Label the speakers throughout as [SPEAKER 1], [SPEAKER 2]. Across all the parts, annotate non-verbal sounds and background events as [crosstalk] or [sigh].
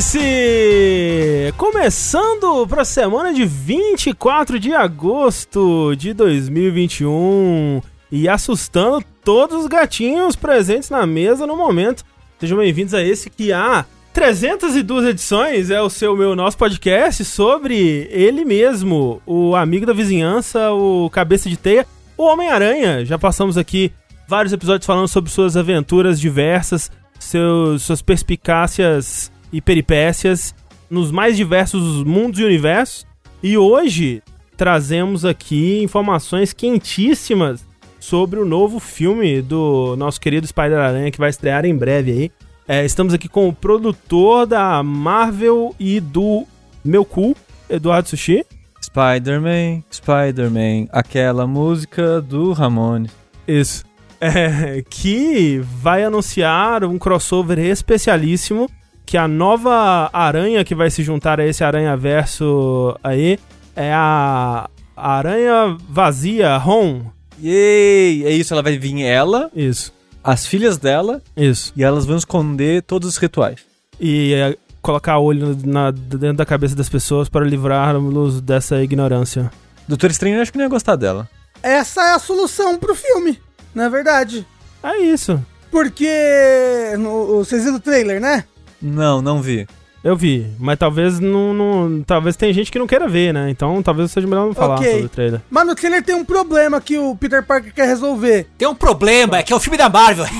[SPEAKER 1] O Vértice! Começando para a semana de 24 de agosto de 2021 e assustando todos os gatinhos presentes na mesa no momento. Sejam bem-vindos a esse que há 302 edições é o seu meu nosso podcast sobre ele mesmo, o amigo da vizinhança, o cabeça de teia, o Homem-Aranha. Já passamos aqui vários episódios falando sobre suas aventuras diversas, seus, suas perspicácias e peripécias nos mais diversos mundos e universos. E hoje trazemos aqui informações quentíssimas sobre o novo filme do nosso querido Spider-Aranha que vai estrear em breve aí. É, estamos aqui com o produtor da Marvel e do Meu Cu, Eduardo Sushi.
[SPEAKER 2] Spider-Man, Spider-Man, aquela música do Ramones.
[SPEAKER 1] Isso. [laughs] É, que vai anunciar um crossover especialíssimo que a nova aranha que vai se juntar a esse aranha verso aí é a aranha vazia Ron.
[SPEAKER 2] Yay! É isso, ela vai vir ela,
[SPEAKER 1] Isso.
[SPEAKER 2] as filhas dela,
[SPEAKER 1] Isso.
[SPEAKER 2] e elas vão esconder todos os rituais.
[SPEAKER 1] E é, colocar olho na, dentro da cabeça das pessoas para livrá-los dessa ignorância.
[SPEAKER 2] Doutor Estranho acho que não ia gostar dela.
[SPEAKER 3] Essa é a solução pro filme, não é verdade?
[SPEAKER 1] É isso.
[SPEAKER 3] Porque. No, vocês viram o trailer, né?
[SPEAKER 2] Não, não vi.
[SPEAKER 1] Eu vi, mas talvez não, não- Talvez tem gente que não queira ver, né? Então talvez seja melhor não falar
[SPEAKER 3] Ok.
[SPEAKER 1] sobre o trailer.
[SPEAKER 3] Mas no trailer tem um problema que o Peter Parker quer resolver.
[SPEAKER 4] Tem um problema, é que é o filme da Marvel. [laughs]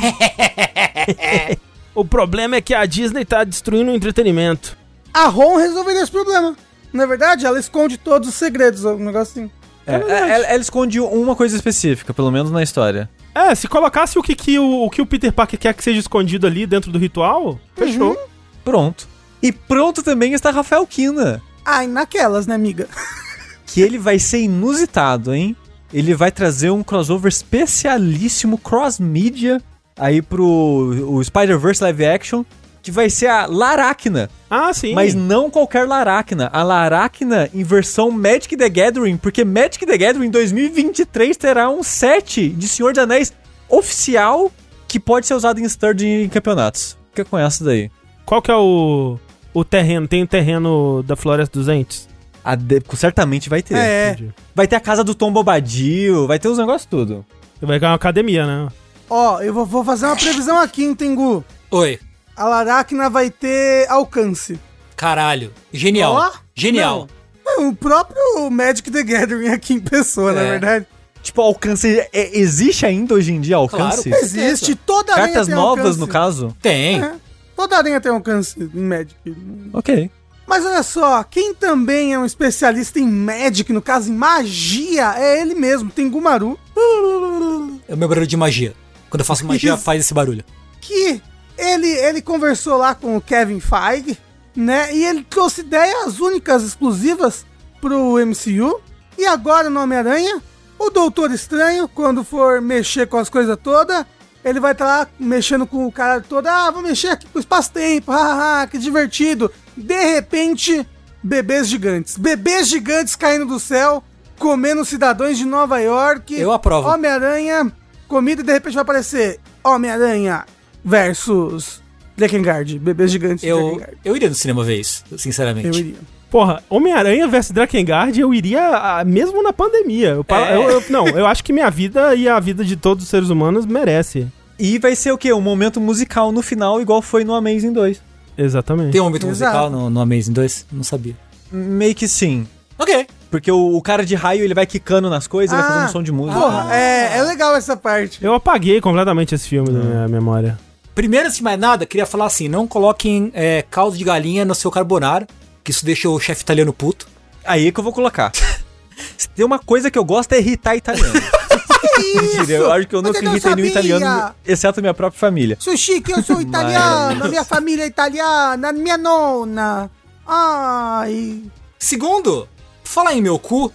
[SPEAKER 1] O problema é que a Disney tá destruindo o entretenimento.
[SPEAKER 3] A Ron resolveria esse problema. Não é verdade? Ela esconde todos os segredos, um negócio assim.
[SPEAKER 2] É, ela, ela esconde uma coisa específica, pelo menos na história.
[SPEAKER 1] É, se colocasse o que, que o, o que o Peter Parker quer que seja escondido ali dentro do ritual, fechou.
[SPEAKER 2] Pronto. E pronto também está Rafael Kina.
[SPEAKER 3] Ai, naquelas, né, amiga?
[SPEAKER 2] Que ele vai ser inusitado, hein? Ele vai trazer um crossover especialíssimo cross-mídia aí pro o Spider-Verse live action, que vai ser a Laracna.
[SPEAKER 1] Ah, sim.
[SPEAKER 2] Mas não qualquer Laracna, a Laracna em versão Magic the Gathering, porque Magic the Gathering 2023 terá um set de Senhor dos Anéis oficial que pode ser usado em Sturge em campeonatos. Fica com essa daí.
[SPEAKER 1] Qual que é o, o terreno? Tem o terreno da Floresta dos Entes?
[SPEAKER 2] A de- Certamente vai ter.
[SPEAKER 3] É.
[SPEAKER 1] Entendi.
[SPEAKER 2] Vai ter a casa do Tom Bobadil, vai ter os negócios tudo.
[SPEAKER 1] Vai ganhar uma academia, né?
[SPEAKER 3] Ó, eu vou, vou fazer uma previsão aqui, hein, Tengu.
[SPEAKER 4] Oi.
[SPEAKER 3] A Laracna vai ter alcance.
[SPEAKER 4] Caralho. Genial.
[SPEAKER 3] Ó,
[SPEAKER 4] Genial.
[SPEAKER 3] É, O próprio Magic the Gathering aqui em pessoa, na
[SPEAKER 4] É.
[SPEAKER 3] verdade.
[SPEAKER 2] Tipo, alcance. é- existe ainda hoje em dia alcance?
[SPEAKER 4] Claro,
[SPEAKER 3] Existe, toda
[SPEAKER 2] Cartas
[SPEAKER 3] tem
[SPEAKER 2] novas,
[SPEAKER 3] alcance.
[SPEAKER 2] no caso?
[SPEAKER 4] Tem.
[SPEAKER 3] É, toda aranha tem alcance em Magic.
[SPEAKER 2] Ok.
[SPEAKER 3] Mas olha só, quem também é um especialista em Magic, no caso em magia, é ele mesmo, tem Gumaru.
[SPEAKER 4] É o meu barulho de magia. Quando eu faço magia, faz esse barulho.
[SPEAKER 3] Que ele, ele conversou lá com o Kevin Feige, né? E ele trouxe ideias únicas, exclusivas pro MCU. E agora no Homem-Aranha, o Doutor Estranho, quando for mexer com as coisas todas, ele vai estar lá mexendo com o cara todo. Ah, vou mexer aqui com o espaço-tempo, haha, que divertido. De repente, bebês gigantes. Bebês gigantes caindo do céu, comendo cidadãos de Nova York.
[SPEAKER 4] Eu aprovo.
[SPEAKER 3] Homem-Aranha, comida e de repente vai aparecer Homem-Aranha versus Drakengard. Bebês gigantes
[SPEAKER 4] Eu, eu iria no cinema ver isso,
[SPEAKER 3] Eu
[SPEAKER 4] sinceramente.
[SPEAKER 3] iria.
[SPEAKER 1] Porra, Homem-Aranha versus Drakengard, eu iria ah, mesmo na pandemia. Eu,
[SPEAKER 4] É.
[SPEAKER 1] eu- eu- não, eu acho que minha vida e a vida de todos os seres humanos merece.
[SPEAKER 2] E vai ser o quê? Um momento musical no final, igual foi no Amazing 2.
[SPEAKER 1] Exatamente.
[SPEAKER 4] Tem um momento
[SPEAKER 3] Exato.
[SPEAKER 4] musical no, no Amazing 2? Não sabia.
[SPEAKER 2] Meio que sim.
[SPEAKER 4] Ok.
[SPEAKER 2] Porque o, o cara de raio, ele vai quicando nas coisas, ele vai
[SPEAKER 3] Ah.
[SPEAKER 2] fazendo som de música.
[SPEAKER 3] Porra, é, é legal essa parte.
[SPEAKER 1] Eu apaguei completamente esse filme da minha memória.
[SPEAKER 4] Primeiro, antes de mais nada, queria falar assim: não coloquem é, caldo de galinha no seu carbonara, que isso deixa o chefe italiano puto.
[SPEAKER 2] Aí é que eu vou colocar. [laughs] Se tem uma coisa que eu gosto é irritar italiano. [laughs] Mentira, eu acho que eu
[SPEAKER 3] Você
[SPEAKER 2] nunca irritei nenhum italiano, exceto minha própria família.
[SPEAKER 3] Sushi, que eu sou [laughs] italiano, minha família é italiana, minha nona. Ai.
[SPEAKER 4] Segundo, falar em meu cu,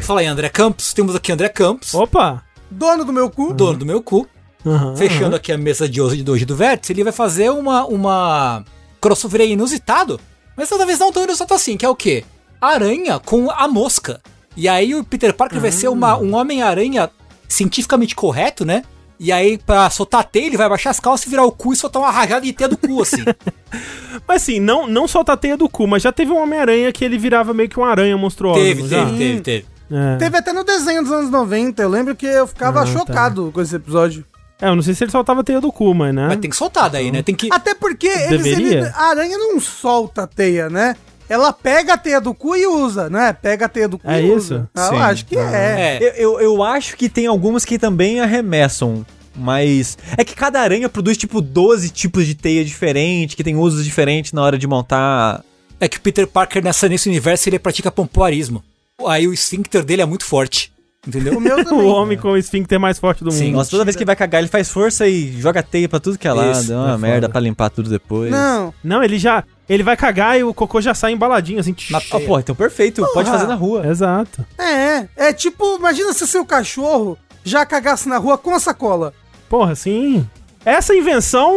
[SPEAKER 4] falar em André Campos, temos aqui André Campos,
[SPEAKER 1] Opa!
[SPEAKER 3] Dono do meu cu.
[SPEAKER 4] dono do meu cu,
[SPEAKER 1] Aham,
[SPEAKER 4] fechando aqui a mesa de hoje, de hoje do Vértice, ele vai fazer uma, uma crossover inusitado, mas dessa vez não tão inusitado assim, que é o quê? Aranha com a mosca. E aí o Peter Parker vai ser uma, um Homem-Aranha cientificamente correto, né? E aí, pra soltar a teia, ele vai baixar as calças, virar o cu e soltar uma rajada de teia do cu, assim. [laughs]
[SPEAKER 1] Mas assim, não, não solta a teia do cu, mas já teve um Homem-Aranha que ele virava meio que uma aranha monstruosa.
[SPEAKER 4] teve,
[SPEAKER 1] já?
[SPEAKER 4] teve, teve, teve.
[SPEAKER 1] É.
[SPEAKER 3] Teve até no desenho dos anos 90. Eu lembro que eu ficava
[SPEAKER 1] Ah, tá.
[SPEAKER 3] chocado com esse episódio.
[SPEAKER 1] É, eu não sei se ele soltava a teia do cu, mas né?
[SPEAKER 4] Mas tem que soltar daí, né? Tem que.
[SPEAKER 3] Até porque eles,
[SPEAKER 1] Deveria?
[SPEAKER 3] ele- a aranha não solta a teia, né? Ela pega a teia do cu e usa, né? Pega a teia do cu
[SPEAKER 1] É
[SPEAKER 3] e
[SPEAKER 1] isso?
[SPEAKER 3] usa. Ah,
[SPEAKER 2] Sim.
[SPEAKER 3] Eu acho que é.
[SPEAKER 4] É.
[SPEAKER 2] Eu, eu, eu acho que tem algumas que também arremessam, mas é que cada aranha produz tipo 12 tipos de teia diferente, que tem usos diferentes na hora de montar.
[SPEAKER 4] É que o Peter Parker nessa, nesse universo ele pratica pompoarismo. Aí o esfíncter dele é muito forte. Entendeu?
[SPEAKER 3] O meu [laughs]
[SPEAKER 1] o
[SPEAKER 3] também.
[SPEAKER 1] homem com o esfíncter mais forte do
[SPEAKER 4] Sim.
[SPEAKER 1] mundo.
[SPEAKER 2] Nossa, toda vez que vai cagar, ele faz força e joga teia pra tudo que é lado.
[SPEAKER 4] Isso,
[SPEAKER 2] é uma
[SPEAKER 1] é
[SPEAKER 2] merda
[SPEAKER 1] foda.
[SPEAKER 2] pra limpar tudo depois.
[SPEAKER 3] Não.
[SPEAKER 1] Não, ele já. Ele vai cagar e o cocô já sai embaladinho, assim.
[SPEAKER 4] Na
[SPEAKER 2] Ah, pô, então perfeito. Pode fazer na rua.
[SPEAKER 1] Exato.
[SPEAKER 3] É, é tipo, imagina se seu cachorro já cagasse na rua com a sacola.
[SPEAKER 1] Porra, sim. Essa invenção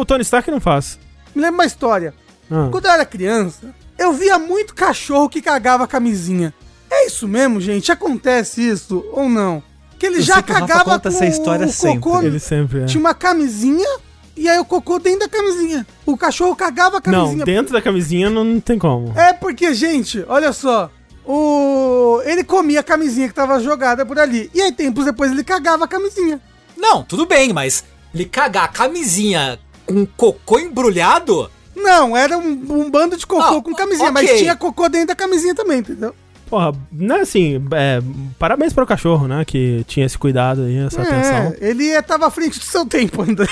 [SPEAKER 1] o Tony Stark não faz.
[SPEAKER 3] Me lembra uma história.
[SPEAKER 1] Ah.
[SPEAKER 3] Quando eu era criança, eu via muito cachorro que cagava a camisinha. É isso mesmo, gente? Acontece isso ou não? Que ele
[SPEAKER 2] Eu
[SPEAKER 3] já cagava
[SPEAKER 2] conta
[SPEAKER 3] com
[SPEAKER 2] essa história
[SPEAKER 3] o
[SPEAKER 2] sempre.
[SPEAKER 3] cocô.
[SPEAKER 1] Ele sempre é.
[SPEAKER 3] Tinha uma camisinha e aí o cocô dentro da camisinha. O cachorro cagava a
[SPEAKER 1] Não,
[SPEAKER 3] camisinha.
[SPEAKER 1] dentro da camisinha não, não tem como.
[SPEAKER 3] É porque, gente, olha só. O... Ele comia a camisinha que tava jogada por ali. E aí, tempos depois, ele cagava a camisinha.
[SPEAKER 4] Não, tudo bem, mas ele cagar a camisinha com cocô embrulhado.
[SPEAKER 3] Não, era um, um bando de cocô
[SPEAKER 4] Ah,
[SPEAKER 3] com camisinha,
[SPEAKER 4] ok.
[SPEAKER 3] mas tinha cocô dentro da camisinha também, entendeu?
[SPEAKER 1] Porra, não é assim. É, parabéns para o cachorro, né? Que tinha esse cuidado aí, essa atenção.
[SPEAKER 3] É, ele é- tava à frente do seu tempo ainda.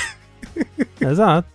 [SPEAKER 3] [laughs]
[SPEAKER 1] Exato.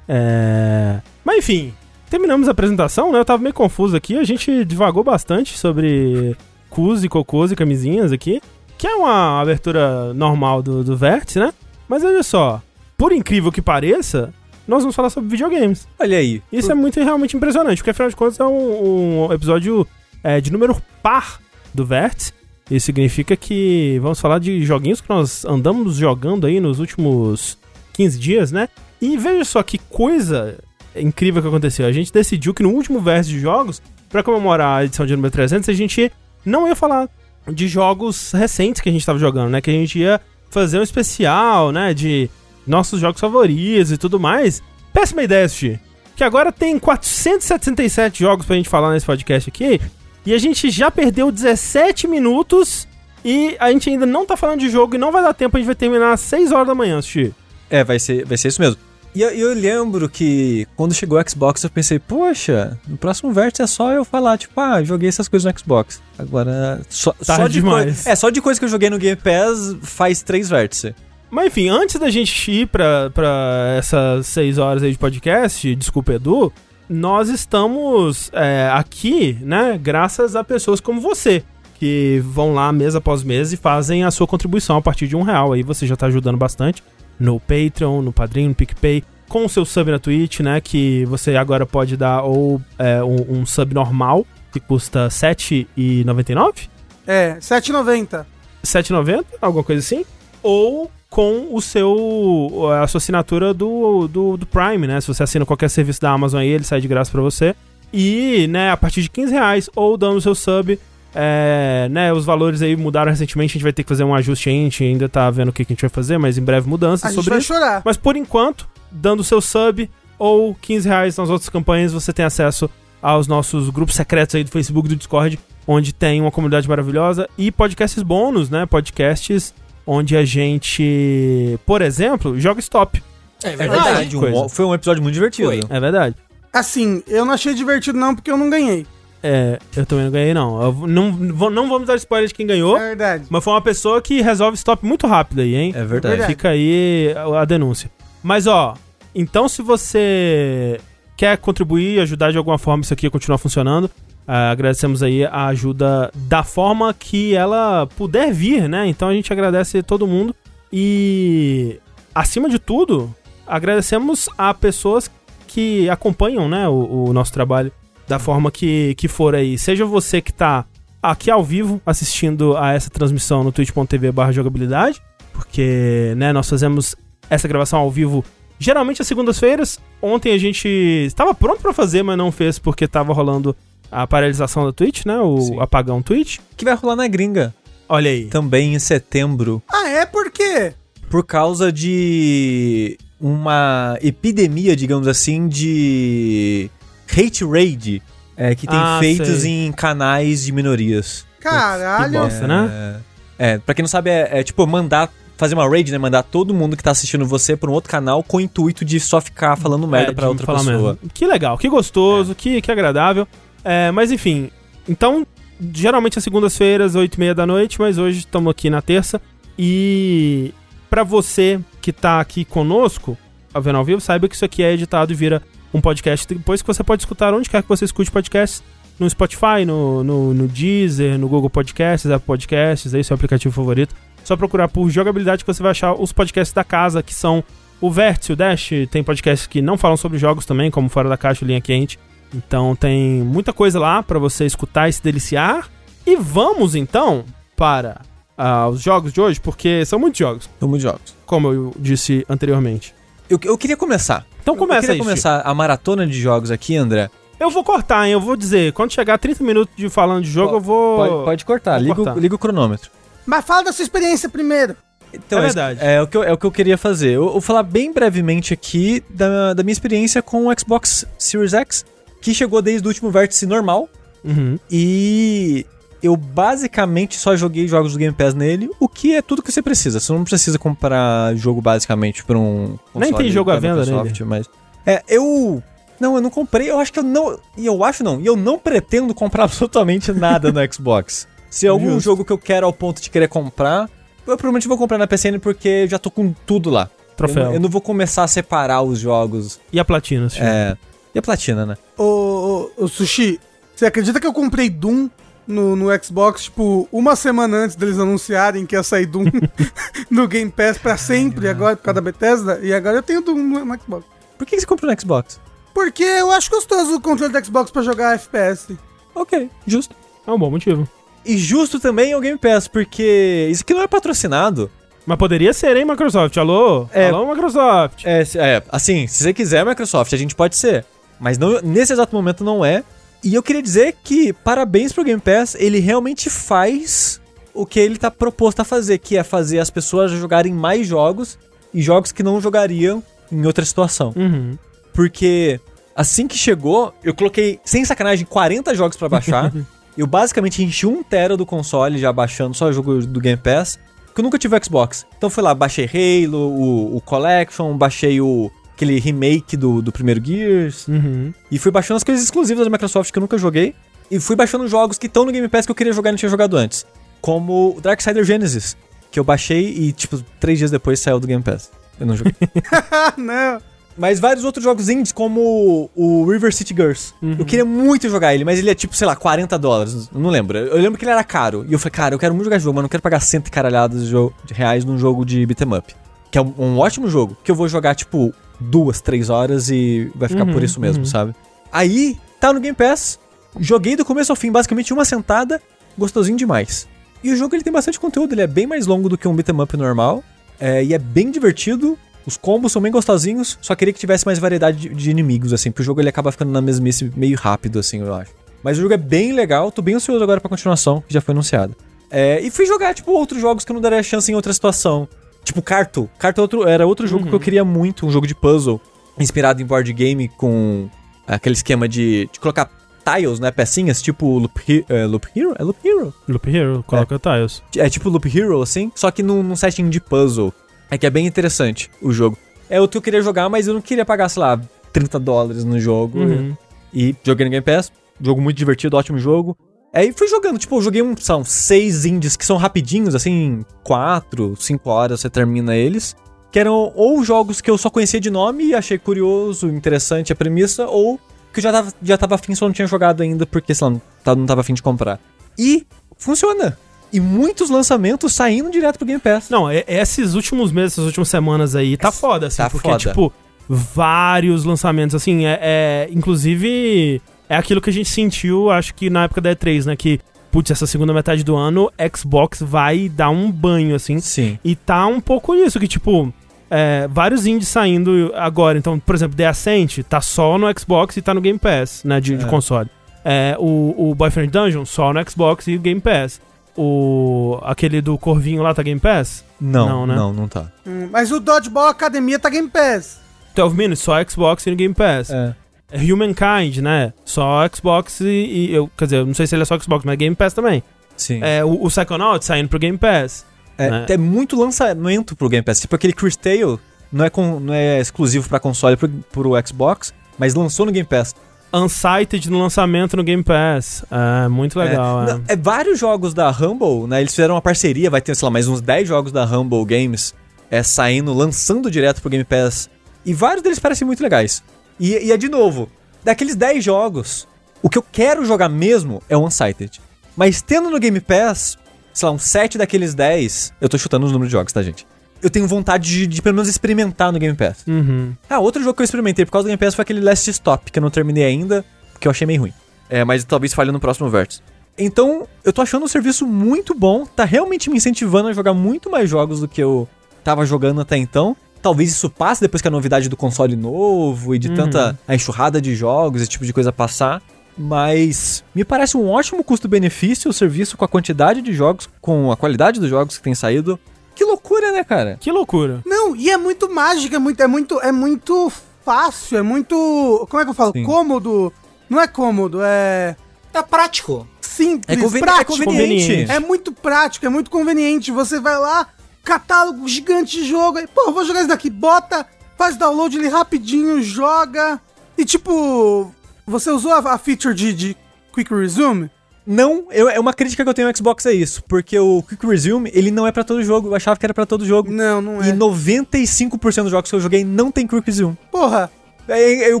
[SPEAKER 1] É... Mas enfim, terminamos a apresentação, né? Eu tava meio confuso aqui. A gente divagou bastante sobre cus e cocôs e camisinhas aqui. Que é uma abertura normal do, do Vértice, né? Mas olha só, por incrível que pareça, nós vamos falar sobre videogames.
[SPEAKER 2] Olha aí.
[SPEAKER 1] Isso é muito realmente impressionante, porque afinal de contas é um, um episódio é, de número par do Vértice. Isso significa que vamos falar de joguinhos que nós andamos jogando aí nos últimos 15 dias, né? E veja só que coisa incrível que aconteceu. A gente decidiu que no último Vértice de jogos, pra comemorar a edição de número 300, a gente não ia falar de jogos recentes que a gente tava jogando, né? Que a gente ia fazer um especial, né? De nossos jogos favoritos e tudo mais. Péssima ideia, Sushi. Que agora tem 477 jogos pra gente falar nesse podcast aqui. E a gente já perdeu 17 minutos. E a gente ainda não tá falando de jogo e não vai dar tempo. A gente vai terminar às 6 horas da manhã, Sushi.
[SPEAKER 2] É, vai ser, vai ser isso mesmo. E eu, eu lembro que quando chegou o Xbox eu pensei, poxa, no próximo vértice é só eu falar, tipo, ah, joguei essas coisas no Xbox. Agora, só, só de
[SPEAKER 1] demais.
[SPEAKER 2] É, só de coisa que eu joguei no Game Pass faz três vértices.
[SPEAKER 1] Mas enfim, antes da gente ir pra, pra essas 6 horas aí de podcast, desculpa Edu, nós estamos é, aqui, né, graças a pessoas como você, que vão lá mês após mês e fazem a sua contribuição a partir de um real. Aí você já tá ajudando bastante no Patreon, no Padrinho, no PicPay, com o seu sub na Twitch, né, que você agora pode dar ou é, um, um sub normal, que custa R$ 7,99?
[SPEAKER 3] É, 7,90.
[SPEAKER 1] 7,90, alguma coisa assim, ou com o seu a sua assinatura do, do, do Prime, né? Se você assina qualquer serviço da Amazon aí, ele sai de graça pra você. E, né, a partir de 15 reais, ou dando o seu sub, é, né, os valores aí mudaram recentemente, a gente vai ter que fazer um ajuste aí, a gente ainda tá vendo o que, que a gente vai fazer, mas em breve mudanças
[SPEAKER 3] A gente
[SPEAKER 1] sobre
[SPEAKER 3] vai
[SPEAKER 1] isso.
[SPEAKER 3] chorar.
[SPEAKER 1] Mas por enquanto, dando o seu sub ou 15 reais nas outras campanhas, você tem acesso aos nossos grupos secretos aí do Facebook e do Discord, onde tem uma comunidade maravilhosa e podcasts bônus, né? Podcasts onde a gente, por exemplo, joga stop.
[SPEAKER 4] É
[SPEAKER 2] É
[SPEAKER 4] verdade.
[SPEAKER 2] um- foi um episódio muito divertido.
[SPEAKER 4] Foi.
[SPEAKER 1] É verdade.
[SPEAKER 3] Assim, eu não achei divertido não, porque eu não ganhei.
[SPEAKER 1] É, eu também não ganhei, não. Eu não, não vamos dar spoiler de quem ganhou,
[SPEAKER 3] É verdade.
[SPEAKER 1] mas foi uma pessoa que resolve stop muito rápido aí, hein?
[SPEAKER 2] É verdade.
[SPEAKER 3] Verdade.
[SPEAKER 1] Fica aí a denúncia. Mas ó, então se você quer contribuir, ajudar de alguma forma isso aqui a continuar funcionando, agradecemos aí a ajuda da forma que ela puder vir, né? Então a gente agradece todo mundo e acima de tudo, agradecemos a pessoas que acompanham, né, o, o nosso trabalho da forma que, que for aí. Seja você que tá aqui ao vivo assistindo a essa transmissão no twitch.tv jogabilidade, porque, né, nós fazemos essa gravação ao vivo geralmente às segundas-feiras. Ontem a gente estava pronto pra fazer, mas não fez porque tava rolando a paralisação da Twitch, né, o
[SPEAKER 2] Sim.
[SPEAKER 1] apagão Twitch.
[SPEAKER 2] Que vai rolar na gringa
[SPEAKER 1] Olha aí.
[SPEAKER 2] também em setembro.
[SPEAKER 3] Ah, é por quê?
[SPEAKER 2] por causa de uma epidemia, digamos assim, de hate raid é, que tem
[SPEAKER 1] Ah,
[SPEAKER 2] feitos
[SPEAKER 1] sei.
[SPEAKER 2] em canais de minorias.
[SPEAKER 3] Caralho.
[SPEAKER 1] Que bosta, né?
[SPEAKER 2] É, pra quem não sabe, é, é tipo mandar. Fazer uma raid, né? Mandar todo mundo que tá assistindo você pra um outro canal com o intuito de só ficar falando merda
[SPEAKER 1] É,
[SPEAKER 2] pra outra pessoa.
[SPEAKER 1] mesmo. Que legal, que gostoso, que, que agradável. É, mas enfim, então, geralmente às segundas-feiras, 8 e meia da noite, mas hoje estamos aqui na terça. E pra você que tá aqui conosco, a vendo ao vivo, saiba que isso aqui é editado e vira um podcast. Depois que você pode escutar onde quer que você escute podcasts. No Spotify, no, no, no Deezer, no Google Podcasts, Apple Podcasts, aí seu aplicativo favorito. Só procurar por jogabilidade que você vai achar os podcasts da casa, que são o Vértice, o Dash, tem podcasts que não falam sobre jogos também, como Fora da Caixa, Linha Quente. Então tem muita coisa lá pra você escutar e se deliciar. E vamos então para ah, os jogos de hoje, porque são muitos jogos,
[SPEAKER 2] São muitos jogos.
[SPEAKER 1] como eu disse anteriormente.
[SPEAKER 2] Eu, eu queria começar.
[SPEAKER 1] Então
[SPEAKER 2] eu
[SPEAKER 1] começa
[SPEAKER 2] queria
[SPEAKER 1] aí,
[SPEAKER 2] começar a maratona de jogos aqui, André.
[SPEAKER 1] Eu vou cortar, hein? Eu vou dizer, quando chegar a 30 minutos de falando de jogo,
[SPEAKER 2] Po-
[SPEAKER 1] eu vou.
[SPEAKER 2] Pode, pode cortar,
[SPEAKER 1] Vou
[SPEAKER 2] liga,
[SPEAKER 1] cortar.
[SPEAKER 2] O, liga o cronômetro.
[SPEAKER 3] Mas fala da sua experiência primeiro.
[SPEAKER 2] Então,
[SPEAKER 1] É
[SPEAKER 2] é,
[SPEAKER 1] verdade.
[SPEAKER 2] É, o que eu, é o que eu queria fazer. Eu, eu vou falar bem brevemente aqui da, da minha experiência com o Xbox Series X, que chegou desde o último vértice normal.
[SPEAKER 1] Uhum.
[SPEAKER 2] E eu basicamente só joguei jogos do Game Pass nele, o que é tudo que você precisa. Você não precisa comprar jogo basicamente pra um.
[SPEAKER 1] Nem tem jogo à
[SPEAKER 2] da
[SPEAKER 1] venda
[SPEAKER 2] Microsoft, Mas... É, eu. Não, eu não comprei. Eu acho que eu não. E eu acho não. E eu não pretendo comprar [laughs] absolutamente nada no Xbox. Se é algum
[SPEAKER 1] Justo.
[SPEAKER 2] jogo que eu quero ao ponto de querer comprar, eu provavelmente vou comprar na PCN porque eu já tô com tudo lá.
[SPEAKER 1] Troféu.
[SPEAKER 2] Eu, não- eu não vou começar a separar os jogos.
[SPEAKER 1] E a platina, sim.
[SPEAKER 2] É. E a platina, né?
[SPEAKER 3] Ô, ô, ô, Sushi, você acredita que eu comprei Doom no, no Xbox, tipo, uma semana antes deles anunciarem que ia sair Doom [laughs] no Game Pass pra sempre, agora por causa da Bethesda? E agora eu tenho Doom no, no Xbox.
[SPEAKER 2] Por que você comprou no Xbox?
[SPEAKER 3] Porque eu acho gostoso o controle do Xbox pra jogar FPS.
[SPEAKER 2] Ok, justo.
[SPEAKER 1] É um bom motivo.
[SPEAKER 2] E justo também é o Game Pass, porque isso aqui não é patrocinado.
[SPEAKER 1] Mas poderia ser, hein, Microsoft? Alô?
[SPEAKER 2] É.
[SPEAKER 1] Alô, Microsoft?
[SPEAKER 2] É, é, assim, se você quiser, Microsoft, a gente pode ser. Mas não- nesse exato momento não é. E eu queria dizer que parabéns pro Game Pass, ele realmente faz o que ele tá proposto a fazer, que é fazer as pessoas jogarem mais jogos e jogos que não jogariam em outra situação.
[SPEAKER 1] Uhum.
[SPEAKER 2] Porque assim que chegou, eu coloquei, sem sacanagem, 40 jogos pra baixar. [laughs] eu basicamente enchi um tera do console já baixando só jogo do Game Pass. Porque eu nunca tive Xbox. Então fui lá, baixei Halo, o, o Collection, baixei o aquele remake do, do primeiro Gears.
[SPEAKER 1] Uhum.
[SPEAKER 2] E fui baixando as coisas exclusivas da Microsoft que eu nunca joguei. E fui baixando jogos que estão no Game Pass que eu queria jogar e não tinha jogado antes. Como o Darksider Genesis, que eu baixei e, tipo, três dias depois saiu do Game Pass. Eu não joguei. [laughs]
[SPEAKER 3] Não.
[SPEAKER 2] Mas vários outros jogos indies, como o River City Girls. Eu queria muito jogar ele, mas ele é tipo, sei lá, 40 dólares. Não lembro. Eu lembro que ele era caro. E eu falei, cara, eu quero muito jogar esse jogo, mas não quero pagar cento e caralhadas de, reais num jogo de beat'em up. Que é um, um ótimo jogo, que eu vou jogar, tipo, duas, três horas e vai ficar
[SPEAKER 1] Uhum,
[SPEAKER 2] por isso mesmo,
[SPEAKER 1] uhum.
[SPEAKER 2] sabe? Aí, tá no Game Pass, joguei do começo ao fim, basicamente uma sentada, gostosinho demais. E o jogo ele tem bastante conteúdo, ele é bem mais longo do que um beat'em up normal, é, e é bem divertido. Os combos são bem gostosinhos, só queria que tivesse mais variedade de, de inimigos, assim, porque o jogo ele acaba ficando na mesmice meio rápido, assim, eu acho. Mas o jogo é bem legal, tô bem ansioso agora pra continuação, que já foi anunciada. É, e fui jogar, tipo, outros jogos que eu não daria chance em outra situação. Tipo, Carto. Carto é outro- era outro jogo que eu queria muito, um jogo de puzzle, inspirado em board game, com aquele esquema de, de colocar tiles, né, pecinhas, tipo Loop, He- é, Loop Hero? É Loop Hero?
[SPEAKER 1] Loop Hero, coloca tiles.
[SPEAKER 2] É tipo Loop Hero, assim, só que num, num setting de puzzle. É que é bem interessante o jogo. É outro que eu queria jogar, mas eu não queria pagar, sei lá, 30 dólares no jogo.
[SPEAKER 1] Uhum.
[SPEAKER 2] E joguei no Game Pass. Jogo muito divertido, ótimo jogo. Aí fui jogando, tipo, eu joguei um, são seis indies que são rapidinhos, assim, quatro, cinco horas você termina eles. Que eram ou jogos que eu só conhecia de nome e achei curioso, interessante a premissa, ou que eu já tava, já tava afim, só não tinha jogado ainda, porque, sei lá, não tava, não tava afim de comprar. E funciona. E muitos lançamentos saindo direto pro Game Pass.
[SPEAKER 1] Não, é- esses últimos meses, essas últimas semanas aí, tá foda, assim,
[SPEAKER 2] tá
[SPEAKER 1] porque,
[SPEAKER 2] foda.
[SPEAKER 1] tipo, vários lançamentos, assim, é, é- Inclusive, é aquilo que a gente sentiu, acho que na época da E3, né? Que, putz, essa segunda metade do ano, Xbox vai dar um banho, assim.
[SPEAKER 2] Sim.
[SPEAKER 1] E tá um pouco isso, que, tipo. é, vários indies saindo agora. Então, por exemplo, The Ascent tá só no Xbox e tá no Game Pass, né? De, de
[SPEAKER 2] É.
[SPEAKER 1] console. É, o, o Boyfriend Dungeon só no Xbox e o Game Pass. o aquele do Corvinho lá tá Game Pass?
[SPEAKER 2] Não,
[SPEAKER 1] Não, né?
[SPEAKER 2] não, não tá.
[SPEAKER 3] Hum, mas o Dodgeball Academia tá Game Pass.
[SPEAKER 1] 12 Minutes, só Xbox e no Game Pass.
[SPEAKER 2] É.
[SPEAKER 1] É Humankind, né? Só Xbox e, e eu, quer dizer, eu não sei se ele é só Xbox, mas Game Pass também.
[SPEAKER 2] Sim.
[SPEAKER 1] É, o, o Psychonauts saindo pro Game Pass.
[SPEAKER 2] É,
[SPEAKER 1] né?
[SPEAKER 2] é muito lançamento pro Game Pass. Tipo aquele Chris Tale, não é, com, não é exclusivo pra console pro, pro Xbox, mas lançou no Game Pass.
[SPEAKER 1] Unsighted no lançamento no Game Pass. É, muito legal.
[SPEAKER 2] É,
[SPEAKER 1] É,
[SPEAKER 2] não, é vários jogos da Humble, né? Eles fizeram uma parceria, vai ter, sei lá, mais uns 10 jogos da Humble Games é, saindo, lançando direto pro Game Pass. E vários deles parecem muito legais. E, e é de novo, daqueles 10 jogos, o que eu quero jogar mesmo é o Unsighted. Mas tendo no Game Pass, sei lá, uns 7 daqueles 10, eu tô chutando os números de jogos, tá, gente? Eu tenho vontade de, de pelo menos experimentar no Game Pass.
[SPEAKER 1] Uhum.
[SPEAKER 2] Ah, outro jogo que eu experimentei por causa do Game Pass foi aquele Last Stop, que eu não terminei ainda, porque eu achei meio ruim. É, mas talvez falhe no próximo Vértice. Então, eu tô achando o serviço muito bom, tá realmente me incentivando a jogar muito mais jogos do que eu tava jogando até então. Talvez isso passe depois que a novidade do console novo e de
[SPEAKER 1] Uhum.
[SPEAKER 2] tanta a enxurrada de jogos, esse tipo de coisa passar. Mas me parece um ótimo custo-benefício o serviço com a quantidade de jogos, com a qualidade dos jogos que tem saído. Que loucura, né, cara?
[SPEAKER 1] Que loucura.
[SPEAKER 3] Não, e é muito mágico, é muito, é muito, é muito fácil, é muito. Como é que eu falo?
[SPEAKER 2] Sim.
[SPEAKER 3] Cômodo. Não é cômodo, é
[SPEAKER 4] É prático.
[SPEAKER 3] simples,
[SPEAKER 2] É, conveni- é
[SPEAKER 3] prático.
[SPEAKER 2] conveniente.
[SPEAKER 3] É muito prático, é muito conveniente. Você vai lá, catálogo gigante de jogo, aí, pô, vou jogar isso daqui, bota, faz download ali rapidinho, joga. E tipo, você usou a, a feature de, de Quick Resume?
[SPEAKER 2] Não, eu- é uma crítica que eu tenho ao Xbox é isso, porque o Quick Resume, ele não é pra todo jogo, eu achava que era pra todo jogo.
[SPEAKER 3] Não, não
[SPEAKER 2] E
[SPEAKER 3] é.
[SPEAKER 2] 95% dos jogos que eu joguei não tem Quick Resume.
[SPEAKER 3] Porra,
[SPEAKER 2] É, é o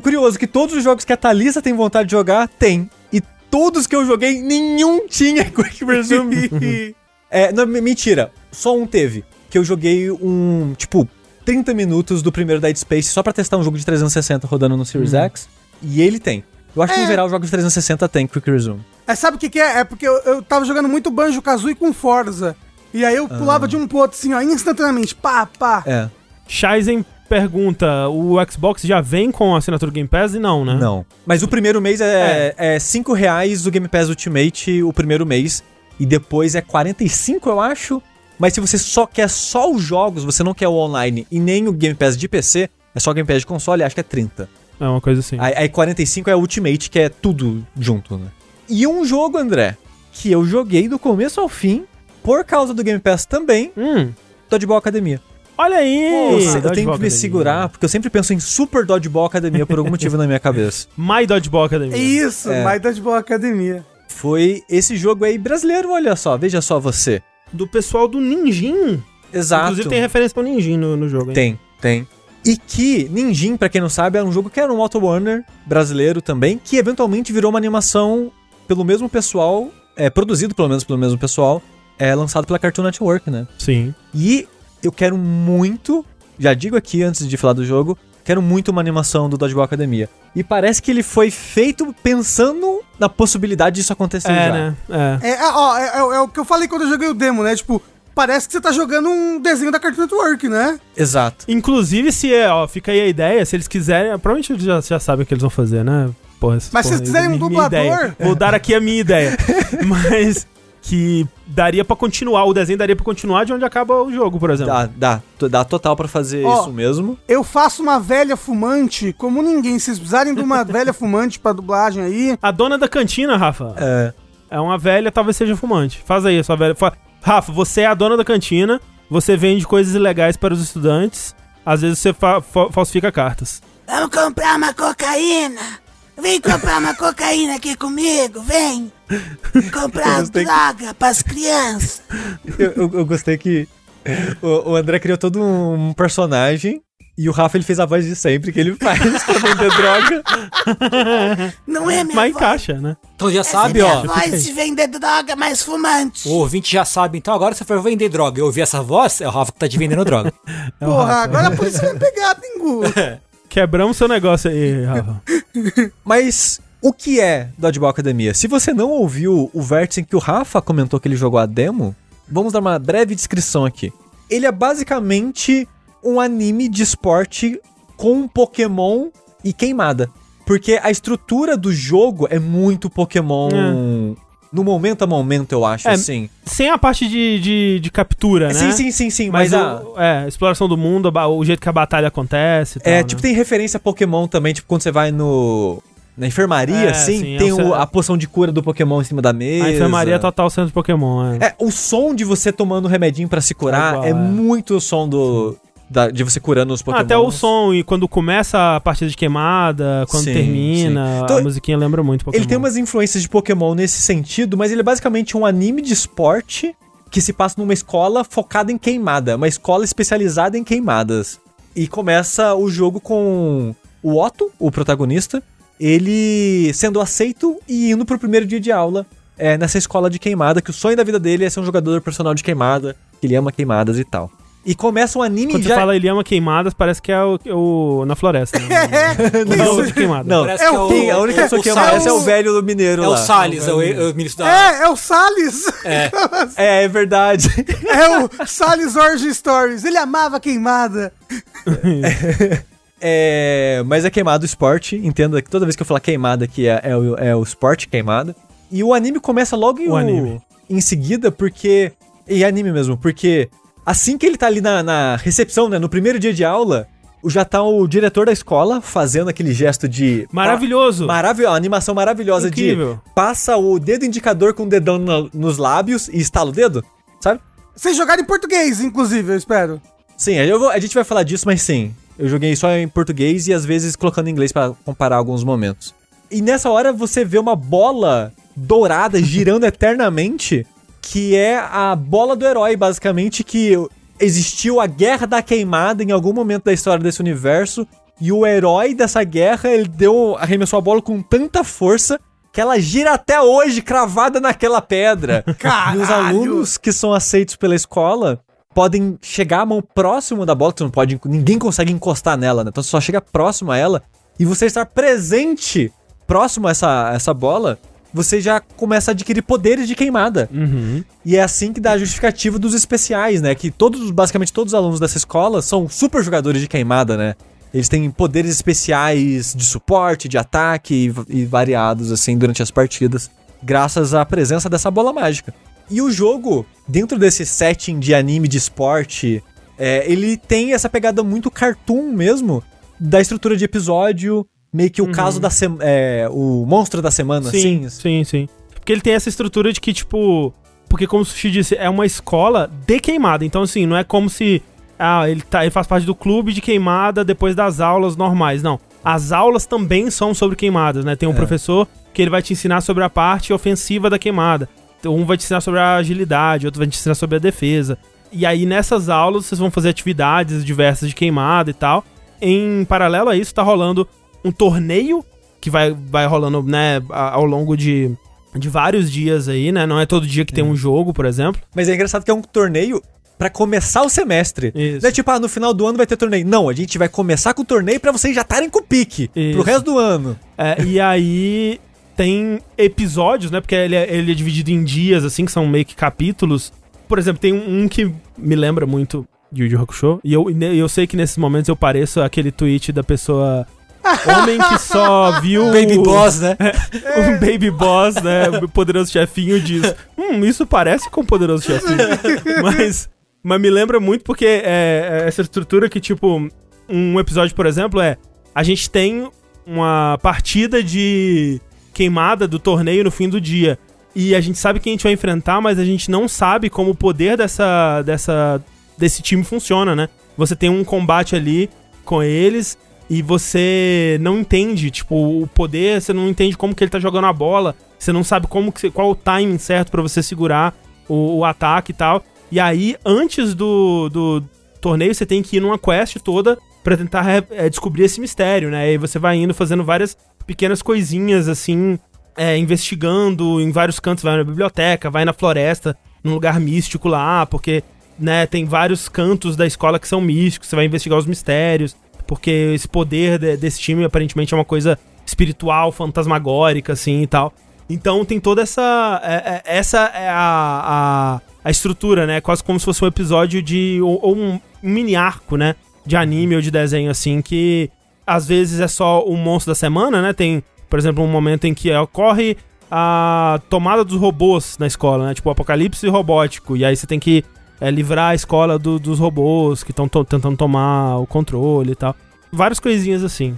[SPEAKER 2] curioso que todos os jogos que a Thalissa tem vontade de jogar, tem. E todos que eu joguei, nenhum tinha [laughs] Quick Resume. [laughs] é, não, mentira, só um teve. Que eu joguei um, tipo, 30 minutos do primeiro Dead Space só pra testar um jogo de 360 rodando no Series X. E ele tem. Eu acho que,
[SPEAKER 3] É.
[SPEAKER 2] em geral, os jogos de 360 tem Quick Resume.
[SPEAKER 3] É, sabe o que, que é? É porque eu, eu tava jogando muito Banjo Kazooie com Forza. E aí eu pulava de um pro outro assim, ó, instantaneamente. Pá, pá.
[SPEAKER 2] É.
[SPEAKER 1] Shaizen pergunta: o Xbox já vem com a assinatura Game Pass? E não, né?
[SPEAKER 2] Não. Mas o primeiro mês é, é. 5 reais o Game Pass Ultimate o primeiro mês. E depois é 45, eu acho. Mas se você só quer só os jogos, você não quer o online e nem o Game Pass de PC, é só o Game Pass de console, acho que é 30.
[SPEAKER 1] É uma coisa assim.
[SPEAKER 2] Aí, aí 45 é o Ultimate, que é tudo junto, né? E um jogo, André, que eu joguei do começo ao fim, por causa do Game Pass também,
[SPEAKER 1] Hum,
[SPEAKER 2] Dodgeball Academia.
[SPEAKER 1] olha aí!
[SPEAKER 2] eu, sei- eu tenho que me
[SPEAKER 1] Academia.
[SPEAKER 2] segurar, porque eu sempre penso em Super Dodgeball Academia por algum motivo na minha cabeça. [laughs]
[SPEAKER 1] My Dodgeball Academia.
[SPEAKER 3] Isso,
[SPEAKER 2] É.
[SPEAKER 3] mais Dodgeball Academia.
[SPEAKER 2] Foi esse jogo aí brasileiro, olha só, veja só você.
[SPEAKER 1] Do pessoal do Ninjin.
[SPEAKER 2] Exato.
[SPEAKER 1] Inclusive tem referência ao Ninjin no, no jogo, hein?
[SPEAKER 2] Tem, tem. E que Ninjin, pra quem não sabe, era um jogo que era um Auto Warner brasileiro também, que eventualmente virou uma animação pelo mesmo pessoal, é, produzido pelo menos pelo mesmo pessoal, é lançado pela Cartoon Network, né?
[SPEAKER 1] Sim.
[SPEAKER 2] E eu quero muito, já digo aqui antes de falar do jogo, quero muito uma animação do Dodgeball Academia. E parece que ele foi feito pensando na possibilidade disso acontecer
[SPEAKER 1] É,
[SPEAKER 2] já.
[SPEAKER 1] né? É.
[SPEAKER 3] É, é, ó, é, é- é o que eu falei quando eu joguei o demo, né? Tipo, parece que você tá jogando um desenho da Cartoon Network, né?
[SPEAKER 2] Exato.
[SPEAKER 1] Inclusive, se é, ó, fica aí a ideia, se eles quiserem, provavelmente eles já, já sabem o que eles vão fazer, né? Porra,
[SPEAKER 3] Mas se
[SPEAKER 1] porra
[SPEAKER 3] eles quiserem um dublador-
[SPEAKER 1] dar aqui a minha ideia. [laughs] Mas que daria pra continuar, o desenho daria pra continuar de onde acaba o jogo, por exemplo.
[SPEAKER 2] Dá, dá, dá total pra fazer
[SPEAKER 3] Ó,
[SPEAKER 2] isso mesmo.
[SPEAKER 3] Eu faço uma velha fumante como ninguém. Se vocês precisarem de uma [laughs] velha fumante pra dublagem aí.
[SPEAKER 1] A dona da cantina, Rafa,
[SPEAKER 2] É.
[SPEAKER 1] é uma velha, talvez seja fumante. Faz aí a sua velha. fa- Rafa, você é a dona da cantina, você vende coisas ilegais para os estudantes, às vezes você fa- fa- falsifica cartas.
[SPEAKER 5] Vamos comprar uma cocaína. Vem comprar uma cocaína aqui comigo, vem. Comprar
[SPEAKER 2] gostei que-
[SPEAKER 5] droga pras crianças.
[SPEAKER 2] Eu, eu- eu gostei que o, o André criou todo um personagem e o Rafa ele fez a voz de sempre que ele faz pra vender droga.
[SPEAKER 5] Não é minha
[SPEAKER 1] Mas
[SPEAKER 5] voz.
[SPEAKER 1] encaixa, né?
[SPEAKER 4] Então já
[SPEAKER 5] Essa
[SPEAKER 4] sabe,
[SPEAKER 5] é minha
[SPEAKER 4] ó.
[SPEAKER 5] voz de vender droga mais fumante.
[SPEAKER 4] O ouvinte já sabe. Então agora você for vender droga. Eu ouvi essa voz, é o Rafa que tá te vendendo droga.
[SPEAKER 1] É
[SPEAKER 3] Porra,
[SPEAKER 1] Rafa.
[SPEAKER 3] agora a polícia vai pegar, Tengu. [laughs]
[SPEAKER 1] Quebramos seu negócio aí, Rafa. [laughs]
[SPEAKER 2] Mas o que é Dodgeball Academia? Se você não ouviu o vértice em que o Rafa comentou que ele jogou a demo, vamos dar uma breve descrição aqui. Ele é basicamente um anime de esporte com Pokémon e queimada. Porque a estrutura do jogo é muito Pokémon no momento a momento, eu acho,
[SPEAKER 1] É,
[SPEAKER 2] assim.
[SPEAKER 1] Sem a parte de, de, de captura, né?
[SPEAKER 2] Sim, sim, sim, sim,
[SPEAKER 1] Mas,
[SPEAKER 2] mas, a-
[SPEAKER 1] o- é, exploração do mundo, o jeito que a batalha acontece e tal,
[SPEAKER 2] É,
[SPEAKER 1] né?
[SPEAKER 2] tipo, tem referência a Pokémon também, tipo, quando você vai no. Na enfermaria,
[SPEAKER 1] É,
[SPEAKER 2] assim,
[SPEAKER 1] sim,
[SPEAKER 2] tem
[SPEAKER 1] é o
[SPEAKER 2] o- a poção de cura do Pokémon em cima da mesa.
[SPEAKER 1] A enfermaria é total centro de Pokémon, é.
[SPEAKER 2] É, o som de você tomando remedinho pra se curar
[SPEAKER 1] igual,
[SPEAKER 2] é,
[SPEAKER 1] é.
[SPEAKER 2] muito o som do. Da- de você curando os Pokémon.
[SPEAKER 1] Até o som, e quando começa a partida de queimada, quando
[SPEAKER 2] Sim,
[SPEAKER 1] termina,
[SPEAKER 2] sim. Então,
[SPEAKER 1] a musiquinha lembra muito Pokémon.
[SPEAKER 2] Ele tem umas influências de Pokémon nesse sentido, mas ele é basicamente um anime de esporte que se passa numa escola focada em queimada, uma escola especializada em queimadas. E começa o jogo com o Otto, o protagonista, ele sendo aceito e indo pro primeiro dia de aula é, nessa escola de queimada, que o sonho da vida dele é ser um jogador profissional de queimada, que ele ama queimadas e tal. E começa um anime
[SPEAKER 1] Quando
[SPEAKER 2] já...
[SPEAKER 1] você fala ele ama queimadas, parece que é o, o- na floresta. Né? [laughs] Não, não, queimada.
[SPEAKER 2] Não,
[SPEAKER 4] Parece
[SPEAKER 3] É
[SPEAKER 4] que
[SPEAKER 3] o-
[SPEAKER 2] quem- a única pessoa que ama
[SPEAKER 4] Salles.
[SPEAKER 2] essa é o velho mineiro
[SPEAKER 4] É
[SPEAKER 2] lá.
[SPEAKER 4] o Salles, é o, é o ministro da...
[SPEAKER 3] É, é o Salles.
[SPEAKER 4] É. [laughs]
[SPEAKER 2] É, é verdade. [laughs]
[SPEAKER 3] É o Salles Origin Stories. Ele amava queimada.
[SPEAKER 2] É, mas é queimado o esporte. Entenda que toda vez que eu falar queimada aqui é, é, o, é o esporte queimada. E o anime começa logo em,
[SPEAKER 1] O
[SPEAKER 2] o-
[SPEAKER 1] anime.
[SPEAKER 2] em seguida, porque. E é anime mesmo, porque assim que ele tá ali na, na recepção, né? No primeiro dia de aula, já tá o diretor da escola fazendo aquele gesto de.
[SPEAKER 1] Maravilhoso.
[SPEAKER 2] Maravilhosa, animação maravilhosa
[SPEAKER 1] Incrível.
[SPEAKER 2] de passa o dedo indicador com o dedão no- nos lábios e estala o dedo, sabe?
[SPEAKER 3] Vocês jogaram em português, inclusive, eu espero.
[SPEAKER 2] Sim, eu vou- a gente vai falar disso, mas sim. Eu joguei só em português e às vezes colocando em inglês pra comparar alguns momentos. E nessa hora você vê uma bola dourada girando [laughs] eternamente, que é a bola do herói, basicamente, que existiu a guerra da queimada em algum momento da história desse universo. E o herói dessa guerra, ele deu, arremessou a bola com tanta força que ela gira até hoje, cravada naquela pedra. [laughs] E os alunos que são aceitos pela escola podem chegar a mão próximo da bola, que não pode, ninguém consegue encostar nela, né? Então você só chega próximo a ela e você estar presente próximo a essa, essa bola, você já começa a adquirir poderes de queimada.
[SPEAKER 1] Uhum.
[SPEAKER 2] E é assim que dá a justificativa dos especiais, né? Que todos, basicamente todos os alunos dessa escola são super jogadores de queimada, né? Eles têm poderes especiais de suporte, de ataque e, e variados, assim, durante as partidas, graças à presença dessa bola mágica. E o jogo, dentro desse setting de anime de esporte, é, ele tem essa pegada muito cartoon mesmo, da estrutura de episódio, meio que o caso da semana. o monstro da semana,
[SPEAKER 1] Sim,
[SPEAKER 2] assim.
[SPEAKER 1] sim, sim. Porque ele tem essa estrutura de que, tipo. Porque, como o Sushi disse, é uma escola de queimada. Então, assim, não é como se. Ah, ele, tá, ele faz parte do clube de queimada depois das aulas normais. Não. As aulas também são sobre queimadas, né? Tem um
[SPEAKER 2] É.
[SPEAKER 1] professor que ele vai te ensinar sobre a parte ofensiva da queimada. Um vai te ensinar sobre a agilidade, outro vai te ensinar sobre a defesa. E aí, nessas aulas, vocês vão fazer atividades diversas de queimada e tal. Em paralelo a isso, tá rolando um torneio que vai, vai rolando, né, ao longo de, de vários dias aí, né? Não é todo dia que tem um jogo, por exemplo.
[SPEAKER 2] Mas é engraçado que é um torneio pra começar o semestre.
[SPEAKER 1] Isso.
[SPEAKER 2] Não é tipo, ah, no final do ano vai ter torneio. Não, a gente vai começar com o torneio pra vocês já estarem com o pique pro
[SPEAKER 1] Isso.
[SPEAKER 2] resto do ano.
[SPEAKER 1] É, e aí tem episódios, né? Porque ele é, ele é dividido em dias, assim, que são meio que capítulos. Por exemplo, tem um, um que me lembra muito de Yu Yu Hakusho. E eu, eu sei que nesses momentos eu pareço aquele tweet da pessoa... Homem que só viu... [laughs]
[SPEAKER 4] Baby Boss, né? [laughs]
[SPEAKER 1] um baby boss, né? O poderoso chefinho diz: Hum, isso parece com o poderoso chefinho. [laughs] mas, mas me lembra muito porque é, é essa estrutura que, tipo, um episódio, por exemplo, é: a gente tem uma partida de queimada do torneio no fim do dia. E a gente sabe quem a gente vai enfrentar, mas a gente não sabe como o poder dessa, dessa, desse time funciona, né? Você tem um combate ali com eles e você não entende, tipo, o poder, você não entende como que ele tá jogando a bola, você não sabe como que, qual o timing certo pra você segurar o, o ataque e tal. E aí, antes do, do torneio, você tem que ir numa quest toda pra tentar é, é, descobrir esse mistério, né? E aí você vai indo fazendo várias pequenas coisinhas, assim, é, investigando em vários cantos, vai na biblioteca, vai na floresta, num lugar místico lá, porque, né, tem vários cantos da escola que são místicos, você vai investigar os mistérios, porque esse poder de- desse time aparentemente é uma coisa espiritual, fantasmagórica, assim, e tal. Então tem toda essa. é- é- essa é a, a, a estrutura, né? Quase como se fosse um episódio de. ou, ou um mini arco, né? De anime ou de desenho, assim, que às vezes é só o monstro da semana, né? Tem, por exemplo, um momento em que ocorre a tomada dos robôs na escola, né? Tipo, apocalipse robótico. E aí você tem que é, livrar a escola do- dos robôs que estão tentando tomar o controle e tal. Várias coisinhas assim.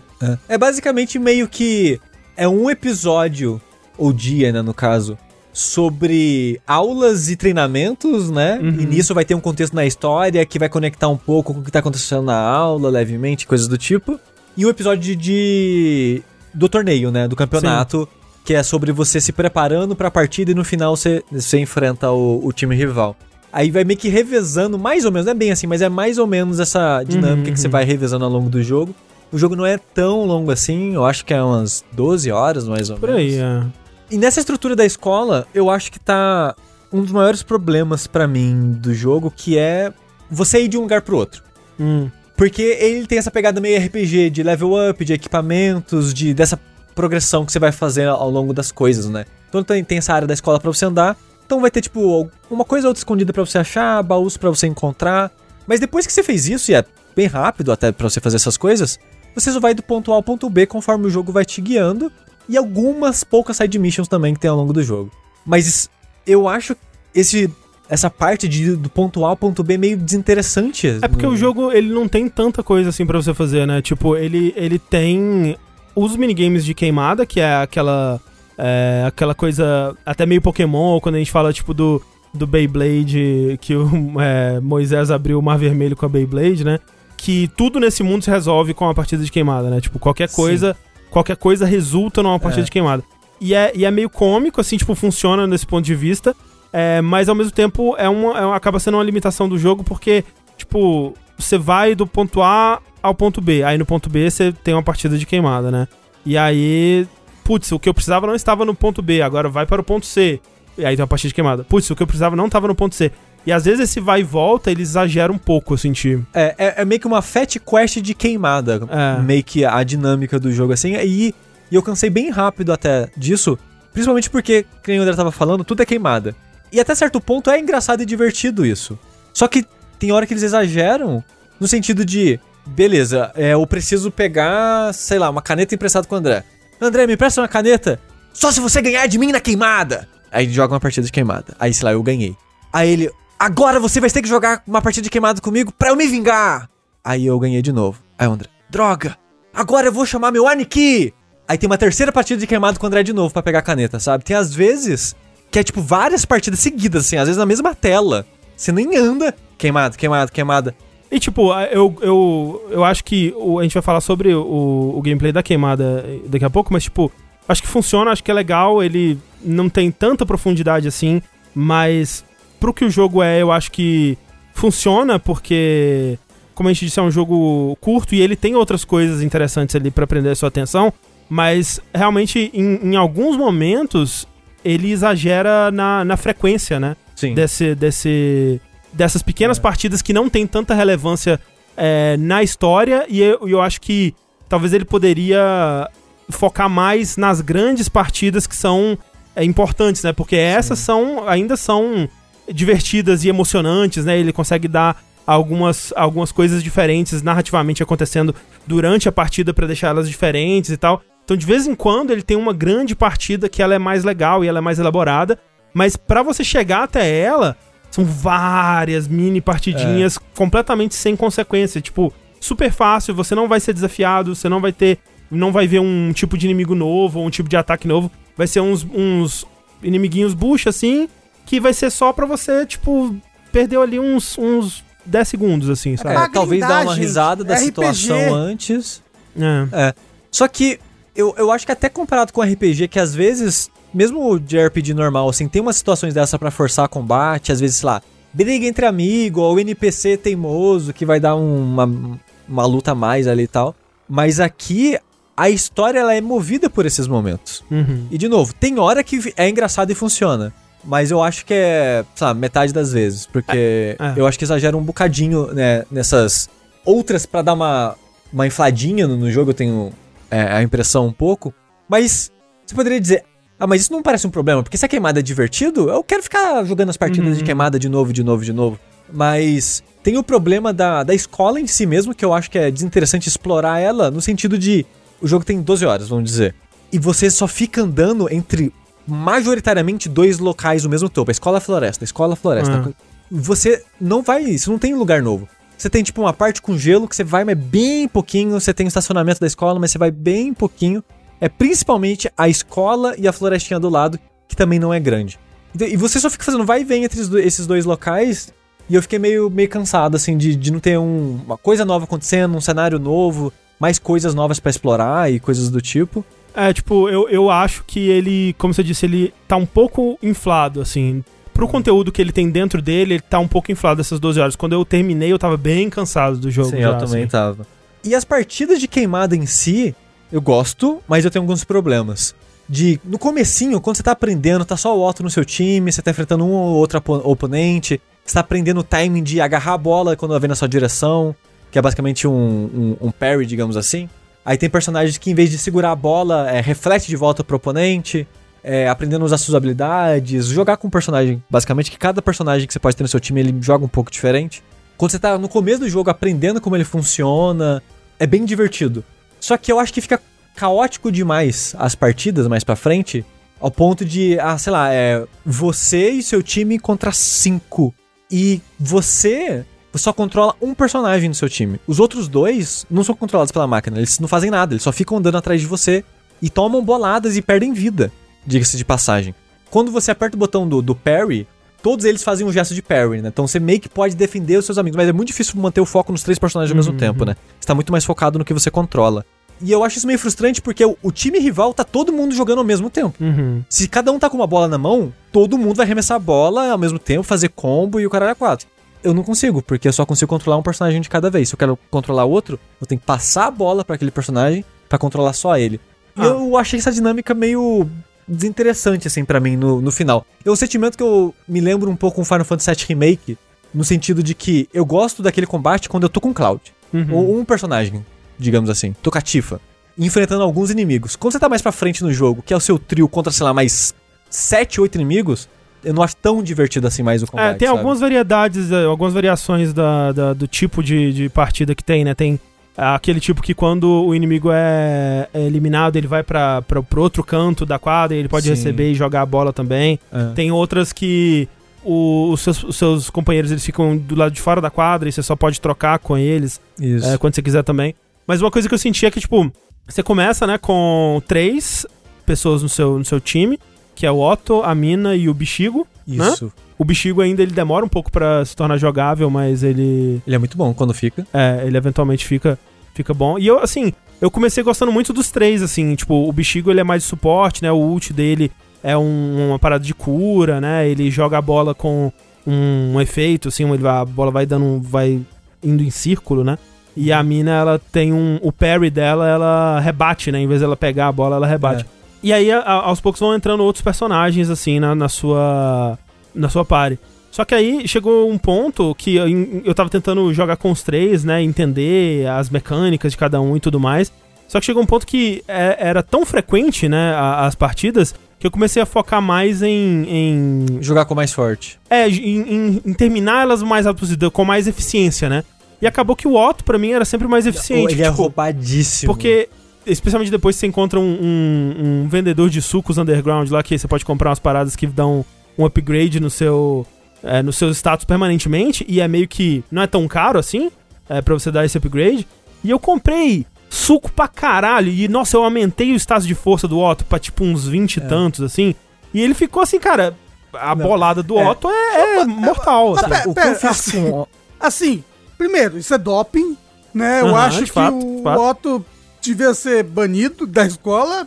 [SPEAKER 2] É basicamente meio que é um episódio, ou dia, né, no caso, sobre aulas e treinamentos, né?
[SPEAKER 1] Uhum.
[SPEAKER 2] E nisso vai ter um contexto na história que vai conectar um pouco com o que tá acontecendo na aula, levemente, coisas do tipo. E um episódio de, do torneio, né, do campeonato, que é sobre você se preparando pra partida e no final você, você enfrenta o, o time rival. Aí vai meio que revezando, mais ou menos, não é bem assim, mas é mais ou menos essa dinâmica
[SPEAKER 1] Uhum,
[SPEAKER 2] que você
[SPEAKER 1] uhum.
[SPEAKER 2] vai revezando ao longo do jogo. O jogo não é tão longo assim, eu acho que é umas 12 horas, mais ou
[SPEAKER 1] Por
[SPEAKER 2] menos.
[SPEAKER 1] aí, é.
[SPEAKER 2] E nessa estrutura da escola, eu acho que tá um dos maiores problemas pra mim do jogo, que é você ir de um lugar pro outro.
[SPEAKER 1] Hum.
[SPEAKER 2] Porque ele tem essa pegada meio RPG de level up, de equipamentos, de dessa progressão que você vai fazer ao longo das coisas, né? Então tem essa área da escola pra você andar. Então vai ter, tipo, uma coisa ou outra escondida pra você achar, baús pra você encontrar. Mas depois que você fez isso, e é bem rápido até pra você fazer essas coisas, você só vai do ponto A ao ponto B conforme o jogo vai te guiando. E algumas poucas side missions também que tem ao longo do jogo. Mas eu acho esse essa parte de, do ponto A ao ponto B meio desinteressante.
[SPEAKER 1] É porque
[SPEAKER 2] no-
[SPEAKER 1] o jogo, ele não tem tanta coisa assim pra você fazer, né? Tipo, ele, ele tem os minigames de queimada, que é aquela é, aquela coisa até meio Pokémon, ou quando a gente fala, tipo, do, do Beyblade, que o [laughs] é, Moisés abriu o Mar Vermelho com a Beyblade, né? Que tudo nesse mundo se resolve com a partida de queimada, né? Tipo, qualquer
[SPEAKER 2] Sim.
[SPEAKER 1] coisa, qualquer coisa resulta numa partida
[SPEAKER 2] É.
[SPEAKER 1] de queimada. E é, e é meio cômico, assim, tipo, funciona nesse ponto de vista. É, mas ao mesmo tempo é uma, é uma- acaba sendo uma limitação do jogo, porque, tipo, você vai do ponto A ao ponto B. Aí no ponto B você tem uma partida de queimada, né? E aí, putz, o que eu precisava não estava no ponto B, agora vai para o ponto C. E aí tem uma de queimada. Putz, o que eu precisava não estava no ponto C. E às vezes esse vai e volta, ele exagera um pouco, eu senti.
[SPEAKER 2] É, é, é meio que uma fat quest de queimada.
[SPEAKER 1] É.
[SPEAKER 2] Meio que a dinâmica do jogo, assim. E, e eu cansei bem rápido até disso. Principalmente porque, como o André tava falando, tudo é queimada. E até certo ponto é engraçado e divertido isso. Só que tem hora que eles exageram no sentido de, beleza, é, eu preciso pegar, sei lá, uma caneta emprestada com o André. André, me empresta uma caneta? Só se você ganhar de mim na queimada. Aí joga uma partida de queimada. Aí, sei lá, eu ganhei. Aí ele, agora você vai ter que jogar uma partida de queimada comigo pra eu me vingar. Aí eu ganhei de novo. Aí o André, droga, agora eu vou chamar meu Aniki. Aí tem uma terceira partida de queimada com o André de novo pra pegar a caneta, sabe? Tem às vezes que é tipo várias partidas seguidas, assim, às vezes na mesma tela. Você nem anda. Queimada, queimada, queimada.
[SPEAKER 1] E tipo, eu, eu, eu acho que o- a gente vai falar sobre o, o gameplay da queimada daqui a pouco, mas tipo, acho que funciona, acho que é legal, ele não tem tanta profundidade assim, mas pro que o jogo é, eu acho que funciona, porque, como a gente disse, é um jogo curto e ele tem outras coisas interessantes ali pra prender a sua atenção, mas realmente em, em alguns momentos ele exagera na, na frequência, né?
[SPEAKER 2] Sim.
[SPEAKER 1] desse, desse, dessas pequenas partidas que não tem tanta relevância é, na história e eu, eu acho que talvez ele poderia focar mais nas grandes partidas que são é, importantes, né? Porque essas são ainda são divertidas e emocionantes, né? Ele consegue dar algumas, algumas coisas diferentes narrativamente acontecendo durante a partida pra deixar elas diferentes e tal. Então, de vez em quando, ele tem uma grande partida que ela é mais legal e ela é mais elaborada. Mas pra você chegar até ela, são várias mini partidinhas completamente sem consequência. Tipo, super fácil, você não vai ser desafiado, você não vai ter. Não vai ver um tipo de inimigo novo ou um tipo de ataque novo. Vai ser uns, uns inimiguinhos bucha, assim, que vai ser só pra você, tipo, perdeu ali uns, uns 10 segundos, assim, sabe?
[SPEAKER 2] É, talvez dar uma risada da
[SPEAKER 3] RPG.
[SPEAKER 2] situação antes.
[SPEAKER 1] É.
[SPEAKER 2] É. Só que eu, eu acho que até comparado com RPG, que às vezes, mesmo de RPG normal, assim, tem umas situações dessa pra forçar combate, às vezes, sei lá, briga entre amigo, ou NPC teimoso que vai dar um- uma, uma luta a mais ali e tal. Mas aqui a história ela é movida por esses momentos.
[SPEAKER 1] Uhum.
[SPEAKER 2] E de novo, tem hora que é engraçado e funciona. Mas eu acho que é, sei lá, metade das vezes. Porque
[SPEAKER 1] É.
[SPEAKER 2] eu acho que exagera um bocadinho, né, nessas outras pra dar uma, uma infladinha no, no jogo, eu tenho é, a impressão um pouco. Mas você poderia dizer, ah, mas isso não parece um problema, porque se a queimada é divertido, eu quero ficar jogando as partidas
[SPEAKER 1] Uhum.
[SPEAKER 2] de queimada de novo, de novo, de novo. Mas tem o problema da, da escola em si mesmo, que eu acho que é desinteressante explorar ela, no sentido de o jogo tem 12 horas, vamos dizer. E você só fica andando entre majoritariamente dois locais no mesmo topo. A escola floresta, a escola floresta.
[SPEAKER 1] Ah.
[SPEAKER 2] Você não vai. Você não tem lugar novo. Você tem, tipo, uma parte com gelo que você vai, mas bem pouquinho. Você tem o estacionamento da escola, mas você vai bem pouquinho. É principalmente a escola e a florestinha do lado, que também não é grande. Então, e você só fica fazendo vai e vem entre esses dois locais. E eu fiquei meio, meio cansado, assim, de, de não ter um- uma coisa nova acontecendo, um cenário novo, mais coisas novas pra explorar e coisas do tipo.
[SPEAKER 1] É, tipo, eu, eu acho que ele, como você disse, ele tá um pouco inflado, assim. Pro conteúdo que ele tem dentro dele, ele tá um pouco inflado essas 12 horas. Quando eu terminei, eu tava bem cansado do jogo.
[SPEAKER 2] Sim,
[SPEAKER 1] já,
[SPEAKER 2] eu também
[SPEAKER 1] assim.
[SPEAKER 2] tava. E as partidas de queimada em si, eu gosto, mas eu tenho alguns problemas. De, no comecinho, quando você tá aprendendo, tá só o Otto no seu time, você tá enfrentando um ou outro oponente, você tá aprendendo o timing de agarrar a bola quando ela vem na sua direção, que é basicamente um, um, um parry, digamos assim. Aí tem personagens que, em vez de segurar a bola, é, reflete de volta pro oponente, é, aprendendo a usar suas habilidades, jogar com um personagem, basicamente, que cada personagem que você pode ter no seu time, ele joga um pouco diferente. Quando você tá no começo do jogo aprendendo como ele funciona, é bem divertido. Só que eu acho que fica caótico demais as partidas mais pra frente, ao ponto de, ah, sei lá, é você e seu time contra cinco. E você só controla um personagem no seu time. Os outros dois não são controlados pela máquina, eles não fazem nada, eles só ficam andando atrás de você e tomam boladas e perdem vida, diga-se de passagem. Quando você aperta o botão do, do parry, todos eles fazem um gesto de parry, né? Então você meio que pode defender os seus amigos, mas é muito difícil manter o foco nos três personagens ao mesmo tempo, né? Você tá muito mais focado no que você controla. E eu acho isso meio frustrante porque o, o time rival tá todo mundo jogando ao mesmo tempo.
[SPEAKER 1] Uhum.
[SPEAKER 2] Se cada um tá com uma bola na mão, todo mundo vai arremessar a bola ao mesmo tempo, fazer combo e o caralho é quatro. Eu não consigo, porque eu só consigo controlar um personagem de cada vez. Se eu quero controlar outro, eu tenho que passar a bola pra aquele personagem pra controlar só ele. E
[SPEAKER 1] Ah.
[SPEAKER 2] eu achei essa dinâmica meio desinteressante, assim, pra mim, no, no final. É um sentimento que eu me lembro um pouco com Final Fantasy VII Remake, no sentido de que eu gosto daquele combate quando eu tô com Cloud.
[SPEAKER 1] Uhum.
[SPEAKER 2] Ou um personagem, digamos assim, tô catifa, enfrentando alguns inimigos. Quando você tá mais pra frente no jogo, que é o seu trio contra, sei lá, mais 7, 8 inimigos, eu não acho tão divertido assim mais o combate.
[SPEAKER 1] É, tem
[SPEAKER 2] sabe?
[SPEAKER 1] algumas variedades, eh, algumas variações da, da- do tipo de, de partida que tem, né? Tem aquele tipo que quando o inimigo é, é eliminado, ele vai pra, pro outro canto da quadra e ele pode
[SPEAKER 2] Sim.
[SPEAKER 1] receber e jogar a bola também.
[SPEAKER 2] É.
[SPEAKER 1] Tem outras que o- os, seus, os seus companheiros eles ficam do lado de fora da quadra e você só pode trocar com eles é, quando você quiser também. Mas uma coisa que eu senti é que, tipo, você começa, né, com três pessoas no seu, no seu time, que é o Otto, a Mina e o Bichigo. né?
[SPEAKER 2] Isso.
[SPEAKER 1] O Bichigo ainda ele demora um pouco pra se tornar jogável, mas ele
[SPEAKER 2] Ele é muito bom quando fica.
[SPEAKER 1] é, ele eventualmente fica fica bom. E eu assim, eu comecei gostando muito dos três assim, tipo, o Bichigo ele é mais de suporte, né? O ult dele é um- uma parada de cura, né? Ele joga a bola com um, efeito assim, ele a bola vai dando um- vai indo em círculo, né? E a mina, ela tem um. O parry dela, ela rebate, né? Em vez dela pegar a bola, ela rebate. E aí, a- aos poucos, vão entrando outros personagens, assim, na, na sua. Na sua party. Só que aí chegou um ponto que eu, eu tava tentando jogar com os três, né? Entender as mecânicas de cada um e tudo mais. Só que chegou um ponto que é- era tão frequente, né? a- as partidas, que eu comecei a focar mais em. em
[SPEAKER 2] Jogar com mais forte.
[SPEAKER 1] é, em, em- em terminar elas mais rápido com mais eficiência, né? E acabou que o Otto, pra mim, era sempre mais eficiente.
[SPEAKER 2] Ele é
[SPEAKER 1] tipo,
[SPEAKER 2] roubadíssimo.
[SPEAKER 1] porque, especialmente depois que você encontra um, um- um vendedor de sucos underground lá, que você pode comprar umas paradas que dão um upgrade no seu, é, no seu status permanentemente, e é meio que não é tão caro assim, é, pra você dar esse upgrade. E eu comprei suco pra caralho, e nossa, eu aumentei o status de força do Otto pra tipo uns 20 e tantos, assim. E ele ficou assim, cara, a
[SPEAKER 2] Não,
[SPEAKER 1] bolada do
[SPEAKER 2] é.
[SPEAKER 1] Otto é, é mortal. Assim.
[SPEAKER 3] pera-
[SPEAKER 2] o que eu
[SPEAKER 3] pera,
[SPEAKER 2] fiz
[SPEAKER 3] assim,
[SPEAKER 2] com...
[SPEAKER 3] Assim, primeiro, isso é doping, né? Eu acho que
[SPEAKER 1] fato,
[SPEAKER 3] o
[SPEAKER 1] fato.
[SPEAKER 3] Otto devia ser banido da escola.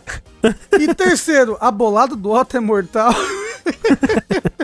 [SPEAKER 3] e terceiro, a bolada do Otto é mortal.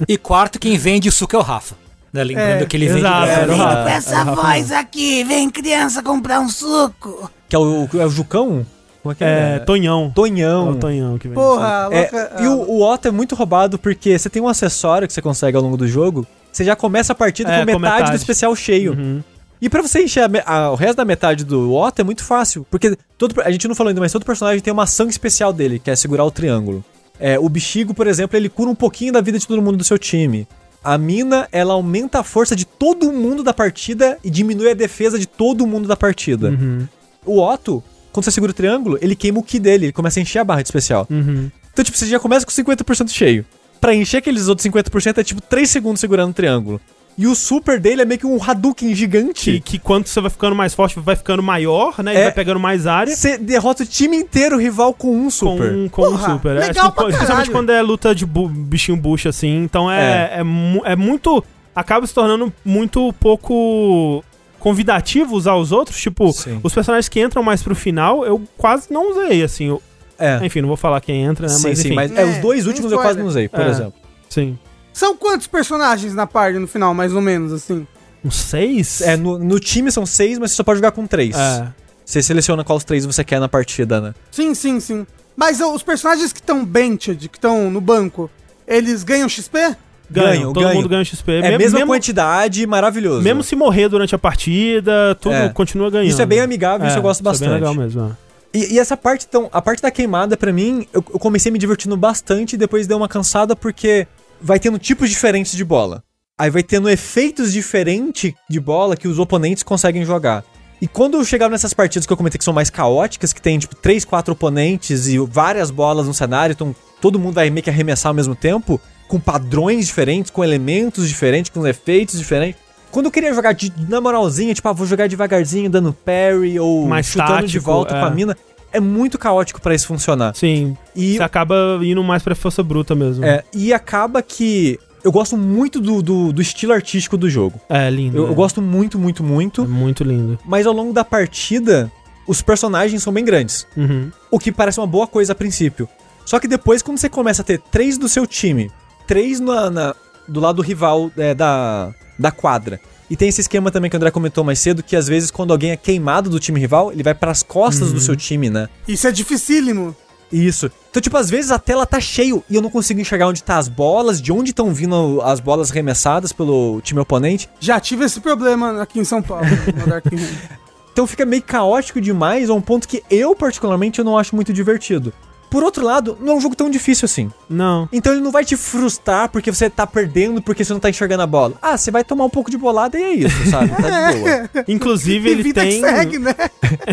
[SPEAKER 4] E quarto, quem vende o suco é o Rafa. Né? Lembrando
[SPEAKER 3] É,
[SPEAKER 4] que ele vende.
[SPEAKER 1] exato,
[SPEAKER 4] É,
[SPEAKER 5] Vem
[SPEAKER 1] Rafa.
[SPEAKER 5] com essa voz aqui, vem criança comprar um suco.
[SPEAKER 2] Que é o, é o Jucão? Como é que
[SPEAKER 1] É,
[SPEAKER 2] é?
[SPEAKER 1] Tonhão. É
[SPEAKER 2] Tonhão.
[SPEAKER 1] o Tonhão que vem.
[SPEAKER 3] Porra, a
[SPEAKER 2] É,
[SPEAKER 3] louca.
[SPEAKER 2] e o, o Otto é muito roubado porque você tem um acessório que você consegue ao longo do jogo, você já começa a partida
[SPEAKER 1] É,
[SPEAKER 2] com,
[SPEAKER 1] com
[SPEAKER 2] metade,
[SPEAKER 1] metade.
[SPEAKER 2] do especial cheio.
[SPEAKER 1] Uhum.
[SPEAKER 2] E pra você encher a a- o resto da metade do Otto é muito fácil, porque todo, a gente não falou ainda, mas todo personagem tem uma ação especial dele, que é segurar o triângulo. É, o Bexigo, por exemplo, ele cura um pouquinho da vida de todo mundo do seu time. A Mina, ela aumenta a força de todo mundo da partida e diminui a defesa de todo mundo da partida.
[SPEAKER 1] Uhum.
[SPEAKER 2] O Otto, quando você segura o triângulo, ele queima o ki dele, ele começa a encher a barra de especial.
[SPEAKER 1] Uhum.
[SPEAKER 2] Então, tipo, você já começa com 50% cheio. Pra encher aqueles outros 50% é tipo 3 segundos segurando o triângulo. E o super dele é meio que um Hadouken gigante.
[SPEAKER 1] Que, que quanto você vai ficando mais forte, vai ficando maior, né? E
[SPEAKER 2] É.
[SPEAKER 1] vai pegando mais área.
[SPEAKER 2] Você derrota o time inteiro rival com um super.
[SPEAKER 1] Com, com
[SPEAKER 3] Porra,
[SPEAKER 1] um super. É,
[SPEAKER 3] legal
[SPEAKER 1] tipo,
[SPEAKER 3] pra
[SPEAKER 1] especialmente quando é luta de bu- bichinho bucha, assim. Então é, é. mu- é muito. Acaba se tornando muito pouco convidativo usar os outros. Tipo,
[SPEAKER 2] Sim.
[SPEAKER 1] os personagens que entram mais pro final, eu quase não usei, assim. eu-
[SPEAKER 2] É.
[SPEAKER 1] enfim, não vou falar quem entra, né?
[SPEAKER 2] sim,
[SPEAKER 1] mas
[SPEAKER 2] sim,
[SPEAKER 1] enfim.
[SPEAKER 2] mas é, os
[SPEAKER 3] É,
[SPEAKER 2] dois
[SPEAKER 3] sem
[SPEAKER 2] últimos eu quase não usei, por
[SPEAKER 1] É.
[SPEAKER 2] exemplo.
[SPEAKER 1] Sim.
[SPEAKER 3] São quantos personagens na party no final, mais ou menos, assim?
[SPEAKER 1] Uns seis?
[SPEAKER 2] É, no, no time são seis, mas você só pode jogar com três.
[SPEAKER 1] É.
[SPEAKER 2] Você seleciona quais três você quer na partida, né?
[SPEAKER 3] Sim, sim, sim. Mas ó, os personagens que estão benched, que estão no banco, eles ganham XP?
[SPEAKER 1] Ganham,
[SPEAKER 2] Ganham,
[SPEAKER 1] todo
[SPEAKER 2] ganham.
[SPEAKER 1] mundo ganha XP.
[SPEAKER 2] É a
[SPEAKER 1] Me-
[SPEAKER 2] mesma
[SPEAKER 1] mesmo,
[SPEAKER 2] quantidade, maravilhoso.
[SPEAKER 1] mesmo se morrer durante a partida, tudo
[SPEAKER 2] É.
[SPEAKER 1] continua ganhando.
[SPEAKER 2] Isso é bem amigável, isso eu gosto
[SPEAKER 1] isso É
[SPEAKER 2] bastante.
[SPEAKER 1] bem legal mesmo. é.
[SPEAKER 2] E, e essa parte, então, a parte da queimada, pra mim, eu, eu comecei me divertindo bastante e depois deu uma cansada porque vai tendo tipos diferentes de bola. Aí vai tendo efeitos diferentes de bola que os oponentes conseguem jogar. E quando eu chegava nessas partidas que eu comentei que são mais caóticas, que tem, tipo, três, quatro oponentes e várias bolas no cenário, então todo mundo vai meio que arremessar ao mesmo tempo, com padrões diferentes, com elementos diferentes, com efeitos diferentes. Quando eu queria jogar de, na moralzinha, tipo, ah, vou jogar devagarzinho, dando parry, ou
[SPEAKER 1] Mais
[SPEAKER 2] chutando de
[SPEAKER 1] tático,
[SPEAKER 2] volta
[SPEAKER 1] é.
[SPEAKER 2] com a mina, é muito caótico pra isso funcionar.
[SPEAKER 1] Sim.
[SPEAKER 2] E,
[SPEAKER 1] Você acaba indo mais pra força bruta mesmo.
[SPEAKER 2] é, e acaba que eu gosto muito do, do, do estilo artístico do jogo.
[SPEAKER 1] É, lindo.
[SPEAKER 2] Eu,
[SPEAKER 1] é.
[SPEAKER 2] eu gosto muito, muito,
[SPEAKER 1] É
[SPEAKER 2] muito.
[SPEAKER 1] muito lindo.
[SPEAKER 2] Mas ao longo da partida, os personagens são bem grandes.
[SPEAKER 1] Uhum.
[SPEAKER 2] O que parece uma boa coisa a princípio. Só que depois, quando você começa a ter três do seu time, três na, na- do lado rival é, da, da quadra. E tem esse esquema também que o André comentou mais cedo, que às vezes quando alguém é queimado do time rival, ele vai pras costas do seu time, né?
[SPEAKER 3] Isso é dificílimo.
[SPEAKER 2] Isso. Então, tipo, às vezes a tela tá cheio e eu não consigo enxergar onde tá as bolas, de onde estão vindo as bolas arremessadas pelo time oponente.
[SPEAKER 3] Já tive esse problema aqui em São Paulo, no Dark Room.
[SPEAKER 2] Então fica meio caótico demais, a um ponto que eu, particularmente, eu não acho muito divertido. Por outro lado, não é um jogo tão difícil assim.
[SPEAKER 1] Não.
[SPEAKER 2] Então ele não vai te frustrar porque você tá perdendo porque você não tá enxergando a bola. Ah, você vai tomar um pouco de bolada e é isso, sabe? Tá de boa. [laughs]
[SPEAKER 1] Inclusive, ele
[SPEAKER 3] vida
[SPEAKER 1] tem.
[SPEAKER 3] que segue, né? [laughs]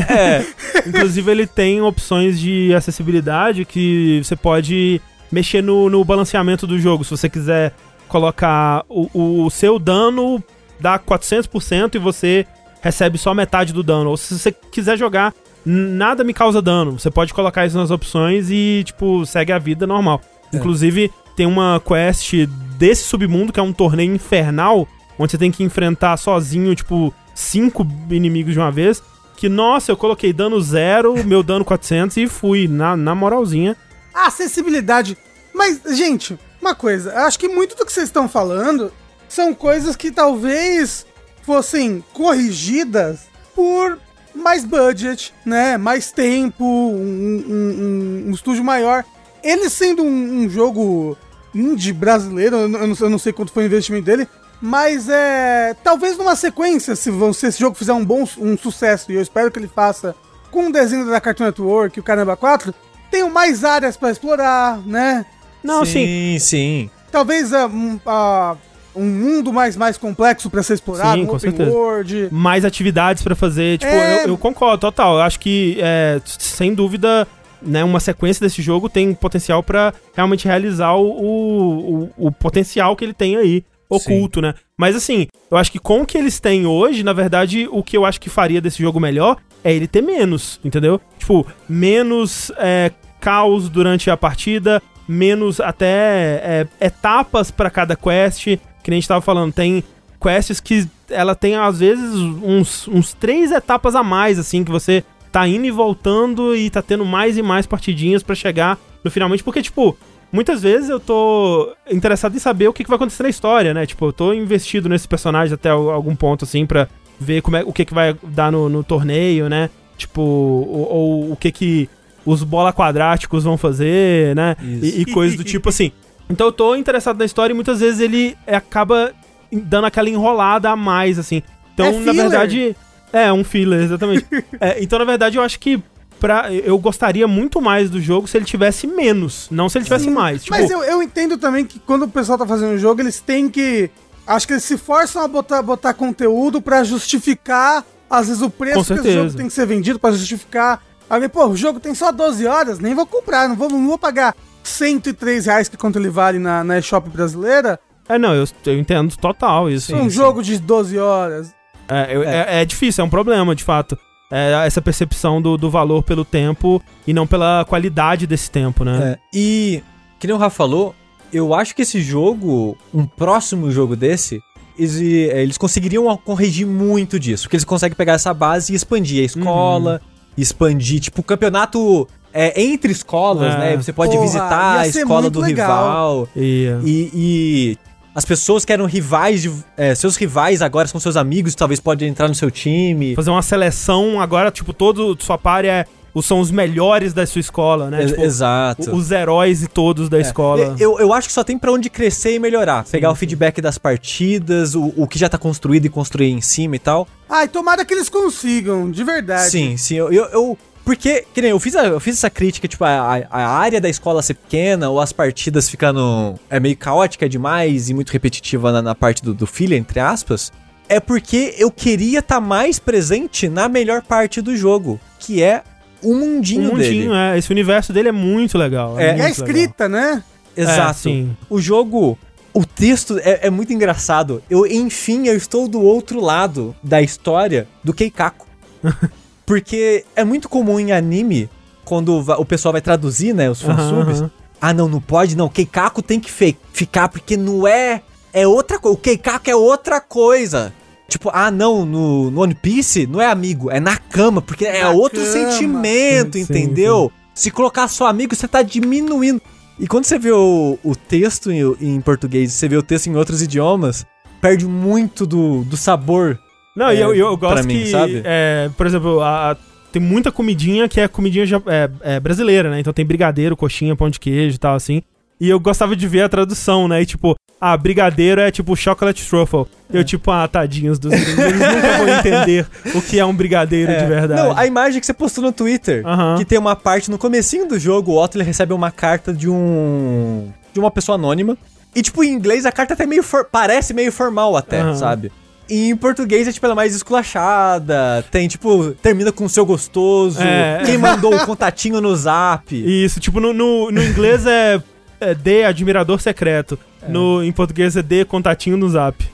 [SPEAKER 1] É. Inclusive, ele tem opções de acessibilidade que você pode mexer no, no balanceamento do jogo. Se você quiser colocar o, o seu dano dá 400% e você recebe só metade do dano. Ou se você quiser jogar nada me causa dano, você pode colocar isso nas opções e, tipo, segue a vida normal. Inclusive, tem uma quest desse submundo, que é um torneio infernal, onde você tem que enfrentar sozinho, tipo, cinco inimigos de uma vez. Que, nossa, eu coloquei dano zero, [laughs] meu dano 400 e fui, na, na moralzinha.
[SPEAKER 3] Acessibilidade. Mas, gente, uma coisa. eu Acho que muito do que vocês estão falando são coisas que talvez fossem corrigidas por mais budget, né? Mais tempo, um, um- um- um estúdio maior. Ele sendo um, um jogo indie brasileiro, eu não, eu não sei- quanto foi o investimento dele, mas é. Talvez numa sequência, se, você, esse jogo fizer um bom um sucesso, e eu espero que ele faça com o desenho da Cartoon Network e o Caramba 4, tenham mais áreas pra explorar, né?
[SPEAKER 1] Não, sim.
[SPEAKER 2] sim, sim.
[SPEAKER 3] Talvez um, ah, um mundo mais, mais complexo pra ser explorado,
[SPEAKER 1] Sim, com certeza.
[SPEAKER 3] world.
[SPEAKER 1] mais atividades pra fazer. Tipo,
[SPEAKER 3] É.
[SPEAKER 1] eu, eu concordo, total. Eu acho que, é, sem dúvida, né, uma sequência desse jogo tem potencial pra realmente realizar o, o, o- potencial que ele tem aí, oculto, né? Mas assim, eu acho que com o que eles têm hoje, na verdade, o que eu acho que faria desse jogo melhor é ele ter menos, entendeu? Tipo, menos é, caos durante a partida, menos até é, etapas pra cada quest. Que nem a gente tava falando, tem quests que ela tem às vezes uns, uns três etapas a mais, assim, que você tá indo e voltando e tá tendo mais e mais partidinhas pra chegar no finalmente, porque, tipo, muitas vezes eu tô interessado em saber o que, que vai acontecer na história, né? Tipo, eu tô investido nesse personagem até al- algum ponto, assim, pra ver como é, o que, que vai dar no, no torneio, né? Tipo, ou, ou o que que os bola quadráticos vão fazer, né? E, e coisas do tipo assim. Então eu tô interessado na história e muitas vezes ele é, acaba dando aquela enrolada a mais, assim. Então,
[SPEAKER 3] É
[SPEAKER 1] na verdade. É, um filler, exatamente. [laughs] É, então, na verdade, eu acho que pra, eu gostaria muito mais do jogo se ele tivesse menos, não se ele tivesse
[SPEAKER 3] Sim,
[SPEAKER 1] mais. Tipo,
[SPEAKER 3] Mas eu, eu entendo também que quando o pessoal tá fazendo o jogo, eles têm que. Acho que eles se forçam a botar, botar conteúdo pra justificar, às vezes, o preço que
[SPEAKER 1] certeza.
[SPEAKER 3] jogo tem que ser vendido, pra justificar. Aí, pô, o jogo tem só 12 horas, nem vou comprar, não vou, não vou pagar 103 reais que quanto ele vale na, na eShop brasileira,
[SPEAKER 1] É, não, eu, eu entendo total isso.
[SPEAKER 3] um jogo de 12 horas.
[SPEAKER 1] É, eu- é- é difícil, é um problema, de fato. É essa percepção do, do valor pelo tempo e não pela qualidade desse tempo, né?
[SPEAKER 2] É, e, que nem o Rafa falou, eu acho que esse jogo, um próximo jogo desse, eles, eh, eles conseguiriam corrigir muito disso. Porque eles conseguem pegar essa base e expandir a escola, expandir, tipo, o campeonato é, entre escolas,
[SPEAKER 1] É.
[SPEAKER 2] né? Você pode
[SPEAKER 3] Porra,
[SPEAKER 2] visitar a escola do
[SPEAKER 3] legal.
[SPEAKER 2] rival.
[SPEAKER 1] E,
[SPEAKER 2] E, e as pessoas que eram rivais, de, é, seus rivais agora são seus amigos, talvez podem entrar no seu time.
[SPEAKER 1] fazer uma seleção agora, tipo, todo sua party é, os- são os melhores da sua escola, né? Tipo,
[SPEAKER 2] Exato.
[SPEAKER 1] o- os heróis e todos da escola.
[SPEAKER 2] Eu, eu acho que só tem pra onde crescer e melhorar. Pegar o feedback das partidas, o, o que já tá construído e construir em cima e tal.
[SPEAKER 3] Ai, tomara que eles consigam, de verdade.
[SPEAKER 2] Sim, sim. Eu, eu, eu- porque, que nem eu fiz, a- eu fiz essa crítica, tipo, a, a- a área da escola ser pequena, ou as partidas ficando. É meio caótica demais e muito repetitiva na, na parte do, do filho, entre aspas. É porque eu queria estar mais presente na melhor parte do jogo, que é o
[SPEAKER 1] o
[SPEAKER 2] mundinho,
[SPEAKER 1] mundinho,
[SPEAKER 2] dele.
[SPEAKER 1] é. Esse universo dele é muito legal.
[SPEAKER 2] É.
[SPEAKER 3] E
[SPEAKER 1] muito
[SPEAKER 3] a
[SPEAKER 1] legal.
[SPEAKER 3] escrita, né?
[SPEAKER 2] Exato.
[SPEAKER 1] É, sim.
[SPEAKER 2] O jogo, o texto é, é muito engraçado. Eu, enfim, eu estou do outro lado da história do Keikaku. [laughs] Porque é muito comum em anime, quando o pessoal vai traduzir, né, os fansubs.
[SPEAKER 1] aham.
[SPEAKER 2] Ah, não, não pode, não. Keikaku tem que ficar, porque não é. É outra coisa. O Keikaku é outra coisa. Tipo, ah, não, no, no One Piece não é amigo, é na cama, porque é
[SPEAKER 3] Na
[SPEAKER 2] outro
[SPEAKER 3] cama.
[SPEAKER 2] sentimento,
[SPEAKER 1] Sim,
[SPEAKER 2] entendeu? Se colocar só amigo, você tá diminuindo. E quando você vê o, o texto em, em português e você vê o texto em outros idiomas, perde muito do, do sabor.
[SPEAKER 1] Não, e
[SPEAKER 2] É,
[SPEAKER 1] eu, eu
[SPEAKER 2] pra
[SPEAKER 1] gosto
[SPEAKER 2] mim,
[SPEAKER 1] que,
[SPEAKER 2] sabe?
[SPEAKER 1] é, por exemplo, a- a- tem muita comidinha que é comidinha ja- é, é, brasileira, né? Então tem brigadeiro, coxinha, pão de queijo e tal, assim. E eu gostava de ver a tradução, né? E tipo, ah, brigadeiro é tipo chocolate truffle. Eu tipo, ah, tadinhos dos gringos, eles nunca vão [laughs] entender o que é um brigadeiro de verdade.
[SPEAKER 2] Não, a imagem que você postou no Twitter,
[SPEAKER 1] Aham.
[SPEAKER 2] que tem uma parte no comecinho do jogo, o Otto ele recebe uma carta de um de uma pessoa anônima. E tipo, em inglês a carta até meio for- parece meio formal até,
[SPEAKER 1] Aham.
[SPEAKER 2] sabe? E em português é tipo ela é mais esculachada, tem tipo, termina com seu gostoso,
[SPEAKER 1] É.
[SPEAKER 2] quem mandou o contatinho no Zap.
[SPEAKER 1] Isso, tipo, no, no, no inglês é, é D, admirador secreto. No, em português é D, contatinho no zap.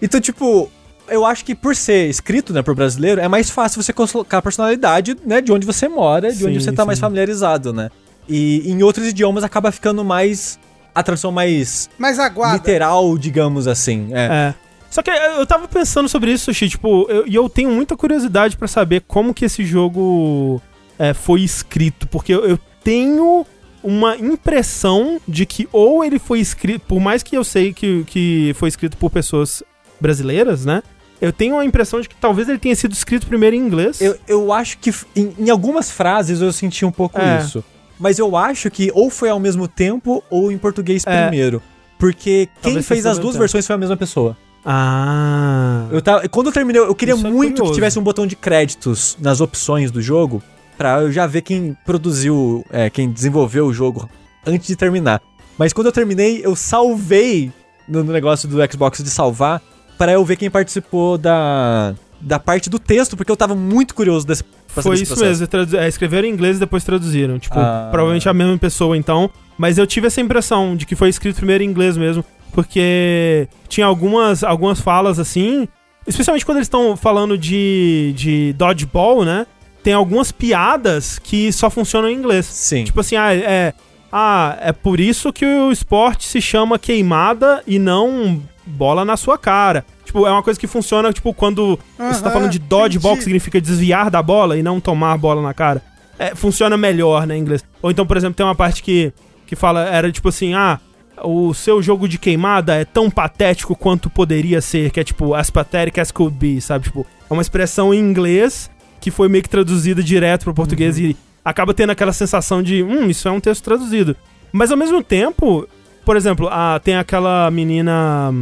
[SPEAKER 2] Então, tipo, eu acho que por ser escrito, né, por brasileiro, é mais fácil você colocar a personalidade, né, de onde você mora, de onde
[SPEAKER 1] Sim,
[SPEAKER 2] você tá mais
[SPEAKER 1] sim.
[SPEAKER 2] familiarizado, né? E em outros idiomas acaba ficando mais. a tradução mais
[SPEAKER 3] Mas aguarda.
[SPEAKER 2] literal, digamos assim. É.
[SPEAKER 1] É. Só que eu tava pensando sobre isso, Sushi, tipo, eu- e eu, tenho muita curiosidade pra saber como que esse jogo é, foi escrito, porque eu, eu tenho uma impressão de que ou ele foi escrito, por mais que eu sei que, que foi escrito por pessoas brasileiras, né? Eu tenho a impressão de que talvez ele tenha sido escrito primeiro em inglês.
[SPEAKER 2] Eu, eu acho que em, em algumas frases eu senti um pouco
[SPEAKER 1] É.
[SPEAKER 2] isso. Mas eu acho que ou foi ao mesmo tempo ou em português
[SPEAKER 1] É.
[SPEAKER 2] primeiro. Porque quem
[SPEAKER 1] Talvez
[SPEAKER 2] fez as duas
[SPEAKER 1] ao
[SPEAKER 2] versões foi a mesma pessoa.
[SPEAKER 1] Ah.
[SPEAKER 2] Eu tava, quando eu terminei, eu queria
[SPEAKER 1] Isso é
[SPEAKER 2] muito que tivesse um botão de créditos nas opções do jogo, pra eu já ver quem produziu, é, quem desenvolveu o jogo antes de terminar. Mas quando eu terminei, eu salvei no, negócio do Xbox de salvar, pra eu ver quem participou da, da parte do texto, porque eu tava muito curioso desse
[SPEAKER 1] Foi isso
[SPEAKER 2] processo.
[SPEAKER 1] mesmo, é, escreveram em inglês e depois traduziram. Tipo,
[SPEAKER 2] Ah.
[SPEAKER 1] provavelmente a mesma pessoa então. Mas eu tive essa impressão de que foi escrito primeiro em inglês mesmo. Porque tinha algumas, algumas falas assim. Especialmente quando eles estão falando de, de dodgeball, né? Tem algumas piadas que só funcionam em inglês.
[SPEAKER 2] Sim.
[SPEAKER 1] Tipo assim, ah, é. Ah, é por isso que o esporte se chama queimada e não bola na sua cara. Tipo, é uma coisa que funciona, tipo, quando você tá falando de dodgeball, que significa desviar da bola e não tomar a bola na cara. É, funciona melhor, né, em inglês. Ou então, por exemplo, tem uma parte que, que fala, era tipo assim, ah, o seu jogo de queimada é tão patético quanto poderia ser, que é tipo, as pathetic as could be, sabe? Tipo, é uma expressão em inglês que foi meio que traduzida direto pro português e acaba tendo aquela sensação de, hum, isso é um texto traduzido. Mas ao mesmo tempo, por exemplo, a, tem aquela menina,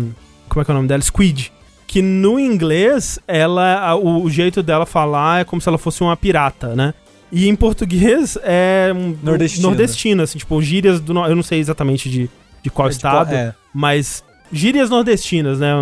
[SPEAKER 1] como é que é o nome dela? Squid. Que no inglês, ela, a- o, o jeito dela falar é como se ela fosse uma pirata, né? E em português é um,
[SPEAKER 2] Nordestina.
[SPEAKER 1] nordestina, assim, tipo, gírias do. Eu não sei exatamente de, de qual
[SPEAKER 2] É
[SPEAKER 1] estado,
[SPEAKER 2] é.
[SPEAKER 1] mas gírias nordestinas, né?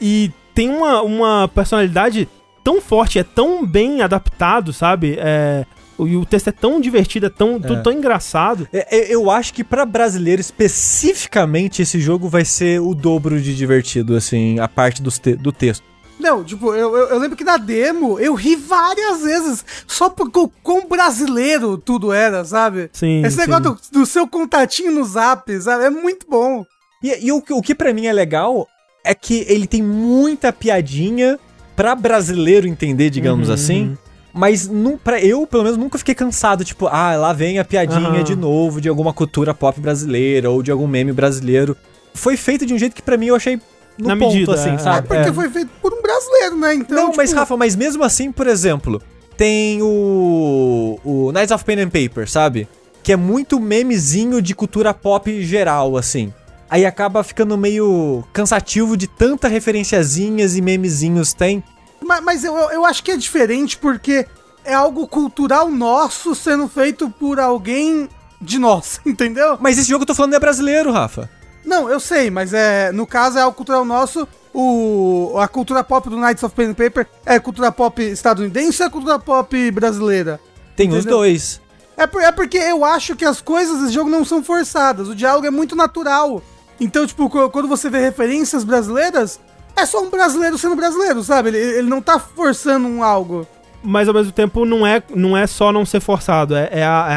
[SPEAKER 1] E tem uma, uma personalidade tão forte, é tão bem adaptado, sabe? É, E o texto é tão divertido, é tão, tudo tão engraçado.
[SPEAKER 2] É, é, Eu acho que pra brasileiro especificamente esse jogo vai ser o dobro de divertido, assim, a parte dos te- do texto.
[SPEAKER 3] Não, tipo, eu, eu, eu lembro que na demo eu ri várias vezes, só porque o quão brasileiro tudo era, sabe?
[SPEAKER 1] Sim,
[SPEAKER 3] Esse
[SPEAKER 1] sim.
[SPEAKER 3] negócio do, do seu contatinho no zap, sabe? É muito bom.
[SPEAKER 2] E, e o, que- o que pra mim é legal é que ele tem muita piadinha pra brasileiro entender, digamos
[SPEAKER 1] Uhum,
[SPEAKER 2] assim. Mas não, pra eu, pelo menos, nunca fiquei cansado. Tipo, ah, lá vem a piadinha
[SPEAKER 1] Aham.
[SPEAKER 2] de novo de alguma cultura pop brasileira ou de algum meme brasileiro. Foi feito de um jeito que pra mim eu achei no
[SPEAKER 1] Na
[SPEAKER 2] ponto,
[SPEAKER 1] medida,
[SPEAKER 2] assim,
[SPEAKER 1] é.
[SPEAKER 3] É
[SPEAKER 2] sabe?
[SPEAKER 3] porque
[SPEAKER 2] É.
[SPEAKER 3] foi feito por brasileiro, né? Então,
[SPEAKER 2] Não,
[SPEAKER 3] tipo,
[SPEAKER 2] mas Rafa, mas mesmo assim, por exemplo, tem o, o Knights of Pen and Paper, sabe? Que é muito memezinho de cultura pop geral, assim. Aí acaba ficando meio cansativo de tanta referenciazinhas e memezinhos tem.
[SPEAKER 3] Mas, mas eu, eu eu acho que é diferente porque é algo cultural nosso sendo feito por alguém de nós, [laughs] entendeu?
[SPEAKER 2] Mas esse jogo eu tô falando é brasileiro, Rafa.
[SPEAKER 3] Não, eu sei, mas é no caso é algo cultural nosso. O, a cultura pop do Knights of Pen and Paper é cultura pop estadunidense ou é cultura pop brasileira?
[SPEAKER 2] Tem os
[SPEAKER 3] Entendeu?
[SPEAKER 2] dois.
[SPEAKER 3] É, por- é porque eu acho que as coisas desse jogo não são forçadas. O diálogo é muito natural. Então, tipo, qu- quando você vê referências brasileiras, é só um brasileiro sendo brasileiro, sabe? Ele, ele não tá forçando um algo.
[SPEAKER 1] Mas ao mesmo tempo não é, não é só não ser forçado, é, é a, é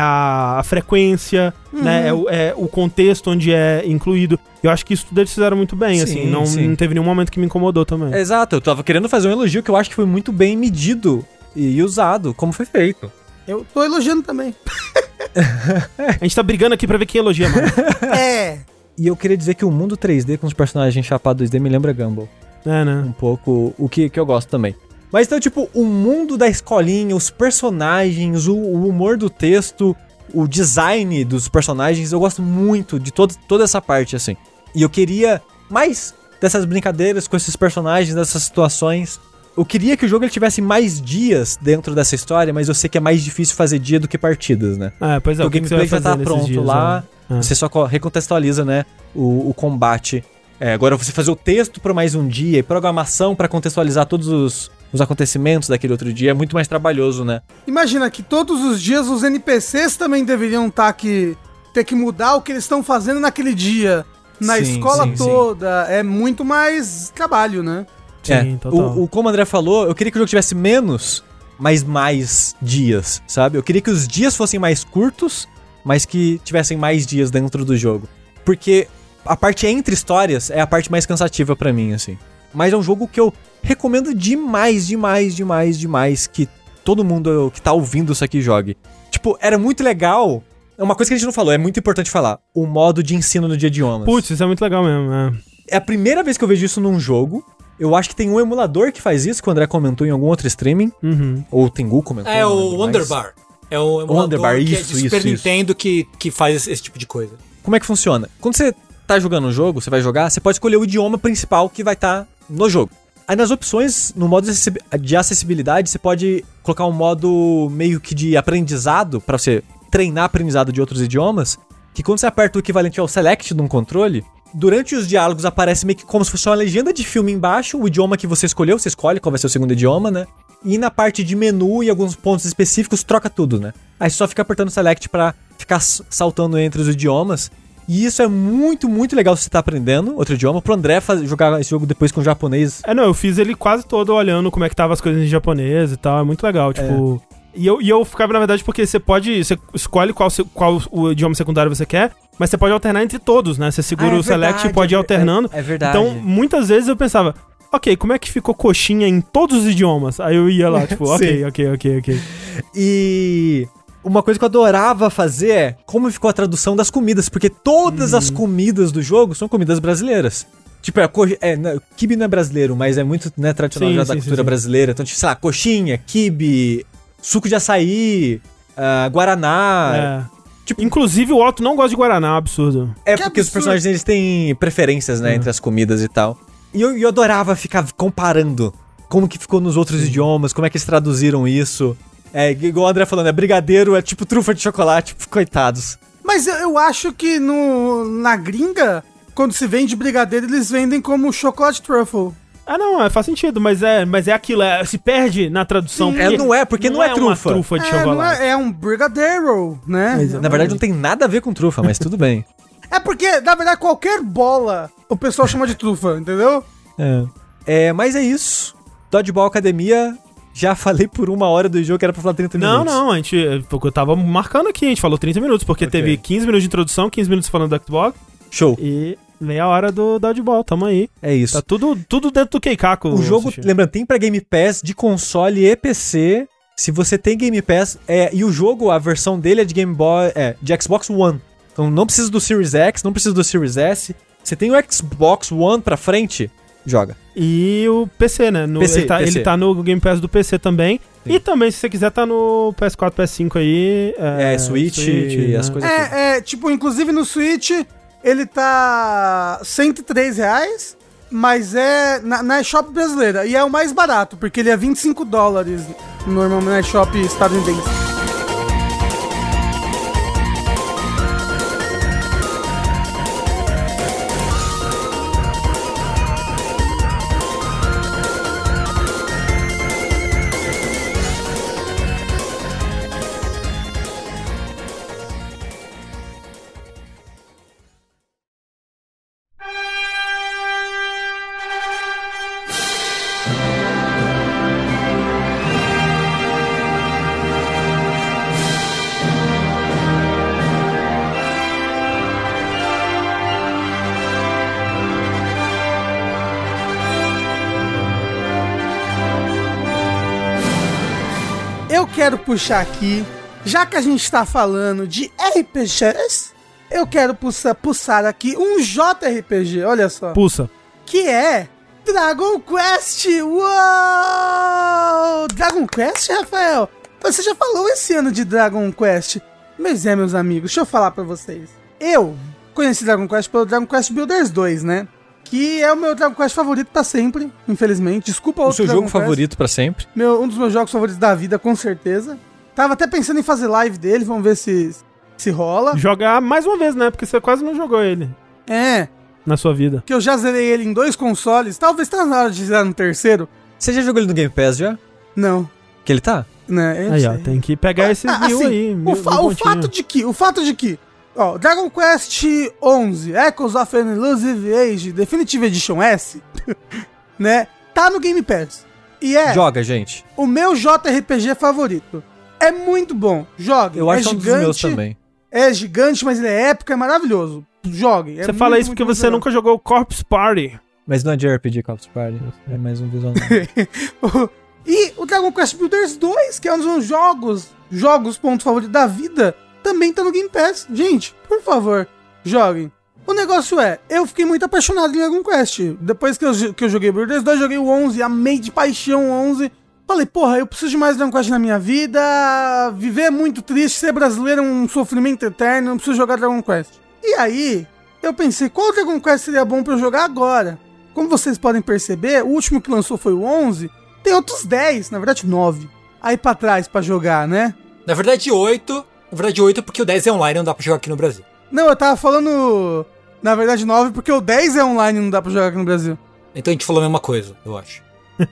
[SPEAKER 1] a- frequência, né? É o, é o contexto onde é incluído. Eu acho que isso tudo eles fizeram muito bem,
[SPEAKER 2] Sim,
[SPEAKER 1] assim. Não,
[SPEAKER 2] sim.
[SPEAKER 1] não teve nenhum momento que me incomodou também.
[SPEAKER 2] Exato, eu tava querendo fazer um elogio que eu acho que foi muito bem medido e usado, como foi feito.
[SPEAKER 3] Eu tô elogiando também. [laughs]
[SPEAKER 1] A gente tá brigando aqui pra ver quem elogia mais. [laughs]
[SPEAKER 3] é.
[SPEAKER 2] E eu queria dizer que o mundo 3D com os personagens chapados 2D me lembra Gumball.
[SPEAKER 1] é, né?
[SPEAKER 2] um pouco o que, que eu gosto também. Mas então, tipo, o mundo da escolinha, os personagens, o, o humor do texto, o design dos personagens, eu gosto muito de todo, toda essa parte, assim. E eu queria mais dessas brincadeiras com esses personagens, dessas situações. Eu queria que o jogo ele tivesse mais dias dentro dessa história, mas eu sei que é mais difícil fazer dia do que partidas, né?
[SPEAKER 1] É, pois é,
[SPEAKER 2] o
[SPEAKER 1] o
[SPEAKER 2] gameplay já tá pronto
[SPEAKER 1] dias,
[SPEAKER 2] lá,
[SPEAKER 1] né? É.
[SPEAKER 2] você só co- recontextualiza, né, o, o combate. É, agora você fazer o texto para mais um dia e programação para contextualizar todos os, os acontecimentos daquele outro dia é muito mais trabalhoso, né?
[SPEAKER 3] Imagina que todos os dias os NPCs também deveriam tá que, ter que mudar o que eles estão fazendo naquele dia. Na
[SPEAKER 2] Sim,
[SPEAKER 3] escola
[SPEAKER 2] sim, sim.
[SPEAKER 3] toda. É muito mais trabalho, né?
[SPEAKER 1] Sim,
[SPEAKER 2] É,
[SPEAKER 1] total.
[SPEAKER 2] o, o, como o André falou, eu queria que o jogo tivesse menos, mas mais dias, sabe? Eu queria que os dias fossem mais curtos, mas que tivessem mais dias dentro do jogo. Porque a parte entre histórias é a parte mais cansativa pra mim, assim. Mas é um jogo que eu recomendo demais, demais, demais, demais que todo mundo que tá ouvindo isso aqui jogue. Tipo, era muito legal. É uma coisa que a gente não falou, é muito importante falar. O modo de ensino no de idiomas.
[SPEAKER 1] Putz, isso é muito legal mesmo. É.
[SPEAKER 2] É a primeira vez que eu vejo isso num jogo. Eu acho que tem um emulador que faz isso, que o André comentou em algum outro streaming.
[SPEAKER 1] Uhum.
[SPEAKER 2] Ou o Tengu comentou.
[SPEAKER 4] É o. Wonderbar. É o emulador
[SPEAKER 2] Wonderbar,
[SPEAKER 4] que é
[SPEAKER 2] isso,
[SPEAKER 4] de Super
[SPEAKER 2] isso, isso.
[SPEAKER 4] Nintendo que, que faz esse, esse tipo de coisa.
[SPEAKER 2] Como é que funciona? Quando você tá jogando um jogo, você vai jogar, você pode escolher o idioma principal que vai estar no jogo. Aí nas opções, no modo de acessi- de acessibilidade, você pode colocar um modo meio que de aprendizado, pra você treinar aprendizado de outros idiomas, que quando você aperta o equivalente ao select de um controle, durante os diálogos aparece meio que como se fosse uma legenda de filme embaixo, o idioma que você escolheu, você escolhe qual vai ser o segundo idioma, né? E na parte de menu e alguns pontos específicos troca tudo, né? Aí você só fica apertando select pra ficar saltando entre os idiomas. E isso é muito, muito legal se você tá aprendendo outro idioma. Pro André faz- jogar esse jogo depois com o japonês.
[SPEAKER 1] É, não, eu fiz ele quase todo olhando como é que tava as coisas em japonês e tal. É muito legal, tipo. E, eu, e eu ficava, na verdade, porque você pode. Você escolhe qual, qual o idioma secundário você quer, mas você pode alternar entre todos, né? Você segura
[SPEAKER 2] Ah, é
[SPEAKER 1] o select
[SPEAKER 2] verdade,
[SPEAKER 1] e pode ir
[SPEAKER 2] é-
[SPEAKER 1] alternando.
[SPEAKER 2] é- é verdade.
[SPEAKER 1] Então, muitas vezes eu pensava, ok, como é que ficou coxinha em todos os idiomas? Aí eu ia lá, tipo, [laughs] ok, ok, ok, ok.
[SPEAKER 2] E uma coisa que eu adorava fazer é como ficou a tradução das comidas, porque todas as
[SPEAKER 1] Uhum.
[SPEAKER 2] comidas do jogo são comidas brasileiras. Tipo, é, co- é não, kibe não é brasileiro, mas é muito né, tradicional
[SPEAKER 1] Sim,
[SPEAKER 2] já
[SPEAKER 1] sim,
[SPEAKER 2] da cultura
[SPEAKER 1] sim.
[SPEAKER 2] brasileira. Então, tipo, sei lá, coxinha, kibe, suco de açaí, ah, guaraná.
[SPEAKER 1] É. Tipo, inclusive o Otto não gosta de Guaraná, é absurdo.
[SPEAKER 2] É
[SPEAKER 3] Que
[SPEAKER 2] porque os
[SPEAKER 3] absurdo.
[SPEAKER 2] personagens eles têm preferências, né, entre as comidas e tal. E eu, e eu adorava ficar comparando como que ficou nos outros idiomas, como é que eles traduziram isso. É, igual o André falando, é brigadeiro, é tipo trufa de chocolate, tipo, coitados.
[SPEAKER 3] Mas eu, eu acho que no, na gringa, quando se vende brigadeiro, eles vendem como chocolate truffle.
[SPEAKER 1] Ah, não, é, faz sentido, mas é, mas é aquilo, é, se perde na tradução.
[SPEAKER 3] Sim.
[SPEAKER 2] É, não é, porque não, é, trufa.
[SPEAKER 1] uma trufa de
[SPEAKER 3] É, não
[SPEAKER 1] chocolate.
[SPEAKER 3] é, é um brigadeiro, né?
[SPEAKER 2] Na verdade, não tem nada a ver com trufa, mas tudo bem. [laughs]
[SPEAKER 3] É porque, na verdade, qualquer bola o pessoal chama de trufa, entendeu?
[SPEAKER 2] É. É, mas é isso. Dodgeball Academia, já falei por uma hora do jogo que era pra falar 30
[SPEAKER 1] Não,
[SPEAKER 2] minutos.
[SPEAKER 1] não, a gente. Eu tava marcando aqui, a gente falou 30 minutos, porque
[SPEAKER 2] Ok.
[SPEAKER 1] teve 15 minutos de introdução, 15 minutos falando do Xbox
[SPEAKER 2] Show.
[SPEAKER 1] e meia hora do Dodgeball, tamo aí.
[SPEAKER 2] É isso.
[SPEAKER 1] Tá tudo, tudo dentro do Keikaku.
[SPEAKER 2] O jogo, lembrando, tem pra Game Pass de console e PC. Se você tem Game Pass, é, e o jogo, a versão dele é de Game Boy, é, de Xbox One. Então não precisa do Series X, não precisa do Series S. Você tem o Xbox One pra frente, joga.
[SPEAKER 1] E o PC, né? No-
[SPEAKER 2] PC,
[SPEAKER 1] ele, tá,
[SPEAKER 2] PC.
[SPEAKER 1] ele tá no Game Pass do PC também. E também, se você quiser, tá no PS4, PS5 aí.
[SPEAKER 2] É, Switch, e
[SPEAKER 1] né?
[SPEAKER 2] as coisas.
[SPEAKER 3] É, é, tipo, inclusive no Switch, ele tá 103 reais, mas é na, na eShop brasileira. E é o mais barato, porque ele é 25 dólares normalmente na eShop estadunidense. Quero puxar aqui, já que a gente tá falando de RPGs, eu quero puxar, puxar aqui um JRPG, olha só.
[SPEAKER 1] Pulsa.
[SPEAKER 3] que é Dragon Quest. Uou! Dragon Quest, Rafael? Você já falou esse ano de Dragon Quest. Mas é, meus amigos, deixa eu falar pra vocês. Eu conheci Dragon Quest pelo Dragon Quest Builders 2, né? Que é o meu Dragon Quest favorito pra sempre, infelizmente. Desculpa
[SPEAKER 2] O
[SPEAKER 3] outro
[SPEAKER 2] seu
[SPEAKER 3] Dragon
[SPEAKER 2] jogo
[SPEAKER 3] Quest.
[SPEAKER 2] favorito pra sempre.
[SPEAKER 3] Meu, um dos meus jogos favoritos da vida, com certeza. Tava até pensando em fazer live dele, vamos ver se, se rola.
[SPEAKER 1] Jogar mais uma vez, né? Porque você quase não jogou ele
[SPEAKER 3] É,
[SPEAKER 1] na sua vida.
[SPEAKER 3] que eu já zerei ele em dois consoles. Talvez tá na hora de zerar no terceiro.
[SPEAKER 2] Você já jogou ele no Game Pass já?
[SPEAKER 3] Não,
[SPEAKER 2] Que ele tá?
[SPEAKER 3] né? eu
[SPEAKER 1] Aí,
[SPEAKER 3] sei.
[SPEAKER 1] ó, tem que pegar esses
[SPEAKER 3] Ah,
[SPEAKER 1] mil
[SPEAKER 3] assim,
[SPEAKER 1] aí.
[SPEAKER 3] o,
[SPEAKER 1] Mil,
[SPEAKER 3] fa-
[SPEAKER 1] mil
[SPEAKER 3] o fato de que, o fato de que, ó, Dragon Quest 11, Echoes of an Elusive Age, Definitive Edition S, [laughs] né, tá no Game Pass. E é
[SPEAKER 2] Joga, gente.
[SPEAKER 3] o meu JRPG favorito. É muito bom. Jogue.
[SPEAKER 2] Eu
[SPEAKER 3] é
[SPEAKER 2] acho que é um dos meus também.
[SPEAKER 3] É gigante, mas ele é épico, é maravilhoso. Jogue.
[SPEAKER 1] Você fala isso porque você nunca jogou Corpse Party.
[SPEAKER 2] Mas não é de RPG Corpse Party. É mais um visual. [laughs]
[SPEAKER 3] E o Dragon Quest Builders 2, que é um dos meus jogos, jogos ponto favorito da vida, também tá no Game Pass. Gente, por favor, joguem. O negócio é, eu fiquei muito apaixonado em Dragon Quest. Depois que eu, que eu joguei Builders 2, joguei o 11, amei de paixão o 11. Falei, porra, eu preciso de mais Dragon Quest na minha vida. Viver é muito triste, ser brasileiro é um sofrimento eterno, eu preciso jogar Dragon Quest. E aí, eu pensei, qual Dragon Quest seria bom pra eu jogar agora? Como vocês podem perceber, o último que lançou foi o 11. Tem outros 10, na verdade 9. Aí pra trás pra jogar, né?
[SPEAKER 4] Na verdade, 8. Na verdade, 8 porque o 10 é online, não dá pra jogar aqui no Brasil.
[SPEAKER 3] Não, eu tava falando, na verdade 9, porque o 10 é online e não dá pra jogar aqui no Brasil.
[SPEAKER 4] Então a gente falou a mesma coisa, eu acho. [laughs]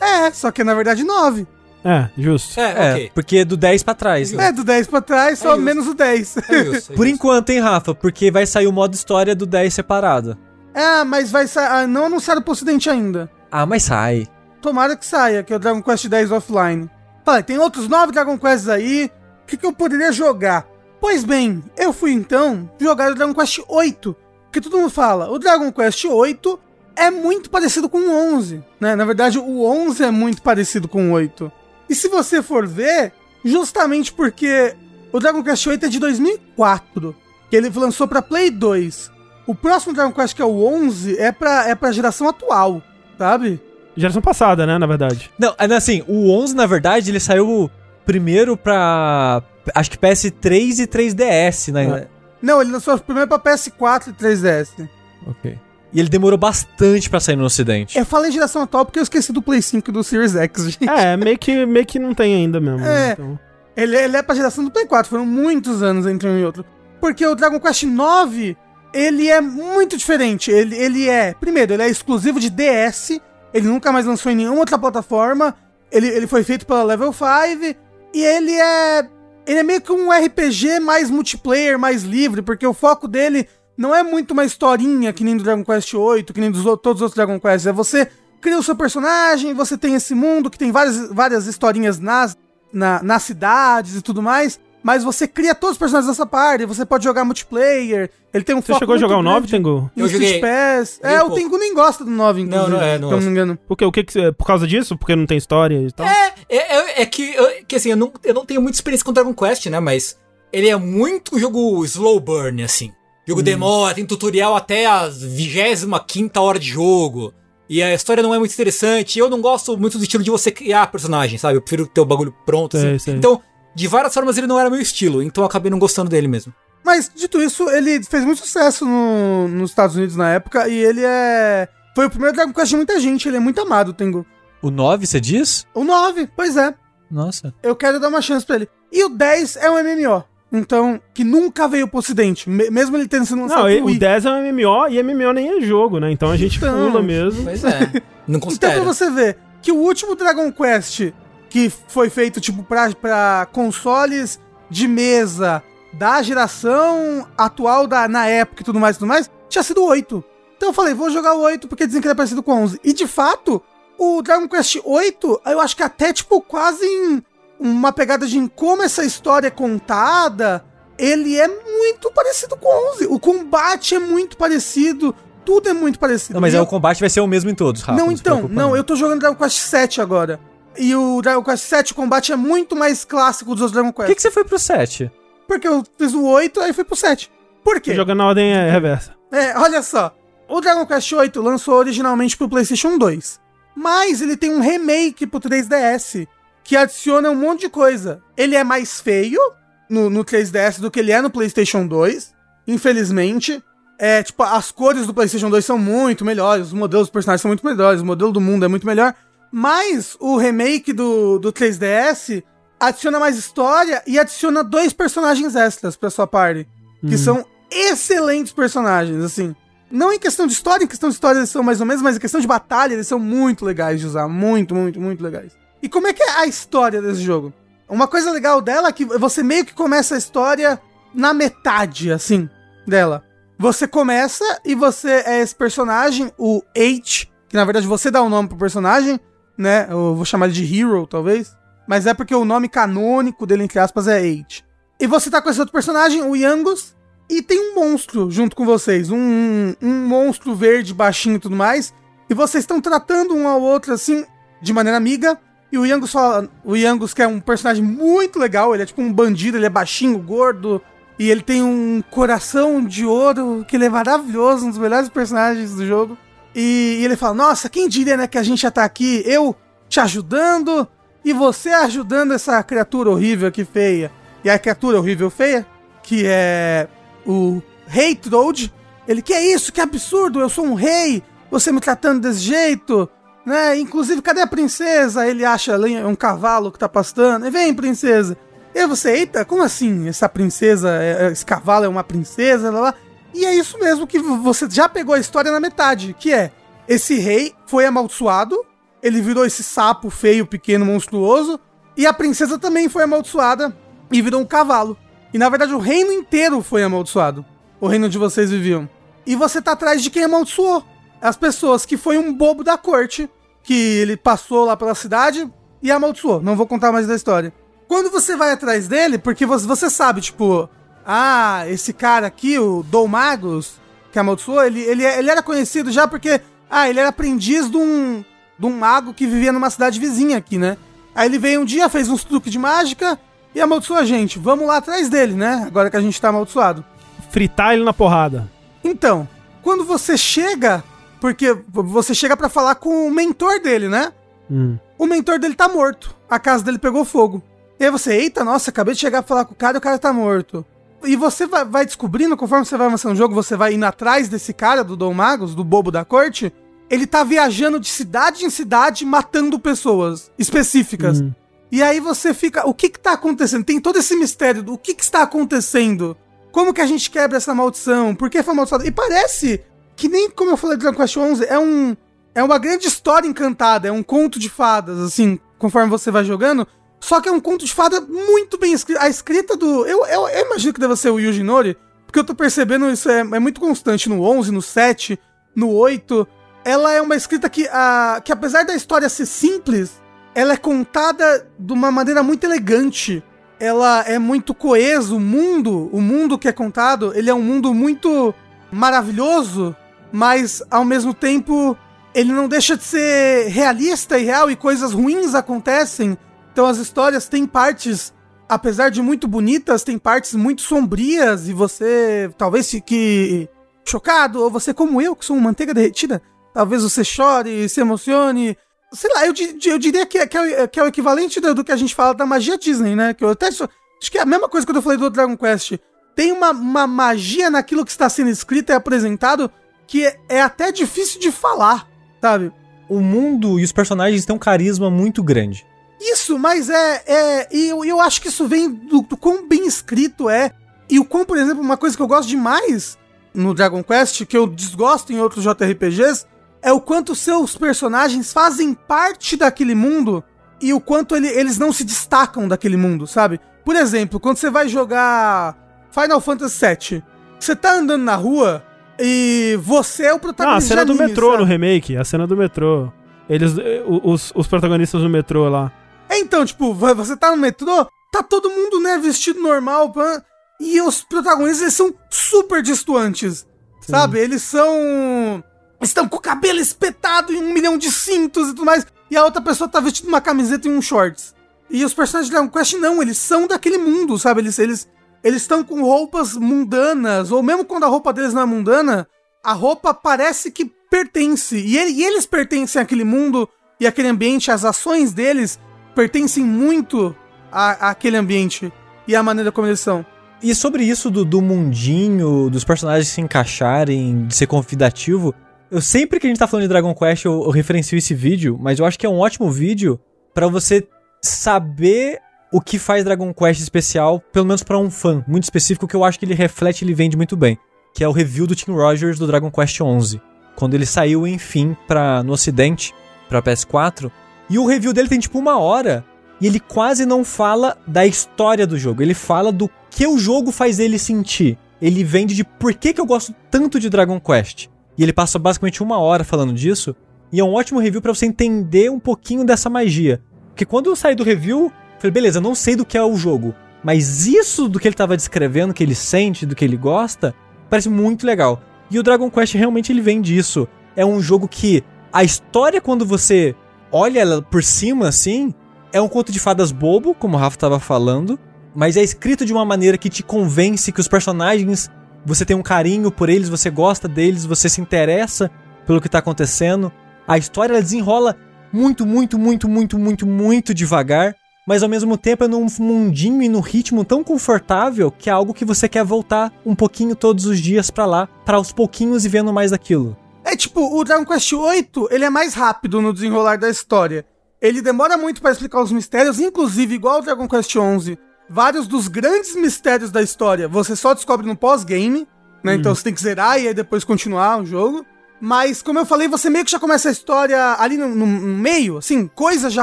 [SPEAKER 3] É, só que é na verdade 9.
[SPEAKER 1] É, justo.
[SPEAKER 4] É,
[SPEAKER 2] É,
[SPEAKER 4] ok.
[SPEAKER 2] porque do 10 pra trás.
[SPEAKER 3] É, do 10 pra trás, só
[SPEAKER 4] justo.
[SPEAKER 3] menos o 10.
[SPEAKER 4] É isso. é [laughs]
[SPEAKER 2] Por
[SPEAKER 4] isso.
[SPEAKER 2] enquanto, hein, Rafa? Porque vai sair o modo história do 10 separado.
[SPEAKER 3] é, mas vai sair. Ah, não anunciaram pro ocidente ainda.
[SPEAKER 2] Ah, mas sai.
[SPEAKER 3] Tomara que saia, que é o Dragon Quest 10 offline. Falei, tem outros 9 Dragon Quests aí. O que, que eu poderia jogar? Pois bem, eu fui então jogar o Dragon Quest 8. Porque todo mundo fala, o Dragon Quest 8 é muito parecido com o 11. Né? Na verdade, o 11 é muito parecido com o 8. E se você for ver, justamente porque o Dragon Quest 8 é de 2004. Que ele lançou pra Play 2. O próximo Dragon Quest, que é o 11, é pra, é pra geração atual, sabe?
[SPEAKER 1] Geração passada, né, na verdade.
[SPEAKER 2] Não, é, assim, o 11, na verdade, ele saiu primeiro pra. Acho que PS3 e 3DS, né?
[SPEAKER 3] Não, ele lançou primeiro pra PS4 e 3DS.
[SPEAKER 2] Ok. E ele demorou bastante pra sair no ocidente.
[SPEAKER 3] Eu falei geração atual porque eu esqueci do Play 5 e do Series X, [laughs] gente.
[SPEAKER 1] É, meio que, meio que não tem ainda mesmo. né,
[SPEAKER 3] É.
[SPEAKER 1] então.
[SPEAKER 3] Ele, ele é pra geração do Play 4, foram muitos anos entre um e outro. Porque o Dragon Quest 9, ele é muito diferente. Ele, ele é, primeiro, ele é exclusivo de DS, Ele nunca mais lançou em nenhuma outra plataforma. Ele, ele foi feito pela Level 5. E ele é. Ele é meio que um RPG mais multiplayer, mais livre, porque o foco dele não é muito uma historinha que nem do Dragon Quest VIII, que nem dos todos os outros Dragon Quests. É você cria o seu personagem, você tem esse mundo que tem várias, várias historinhas nas, na, nas cidades e tudo mais. Mas você cria todos os personagens dessa parte, você pode jogar multiplayer. Ele tem um
[SPEAKER 1] Você chegou a jogar o 9, Tengu?
[SPEAKER 4] Eu joguei.
[SPEAKER 3] Pass. É,
[SPEAKER 4] um
[SPEAKER 3] o. Tengu nem gosta do 9, inclusive.
[SPEAKER 4] Não, não, é, não
[SPEAKER 3] se eu não me engano.
[SPEAKER 1] Por quê? O que que você- Por causa disso? Porque não tem história e tal?
[SPEAKER 4] É, é, é, é que, eu- que assim, eu não, eu não tenho muita experiência com Dragon Quest, né? Mas ele é muito jogo slow burn, assim. Jogo demora, tem tutorial até a 25 hora de jogo. E a história não é muito interessante. Eu não gosto muito do estilo de você criar personagem, sabe? Eu prefiro ter o bagulho pronto. Assim.
[SPEAKER 1] sei.
[SPEAKER 4] Então, de várias formas, ele não era meu estilo. Então eu acabei não gostando dele mesmo.
[SPEAKER 3] Mas, dito isso, ele fez muito sucesso no- nos Estados Unidos na época e ele é. Foi o primeiro Dragon Quest de muita gente, ele é muito amado, o Tengu.
[SPEAKER 2] O 9, você diz?
[SPEAKER 3] O 9, pois é.
[SPEAKER 2] Nossa.
[SPEAKER 3] Eu quero dar uma chance pra ele. E o 10 é um MMO. Então, que nunca veio pro ocidente. me- mesmo ele tendo sido lançado
[SPEAKER 1] Não, o
[SPEAKER 3] Wii.
[SPEAKER 1] 10 é um MMO e MMO nem é jogo, né? Então a gente
[SPEAKER 3] Então.
[SPEAKER 1] pula mesmo.
[SPEAKER 4] Pois é. Não
[SPEAKER 3] Então, pra você ver que o último Dragon Quest que foi feito, tipo, pra, pra consoles de mesa da geração atual, da, na época e tudo mais e tudo mais, tinha sido o 8. Então eu falei, vou jogar o 8 porque dizem que ele é parecido com o 11. E de fato, o Dragon Quest 8, eu acho que até, tipo, quase em uma pegada de em como essa história é contada, ele é muito parecido com o 11. O combate é muito parecido, tudo é muito parecido.
[SPEAKER 2] Não, mas é
[SPEAKER 3] eu-
[SPEAKER 2] o combate vai ser o mesmo em todos, Rafa.
[SPEAKER 3] não,
[SPEAKER 2] se
[SPEAKER 3] então, não, eu tô jogando Dragon Quest 7 agora. E o Dragon Quest 7, o combate é muito mais clássico dos outros Dragon
[SPEAKER 2] Por
[SPEAKER 3] Quest.
[SPEAKER 2] que, que você foi pro 7?
[SPEAKER 3] Porque eu fiz o 8, aí fui pro 7. Por quê?
[SPEAKER 1] Jogando na ordem é, reversa.
[SPEAKER 3] É, olha só. O Dragon Quest 8 lançou originalmente pro PlayStation 2. Mas ele tem um remake pro 3DS que adiciona um monte de coisa. Ele é mais feio no, no 3DS do que ele é no PlayStation 2, infelizmente. É, tipo, as cores do PlayStation 2 são muito melhores, os modelos dos personagens são muito melhores, o modelo do mundo é muito melhor. Mas o remake do, do 3DS adiciona mais história e adiciona dois personagens extras pra sua party. Que são excelentes personagens, assim. Não em questão de história, em questão de história eles são mais ou menos, mas em questão de batalha eles são muito legais de usar. Muito, muito, muito legais. E como é que é a história desse jogo? Uma coisa legal dela é que você meio que começa a história na metade, assim, dela. Você começa e você é esse personagem, o H, que na verdade você dá o nome pro personagem, né? Eu vou chamar ele de Hero, talvez. Mas é porque o nome canônico dele, entre aspas, é H. E você tá com esse outro personagem, o Yangus, e tem um monstro junto com vocês. Um, um monstro verde, baixinho e tudo mais. E vocês estão tratando um ao outro, assim, de maneira amiga. E o Yangus fala. O Yangus, que é um personagem muito legal, ele é tipo um bandido, ele é baixinho, gordo. E ele tem um coração de ouro, que ele é maravilhoso, um dos melhores personagens do jogo. E, ele fala: Nossa, quem diria, né, que a gente já tá aqui, eu te ajudando e você ajudando essa criatura horrível aqui feia. E a criatura horrível feia, que é o Rei Troad, ele, que é isso? Que absurdo, eu sou um rei, você me tratando desse jeito, né? Inclusive, cadê a princesa? Ele acha ali um cavalo que tá pastando. E vem, princesa. E você, eita, como assim? Essa princesa, é- esse cavalo é uma princesa, lá. E é isso mesmo que você já pegou a história na metade, que é esse rei foi amaldiçoado, ele virou esse sapo feio, pequeno, monstruoso, e a princesa também foi amaldiçoada e virou um cavalo. E na verdade o reino inteiro foi amaldiçoado. O reino onde vocês viviam. E você tá atrás de quem amaldiçoou. As pessoas que foi um bobo da corte, que ele passou lá pela cidade e amaldiçoou. Não vou contar mais da história. Quando você vai atrás dele, porque você, sabe, tipo, ah, esse cara aqui, o Dom Magus, que amaldiçoou, ele, ele, ele era conhecido já porque, ah, ele era aprendiz de um, de um mago que vivia numa cidade vizinha aqui, né? Aí ele veio um dia, fez uns truques de mágica e amaldiçoou a gente. Vamos lá atrás dele, né? Agora que a gente tá amaldiçoado.
[SPEAKER 1] Fritar ele na porrada.
[SPEAKER 3] Então, quando você chega, porque você chega pra falar com o mentor dele, né?
[SPEAKER 1] Hum.
[SPEAKER 3] O mentor dele tá morto. A casa dele pegou fogo. E aí você, eita, nossa, acabei de chegar pra falar com o cara e o cara tá morto. E você vai, vai descobrindo, conforme você vai avançando no jogo, você vai indo atrás desse cara, do Dom Magos, do bobo da corte. Ele tá viajando de cidade em cidade, matando pessoas específicas.
[SPEAKER 1] Hum.
[SPEAKER 3] E aí você fica, o que que tá acontecendo? Tem todo esse mistério do o que que está acontecendo. Como que a gente quebra essa maldição? Por que foi amaldiçoado? E parece que nem como eu falei do Dragon Quest 11, é um é uma grande história encantada, é um conto de fadas, assim, conforme você vai jogando. Só que é um conto de fada muito bem escrito. A escrita do. Eu, eu, eu imagino que deve ser o Yuji Nori, porque eu tô percebendo isso é, é muito constante no 11, no 7, no 8. Ela é uma escrita que, a, que, apesar da história ser simples, ela é contada de uma maneira muito elegante. Ela é muito coeso. O mundo, o mundo que é contado, ele é um mundo muito maravilhoso, mas ao mesmo tempo ele não deixa de ser realista e real e coisas ruins acontecem. Então as histórias têm partes, apesar de muito bonitas, tem partes muito sombrias e você talvez fique chocado, ou você como eu, que sou uma manteiga derretida, talvez você chore, se emocione. Sei lá, eu, eu diria que é, que, é, que é o equivalente do, do, que a gente fala da magia Disney, né? Que eu até acho que é a mesma coisa que eu falei do Dragon Quest. Tem uma, uma magia naquilo que está sendo escrito e apresentado que é, é até difícil de falar sabe?
[SPEAKER 2] O mundo e os personagens têm um carisma muito grande.
[SPEAKER 3] Isso, mas é. é e eu, eu acho que isso vem do, do quão bem escrito é. E o quão, por exemplo, uma coisa que eu gosto demais no Dragon Quest, que eu desgosto em outros JRPGs, é o quanto seus personagens fazem parte daquele mundo e o quanto ele, eles não se destacam daquele mundo, sabe? Por exemplo, quando você vai jogar Final Fantasy VII, você tá andando na rua e você é o protagonista.
[SPEAKER 1] Ah, a cena do metrô sabe? no remake, a cena do metrô. Eles, eh, os, os protagonistas do metrô lá.
[SPEAKER 3] É, então, tipo, você tá no metrô, tá todo mundo, né, vestido normal, pã, e os protagonistas, eles são super distantes, sabe? Eles são... Estão com o cabelo espetado em um milhão de cintos e tudo mais, e a outra pessoa tá vestindo uma camiseta e um shorts. E os personagens de Dragon Quest, não, eles são daquele mundo, sabe? Eles, eles, eles estão com roupas mundanas, ou mesmo quando a roupa deles não é mundana, a roupa parece que pertence. E, ele, e eles pertencem àquele mundo e àquele ambiente, as ações deles pertencem muito àquele ambiente e à maneira como eles são.
[SPEAKER 2] E sobre isso do, do mundinho, dos personagens se encaixarem, de ser convidativo, eu sempre que a gente tá falando de Dragon Quest eu, eu referencio esse vídeo, mas eu acho que é um ótimo vídeo para você saber o que faz Dragon Quest especial, pelo menos para um fã muito específico, que eu acho que ele reflete e ele vende muito bem, que é o review do Tim Rogers do Dragon Quest 11, quando ele saiu, enfim, pra, no ocidente, pra PS4, e o review dele tem tipo uma hora, e ele quase não fala da história do jogo, ele fala do que o jogo faz ele sentir. Ele vende de por que, que eu gosto tanto de Dragon Quest. E ele passa basicamente uma hora falando disso, e é um ótimo review para você entender um pouquinho dessa magia. Porque quando eu saí do review, Falei, beleza, não sei do que é o jogo, mas isso do que ele estava descrevendo, que ele sente, do que ele gosta, parece muito legal. E o Dragon Quest realmente ele vem disso. É um jogo que a história, quando você olha ela por cima assim, é um conto de fadas bobo, como o Rafa estava falando, mas é escrito de uma maneira que te convence que os personagens, você tem um carinho por eles, você gosta deles, você se interessa pelo que está acontecendo. A história desenrola muito, muito, muito, muito, muito, muito devagar mas ao mesmo tempo é num mundinho e num ritmo tão confortável que é algo que você quer voltar um pouquinho todos os dias para lá, para aos pouquinhos e vendo mais daquilo.
[SPEAKER 3] É tipo, o Dragon Quest VIII, ele é mais rápido no desenrolar da história. Ele demora muito para explicar os mistérios, inclusive igual o Dragon Quest XI, vários dos grandes mistérios da história você só descobre no pós-game, né? Então você tem que zerar e aí depois continuar o jogo. Mas, como eu falei, você meio que já começa a história ali no, no, no meio, assim, coisas já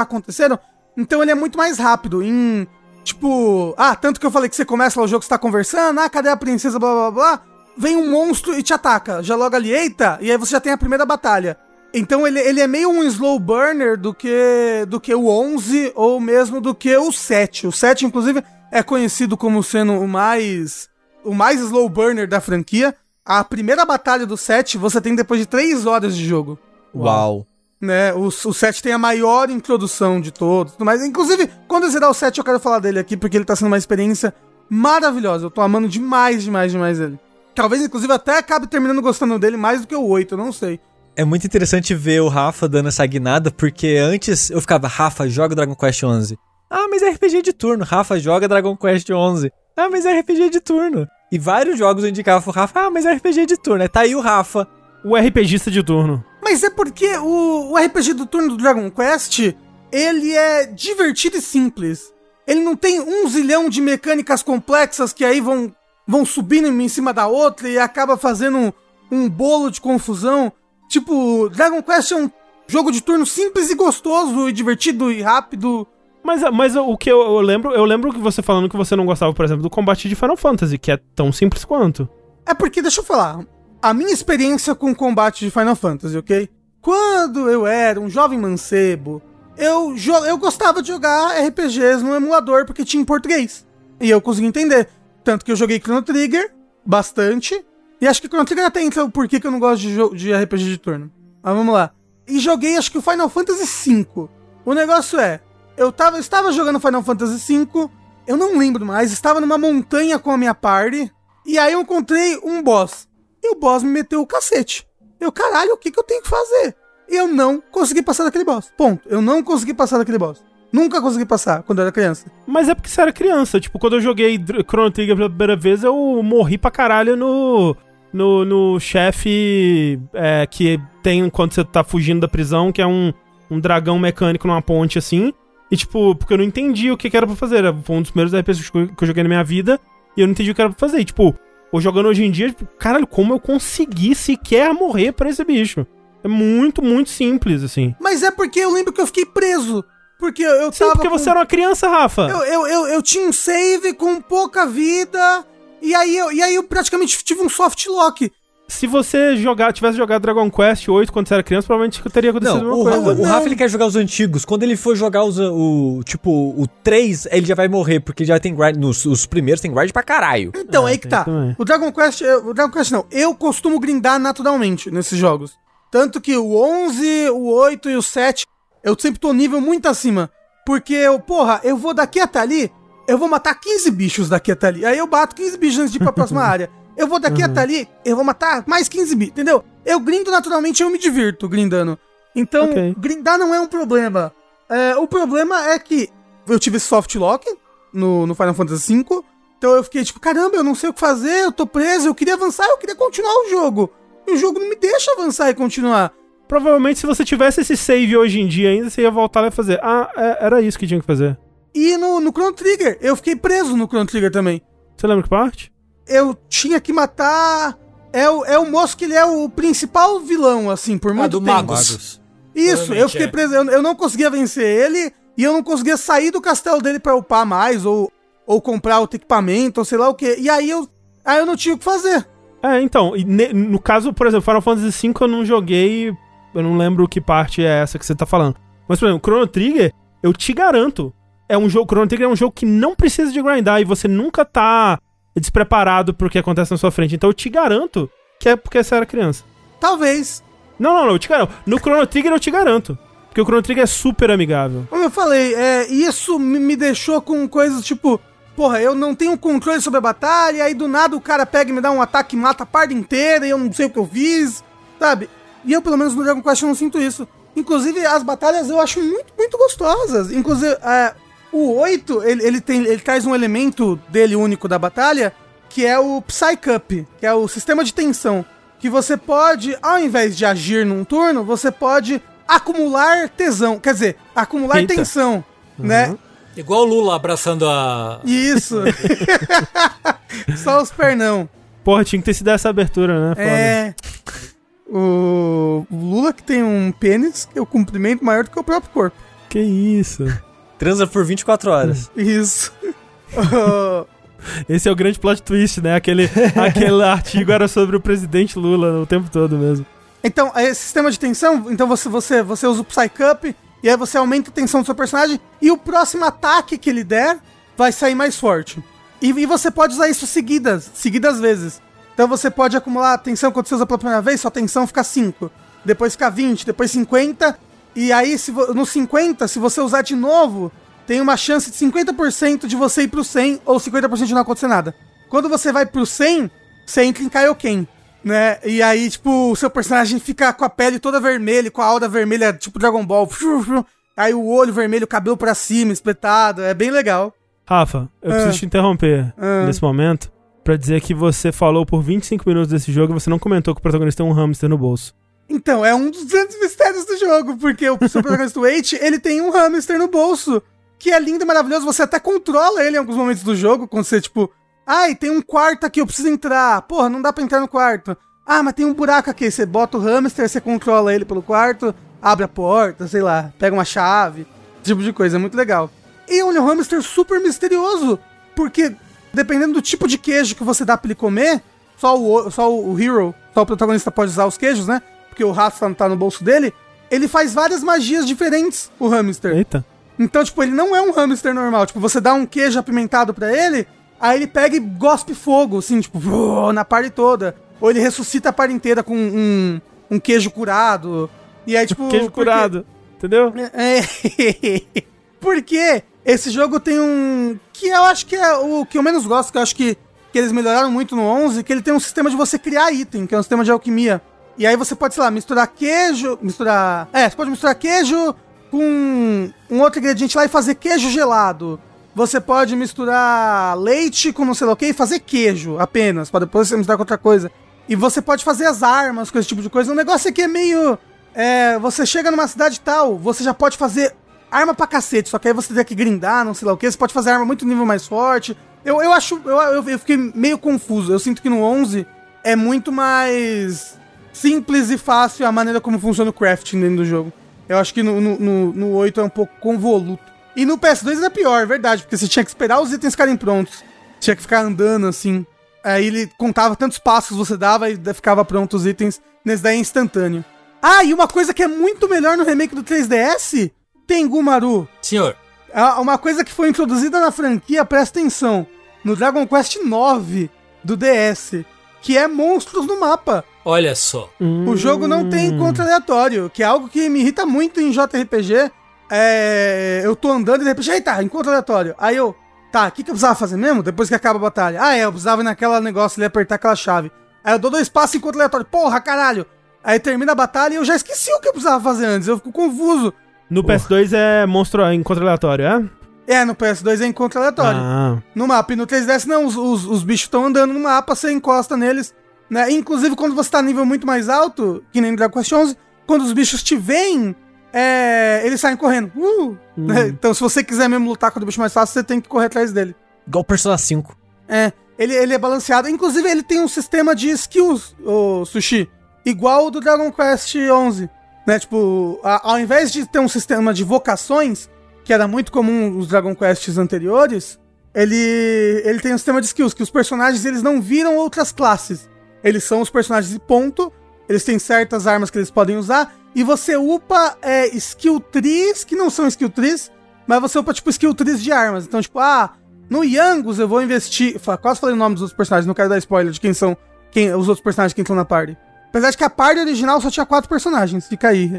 [SPEAKER 3] aconteceram. Então ele é muito mais rápido. Em. Tipo. Ah, tanto que eu falei que você começa lá o jogo, você tá conversando, ah, cadê a princesa, blá blá blá. Vem um monstro e te ataca. Já logo ali, eita, e aí você já tem a primeira batalha. Então ele, ele é meio um slow burner do que do que o 11 ou mesmo do que o 7. O 7, inclusive, é conhecido como sendo o mais o mais slow burner da franquia. A primeira batalha do 7 você tem depois de 3 horas de jogo.
[SPEAKER 2] Uau
[SPEAKER 3] né? O, o 7 tem a maior introdução de todos. Mas, inclusive, quando eu zerar o 7, eu quero falar dele aqui, porque ele tá sendo uma experiência maravilhosa. Eu tô amando demais, demais, demais ele. Talvez, inclusive, até acabe terminando gostando dele mais do que o 8, eu não sei.
[SPEAKER 2] É muito interessante ver o Rafa dando essa guinada, porque antes eu ficava, Rafa, joga Dragon Quest 11. Ah, mas é RPG de turno. Rafa, joga Dragon Quest 11. Ah, mas é RPG de turno. E vários jogos eu indicava pro Rafa, ah, mas é RPG de turno. Aí tá aí o Rafa.
[SPEAKER 1] O RPGista de turno.
[SPEAKER 3] Mas é porque o, o RPG do turno do Dragon Quest, ele é divertido e simples. Ele não tem um zilhão de mecânicas complexas que aí vão, vão subindo em cima da outra e acaba fazendo um, um bolo de confusão. Tipo, Dragon Quest é um Jogo de turno simples e gostoso, e divertido e rápido.
[SPEAKER 1] Mas, mas o que eu, eu lembro, eu lembro que você falando que você não gostava, por exemplo, do combate de Final Fantasy, que é tão simples quanto.
[SPEAKER 3] É porque, deixa eu falar, a minha experiência com o combate de Final Fantasy, ok? Quando eu era um jovem mancebo, eu, eu gostava de jogar RPGs no emulador porque tinha em português. E eu conseguia entender. Tanto que eu joguei Chrono Trigger bastante. E acho que Chrono Trigger até entra o porquê que eu não gosto de, de RPG de turno. Mas vamos lá. E joguei acho que o Final Fantasy V. O negócio é, eu tava, estava jogando Final Fantasy V, eu não lembro mais, estava numa montanha com a minha party, e aí eu encontrei um boss. E o boss me meteu o cacete. Eu, caralho, o que, que eu tenho que fazer? E eu não consegui passar daquele boss. Ponto. Eu não consegui passar daquele boss. Nunca consegui passar quando eu era criança.
[SPEAKER 1] Mas é porque você era criança. Tipo, quando eu joguei Chrono Trigger pela primeira vez, eu morri pra caralho no. No, no chefe é, que tem quando você tá fugindo da prisão, que é um, um dragão mecânico numa ponte assim. E tipo, porque eu não entendi o que, que era pra fazer. Foi um dos primeiros RPGs que eu que eu joguei na minha vida. E eu não entendi o que era pra fazer. E, tipo, ou jogando hoje em dia, tipo, caralho, como eu consegui sequer morrer pra esse bicho? É muito, muito simples, assim.
[SPEAKER 3] Mas é porque eu lembro que eu fiquei preso. Porque eu, eu
[SPEAKER 1] Sim,
[SPEAKER 3] tava.
[SPEAKER 1] porque
[SPEAKER 3] com-
[SPEAKER 1] você era uma criança, Rafa.
[SPEAKER 3] Eu, eu, eu, eu tinha um save com pouca vida. E aí, eu, e aí eu praticamente tive um soft lock.
[SPEAKER 1] Se você jogar, tivesse jogado Dragon Quest 8 quando você era criança, provavelmente teria acontecido
[SPEAKER 2] Não,
[SPEAKER 1] a
[SPEAKER 2] o,
[SPEAKER 1] mesma
[SPEAKER 2] Ra-
[SPEAKER 1] coisa.
[SPEAKER 2] o
[SPEAKER 3] Não.
[SPEAKER 2] Rafa ele quer jogar os antigos. Quando ele for jogar os, o. Tipo, o 3, ele já vai morrer, porque já tem grind. Nos os primeiros tem grind pra caralho.
[SPEAKER 3] Então,
[SPEAKER 1] Ah,
[SPEAKER 3] aí que tá.
[SPEAKER 1] também.
[SPEAKER 3] O Dragon Quest, o Dragon Quest não, eu costumo grindar naturalmente nesses jogos. Tanto que o 11, o 8 e o 7, eu sempre tô nível muito acima. Porque eu, porra, eu vou daqui até ali, eu vou matar 15 bichos daqui até ali. Aí eu bato 15 bichos antes de ir pra próxima [laughs] área. Eu vou daqui até ali, eu vou matar mais 15 bichos, entendeu? Eu grindo naturalmente, eu me divirto grindando. Então,
[SPEAKER 1] Ok.
[SPEAKER 3] grindar não é um problema. É, o problema é que eu tive soft lock no, no Final Fantasy V. Então eu fiquei tipo, caramba, eu não sei o que fazer, eu tô preso, eu queria avançar, eu queria continuar o jogo. E o jogo não me deixa avançar e continuar.
[SPEAKER 1] Provavelmente, se você tivesse esse save hoje em dia ainda, você ia voltar lá e fazer. Ah, é- era isso que tinha que fazer.
[SPEAKER 3] E no, no Chrono Trigger, eu fiquei preso no Chrono Trigger também.
[SPEAKER 1] Você lembra que parte?
[SPEAKER 3] Eu tinha que matar. É o, é o moço que ele é o principal vilão, assim, por
[SPEAKER 4] Ah,
[SPEAKER 3] muito
[SPEAKER 4] do
[SPEAKER 3] tempo.
[SPEAKER 4] Magus.
[SPEAKER 3] Isso, eu fiquei
[SPEAKER 4] é.
[SPEAKER 3] preso. Eu, eu não conseguia vencer ele e eu não conseguia sair do castelo dele pra upar mais, ou, ou comprar outro equipamento, ou sei lá o que. E aí eu, aí eu não tinha o que fazer.
[SPEAKER 1] É, então, no caso, por exemplo, Final Fantasy V eu não joguei, eu não lembro que parte é essa que você tá falando. Mas, por exemplo, Chrono Trigger, eu te garanto, é um jogo, Chrono Trigger é um jogo que não precisa de grindar e você nunca tá despreparado pro que acontece na sua frente. Então eu te garanto que é porque você era criança.
[SPEAKER 3] Talvez.
[SPEAKER 1] Não, não, não, eu te garanto. No Chrono Trigger eu te garanto. Porque o Chrono Trigger é super amigável.
[SPEAKER 3] Como eu falei, é, isso me, deixou com coisas tipo. Porra, eu não tenho controle sobre a batalha, aí do nada o cara pega e me dá um ataque e mata a parte inteira e eu não sei o que eu fiz, sabe? E eu, pelo menos no Dragon Quest, não sinto isso. Inclusive, as batalhas eu acho muito, muito gostosas. Inclusive, é, o 8, ele, ele, tem, ele traz um elemento dele único da batalha, que é o Psycup, que é o sistema de tensão. Que você pode, ao invés de agir num turno, você pode acumular tesão. Quer dizer, acumular
[SPEAKER 1] Eita.
[SPEAKER 3] tensão, né?
[SPEAKER 4] Igual o Lula abraçando a.
[SPEAKER 3] Isso. [laughs] [laughs] Só os pernão.
[SPEAKER 1] Porra, tinha que ter sido essa abertura, né? Foda.
[SPEAKER 3] É. O Lula que tem um pênis que é o comprimento maior do que o próprio corpo.
[SPEAKER 1] Que isso. [laughs]
[SPEAKER 2] Transa por 24 horas.
[SPEAKER 3] Isso. Oh, [laughs]
[SPEAKER 1] Esse é o grande plot twist, né? Aquele, aquele [laughs] artigo era sobre o presidente Lula o tempo todo mesmo.
[SPEAKER 3] então, esse sistema de tensão, então você, você, você usa o Psycup e aí você aumenta a tensão do seu personagem e o próximo ataque que ele der vai sair mais forte. E, e você pode usar isso seguidas, seguidas vezes. Então você pode acumular tensão quando você usa pela primeira vez, sua tensão fica 5. Depois fica 20, depois 50. E aí, se no 50, se você usar de novo, tem uma chance de 50% de você ir pro 100 ou 50% de não acontecer nada. Quando você vai pro 100, você entra em Kaioken, né? E aí, tipo, o seu personagem fica com a pele toda vermelha, com a aura vermelha, tipo Dragon Ball. [laughs] Aí o olho vermelho, o cabelo pra cima, espetado. É bem legal.
[SPEAKER 1] Rafa, eu
[SPEAKER 3] Ah.
[SPEAKER 1] preciso te interromper
[SPEAKER 3] Ah.
[SPEAKER 1] nesse momento pra dizer que você falou por 25 minutos desse jogo e você não comentou que o protagonista tem um hamster no bolso.
[SPEAKER 3] Então, é um dos grandes mistérios do jogo, porque o seu protagonista Eight, ele tem um hamster no bolso, que é lindo maravilhoso, você até controla ele em alguns momentos do jogo, quando você, tipo, ai, tem um quarto aqui, eu preciso entrar, porra, não dá pra entrar no quarto. Ah, mas tem um buraco aqui, você bota o hamster, você controla ele pelo quarto, abre a porta, sei lá, pega uma chave, tipo de coisa, é muito legal. E é um hamster super misterioso, porque dependendo do tipo de queijo que você dá pra ele comer, só o, só o hero, só o protagonista pode usar os queijos, né? Porque o rato tá- tá no bolso dele. Ele faz várias magias diferentes, o hamster.
[SPEAKER 1] Eita.
[SPEAKER 3] Então, tipo, ele não é um hamster normal. Tipo, você dá um queijo apimentado pra ele, aí ele pega e gospe fogo, assim, tipo, [laughs] na parte toda. Ou ele ressuscita a parte inteira com um, um queijo curado. E aí, tipo.
[SPEAKER 1] Queijo
[SPEAKER 3] porque-
[SPEAKER 1] curado. Entendeu? [laughs]
[SPEAKER 3] É. Porque esse jogo tem um. Que eu acho que é o que eu menos gosto, que eu acho que, que eles melhoraram muito no 11, que ele tem um sistema de você criar item, que é um sistema de alquimia. E aí você pode, sei lá, misturar queijo. Misturar. É, você pode misturar queijo com um outro ingrediente lá e fazer queijo gelado. Você pode misturar leite com não sei lá o que e fazer queijo apenas, para depois você misturar com outra coisa. E você pode fazer as armas com esse tipo de coisa. O negócio aqui é meio. É, você chega numa cidade tal, você já pode fazer arma pra cacete, só que aí você tem que grindar, não sei lá o que, você pode fazer arma muito nível mais forte. Eu, eu acho, eu, eu, eu fiquei meio confuso. Eu sinto que no 11 é muito mais simples e fácil a maneira como funciona o crafting dentro do jogo. Eu acho que no, no, no, no 8 é um pouco convoluto. E no PS2 era pior, é verdade, porque você tinha que esperar os itens ficarem prontos. Tinha que ficar andando assim. Aí ele contava tantos passos você dava e ficava pronto os itens. Nesse daí é instantâneo. Ah, e uma coisa que é muito melhor no remake do 3DS, Tengu Maru.
[SPEAKER 4] Senhor,
[SPEAKER 3] Ah, Uma coisa que foi introduzida na franquia, presta atenção, no Dragon Quest 9 do DS, que é monstros no mapa.
[SPEAKER 4] olha só.
[SPEAKER 3] O jogo não tem encontro aleatório, que é algo que me irrita muito em JRPG. É, eu tô andando e de repente, eita, encontro aleatório. Aí eu, tá, o que, que eu precisava fazer mesmo? Depois que acaba a batalha. Ah, é, eu precisava ir naquela negócio ali apertar aquela chave. Aí eu dou dois passos e encontro aleatório. Porra, caralho! Aí termina a batalha e eu já esqueci o que eu precisava fazer antes. Eu fico confuso.
[SPEAKER 1] No PS2 é monstro encontro aleatório, é?
[SPEAKER 3] É, no PS2 é encontro aleatório.
[SPEAKER 1] Ah.
[SPEAKER 3] No mapa. E no 3DS não, os, os, os bichos estão andando no mapa, você encosta neles. Né? Inclusive, quando você tá nível muito mais alto, que nem no Dragon Quest 11, quando os bichos te veem, é, eles saem correndo. Uh! Né? Então, se você quiser mesmo lutar com o bicho mais fácil, você tem que correr atrás dele.
[SPEAKER 2] Igual o Persona 5.
[SPEAKER 3] É, ele, ele é balanceado. Inclusive, ele tem um sistema de skills, o Sushi, igual o do Dragon Quest 11. Né? Tipo, a- ao invés de ter um sistema de vocações, que era muito comum nos Dragon Quests anteriores, ele, ele tem um sistema de skills, que os personagens eles não viram outras classes. Eles são os personagens e ponto. Eles têm certas armas que eles podem usar. E você upa é, skill trees, que não são skill trees, mas você upa tipo skill trees de armas. Então, tipo, ah, no Yangus eu vou investir. Quase falei o nome dos outros personagens, não quero dar spoiler de quem são quem, os outros personagens que estão na party. Apesar de que a party original só tinha quatro personagens, fica aí.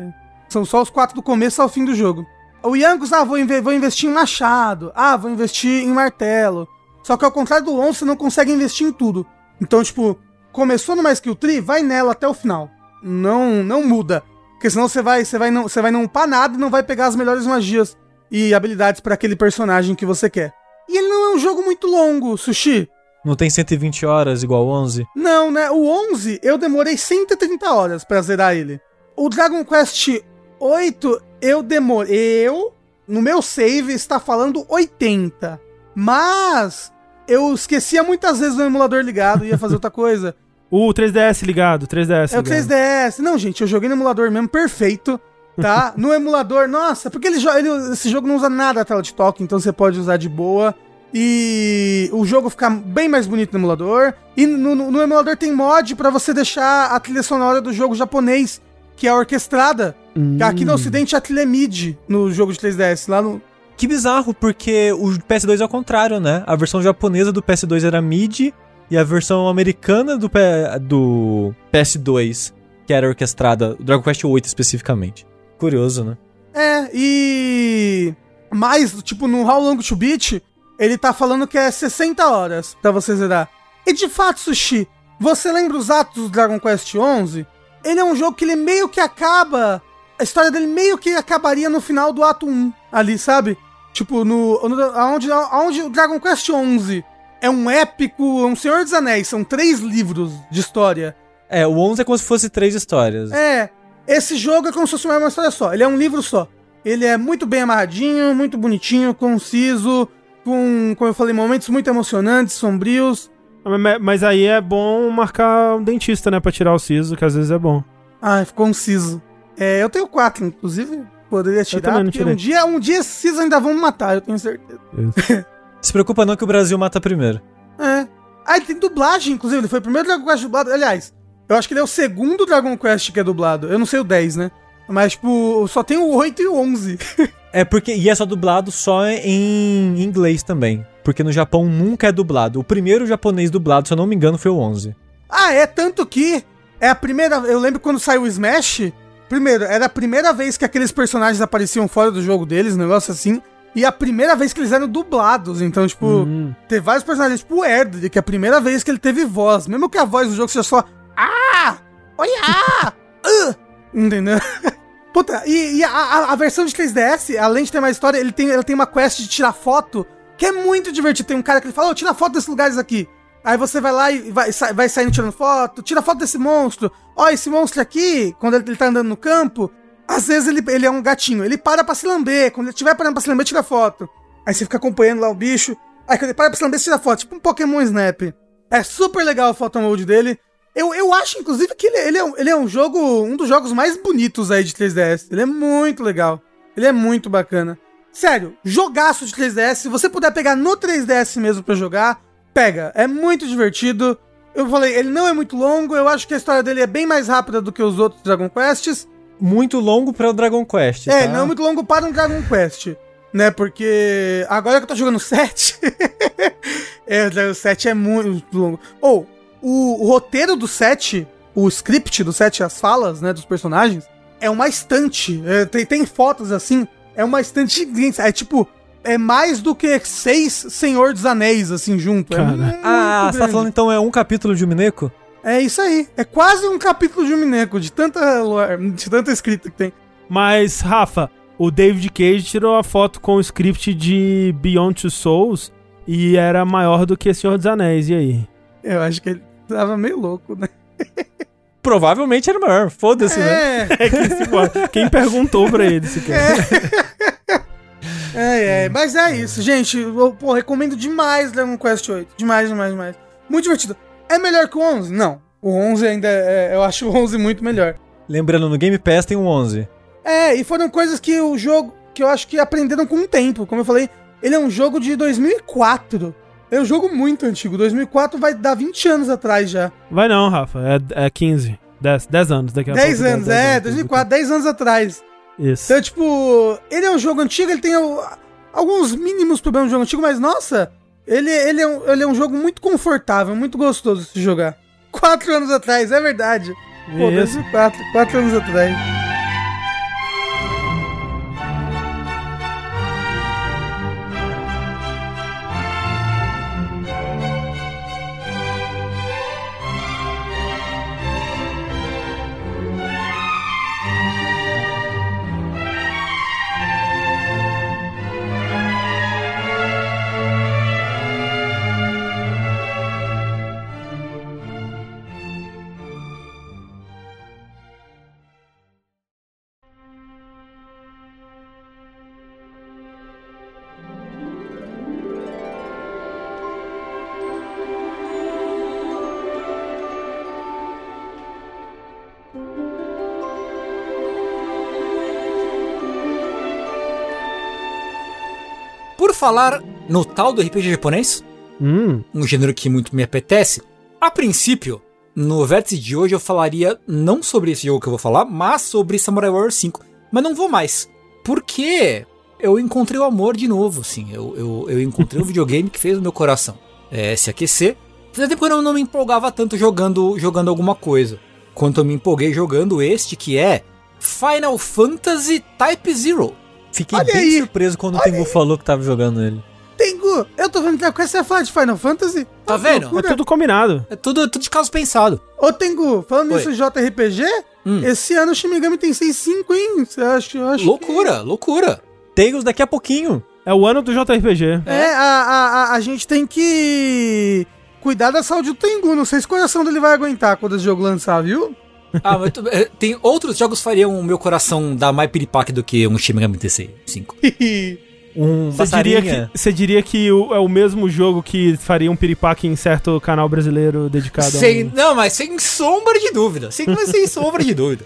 [SPEAKER 3] São só os quatro do começo ao fim do jogo. O Yangus, ah, vou, vou investir em machado. Ah, vou investir em martelo. Só que ao contrário do 11, você não consegue investir em tudo. Então, tipo, começou numa skill tree, vai nela até o final. Não, não muda. Porque senão você vai, você vai não, você vai não upar nada e não vai pegar as melhores magias e habilidades pra aquele personagem que você quer. E ele não é um jogo muito longo, Sushi.
[SPEAKER 2] Não tem 120 horas igual o 11?
[SPEAKER 3] Não, né? O 11 eu demorei 130 horas pra zerar ele. O Dragon Quest 8 eu demorei. Eu, no meu save, está falando 80. Mas eu esquecia muitas vezes o emulador ligado e ia fazer outra coisa. [laughs]
[SPEAKER 1] O 3DS ligado, 3DS
[SPEAKER 3] É o
[SPEAKER 1] ligado.
[SPEAKER 3] 3DS. Não, gente, eu joguei no emulador mesmo, perfeito. Tá? [laughs] No emulador, nossa, porque ele, ele- esse jogo não usa nada a tela de toque, então você pode usar de boa. E o jogo fica bem mais bonito no emulador. E no, no- no emulador tem mod pra você deixar a trilha sonora do jogo japonês, que é orquestrada.
[SPEAKER 1] Hum.
[SPEAKER 3] Aqui no ocidente a trilha é MIDI no jogo de 3DS. Lá no.
[SPEAKER 2] Que bizarro, porque o PS2 é o contrário, né? A versão japonesa do PS2 era MIDI e a versão americana do, P- do PS2, que era orquestrada, o Dragon Quest 8 especificamente. Curioso, né?
[SPEAKER 3] É, e. Mas, tipo, no How Long to Beat, ele tá falando que é 60 horas pra você zerar. E de fato, Sushi, você lembra os atos do Dragon Quest XI? Ele é um jogo que ele meio que acaba. A história dele meio que acabaria no final do ato 1, ali, sabe? Tipo, no. no aonde, aonde o Dragon Quest XI é um épico, é um Senhor dos Anéis, são três livros de história.
[SPEAKER 2] É, o 11 é como se fosse três histórias.
[SPEAKER 3] É, esse jogo é como se fosse uma história só. Ele é um livro só. Ele é muito bem amarradinho, muito bonitinho, conciso, com, como eu falei, momentos muito emocionantes, sombrios.
[SPEAKER 1] Mas, aí é bom marcar um dentista, né? Pra tirar o siso, que às vezes é bom.
[SPEAKER 3] Ai, ficou conciso. É, eu tenho quatro, inclusive. Poderia tirar, porque um dia, um dia esses ainda vão me matar, eu tenho certeza. [laughs]
[SPEAKER 2] Se preocupa não que o Brasil mata primeiro.
[SPEAKER 3] É. Ah, ele tem dublagem, inclusive. Ele foi o primeiro Dragon Quest dublado. Aliás, eu acho que ele é o segundo Dragon Quest que é dublado. Eu não sei o 10, né? Mas, tipo, só tem o 8 e o 11. [laughs]
[SPEAKER 2] É porque. E é só dublado só em inglês também. Porque no Japão nunca é dublado. O primeiro japonês dublado, se eu não me engano, foi o 11.
[SPEAKER 3] ah, é tanto que é a primeira. Eu lembro quando saiu o Smash. Primeiro, era a primeira vez que aqueles personagens apareciam fora do jogo deles, um negócio assim. E a primeira vez que eles eram dublados. Então, tipo,
[SPEAKER 1] Hum.
[SPEAKER 3] tem vários personagens, tipo o Erdred, que é a primeira vez que ele teve voz. Mesmo que a voz do jogo seja só. Ah! Oi, [laughs] ah! ah! Entendeu? [laughs] Puta, e, e a, a- versão de 3DS, além de ter mais história, ele tem, ela tem uma quest de tirar foto, que é muito divertido. Tem um cara que ele fala, ô, tira foto desses lugares aqui. Aí você vai lá e vai, vai saindo tirando foto, tira foto desse monstro. Ó, esse monstro aqui, quando ele, ele tá andando no campo, às vezes ele, ele é um gatinho, ele para pra se lamber. Quando ele estiver parando pra se lamber, tira foto. Aí você fica acompanhando lá o bicho. Aí quando ele para pra se lamber, tira foto. Tipo um Pokémon Snap. É super legal o photo mode dele. Eu, eu acho, inclusive, que ele, ele, é, um- ele é um jogo, um dos jogos mais bonitos aí de 3DS. Ele é muito legal. Ele é muito bacana. Sério, jogaço de 3DS. Se você puder pegar no 3DS mesmo pra jogar, pega. É muito divertido. Eu falei, ele não é muito longo. Eu acho que a história dele é bem mais rápida do que os outros Dragon Quests.
[SPEAKER 2] Muito longo pra o Dragon Quest.
[SPEAKER 3] É,
[SPEAKER 2] tá?
[SPEAKER 3] não é muito longo para um Dragon Quest. Né, porque agora que eu tô jogando 7. [laughs] é, o Dragon 7 é muito longo. Ou, o, o roteiro do 7, o script do 7, as falas, né, dos personagens, é uma estante. É, tem, tem fotos assim, é uma estante gigante. É tipo, é mais do que seis Senhor dos Anéis, assim, junto. É
[SPEAKER 2] Ah, você tá falando então é um capítulo de um Mineco?
[SPEAKER 3] É isso aí. É quase um capítulo de um Mineco, de tanta, de tanta escrita que tem.
[SPEAKER 1] Mas, Rafa, o David Cage tirou a foto com o script de Beyond Two Souls e era maior do que Senhor dos Anéis. E aí?
[SPEAKER 3] Eu acho que ele tava meio louco, né?
[SPEAKER 2] Provavelmente era maior. Foda-se, né?
[SPEAKER 3] É. [laughs]
[SPEAKER 1] É que se for- Quem perguntou pra ele se quer? [laughs]
[SPEAKER 3] É, é, mas é isso, gente. Eu, pô, recomendo demais Dragon Quest 8. Demais, demais, demais. Muito divertido. É melhor que o 11? Não. O 11 ainda é. Eu acho o 11 muito melhor.
[SPEAKER 2] Lembrando, no Game Pass tem um 11.
[SPEAKER 3] É, e foram coisas que o jogo. que eu acho que aprenderam com o tempo. Como eu falei, ele é um jogo de 2004. É um jogo muito antigo. 2004 vai dar 20 anos atrás já.
[SPEAKER 1] Vai não, Rafa. É, é 15. 10, 10 anos daqui a
[SPEAKER 3] 10
[SPEAKER 1] pouco.
[SPEAKER 3] anos, é, 2004, 10 anos atrás.
[SPEAKER 1] Isso.
[SPEAKER 3] Então, tipo, ele é um jogo antigo, ele tem alguns mínimos problemas no jogo antigo, mas nossa, ele, ele, é um, ele é um jogo muito confortável, muito gostoso de se jogar. [laughs] Quatro anos atrás, é verdade. Pô,
[SPEAKER 1] Isso.
[SPEAKER 3] 2004, quatro anos atrás.
[SPEAKER 4] Falar no tal do RPG japonês,
[SPEAKER 1] Hum,
[SPEAKER 4] um gênero que muito me apetece, a princípio, no vértice de hoje eu falaria não sobre esse jogo que eu vou falar, mas sobre Samurai Warrior 5. Mas não vou mais. Porque eu encontrei o amor de novo, assim. Eu, eu, eu encontrei o [laughs] videogame que fez o meu coração é, se aquecer. Fazia tempo que eu não, não me empolgava tanto jogando, jogando alguma coisa. Quanto eu me empolguei jogando este que é Final Fantasy Type Zero.
[SPEAKER 2] Fiquei
[SPEAKER 3] Olha
[SPEAKER 2] bem
[SPEAKER 3] aí.
[SPEAKER 2] surpreso quando o Tengu falou que tava jogando ele.
[SPEAKER 3] Tengu, eu tô vendo que você vai falar de Final Fantasy?
[SPEAKER 4] Tá vendo?
[SPEAKER 1] é
[SPEAKER 3] loucura.
[SPEAKER 1] tudo combinado.
[SPEAKER 4] É tudo, tudo de caso pensado.
[SPEAKER 3] Ô, Tengu, falando
[SPEAKER 4] Oi.
[SPEAKER 3] nisso de JRPG,
[SPEAKER 4] Hum.
[SPEAKER 3] esse ano o Shimigami tem 6.5, hein? Você acha? Eu acho que-
[SPEAKER 4] Loucura, loucura.
[SPEAKER 2] Tails daqui a pouquinho.
[SPEAKER 1] É o ano do JRPG.
[SPEAKER 3] É, a, a, a, a gente tem que cuidar da saúde do Tengu. Não sei se o coração dele vai aguentar quando esse jogo lançar, viu?
[SPEAKER 4] Ah, mas tu- é, tem outros jogos que fariam o meu coração dar mais piripaque do que um Shin Megami Tensei 5. [laughs]
[SPEAKER 2] um
[SPEAKER 1] Você diria,
[SPEAKER 2] passarinha.
[SPEAKER 1] que, você diria que o- é o mesmo jogo que faria um piripaque em certo canal brasileiro dedicado
[SPEAKER 4] Sem,
[SPEAKER 1] a um...
[SPEAKER 4] não, mas sem sombra de dúvida. Sem, mas sem sombra de dúvida.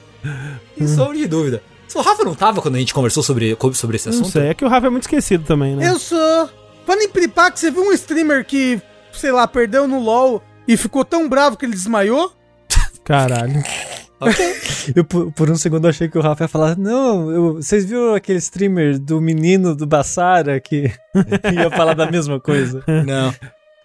[SPEAKER 4] Sem sombra de dúvida. O Rafa não tava quando a gente conversou sobre, sobre esse
[SPEAKER 1] Não
[SPEAKER 4] assunto?
[SPEAKER 1] sei, é que o Rafa é muito esquecido também, né?
[SPEAKER 3] Eu sou. Falando em Pripac, você viu um streamer que, sei lá, perdeu no LoL e ficou tão bravo que ele desmaiou?
[SPEAKER 1] Caralho. [laughs]
[SPEAKER 2] Eu, por, por um segundo, achei que o Rafa ia falar: Não, eu- vocês viram aquele streamer do menino do Bassara que [laughs] ia falar da mesma coisa?
[SPEAKER 4] Não.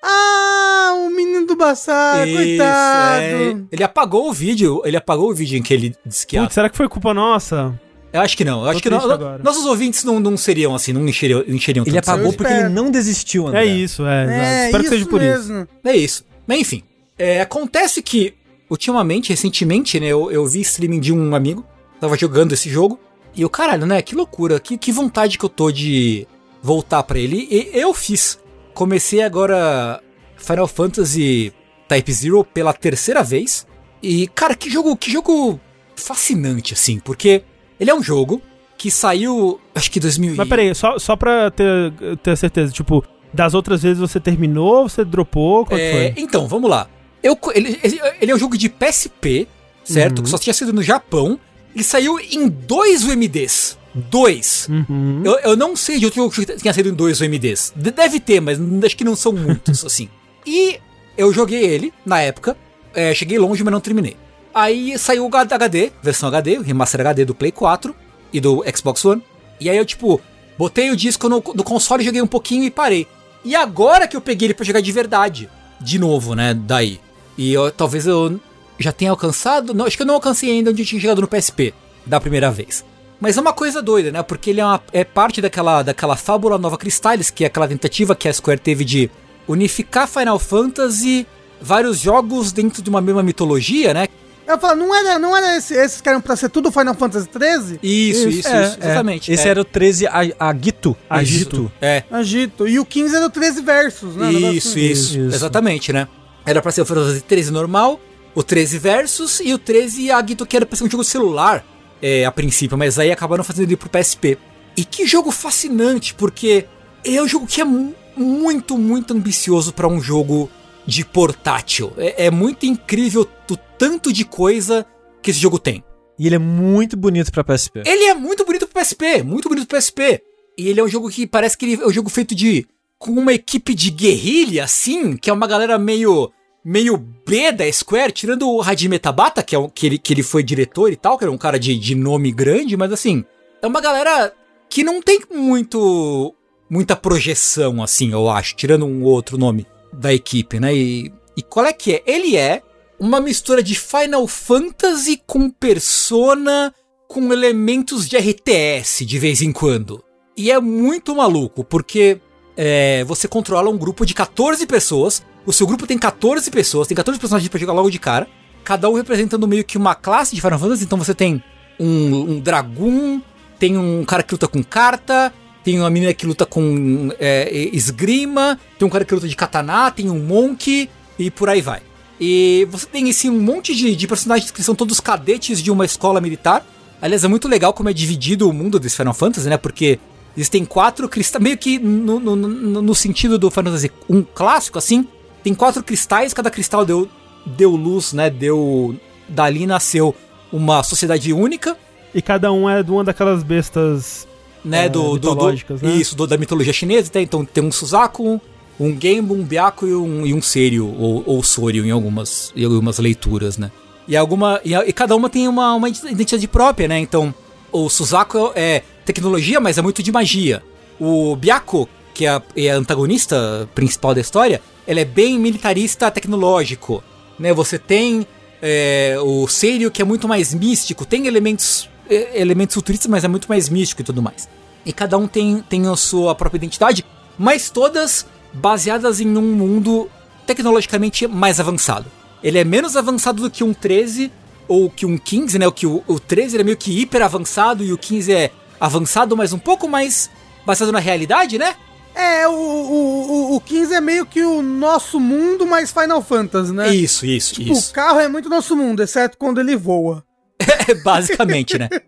[SPEAKER 3] Ah, o menino do Bassar,
[SPEAKER 4] Isso,
[SPEAKER 3] coitado.
[SPEAKER 4] é. Ele apagou o vídeo. Ele apagou o vídeo em que ele disse que.
[SPEAKER 1] Putz, será que foi culpa nossa?
[SPEAKER 4] Eu acho que não. Eu acho que não.
[SPEAKER 1] agora.
[SPEAKER 4] Nossos ouvintes não, não seriam assim, não encheriam, encheriam
[SPEAKER 2] Ele apagou porque ele não desistiu, André.
[SPEAKER 1] É isso, é.
[SPEAKER 3] É,
[SPEAKER 1] Espero que seja
[SPEAKER 3] isso
[SPEAKER 1] por isso.
[SPEAKER 3] mesmo.
[SPEAKER 4] É isso. Mas enfim. é, acontece que, ultimamente, recentemente, né, eu, eu vi streaming de um amigo, tava jogando esse jogo, e eu, caralho, né, que loucura, que, que vontade que eu tô de voltar pra ele. E eu fiz. Comecei agora Final Fantasy Type Zero pela terceira vez. E, cara, que jogo, que jogo fascinante, assim, porque ele é um jogo que saiu, acho que 2000 e-
[SPEAKER 1] Mas peraí, só, só pra ter, ter certeza, tipo, das outras vezes você terminou, você dropou, qual que
[SPEAKER 4] É,
[SPEAKER 1] foi?
[SPEAKER 4] então, vamos lá. Eu, ele, ele- é um jogo de PSP, certo?
[SPEAKER 1] Uhum.
[SPEAKER 4] Que só tinha sido no Japão. Ele saiu em dois UMDs. Dois.
[SPEAKER 1] Uhum.
[SPEAKER 4] Eu, eu não sei de outro jogo que tenha saído em dois UMDs. De- Deve ter, mas acho que não são muitos, [laughs] assim. E eu joguei ele na época. é, cheguei longe, mas não terminei. Aí saiu o HD, versão HD, o remaster HD do Play 4 e do Xbox One. E aí eu, tipo, botei o disco no, no console, joguei um pouquinho e parei. E agora que eu peguei ele pra jogar de verdade. De novo, né? Daí. E eu, talvez eu já tenha alcançado. Não, acho que eu não alcancei ainda onde eu tinha chegado no PSP da primeira vez. Mas é uma coisa doida, né? Porque ele é, uma- é parte daquela, daquela fábula Nova Crystallis, que é aquela tentativa que a Square teve de unificar Final Fantasy, vários jogos dentro de uma mesma mitologia, né?
[SPEAKER 3] Eu falo, não era, não era esse, esses que eram pra ser tudo Final Fantasy XIII?
[SPEAKER 4] Isso, isso,
[SPEAKER 2] É,
[SPEAKER 4] isso,
[SPEAKER 2] é.
[SPEAKER 4] exatamente.
[SPEAKER 2] Esse
[SPEAKER 4] é.
[SPEAKER 2] era o 13 A- Agito.
[SPEAKER 1] Agito.
[SPEAKER 4] É,
[SPEAKER 3] Agito. E o 15 era o 13 versus, né? Um
[SPEAKER 4] Isso,
[SPEAKER 3] assim.
[SPEAKER 4] isso,
[SPEAKER 2] Isso.
[SPEAKER 4] Exatamente, né? Era pra ser o Final Fantasy 13 normal, o 13 Versus e o 13 Agito, que era pra ser um jogo celular é, a princípio, mas aí acabaram fazendo ele pro PSP. E que jogo fascinante, porque é um jogo que é mu- muito, muito ambicioso pra um jogo de portátil. É, é muito incrível o tanto de coisa que esse jogo tem.
[SPEAKER 2] E ele é muito bonito pra PSP.
[SPEAKER 4] Ele é muito bonito pro PSP, muito bonito pro PSP. E ele é um jogo que parece que ele é um jogo feito de com uma equipe de guerrilha assim, que é uma galera meio meio B da Square, tirando o Hajime Tabata, que é um, que ele que ele foi diretor e tal, que era um cara de, de nome grande, mas assim, é uma galera que não tem muito muita projeção assim, eu acho, tirando um outro nome da equipe, né? E, e qual é que é? Ele é uma mistura de Final Fantasy com Persona com elementos de RTS de vez em quando. E é muito maluco, porque é, você controla um grupo de 14 pessoas. O seu grupo tem 14 pessoas, tem 14 personagens pra jogar logo de cara. Cada um representando meio que uma classe de Final Fantasy. Então você tem um, um Dragoon, tem um cara que luta com carta, tem uma menina que luta com é, esgrima, tem um cara que luta de katana, tem um monk e por aí vai. E você tem assim um monte de, de personagens que são todos cadetes de uma escola militar. Aliás, é muito legal como é dividido o mundo desse Final Fantasy, né? Porque existem quatro cristais, meio que no, no, no, sentido do Final Fantasy um clássico, assim. Tem quatro cristais, cada cristal deu, deu luz, né? Deu. Dali nasceu uma sociedade única,
[SPEAKER 1] E cada um é de uma daquelas bestas.
[SPEAKER 4] né?
[SPEAKER 1] É,
[SPEAKER 4] do, do, do,
[SPEAKER 1] né?
[SPEAKER 4] Isso, do- da mitologia chinesa. tá? Então tem um Suzaku, um Genbo, um Byaku e um, e um Seiryu, ou, ou Soryu em algumas, em algumas leituras, né? E, alguma, e, e cada uma tem uma, uma identidade própria, né? Então, o Suzaku é tecnologia, mas é muito de magia. O Byaku, que é a, é a antagonista principal da história, ela é bem militarista tecnológico, né? Você tem é, o Seiryu, que é muito mais místico, tem elementos, é, elementos futuristas, mas é muito mais místico e tudo mais. E cada um tem, tem a sua própria identidade, mas todas baseadas em um mundo tecnologicamente mais avançado. Ele é menos avançado do que um 13 ou que um 15, né? O que o, o 13 ele é meio que hiper avançado e o 15 é avançado, mas um pouco mais baseado na realidade, né?
[SPEAKER 3] É, o, o, o, o 15 é meio que o nosso mundo mais Final Fantasy, né?
[SPEAKER 4] Isso, isso,
[SPEAKER 3] Tipo,
[SPEAKER 4] isso.
[SPEAKER 3] O carro é muito nosso mundo, exceto quando ele voa. [laughs]
[SPEAKER 4] É basicamente, né? [laughs]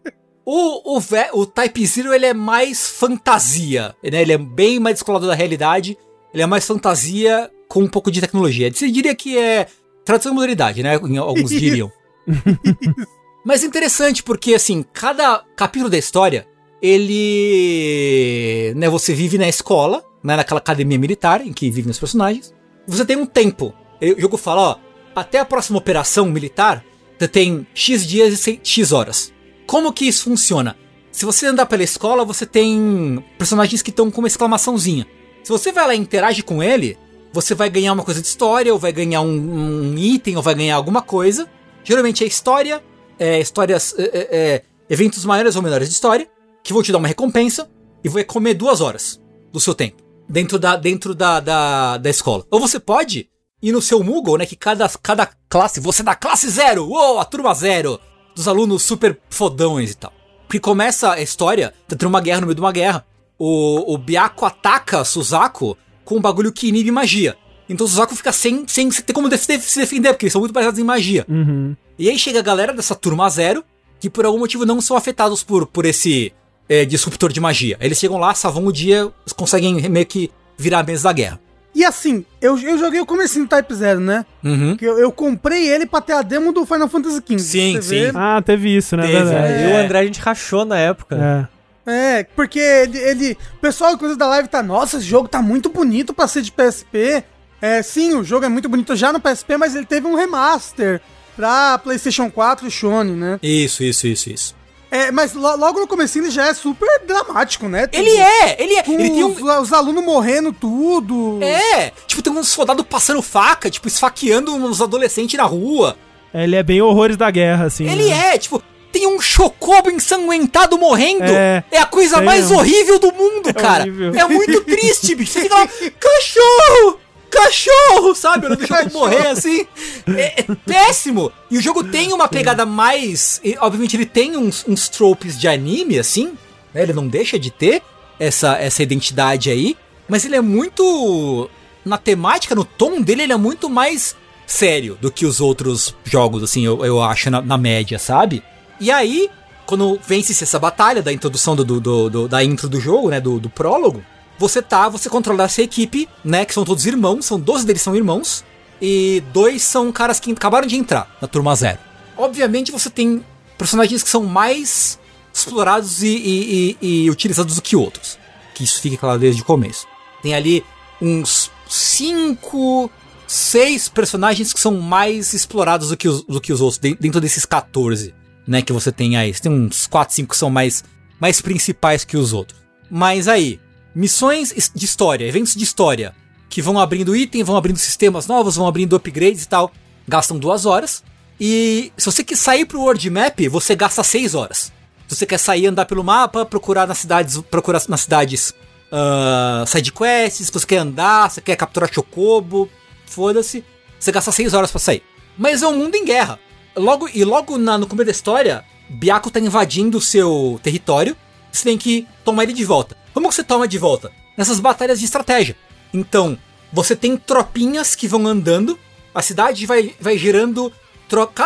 [SPEAKER 4] O, o, o Type Zero ele é mais fantasia, né? Ele é bem mais descolado da realidade. Ele é mais fantasia com um pouco de tecnologia. Você diria que é tradução de modalidade, né? Alguns [laughs] diriam. [laughs] Mas interessante porque, assim, cada capítulo da história, ele... Né, você vive na escola, né, naquela academia militar em que vivem os personagens. Você tem um tempo. O jogo fala, ó, até a próxima operação militar, você tem X dias e X horas. Como que isso funciona? Se você andar pela escola, você tem personagens que estão com uma exclamaçãozinha. Se você vai lá e interage com ele, você vai ganhar uma coisa de história, ou vai ganhar um, um item, ou vai ganhar alguma coisa. Geralmente é história, é, histórias, é, é, é, eventos maiores ou menores de história, que vão te dar uma recompensa e vai comer duas horas do seu tempo dentro da, dentro da, da, da escola. Ou você pode ir no seu Moogle, né? Que cada, cada classe, você da classe zero, uou, a turma zero, dos alunos super fodões e tal. Porque começa a história, tá tendo uma guerra no meio de uma guerra. O, o Byaku ataca Suzaku com um bagulho que inibe magia. Então o Suzaku fica sem, sem ter como se defender, porque eles são muito baseados em magia.
[SPEAKER 1] Uhum.
[SPEAKER 4] E aí chega a galera dessa turma zero, que por algum motivo não são afetados por, por esse é, disruptor de magia. Eles chegam lá, salvam o dia, conseguem meio que virar a mesa da guerra.
[SPEAKER 3] E assim, eu, eu joguei o comecinho do Type Zero, né?
[SPEAKER 4] Uhum.
[SPEAKER 3] Que eu, eu comprei ele pra ter a demo do Final Fantasy XV.
[SPEAKER 4] Sim, sim.
[SPEAKER 3] vê?
[SPEAKER 1] Ah, teve isso, né?
[SPEAKER 4] Teve.
[SPEAKER 2] É, Eu e o André a gente rachou na época.
[SPEAKER 1] É.
[SPEAKER 3] É, porque ele, ele- O pessoal, inclusive, da live tá. Nossa, esse jogo tá muito bonito pra ser de PSP. É, sim, o jogo é muito bonito já no PSP, mas ele teve um remaster pra PlayStation 4 e Sony, né?
[SPEAKER 4] Isso, isso, isso, isso.
[SPEAKER 3] É, mas lo- logo no comecinho ele já é super dramático, né?
[SPEAKER 4] Ele é, ele é.
[SPEAKER 3] Com
[SPEAKER 4] Ele tem
[SPEAKER 3] os,
[SPEAKER 4] um.
[SPEAKER 3] os alunos morrendo tudo.
[SPEAKER 4] É, tipo, tem uns soldados passando faca, tipo, esfaqueando uns adolescentes na rua.
[SPEAKER 1] Ele é bem horrores da guerra, assim.
[SPEAKER 4] Ele
[SPEAKER 1] né?
[SPEAKER 4] é, tipo, tem um chocobo ensanguentado morrendo.
[SPEAKER 1] É,
[SPEAKER 4] É, a coisa mais
[SPEAKER 1] mesmo.
[SPEAKER 4] horrível do mundo, [laughs] cara.
[SPEAKER 1] horrível.
[SPEAKER 4] É muito triste, bicho. Você fica lá, [laughs] cachorro! Cachorro, sabe? Olhando o jogo morrer assim. É, é péssimo. E o jogo tem uma pegada mais. e, obviamente, ele tem uns, uns tropes de anime, assim. né? Ele não deixa de ter essa, essa identidade aí. Mas ele é muito. Na temática, no tom dele, ele é muito mais sério do que os outros jogos, assim, eu, eu acho, na, na média, sabe? E aí, quando vence-se essa batalha da introdução do, do- do- do- da intro do jogo, né? Do, do prólogo, você tá, você controla essa equipe, né? Que são todos irmãos, são 12 deles são irmãos, e dois são caras que acabaram de entrar na turma zero. Obviamente você tem personagens que são mais explorados e, e- e- e utilizados do que outros. Que isso fica claro desde o começo. Tem ali uns cinco, seis personagens que são mais explorados do que os, do que os outros, de- dentro desses 14, né, que você tem aí. Você tem uns 4, 5 que são mais, mais principais que os outros. Mas aí, missões es- de história, eventos de história, que vão abrindo item, vão abrindo sistemas novos, vão abrindo upgrades e tal, gastam duas horas. E se você quer sair pro World Map, você gasta 6 horas. Se você quer sair, andar pelo mapa, procurar nas cidades, procurar nas cidades ah, side quests, se você quer andar, você quer capturar chocobo, foda-se, você gasta 6 horas pra sair. Mas é um mundo em guerra. Logo e logo na- no começo da história, Byaku tá invadindo o seu território, você tem que tomar ele de volta. Como que você toma de volta? Nessas batalhas de estratégia. Então, você tem tropinhas que vão andando, a cidade vai, vai gerando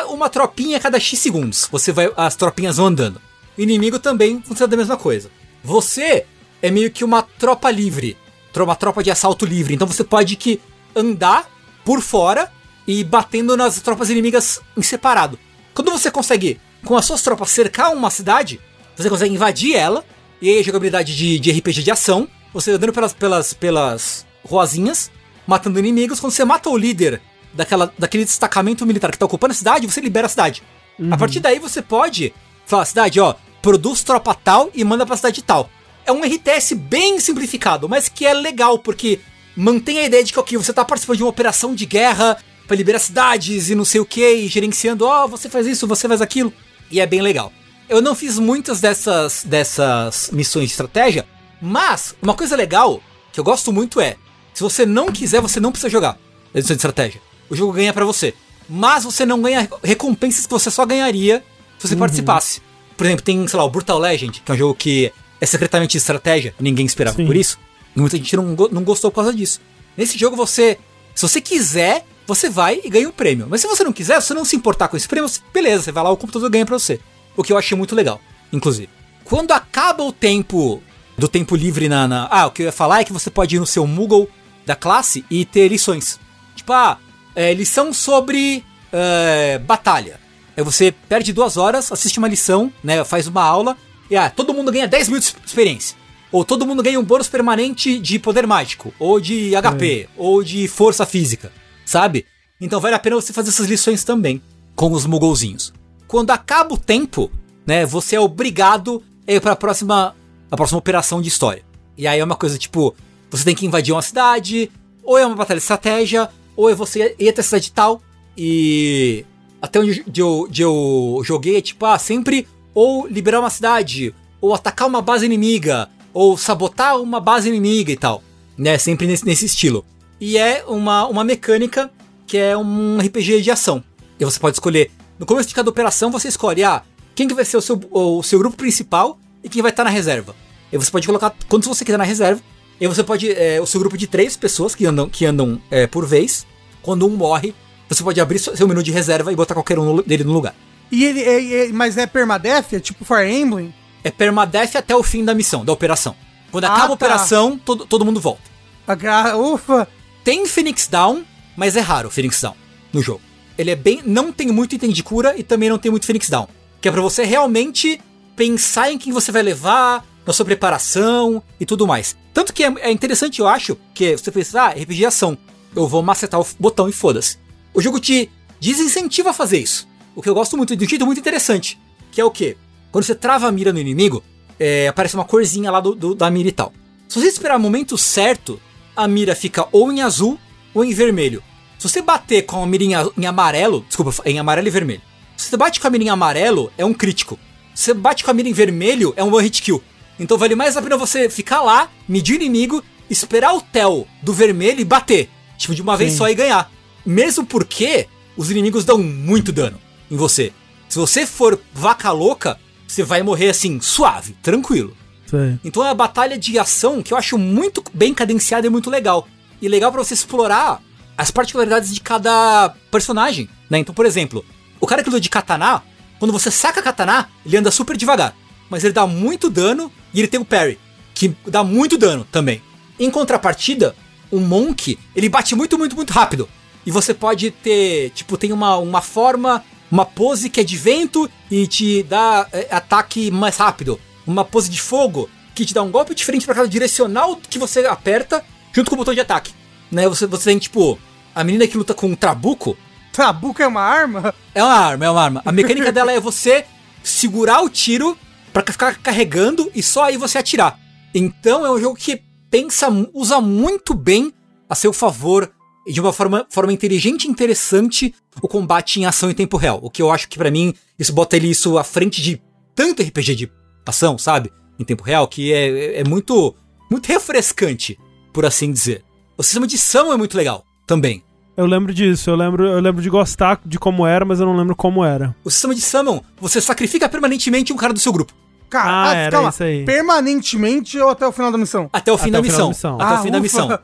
[SPEAKER 4] uma tropinha a cada X segundos. Você vai, as tropinhas vão andando. O inimigo também funciona da mesma coisa. Você é meio que uma tropa livre, uma tropa de assalto livre. Então você pode que andar por fora e batendo nas tropas inimigas em separado. Quando você consegue, com as suas tropas, cercar uma cidade, você consegue invadir ela. E aí a jogabilidade de, de RPG de ação, você andando pelas, pelas, pelas ruazinhas, matando inimigos. Quando você mata o líder daquela, daquele destacamento militar que tá ocupando a cidade, você libera a cidade. A partir daí você pode falar, cidade, ó, produz tropa tal e manda pra cidade tal. É um RTS bem simplificado, mas que é legal, porque mantém a ideia de que ok, você tá participando de uma operação de guerra pra liberar cidades e não sei o que, e gerenciando, ó, você faz isso, você faz aquilo. E é bem legal. Eu não fiz muitas dessas, dessas missões de estratégia, mas uma coisa legal que eu gosto muito é, se você não quiser, você não precisa jogar edição de estratégia. O jogo ganha pra você. Mas você não ganha recompensas que você só ganharia se você participasse. Por exemplo, tem, sei lá, o Brutal Legend, que é um jogo que é secretamente de estratégia, ninguém esperava
[SPEAKER 1] Sim.
[SPEAKER 4] por isso. E muita gente não, não gostou por causa disso. Nesse jogo você, se você quiser, você vai e ganha um prêmio. Mas se você não quiser, se você não se importar com esse prêmio, você- beleza, você vai lá, o computador ganha pra você. O que eu achei muito legal. inclusive. Quando acaba o tempo do tempo livre na, na- Ah, o que eu ia falar é que você pode ir no seu Moogle da classe e ter lições. Tipo, ah, é, lição sobre é, batalha. Aí você perde duas horas, assiste uma lição, né? Faz uma aula, e ah, todo mundo ganha 10 mil de experiência. Ou todo mundo ganha um bônus permanente de poder mágico, ou de HP, ou de força física, sabe? Então vale a pena você fazer essas lições também com os mugolzinhos. Quando acaba o tempo, né, você é obrigado a ir para a próxima, a próxima operação de história. E aí é uma coisa tipo, você tem que invadir uma cidade, ou é uma batalha de estratégia, ou é você ir até a cidade tal. E até onde eu, onde eu joguei é tipo, ah, sempre ou liberar uma cidade, ou atacar uma base inimiga, ou sabotar uma base inimiga e tal. Né? Sempre nesse, nesse estilo. E é uma, uma mecânica que é um RPG de ação. E você pode escolher. No começo de cada operação, você escolhe, ah, quem que vai ser o seu, o seu grupo principal e quem vai estar na reserva. E você pode colocar quantos você quiser na reserva. E você pode. É, o seu grupo de três pessoas que andam, que andam é, por vez. Quando um morre, você pode abrir seu menu de reserva e botar qualquer um no- dele no lugar.
[SPEAKER 3] E ele, é- é- mas é permadeath? É tipo Fire Emblem?
[SPEAKER 4] É permadeath até o fim da missão, da operação. Quando
[SPEAKER 3] Ah,
[SPEAKER 4] acaba a
[SPEAKER 3] tá.
[SPEAKER 4] operação, todo, todo mundo volta.
[SPEAKER 3] A gra- Ufa!
[SPEAKER 4] Tem Phoenix Down, mas é raro o Phoenix Down no jogo. Ele é bem. Não tem muito item de cura e também não tem muito Phoenix Down. Que é pra você realmente pensar em quem você vai levar, na sua preparação e tudo mais. Tanto que é, é interessante, eu acho, que você pensa, ah, RPG ação. Eu vou macetar o botão e foda-se. O jogo te desincentiva a fazer isso. O que eu gosto muito, de um jeito muito interessante. Que é o quê? Quando você trava a mira no inimigo, é, aparece uma corzinha lá do, do- da mira e tal. Se você esperar o momento certo, a mira fica ou em azul ou em vermelho. Se você bater com a mira em, amarelo, desculpa, em amarelo e vermelho. Se você bate com a mira em amarelo, é um crítico. Se você bate com a mira em vermelho, é um one hit kill. Então vale mais a pena você ficar lá, medir o inimigo, esperar o tel do vermelho e bater. Tipo, de uma vez só e ganhar. Mesmo porque os inimigos dão muito dano em você. Se você for vaca louca, você vai morrer assim, suave, tranquilo.
[SPEAKER 1] Sei.
[SPEAKER 4] Então é uma batalha de ação que eu acho muito bem cadenciada e muito legal. E legal pra você explorar as particularidades de cada personagem, né? Então, por exemplo, o cara que luta de katana, quando você saca katana, ele anda super devagar, mas ele dá muito dano e ele tem o parry, que dá muito dano também. Em contrapartida, o monk, ele bate muito, muito, muito rápido. E você pode ter, tipo, tem uma, uma forma, uma pose que é de vento e te dá é, ataque mais rápido. Uma pose de fogo que te dá um golpe diferente para cada direcional que você aperta junto com o botão de ataque. Né? Você, você tem, tipo, a menina que luta com um trabuco,
[SPEAKER 3] Trabuco é uma arma?
[SPEAKER 4] é uma arma, é uma arma. A mecânica [laughs] dela é você segurar o tiro pra ficar carregando e só aí você atirar. Então é um jogo que pensa, usa muito bem a seu favor e de uma forma, forma inteligente e interessante o combate em ação em tempo real. O que eu acho que pra mim isso bota ele isso à frente de tanto RPG de ação, sabe? Em tempo real, que é, é muito, muito refrescante, por assim dizer. O sistema de ação é muito legal também.
[SPEAKER 1] Eu lembro disso, eu lembro, eu lembro de gostar de como era, mas eu não lembro como era.
[SPEAKER 4] O sistema de summon, você sacrifica permanentemente um cara do seu grupo.
[SPEAKER 3] Cara,
[SPEAKER 1] Ah, era isso aí.
[SPEAKER 3] Permanentemente ou até o final da missão?
[SPEAKER 4] Até o fim,
[SPEAKER 1] Até
[SPEAKER 4] da,
[SPEAKER 1] o final
[SPEAKER 4] missão.
[SPEAKER 1] da missão.
[SPEAKER 4] Até
[SPEAKER 3] Ah,
[SPEAKER 4] o fim da
[SPEAKER 3] ufa.
[SPEAKER 4] missão.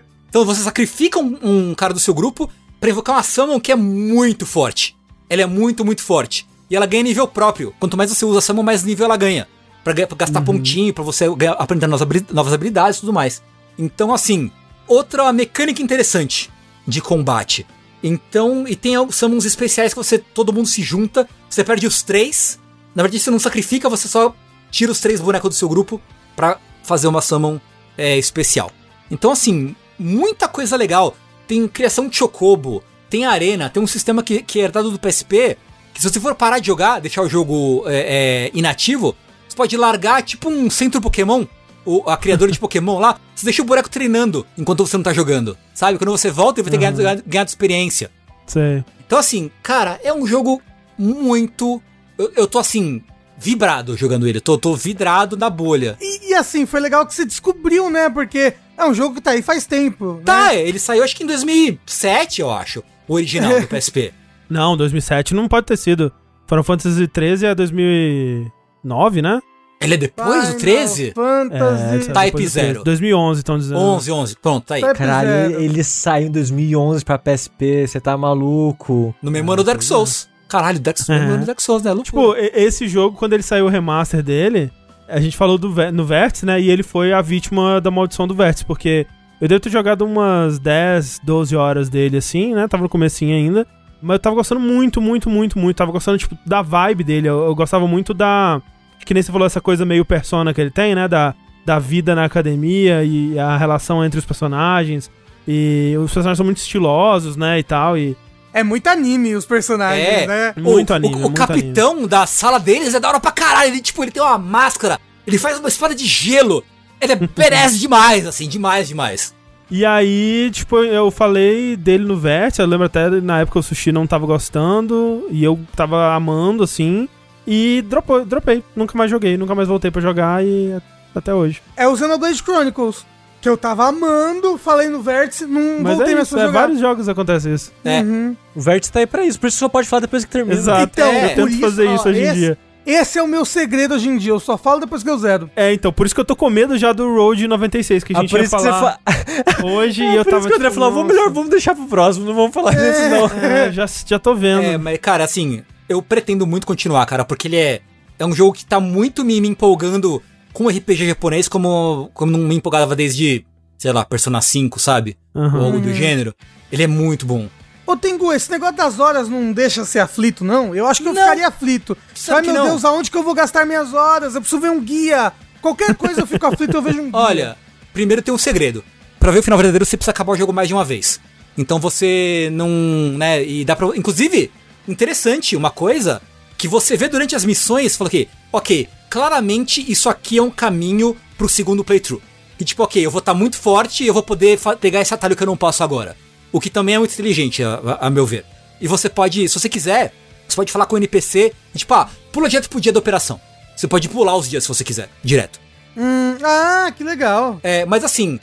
[SPEAKER 4] [laughs] Então você sacrifica um, um cara do seu grupo pra invocar uma summon que é muito forte. Ela é muito, muito forte. E ela ganha nível próprio. Quanto mais você usa a summon, mais nível ela ganha. Pra, pra gastar pontinho, pra você ganhar- aprender novas habilidades e tudo mais. Então, assim, outra mecânica interessante de combate. Então, e tem alguns summons especiais que você, todo mundo se junta, você perde os três. Na verdade, você não sacrifica, você só tira os três bonecos do seu grupo pra fazer uma summon é, especial. Então, assim, muita coisa legal. Tem criação de chocobo, tem arena, tem um sistema que, que é herdado do PSP, que se você for parar de jogar, deixar o jogo é, é, inativo, você pode largar tipo um centro Pokémon, o, a criadora de [laughs] Pokémon lá, você deixa o boneco treinando enquanto você não tá jogando. Sabe? Quando você volta, ele vai ter ganhado, ganhado, ganhado experiência.
[SPEAKER 1] Sei.
[SPEAKER 4] Então, assim, cara, é um jogo muito. Eu, eu tô assim, vibrado jogando ele. Tô, tô vidrado na bolha.
[SPEAKER 3] E, e assim, foi legal que você descobriu, né? Porque é um jogo que tá aí faz tempo.
[SPEAKER 4] Tá,
[SPEAKER 3] né?
[SPEAKER 4] ele saiu acho que em 2007, eu acho. O original do [laughs] PSP.
[SPEAKER 1] Não, 2007 não pode ter sido. Final Fantasy 13 é 2009, né?
[SPEAKER 4] Ele é depois do
[SPEAKER 3] Final
[SPEAKER 4] 13?
[SPEAKER 3] Fantasy.
[SPEAKER 1] é
[SPEAKER 4] Type
[SPEAKER 1] do 13.
[SPEAKER 4] Zero.
[SPEAKER 1] 2011, estão dizendo.
[SPEAKER 4] 11, 11. Pronto, tá aí.
[SPEAKER 3] Type
[SPEAKER 2] Caralho,
[SPEAKER 3] Zero.
[SPEAKER 2] ele, ele saiu em 2011 pra PSP, você tá maluco.
[SPEAKER 4] No mesmo ano do Dark Souls. Caralho, Dark Souls,
[SPEAKER 1] É.
[SPEAKER 4] Dark Souls, né?
[SPEAKER 1] Tipo,
[SPEAKER 4] Loucura.
[SPEAKER 1] e- esse jogo, quando ele saiu o remaster dele, a gente falou do, no Vértice, né? E ele foi a vítima da maldição do Vértice, porque eu devo ter jogado umas 10, 12 horas dele, assim, né? Tava no comecinho ainda. Mas eu tava gostando muito, muito, muito, muito. Tava gostando, tipo, da vibe dele. Eu, eu gostava muito da... Que nem você falou, essa coisa meio persona que ele tem, né? Da, da vida na academia e a relação entre os personagens. E os personagens são muito estilosos, né? E tal, e...
[SPEAKER 3] É muito anime os personagens,
[SPEAKER 4] É.
[SPEAKER 3] né?
[SPEAKER 1] Muito
[SPEAKER 4] o,
[SPEAKER 1] anime,
[SPEAKER 4] o, o
[SPEAKER 1] muito
[SPEAKER 4] capitão da sala deles é da hora pra caralho. Ele, tipo, ele tem uma máscara, ele faz uma espada de gelo. Ele é [laughs] perece demais, assim, demais, demais.
[SPEAKER 1] E aí, tipo, eu falei dele no Vértice, eu lembro até na época o Sushi não tava gostando, e eu tava amando, assim, e dropou, dropei. Nunca mais joguei, nunca mais voltei pra jogar e até hoje.
[SPEAKER 3] É o Xenoblade Chronicles, que eu tava amando, falei no Vértice, não
[SPEAKER 1] Mas
[SPEAKER 3] voltei
[SPEAKER 1] é
[SPEAKER 3] mais
[SPEAKER 1] isso,
[SPEAKER 3] pra
[SPEAKER 1] é,
[SPEAKER 3] jogar.
[SPEAKER 1] vários jogos acontece isso.
[SPEAKER 4] É.
[SPEAKER 3] Uhum.
[SPEAKER 2] O Vértice tá aí pra isso, por isso que só pode falar depois que termina.
[SPEAKER 1] Exato,
[SPEAKER 3] Então,
[SPEAKER 1] eu
[SPEAKER 3] por
[SPEAKER 1] tento
[SPEAKER 3] isso,
[SPEAKER 1] fazer
[SPEAKER 3] ó,
[SPEAKER 1] isso hoje em
[SPEAKER 3] esse-
[SPEAKER 1] dia.
[SPEAKER 3] Esse é o meu segredo hoje em dia, eu só falo depois que eu zero.
[SPEAKER 1] É, então, por isso que eu tô com medo já do Road 96, que a
[SPEAKER 2] Ah,
[SPEAKER 1] gente
[SPEAKER 2] por
[SPEAKER 1] ia falar
[SPEAKER 2] fa... [laughs]
[SPEAKER 1] hoje,
[SPEAKER 2] É,
[SPEAKER 1] e eu
[SPEAKER 2] por
[SPEAKER 1] tava
[SPEAKER 2] isso que o André
[SPEAKER 1] tipo,
[SPEAKER 2] falou, vamos melhor, vamos deixar pro próximo, não vamos falar disso não.
[SPEAKER 1] É, já, já tô vendo.
[SPEAKER 4] É, mas, cara, assim, eu pretendo muito continuar, cara, porque ele é. É um jogo que tá muito me, me empolgando com RPG japonês, como, como não me empolgava desde, sei lá, Persona 5, sabe?
[SPEAKER 1] Aham.
[SPEAKER 4] Ou algo do gênero. Ele é muito bom.
[SPEAKER 3] Ô, Tengu, esse negócio das horas não deixa ser aflito, não? Eu acho que eu
[SPEAKER 4] Não.
[SPEAKER 3] ficaria aflito.
[SPEAKER 4] Sabe
[SPEAKER 3] Ai, meu
[SPEAKER 4] não?
[SPEAKER 3] Deus, aonde que eu vou gastar minhas horas? Eu preciso ver um guia. Qualquer coisa eu fico aflito, eu vejo um guia.
[SPEAKER 4] Olha, primeiro tem um segredo. Pra ver o final verdadeiro, você precisa acabar o jogo mais de uma vez. Então você não, né, e dá pra... Inclusive, interessante, uma coisa que você vê durante as missões, fala que, ok, claramente isso aqui é um caminho pro segundo playthrough. E tipo, ok, eu vou estar muito forte e eu vou poder pegar esse atalho que eu não posso agora. O que também é muito inteligente, a, a- a meu ver. E você pode, se você quiser, você pode falar com o NPC e tipo, ah, pula direto pro dia da operação. Você pode pular os dias se você quiser, direto.
[SPEAKER 3] Hum, ah, que legal.
[SPEAKER 4] É, mas assim,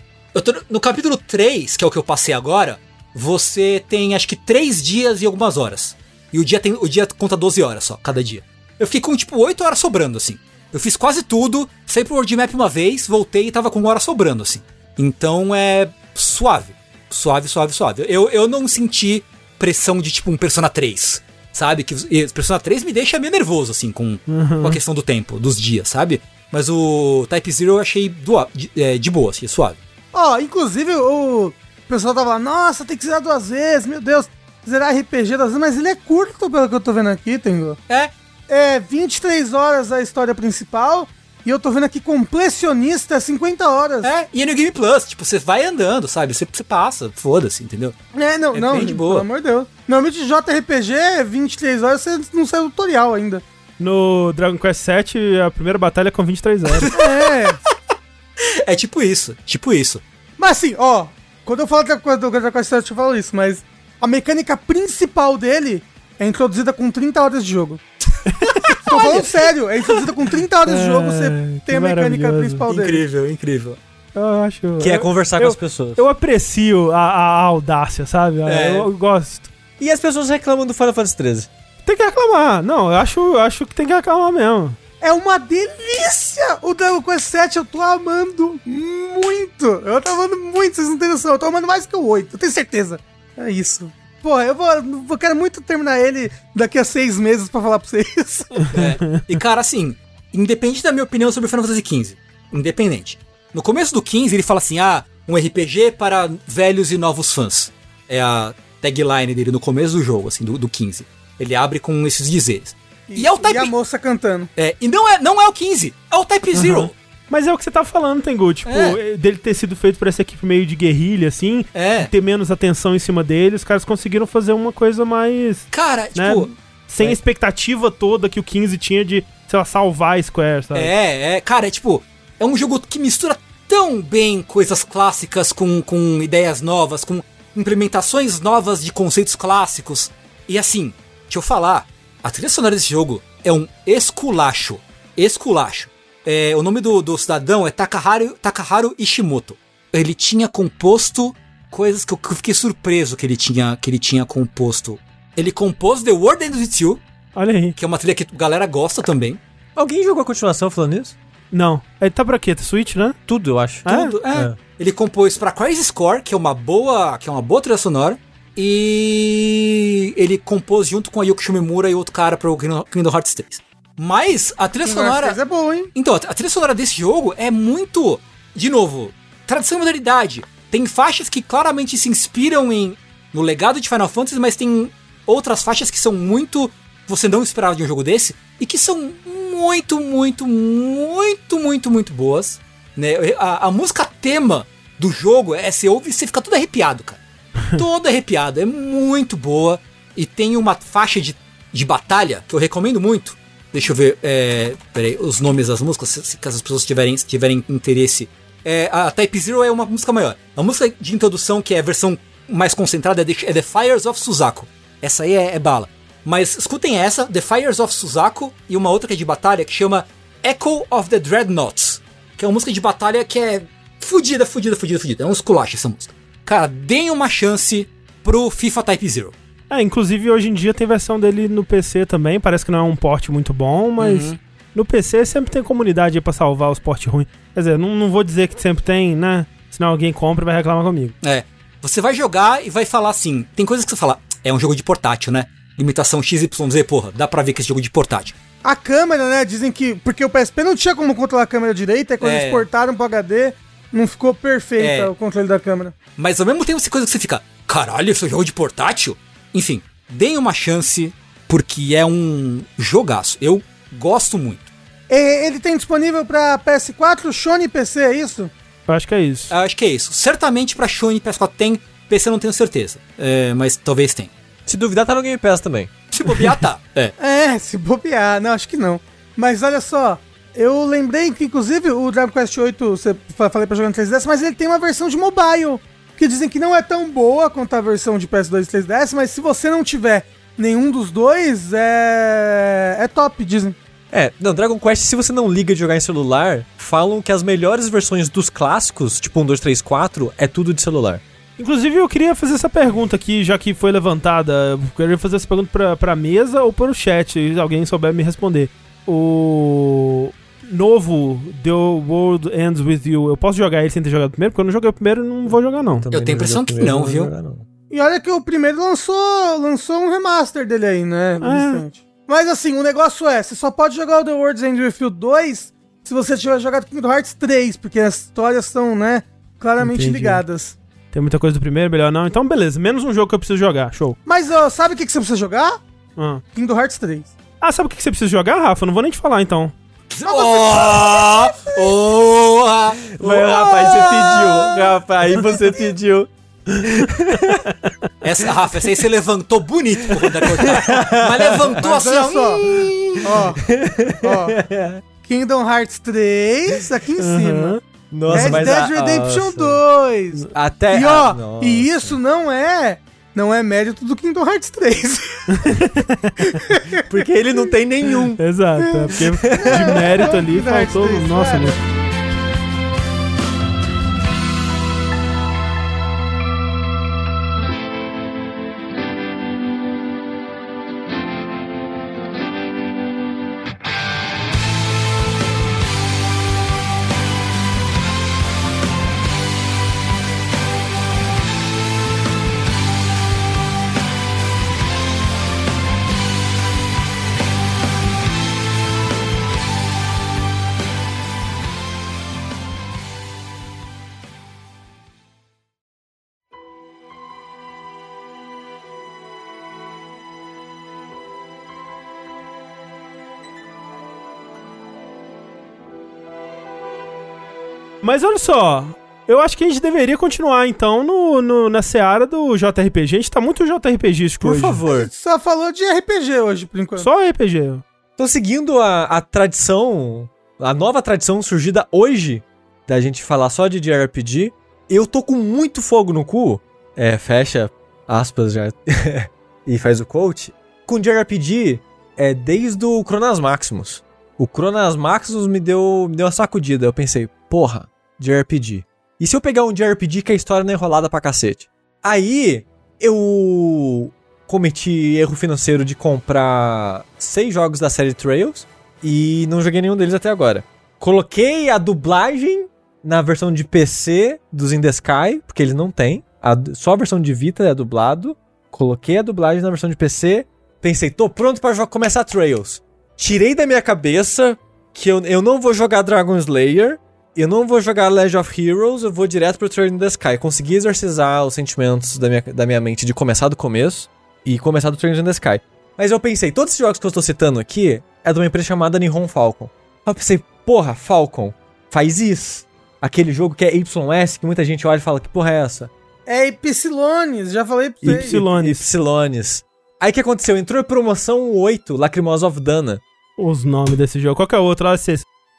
[SPEAKER 4] no capítulo 3, que é o que eu passei agora, você tem acho que 3 dias e algumas horas. E o dia tem o dia conta 12 horas só, cada dia. Eu fiquei com tipo 8 horas sobrando, assim. Eu fiz quase tudo, saí pro World Map uma vez, voltei e tava com uma hora sobrando, assim. Então é suave. Suave, suave, suave. Eu, eu não senti pressão de tipo um Persona 3, sabe? Que Persona 3 me deixa meio nervoso, assim, com, com a questão do tempo, dos dias, sabe? Mas o Type Zero eu achei doa- de, é, de boa, assim, suave.
[SPEAKER 3] Ó, inclusive o pessoal tava lá, nossa, tem que zerar duas vezes, meu Deus. Zerar RPG vezes, mas ele é curto pelo que eu tô vendo aqui, Tengu.
[SPEAKER 4] É,
[SPEAKER 3] É 23 horas a história principal. E eu tô vendo aqui completionista é 50 horas.
[SPEAKER 4] é, e é no Game Plus, tipo, você vai andando, sabe? Você, você passa, foda-se, entendeu?
[SPEAKER 3] É, não,
[SPEAKER 4] É
[SPEAKER 3] não,
[SPEAKER 4] bem de boa.
[SPEAKER 3] pelo amor de Deus. Normalmente JRPG é 23 horas, você não sai o tutorial ainda.
[SPEAKER 1] No Dragon Quest VII, a primeira batalha é com 23 horas. [laughs]
[SPEAKER 3] É.
[SPEAKER 4] É tipo isso, tipo isso.
[SPEAKER 3] mas assim, ó, quando eu falo da coisa do Dragon Quest VII, eu falo isso, mas a mecânica principal dele é introduzida com 30 horas de jogo. [laughs] Tô falando sério, é introduzida com 30 horas de jogo, você
[SPEAKER 1] É,
[SPEAKER 3] tem a mecânica principal dele.
[SPEAKER 4] Incrível, incrível.
[SPEAKER 1] Eu acho.
[SPEAKER 2] Que é
[SPEAKER 1] eu-
[SPEAKER 2] conversar
[SPEAKER 1] eu-
[SPEAKER 2] com as pessoas.
[SPEAKER 1] Eu aprecio a, a audácia, sabe?
[SPEAKER 4] É.
[SPEAKER 1] Eu, eu gosto.
[SPEAKER 2] E as pessoas reclamam do Final Fantasy XIII.
[SPEAKER 1] Tem que reclamar. Não, eu acho, eu acho que tem que reclamar mesmo.
[SPEAKER 3] É uma delícia! O Dragon Quest VII eu tô amando muito! Eu tô amando muito, vocês não têm noção. Eu tô amando mais que o 8, eu tenho certeza. É isso. Pô, eu vou. Eu quero muito terminar ele daqui a seis meses pra falar pra vocês. [laughs]
[SPEAKER 4] É. E cara, assim, independente da minha opinião sobre Final Fantasy XV, independente. No começo do 15 ele fala assim: ah, um RPG para velhos e novos fãs. É a tagline dele no começo do jogo, assim, do, do 15. Ele abre com esses dizeres. E, é o Type
[SPEAKER 3] E a moça cantando.
[SPEAKER 4] É, e não é, não é o 15, é o Type Zero.
[SPEAKER 1] Mas é o que você tá falando, Tengu. Tipo,
[SPEAKER 4] É.
[SPEAKER 1] dele ter sido feito por essa equipe meio de guerrilha, assim.
[SPEAKER 4] É.
[SPEAKER 1] Ter menos atenção em cima dele. Os caras conseguiram fazer uma coisa mais.
[SPEAKER 4] Cara,
[SPEAKER 1] Né?
[SPEAKER 4] tipo.
[SPEAKER 1] Sem
[SPEAKER 4] É.
[SPEAKER 1] a expectativa toda que o 15 tinha de, sei lá, salvar a Square, sabe?
[SPEAKER 4] É, é, cara, é tipo, é um jogo que mistura tão bem coisas clássicas com, com ideias novas, com implementações novas de conceitos clássicos. E assim, deixa eu falar, a trilha sonora desse jogo é um esculacho. Esculacho. É, o nome do, do cidadão é Takaharu, Takaharu Ishimoto. Ele tinha composto coisas que eu, que eu fiquei surpreso que ele tinha, que ele tinha composto. Ele compôs The World Ends With You,
[SPEAKER 1] Olha aí.
[SPEAKER 4] que é uma trilha que a galera gosta também.
[SPEAKER 2] Alguém jogou a continuação falando isso?
[SPEAKER 1] Não. Ele tá pra quê? Switch, né?
[SPEAKER 2] Tudo, eu acho.
[SPEAKER 1] É?
[SPEAKER 4] Tudo, é.
[SPEAKER 2] É.
[SPEAKER 4] Ele compôs pra Crisis Core, que é uma boa, que é uma boa trilha sonora. E ele compôs junto com a Yuki Shimomura e outro cara pro Kingdom Hearts 3. Mas a trilha sonora.
[SPEAKER 3] é bom, hein?
[SPEAKER 4] Então, a trilha sonora desse jogo é muito. De novo, tradição e modernidade. Tem faixas que claramente se inspiram em no legado de Final Fantasy, mas tem outras faixas que são muito. Você não esperava de um jogo desse. E que são muito, muito, muito, muito, muito boas. Né? A, a música tema do jogo é você ouve e você fica todo arrepiado, cara. [laughs] todo arrepiado. É muito boa. E tem uma faixa de, de batalha que eu recomendo muito. Deixa eu ver, é, peraí, os nomes das músicas, se, se as pessoas tiverem, tiverem interesse. É, a Type Zero é uma música maior. A música de introdução, que é a versão mais concentrada, é The, é The Fires of Suzaku. Essa aí é, é bala. Mas escutem essa, The Fires of Suzaku, e uma outra que é de batalha, que chama Echo of the Dreadnoughts. Que é uma música de batalha que é fudida, fudida, fudida, fudida. É um esculacho essa música. Cara, deem uma chance pro FIFA Type Zero.
[SPEAKER 1] É, inclusive hoje em dia tem versão dele no PC também. Parece que não é um porte muito bom, mas
[SPEAKER 4] Uhum.
[SPEAKER 1] no PC sempre tem comunidade aí pra salvar os portes ruins. Quer dizer, não, não vou dizer que sempre tem, né? Senão alguém compra e vai reclamar comigo.
[SPEAKER 4] É. Você vai jogar e vai falar assim. Tem coisas que você fala, é um jogo de portátil, né? Limitação XYZ, porra, dá pra ver que esse jogo é de portátil.
[SPEAKER 3] A câmera, né? Dizem que. Porque o PSP não tinha como controlar a câmera direita, e quando
[SPEAKER 4] É.
[SPEAKER 3] eles portaram pro HD, não ficou perfeita
[SPEAKER 4] É.
[SPEAKER 3] o controle da câmera.
[SPEAKER 4] Mas ao mesmo tempo, tem coisa que você fica, caralho, esse é um jogo de portátil? Enfim, deem uma chance, porque é um jogaço. Eu gosto muito.
[SPEAKER 3] E ele tem disponível pra PS4, Sony e PC, é isso?
[SPEAKER 1] Eu acho que é isso.
[SPEAKER 4] Eu Acho que é isso. Certamente pra Sony e PS4 tem, PC eu não tenho certeza. É, mas talvez tenha.
[SPEAKER 2] Se duvidar, tá no Game Pass também.
[SPEAKER 4] Se bobear, tá. [laughs] É.
[SPEAKER 3] É, se bobear. Não, acho que não. Mas olha só, eu lembrei que, inclusive, o Dragon Quest VIII, você fa- falei pra jogar no 3DS, mas ele tem uma versão de mobile, que dizem que não é tão boa quanto a versão de PS2 e 3DS, mas se você não tiver nenhum dos dois, é, é top, dizem.
[SPEAKER 2] É, não, Dragon Quest, se você não liga de jogar em celular, falam que as melhores versões dos clássicos, tipo 1, 2, 3, 4, é tudo de celular.
[SPEAKER 1] Inclusive, eu queria fazer essa pergunta aqui, já que foi levantada. Eu queria fazer essa pergunta pra, pra mesa ou para o chat, se alguém souber me responder. O novo The World Ends With You, eu posso jogar ele sem ter jogado primeiro? Porque eu não joguei o primeiro e não vou jogar, não.
[SPEAKER 2] Também
[SPEAKER 4] Eu tenho
[SPEAKER 2] não
[SPEAKER 4] impressão que não, viu?
[SPEAKER 2] jogar, não.
[SPEAKER 3] E olha que o primeiro lançou, lançou um remaster dele aí, né?
[SPEAKER 1] Ah.
[SPEAKER 3] recente. Mas assim, o negócio é, você só pode jogar o The World's End With You 2 se você tiver jogado Kingdom Hearts 3, porque as histórias são, né, claramente
[SPEAKER 1] Entendi.
[SPEAKER 3] ligadas.
[SPEAKER 1] Tem muita coisa do primeiro, melhor não. Então, beleza. Menos um jogo que eu preciso jogar. Show.
[SPEAKER 3] Mas ó, sabe o que, que você precisa jogar?
[SPEAKER 1] Ah,
[SPEAKER 3] Kingdom Hearts 3.
[SPEAKER 1] Ah, sabe o que que você precisa jogar, Rafa? Eu não vou nem te falar, então.
[SPEAKER 4] Oh, [laughs] oh,
[SPEAKER 2] Mas, rapaz, você pediu. Rapaz, aí você pediu.
[SPEAKER 4] Essa, Rafa, essa aí você levantou bonito cortar. Mas levantou
[SPEAKER 3] Mas
[SPEAKER 4] assim, ó.
[SPEAKER 3] só. Ó, ó. Kingdom Hearts 3 aqui em cima.
[SPEAKER 2] Nossa,
[SPEAKER 3] Red
[SPEAKER 2] mas
[SPEAKER 3] Dead
[SPEAKER 2] a-
[SPEAKER 3] Redemption
[SPEAKER 2] nossa.
[SPEAKER 3] 2.
[SPEAKER 2] Até.
[SPEAKER 3] E ó,
[SPEAKER 2] nossa.
[SPEAKER 3] e isso não é. Não é mérito do Kingdom Hearts 3. [laughs]
[SPEAKER 2] Porque ele não tem nenhum.
[SPEAKER 1] Exato. É porque de mérito ali faltou.
[SPEAKER 3] 3,
[SPEAKER 1] Nossa,
[SPEAKER 3] é.
[SPEAKER 1] Mas olha só, eu acho que a gente deveria continuar então no, no- na seara do JRPG. A gente tá muito JRPGístico
[SPEAKER 2] Por
[SPEAKER 1] hoje.
[SPEAKER 2] favor.
[SPEAKER 3] Só falou de RPG hoje, por enquanto.
[SPEAKER 1] Só RPG.
[SPEAKER 2] Tô seguindo a, a tradição, a nova tradição surgida hoje da gente falar só de JRPG. Eu tô com muito fogo no cu. É, fecha aspas já. [laughs] e faz o coach. Com JRPG, é desde o Chronas Maximus. O Chronas Maximus me deu, me deu uma sacudida. Eu pensei, porra, JRPG. E se eu pegar um JRPG que a história não é enrolada pra cacete? Aí, eu cometi erro financeiro de comprar seis jogos da série Trails e não joguei nenhum deles até agora. Coloquei a dublagem na versão de PC dos In The Sky, porque eles não têm. Só a versão de Vita é dublado. Coloquei a dublagem na versão de PC, pensei, tô pronto jo- começar Trails. Tirei da minha cabeça que eu, eu não vou jogar Dragon Slayer, eu não vou jogar Legend of Heroes, eu vou direto pro Trail in the Sky. Consegui exorcizar os sentimentos da minha, da minha mente de começar do começo e começar do Trail in the Sky. Mas eu pensei, todos esses jogos que eu estou citando aqui é de uma empresa chamada Nihon Falcon. Aí eu pensei, porra, Falcon, faz isso. Aquele jogo que é YS, que muita gente olha e fala, que porra é essa?
[SPEAKER 3] É Epsilones, já falei pra você.
[SPEAKER 1] Ypsilones.
[SPEAKER 2] Ypsilones. Aí o que aconteceu? Entrou em promoção 8, Lacrimosa of Dana.
[SPEAKER 1] Os nomes desse jogo. Qual que é o outro lá? Seu,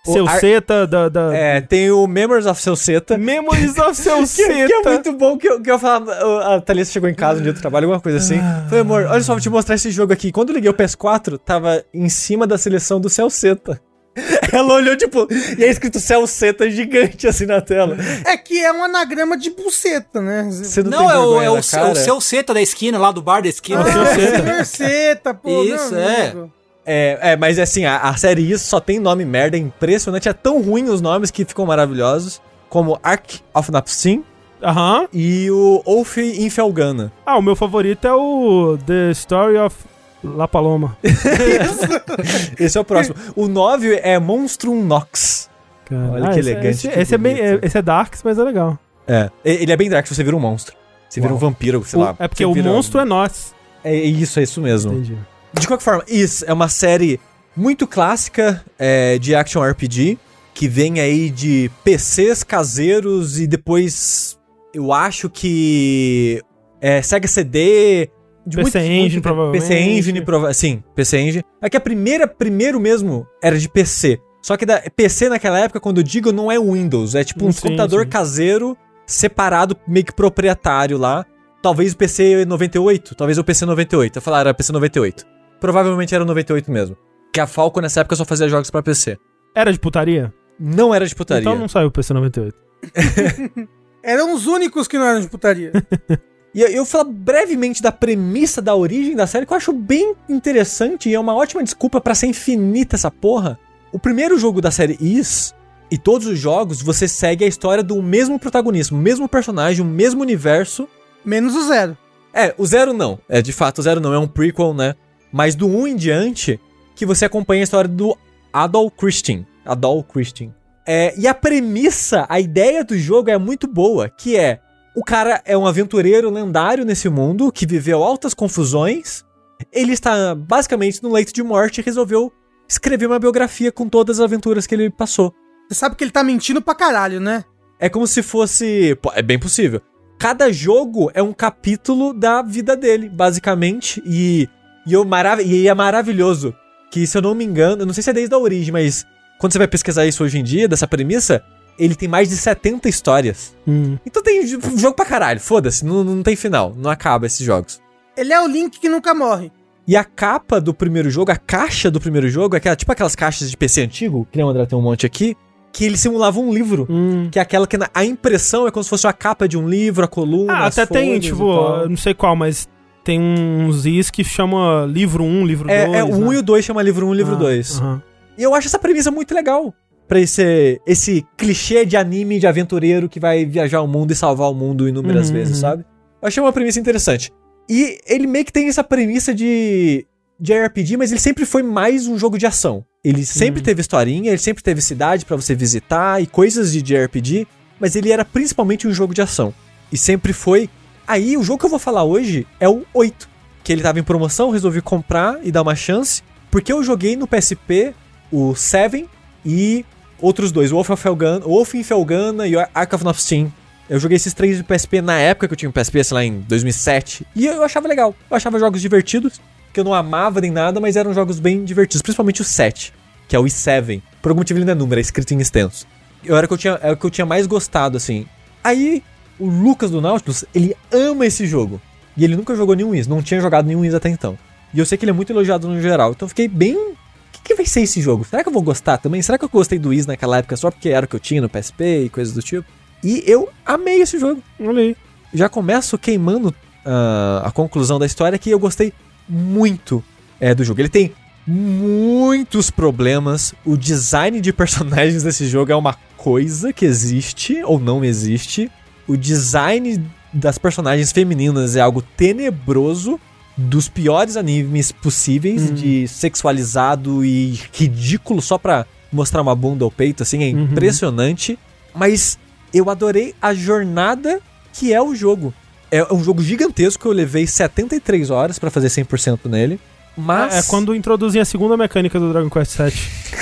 [SPEAKER 2] O
[SPEAKER 1] seu
[SPEAKER 2] Ar-
[SPEAKER 1] Seta da... da...
[SPEAKER 2] É, tem o Memories of Seu Seta.
[SPEAKER 1] Memories of [laughs] Seu
[SPEAKER 2] Que,
[SPEAKER 1] Seta.
[SPEAKER 2] que é muito bom que eu, que eu falava. A Thalissa chegou em casa um dia do trabalho, alguma coisa assim. Falei, amor, olha só, vou te mostrar esse jogo aqui. Quando eu liguei o PS4, tava em cima da seleção do Celceta. [laughs] Ela olhou, tipo, e é escrito Celceta gigante assim na tela.
[SPEAKER 3] É que é um anagrama de buceta, né?
[SPEAKER 2] Você não,
[SPEAKER 4] Não,
[SPEAKER 2] tem
[SPEAKER 4] é o, é, o, seu- o seu seta da esquina, lá do bar da esquina.
[SPEAKER 1] seu Seta.
[SPEAKER 3] Senhor Seta, pô.
[SPEAKER 4] Isso,
[SPEAKER 3] meu
[SPEAKER 4] é.
[SPEAKER 3] amigo.
[SPEAKER 2] É, é, mas assim, a, a série isso só tem nome merda, é impressionante. É tão ruim os nomes que ficam maravilhosos. Como Ark of Napsim
[SPEAKER 1] Aham.
[SPEAKER 2] e o Wolf Infelgana.
[SPEAKER 1] Ah, o meu favorito é o The Story of La Paloma. [laughs]
[SPEAKER 2] Esse é o próximo. O 9 é Monstrum Nox.
[SPEAKER 1] Cara,
[SPEAKER 2] Olha que
[SPEAKER 1] esse-
[SPEAKER 2] elegante,
[SPEAKER 1] Esse,
[SPEAKER 2] que
[SPEAKER 1] esse é bem, é- esse é Darks, mas é legal.
[SPEAKER 2] É. Ele é bem dark, você vira um monstro. Você vira um vampiro, sei
[SPEAKER 1] O-
[SPEAKER 2] lá.
[SPEAKER 1] é porque o monstro
[SPEAKER 2] um...
[SPEAKER 1] é nós.
[SPEAKER 2] É isso, é isso mesmo.
[SPEAKER 1] Entendi.
[SPEAKER 2] De qualquer forma, isso é uma série muito clássica é, de action RPG, que vem aí de PCs caseiros e depois eu acho que é, Sega CD, de
[SPEAKER 1] PC Engine, provavelmente.
[SPEAKER 2] PC Engine, prova sim, PC Engine. É que a primeira, primeiro mesmo, era de PC. Só que da, PC naquela época, quando eu digo, não é Windows, é tipo um
[SPEAKER 1] Sim,
[SPEAKER 2] computador
[SPEAKER 1] sim.
[SPEAKER 2] caseiro separado, meio que proprietário lá. Talvez o PC 98, talvez o PC 98. Eu falar, era PC 98. Provavelmente era o 98 mesmo. Que a Falco nessa época só fazia jogos pra PC.
[SPEAKER 1] Era de putaria?
[SPEAKER 2] Não era de putaria.
[SPEAKER 1] Então não saiu o PC 98. [laughs]
[SPEAKER 3] Eram os únicos que não eram de putaria. [laughs]
[SPEAKER 2] E eu, eu vou falar brevemente da premissa da origem da série, que eu acho bem interessante e é uma ótima desculpa pra ser infinita essa porra. O primeiro jogo da série Is, e todos os jogos, você segue a história do mesmo protagonista, o mesmo personagem, o mesmo universo.
[SPEAKER 3] Menos o zero.
[SPEAKER 2] É, o Zero não. É, de fato, o Zero não. É um prequel, né? Mas do 1 em diante, que você acompanha a história do Adol Christian. Adol Christian. É, e a premissa, a ideia do jogo é muito boa, que é... O cara é um aventureiro lendário nesse mundo, que viveu altas confusões. Ele está basicamente no leito de morte e resolveu escrever uma biografia com todas as aventuras que ele passou.
[SPEAKER 3] Você sabe que ele tá mentindo pra caralho, né?
[SPEAKER 2] É como se fosse. pô, é bem possível. Cada jogo é um capítulo da vida dele, basicamente. E, e, eu marav e é maravilhoso. Que, se eu não me engano, eu não sei se é desde a origem, mas quando você vai pesquisar isso hoje em dia, dessa premissa, ele tem mais de 70 histórias.
[SPEAKER 1] Hum.
[SPEAKER 2] Então tem jo- jogo pra caralho, foda-se, não, não tem final, não acaba esses jogos.
[SPEAKER 3] Ele é o Link que nunca morre.
[SPEAKER 2] E a capa do primeiro jogo, a caixa do primeiro jogo, é aquela, tipo aquelas caixas de PC antigo, que nem o André tem um monte aqui, que ele simulava um livro.
[SPEAKER 1] Hum.
[SPEAKER 2] Que é aquela que na- a impressão é como se fosse a capa de um livro, a coluna.
[SPEAKER 1] Ah,
[SPEAKER 2] as
[SPEAKER 1] até tem,
[SPEAKER 2] e
[SPEAKER 1] tipo, não sei qual, mas tem uns is que chama livro 1, livro 2.
[SPEAKER 2] É, é, o 1
[SPEAKER 1] né?
[SPEAKER 2] e o 2 chama livro 1 e livro
[SPEAKER 1] Ah,
[SPEAKER 2] 2.
[SPEAKER 1] aham.
[SPEAKER 2] E eu acho essa premissa muito legal. Pra esse, esse clichê de anime de aventureiro que vai viajar o mundo e salvar o mundo inúmeras
[SPEAKER 1] Uhum,
[SPEAKER 2] vezes,
[SPEAKER 1] uhum.
[SPEAKER 2] sabe? Eu achei uma premissa interessante. E ele meio que tem essa premissa de, de RPG, mas ele sempre foi mais um jogo de ação. Ele sempre teve historinha, ele sempre teve cidade pra você visitar e coisas de JRPG, mas ele era principalmente um jogo de ação. E sempre foi. Aí, o jogo que eu vou falar hoje é o 8. Que ele tava em promoção, resolvi comprar e dar uma chance. Porque eu joguei no PSP o 7 e outros dois, Wolf of Felgana, Wolf in Felgana e Ark of Steam. Eu joguei esses três de PSP na época que eu tinha um PSP, sei lá, em 2007. E eu achava legal. Eu achava jogos divertidos, que eu não amava nem nada, mas eram jogos bem divertidos. Principalmente o 7, que é o i7. Por algum motivo ele não é número, é escrito em extenso. Era o que eu tinha, era o que eu tinha mais gostado, assim. Aí, o Lucas do Nautilus, ele ama esse jogo. E ele nunca jogou nenhum Is, não tinha jogado nenhum Is até então. E eu sei que ele é muito elogiado no geral. Então eu fiquei bem. O que, que vai ser esse jogo? Será que eu vou gostar também? Será que eu gostei do Is naquela época só porque era o que eu tinha no PSP e coisas do tipo? E eu amei esse jogo.
[SPEAKER 1] Olha aí.
[SPEAKER 2] Já começo queimando ah, a conclusão da história que eu gostei muito é, do jogo. Ele tem muitos problemas. O design de personagens desse jogo é uma coisa que existe ou não existe. O design das personagens femininas é algo tenebroso, dos piores animes possíveis, de sexualizado e ridículo só pra mostrar uma bunda ou peito, assim, é impressionante. Mas eu adorei a jornada que é o jogo. É um jogo gigantesco, eu levei 73 horas pra fazer 100% nele. Mas...
[SPEAKER 1] É quando introduzem a segunda mecânica do Dragon Quest VII.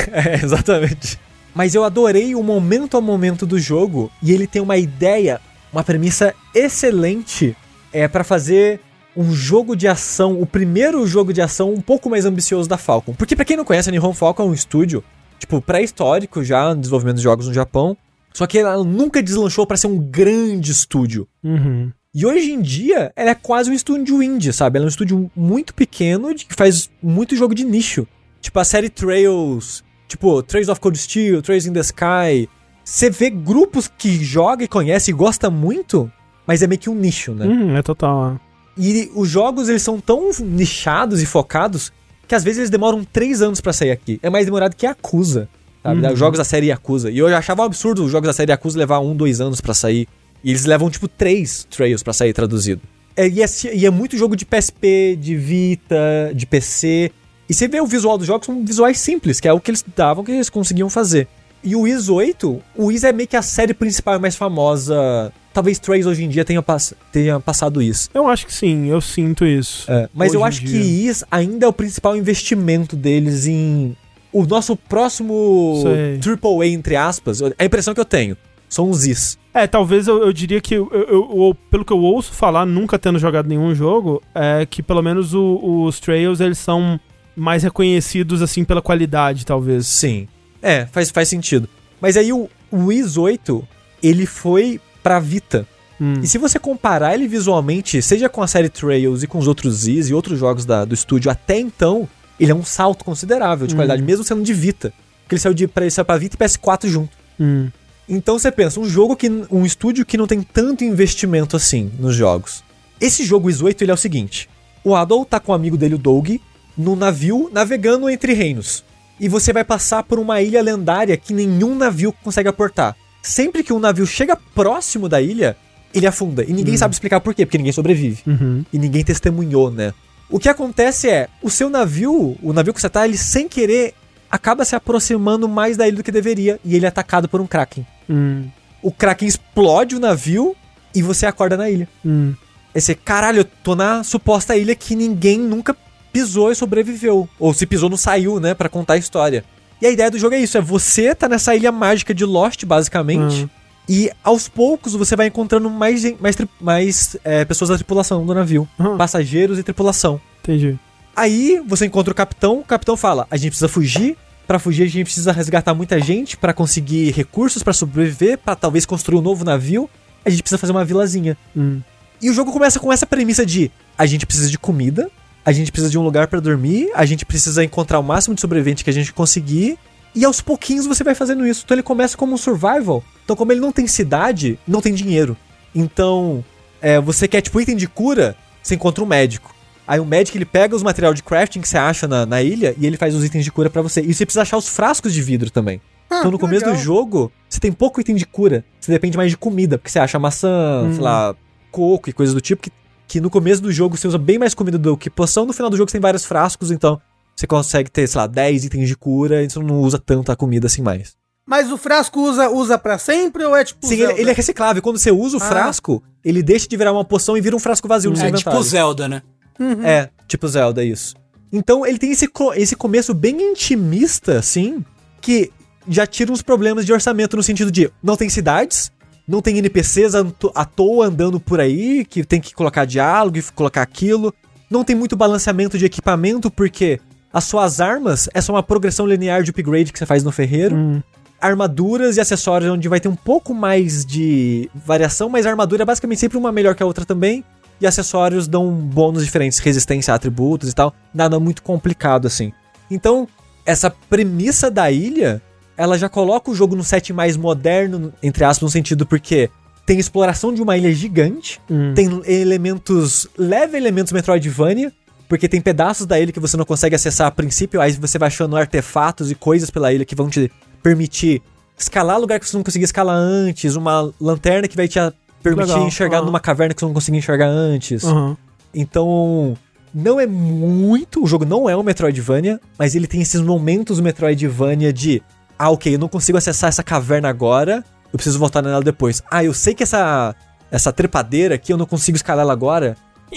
[SPEAKER 1] [laughs]
[SPEAKER 2] É, exatamente. Mas eu adorei o momento a momento do jogo e ele tem uma ideia, uma premissa excelente é para fazer um jogo de ação, o primeiro jogo de ação um pouco mais ambicioso da Falcon. Porque pra quem não conhece, a Nihon Falcon é um estúdio, tipo, pré-histórico já no desenvolvimento de jogos no Japão, só que ela nunca deslanchou pra ser um grande estúdio.
[SPEAKER 1] Uhum.
[SPEAKER 2] E hoje em dia, ela é quase um estúdio indie, sabe? Ela é um estúdio muito pequeno que faz muito jogo de nicho. Tipo a série Trails, tipo Trails of Cold Steel, Trails in the Sky. Você vê grupos que joga e conhece e gosta muito, mas é meio que um nicho, né?
[SPEAKER 1] Uhum, é total.
[SPEAKER 2] E os jogos, eles são tão nichados e focados que às vezes eles demoram três anos pra sair aqui. É mais demorado que Yakuza, sabe? Os jogos da série Yakuza. E eu já achava um absurdo os jogos da série Yakuza levar um, dois anos pra sair. E eles levam, tipo, três Trails pra sair traduzido. É, e, é, e é muito jogo de PSP, de Vita, de PC. E você vê o visual dos jogos, são visuais simples, que é o que eles davam, que eles conseguiam fazer. E o Wiz 8, o Wiz é meio que a série principal mais famosa. Talvez Trails hoje em dia tenha, pass tenha passado isso.
[SPEAKER 1] Eu acho que sim, eu sinto isso.
[SPEAKER 2] É, mas
[SPEAKER 1] Hoje
[SPEAKER 2] eu acho que isso ainda é o principal investimento deles em. O nosso próximo
[SPEAKER 1] Sei.
[SPEAKER 2] Triple A, entre aspas, a impressão que eu tenho. São os Is.
[SPEAKER 1] É, talvez eu, eu diria que, eu, eu- eu- pelo que eu ouço falar, nunca tendo jogado nenhum jogo, é que pelo menos o- os Trails, eles são mais reconhecidos, assim, pela qualidade, talvez.
[SPEAKER 2] Sim. É, faz, faz sentido. Mas aí o, Is 8, ele foi pra Vita.
[SPEAKER 1] Hum.
[SPEAKER 2] E se você comparar ele visualmente, seja com a série Trails e com os outros Is e outros jogos da- do estúdio até então, ele é um salto considerável de
[SPEAKER 1] Hum.
[SPEAKER 2] qualidade, mesmo sendo de Vita. Porque ele saiu, de, pra, ele saiu pra Vita e PS4 junto.
[SPEAKER 1] Hum.
[SPEAKER 2] Então você pensa, um jogo que. um estúdio que não tem tanto investimento assim nos jogos. Esse jogo Is 8 ele é o seguinte: o Adol tá com o amigo dele, o Doug, num navio navegando entre reinos. E você vai passar por uma ilha lendária que nenhum navio consegue aportar. Sempre que um navio chega próximo da ilha, ele afunda. E ninguém sabe explicar por quê, porque ninguém sobrevive.
[SPEAKER 1] Uhum.
[SPEAKER 2] E ninguém testemunhou, né? O que acontece é, o seu navio, o navio que você tá, ele sem querer acaba se aproximando mais da ilha do que deveria. E ele é atacado por um Kraken
[SPEAKER 1] Hum.
[SPEAKER 2] o Kraken explode o navio e você acorda na ilha.
[SPEAKER 1] Hum.
[SPEAKER 2] Aí você, caralho, eu tô na suposta ilha que ninguém nunca pisou e sobreviveu. Ou se pisou, não saiu, né, Pra contar a história. E a ideia do jogo é isso: é você tá nessa ilha mágica de Lost, basicamente.
[SPEAKER 1] Hum.
[SPEAKER 2] E aos poucos você vai encontrando mais, mais, mais é, pessoas da tripulação do navio.
[SPEAKER 1] Hum.
[SPEAKER 2] Passageiros e tripulação.
[SPEAKER 1] Entendi.
[SPEAKER 2] Aí você encontra o capitão, o capitão fala: a gente precisa fugir. Pra fugir, a gente precisa resgatar muita gente pra conseguir recursos pra sobreviver, pra talvez construir um novo navio. A gente precisa fazer uma vilazinha.
[SPEAKER 1] Hum.
[SPEAKER 2] E o jogo começa com essa premissa de: a gente precisa de comida, a gente precisa de um lugar pra dormir, a gente precisa encontrar o máximo de sobrevivente que a gente conseguir. E aos pouquinhos você vai fazendo isso. Então ele começa como um survival. Então, como ele não tem cidade, não tem dinheiro. Então, é, você quer tipo item de cura, você encontra um médico. Aí o médico ele pega os materiais de crafting que você acha na, na ilha e ele faz os itens de cura pra você. E você precisa achar os frascos de vidro também.
[SPEAKER 3] Ah,
[SPEAKER 2] então no começo do
[SPEAKER 3] legal.
[SPEAKER 2] jogo, você tem pouco item de cura. Você depende mais de comida, porque você acha maçã,
[SPEAKER 1] Hum.
[SPEAKER 2] sei lá, coco e coisas do tipo, que, que no começo do jogo você usa bem mais comida do que poção. No final do jogo você tem vários frascos, então você consegue ter, sei lá, 10 itens de cura e você não usa tanta comida assim mais.
[SPEAKER 3] Mas o frasco usa, usa pra sempre ou é tipo.
[SPEAKER 2] Sim, ele,
[SPEAKER 3] Zelda?
[SPEAKER 2] ele é reciclável. Quando você usa o
[SPEAKER 3] Ah.
[SPEAKER 2] frasco, ele deixa de virar uma poção e vira um frasco vazio no seu
[SPEAKER 4] É
[SPEAKER 2] inventário.
[SPEAKER 4] tipo Zelda, né?
[SPEAKER 3] Uhum.
[SPEAKER 2] É, tipo Zelda, isso. Então ele tem esse, esse começo bem intimista, assim, que já tira uns problemas de orçamento no sentido de não tem cidades, não tem NPCs à toa andando por aí, que tem que colocar diálogo e colocar aquilo. Não tem muito balanceamento de equipamento, porque as suas armas é só uma progressão linear de upgrade que você faz no ferreiro
[SPEAKER 1] Hum.
[SPEAKER 2] armaduras e acessórios onde vai ter um pouco mais de variação, mas a armadura é basicamente sempre uma melhor que a outra também. E acessórios dão bônus diferentes, resistência a atributos e tal. Nada muito complicado assim. Então, essa premissa da ilha, ela já coloca o jogo num set mais moderno, entre aspas, no sentido porque tem exploração de uma ilha gigante,
[SPEAKER 1] Hum.
[SPEAKER 2] tem elementos, leve elementos Metroidvania, porque tem pedaços da ilha que você não consegue acessar a princípio, aí você vai achando artefatos e coisas pela ilha que vão te permitir escalar lugar que você não conseguia escalar antes, uma lanterna que vai te permitir
[SPEAKER 1] Legal,
[SPEAKER 2] enxergar
[SPEAKER 1] aham.
[SPEAKER 2] numa caverna que você não conseguia enxergar antes.
[SPEAKER 1] Aham.
[SPEAKER 2] Então, não é muito. O jogo não é um Metroidvania, mas ele tem esses momentos Metroidvania de. Ah, ok, eu não consigo acessar essa caverna agora, eu preciso voltar nela depois. Ah, eu sei que essa, essa trepadeira aqui eu não consigo escalar ela agora,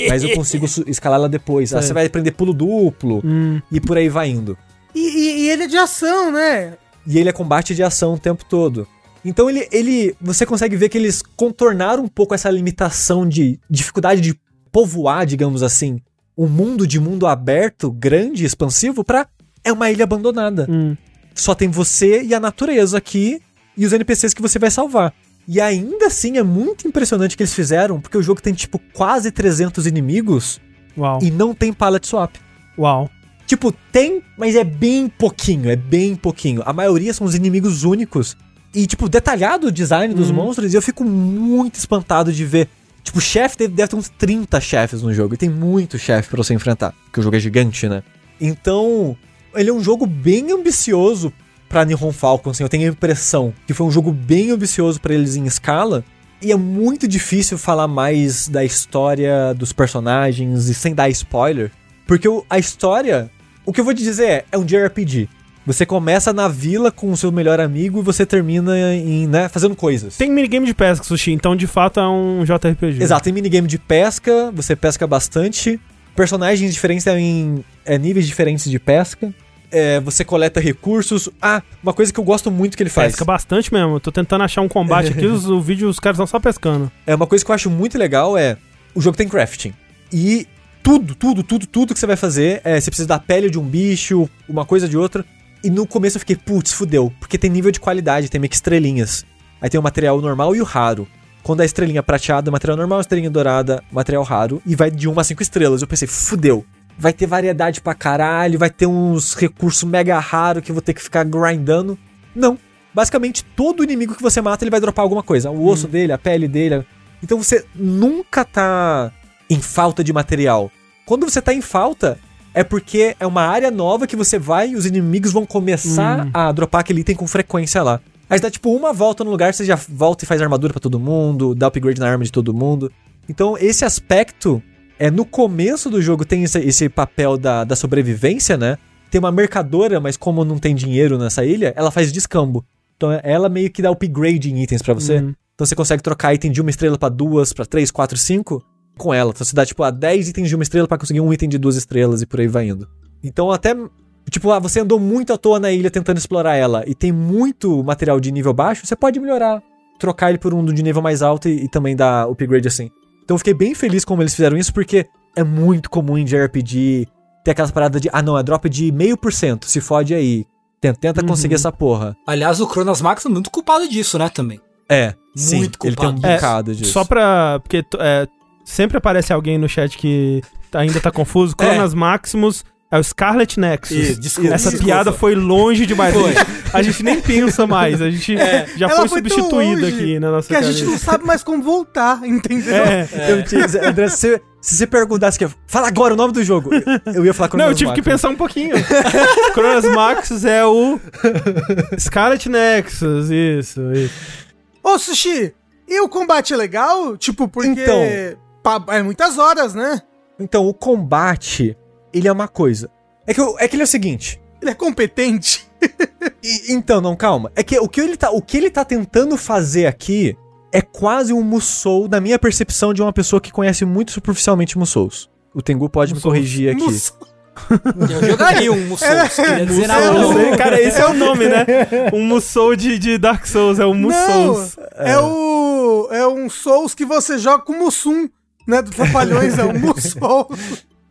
[SPEAKER 2] mas eu consigo [laughs] escalar ela depois. Ah,
[SPEAKER 1] Sei.
[SPEAKER 2] você vai aprender pulo duplo
[SPEAKER 1] Hum.
[SPEAKER 2] e por aí vai indo.
[SPEAKER 3] E, e- e ele é de ação, né?
[SPEAKER 2] E ele é combate de ação o tempo todo. Então ele, ele. Você consegue ver que eles contornaram um pouco essa limitação de dificuldade de povoar, digamos assim, um mundo de mundo aberto, grande, expansivo, pra. É uma ilha abandonada.
[SPEAKER 1] Hum.
[SPEAKER 2] Só tem você e a natureza aqui e os NPCs que você vai salvar. E ainda assim é muito impressionante o que eles fizeram, porque o jogo tem tipo quase 300 inimigos
[SPEAKER 1] Uau.
[SPEAKER 2] e não tem pallet swap.
[SPEAKER 1] Uau.
[SPEAKER 2] Tipo, tem, mas é bem pouquinho, é bem pouquinho. A maioria são os inimigos únicos. E, tipo, detalhado o design dos monstros, e eu fico muito espantado de ver. Tipo, chefe deve, deve ter uns 30 chefes no jogo. E tem muito chefe pra você enfrentar. Porque o jogo é gigante, né? Então, ele é um jogo bem ambicioso pra Nihon Falcon, assim. Eu tenho a impressão que foi um jogo bem ambicioso pra eles em escala. E é muito difícil falar mais da história dos personagens e sem dar spoiler. Porque a história, o que eu vou te dizer é, é um JRPG. Você começa na vila com o seu melhor amigo e você termina em, né, fazendo coisas.
[SPEAKER 1] Tem minigame de pesca, Sushi, então de fato é um JRPG.
[SPEAKER 2] Exato, tem minigame de pesca, você pesca bastante. Personagens diferentes em é, níveis diferentes de pesca. É, você coleta recursos. Ah, uma coisa que eu gosto muito que ele faz.
[SPEAKER 1] Pesca bastante mesmo. Eu tô tentando achar um combate aqui, [laughs] os, o vídeo os caras estão só pescando.
[SPEAKER 2] É uma coisa que eu acho muito legal é o jogo tem crafting. E tudo, tudo, tudo, tudo que você vai fazer é você precisa da pele de um bicho, uma coisa de outra. E no começo eu fiquei, putz, fudeu, porque tem nível de qualidade, tem meio que estrelinhas. Aí tem o material normal e o raro. Quando a estrelinha prateada, material normal, estrelinha dourada, material raro, e vai de 1 a 5 estrelas. Eu pensei, fudeu. Vai ter variedade pra caralho, vai ter uns recursos mega raros que eu vou ter que ficar grindando. Não. Basicamente, todo inimigo que você mata, ele vai dropar alguma coisa. O osso dele, a pele dele. Então você nunca tá em falta de material. Quando você tá em falta, é porque é uma área nova que você vai e os inimigos vão começar a dropar aquele item com frequência lá. Aí você dá tipo uma volta no lugar, você já volta e faz armadura pra todo mundo, dá upgrade na arma de todo mundo. Então esse aspecto, é no começo do jogo tem esse, esse papel da, da sobrevivência, né? Tem uma mercadora, mas como não tem dinheiro nessa ilha, ela faz descambo. Então ela meio que dá upgrade em itens pra você.
[SPEAKER 1] Uhum.
[SPEAKER 2] Então você consegue trocar item de uma estrela pra duas, pra três, quatro, cinco com ela. Então você dá tipo a 10 itens de uma estrela pra conseguir um item de duas estrelas e por aí vai indo. Então até tipo, ah, você andou muito à toa na ilha tentando explorar ela e tem muito material de nível baixo, você pode melhorar, trocar ele por um de nível mais alto e, e também dar upgrade assim. Então eu fiquei bem feliz como eles fizeram isso porque é muito comum em JRPG ter aquelas paradas de, ah não, é drop de meio por cento, se fode aí. Tenta, tenta conseguir essa porra.
[SPEAKER 4] Aliás, o Chronos Max é muito culpado disso, né, também.
[SPEAKER 2] É, sim,
[SPEAKER 4] Muito
[SPEAKER 2] ele tem um
[SPEAKER 4] culpado.
[SPEAKER 2] bocado disso.
[SPEAKER 1] Só pra. Porque é, sempre aparece alguém no chat que ainda tá confuso. [laughs] Cronas Maximus é o Scarlet Nexus.
[SPEAKER 4] Isso, desculpa,
[SPEAKER 1] Essa
[SPEAKER 4] desculpa.
[SPEAKER 1] piada foi longe demais.
[SPEAKER 4] Foi.
[SPEAKER 1] A, gente, nem pensa mais. A gente já
[SPEAKER 3] Ela
[SPEAKER 1] foi,
[SPEAKER 3] foi
[SPEAKER 1] aqui na nossa
[SPEAKER 3] Que a gente
[SPEAKER 1] cabeça.
[SPEAKER 3] não sabe mais como voltar, entendeu?
[SPEAKER 1] É.
[SPEAKER 2] Eu tinha, André, se, você- se você perguntasse que fala agora o nome do jogo, eu- eu ia falar
[SPEAKER 1] Não, eu tive que
[SPEAKER 2] Maximus.
[SPEAKER 1] pensar um pouquinho. [laughs] Cronas Maxus é o Scarlet Nexus, isso, isso.
[SPEAKER 3] Ô, Sushi, e o combate é legal? Tipo, porque...
[SPEAKER 2] Então.
[SPEAKER 3] É muitas horas, né?
[SPEAKER 2] Então, o combate, ele é uma coisa. É que, eu- é que ele é o seguinte.
[SPEAKER 3] Ele é competente. [laughs]
[SPEAKER 2] e- então, não, calma. É que o que ele tá, o que ele tá tentando fazer aqui é quase um Musou, na minha percepção de uma pessoa que conhece muito superficialmente Musous. O Tengu pode me
[SPEAKER 1] Musous.
[SPEAKER 2] corrigir aqui.
[SPEAKER 3] Mus-
[SPEAKER 4] Eu jogaria um Musou, queria dizer
[SPEAKER 3] Musou.
[SPEAKER 1] Cara, esse é o nome, né? [laughs] Um Musou de, de Dark Souls, é o Musous.
[SPEAKER 3] Não, é. o... É um Souls que você joga com o Mussum, né? Do Trapalhões, é [laughs] o Musou.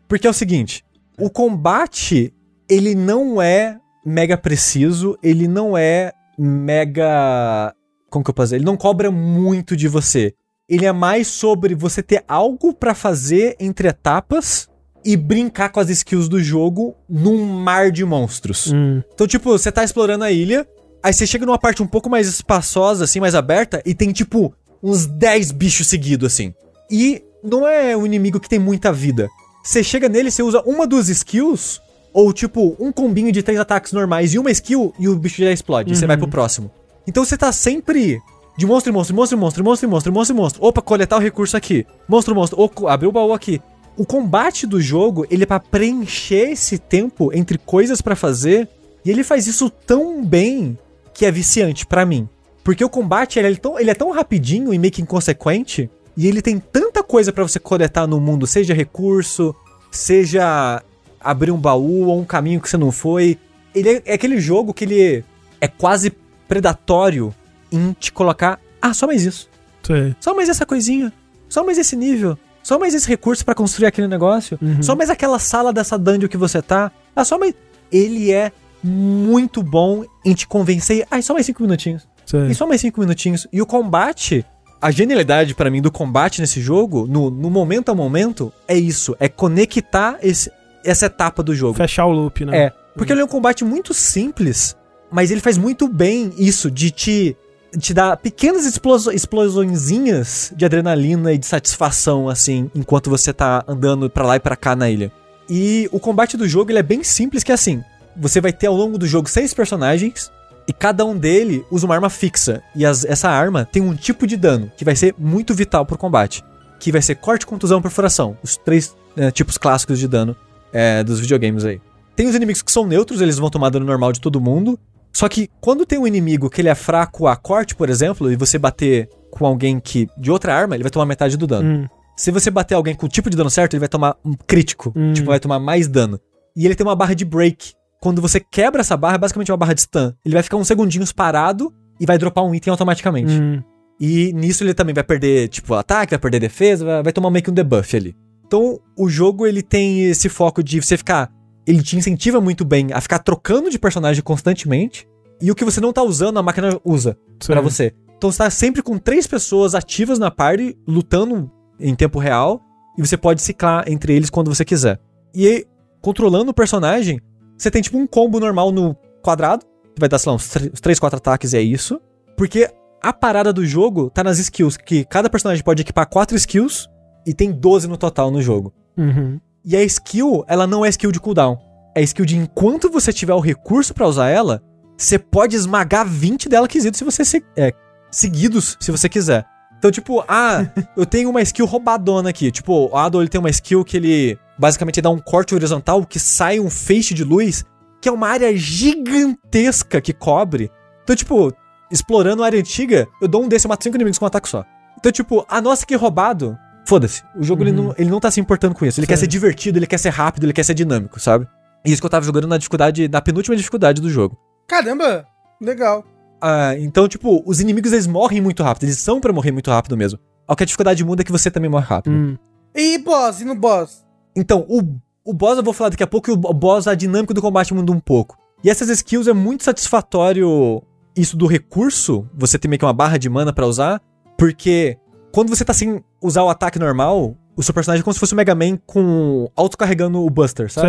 [SPEAKER 2] Porque é o seguinte, o combate, ele não é mega preciso, ele não é mega... Como que eu posso dizer? Ele não cobra muito de você. Ele é mais sobre você ter algo pra fazer entre etapas e brincar com as skills do jogo num mar de monstros.
[SPEAKER 1] Hum.
[SPEAKER 2] Então, tipo, você tá explorando a ilha, aí você chega numa parte um pouco mais espaçosa, assim, mais aberta, e tem, tipo, uns 10 bichos seguidos, assim. E não é um inimigo que tem muita vida. Você chega nele, você usa uma, duas skills, ou, tipo, um combinho de três ataques normais e uma skill, e o bicho já explode, e você vai pro próximo. Então você tá sempre de monstro monstro, monstro monstro, monstro monstro, monstro monstro. Opa, coletar o recurso aqui. Monstro, monstro. Opa, abriu o baú aqui. O combate do jogo, ele é pra preencher esse tempo entre coisas pra fazer. E ele faz isso tão bem que é viciante pra mim. Porque o combate, ele é tão, ele é tão rapidinho e meio que inconsequente. E ele tem tanta coisa pra você coletar no mundo, seja recurso, seja abrir um baú ou um caminho que você não foi. Ele é, é aquele jogo que ele é quase predatório em te colocar, ah, só mais isso.
[SPEAKER 1] Sei.
[SPEAKER 2] Só mais essa coisinha. Só mais esse nível. Só mais esse recurso pra construir aquele negócio.
[SPEAKER 1] Uhum.
[SPEAKER 2] Só mais aquela sala dessa dungeon que você tá. Ah, só mais. Ele é muito bom em te convencer. Ah, só mais cinco minutinhos.
[SPEAKER 1] Sei.
[SPEAKER 2] E só mais cinco minutinhos. E o combate. A genialidade pra mim do combate nesse jogo, no, no momento a momento, é isso. É conectar esse, essa etapa do jogo.
[SPEAKER 1] Fechar o loop, né?
[SPEAKER 2] É. Porque ele é um combate muito simples, mas ele faz muito bem isso, de te, te dar pequenas exploso- explosõezinhas de adrenalina e de satisfação, assim, enquanto você tá andando pra lá e pra cá na ilha. E o combate do jogo ele é bem simples, que é assim: você vai ter ao longo do jogo seis personagens. E cada um dele usa uma arma fixa. E as- essa arma tem um tipo de dano que vai ser muito vital pro combate. Que vai ser corte, contusão, perfuração. Os três né, tipos clássicos de dano é, dos videogames aí. Tem os inimigos que são neutros, eles vão tomar dano normal de todo mundo. Só que quando tem um inimigo que ele é fraco a corte, por exemplo, e você bater com alguém que de outra arma, ele vai tomar metade do dano.
[SPEAKER 1] Hum.
[SPEAKER 2] Se você bater alguém com o tipo de dano certo, ele vai tomar um crítico.
[SPEAKER 1] Hum.
[SPEAKER 2] Tipo, vai tomar mais dano. E ele tem uma barra de break. Quando você quebra essa barra, é basicamente uma barra de stun. Ele vai ficar uns segundinhos parado e vai dropar um item automaticamente.
[SPEAKER 1] Hum.
[SPEAKER 2] E nisso ele também vai perder, tipo, ataque, vai perder defesa, vai, vai tomar meio que um debuff ali. Então, o jogo ele tem esse foco de você ficar. Ele te incentiva muito bem a ficar trocando de personagem constantemente. E o que você não tá usando, a máquina usa pra você. Então você tá sempre com três pessoas ativas na party, lutando em tempo real. E você pode ciclar entre eles quando você quiser. E aí, controlando o personagem, você tem tipo um combo normal no quadrado. Que vai dar, sei lá, uns 3, 4 ataques e é isso. Porque a parada do jogo tá nas skills, que cada personagem pode equipar 4 skills e tem 12 no total no jogo.
[SPEAKER 1] Uhum.
[SPEAKER 2] E a skill, ela não é skill de cooldown. É skill de enquanto você tiver o recurso pra usar ela, você pode esmagar 20 dela quesidos se você se, é, seguidos, se você quiser. Então, tipo, ah, [laughs] eu tenho uma skill roubadona aqui. Tipo, o Ado ele tem uma skill que ele basicamente dá um corte horizontal que sai um feixe de luz, que é uma área gigantesca que cobre. Então, tipo, explorando a área antiga, eu dou um desse e mato cinco inimigos com um ataque só. Então, tipo, a nossa que roubado, foda-se. O jogo ele, não, ele não tá se importando com isso. Ele quer
[SPEAKER 1] Sei.
[SPEAKER 2] ser divertido, ele quer ser rápido, ele quer ser dinâmico, sabe? E isso que eu tava jogando na dificuldade, na penúltima dificuldade do jogo.
[SPEAKER 3] Caramba, legal.
[SPEAKER 2] Ah, então, tipo, os inimigos eles morrem muito rápido, eles são pra morrer muito rápido mesmo. Ao que a dificuldade muda é que você também morre rápido.
[SPEAKER 1] Hum.
[SPEAKER 3] E boss, e no boss?
[SPEAKER 2] Então, o, o boss eu vou falar daqui a pouco, e o boss, a dinâmica do combate muda um pouco. E essas skills é muito satisfatório isso do recurso, você tem meio que uma barra de mana pra usar, porque quando você tá sem usar o ataque normal, o seu personagem é como se fosse o Mega Man com autocarregando o Buster, sabe?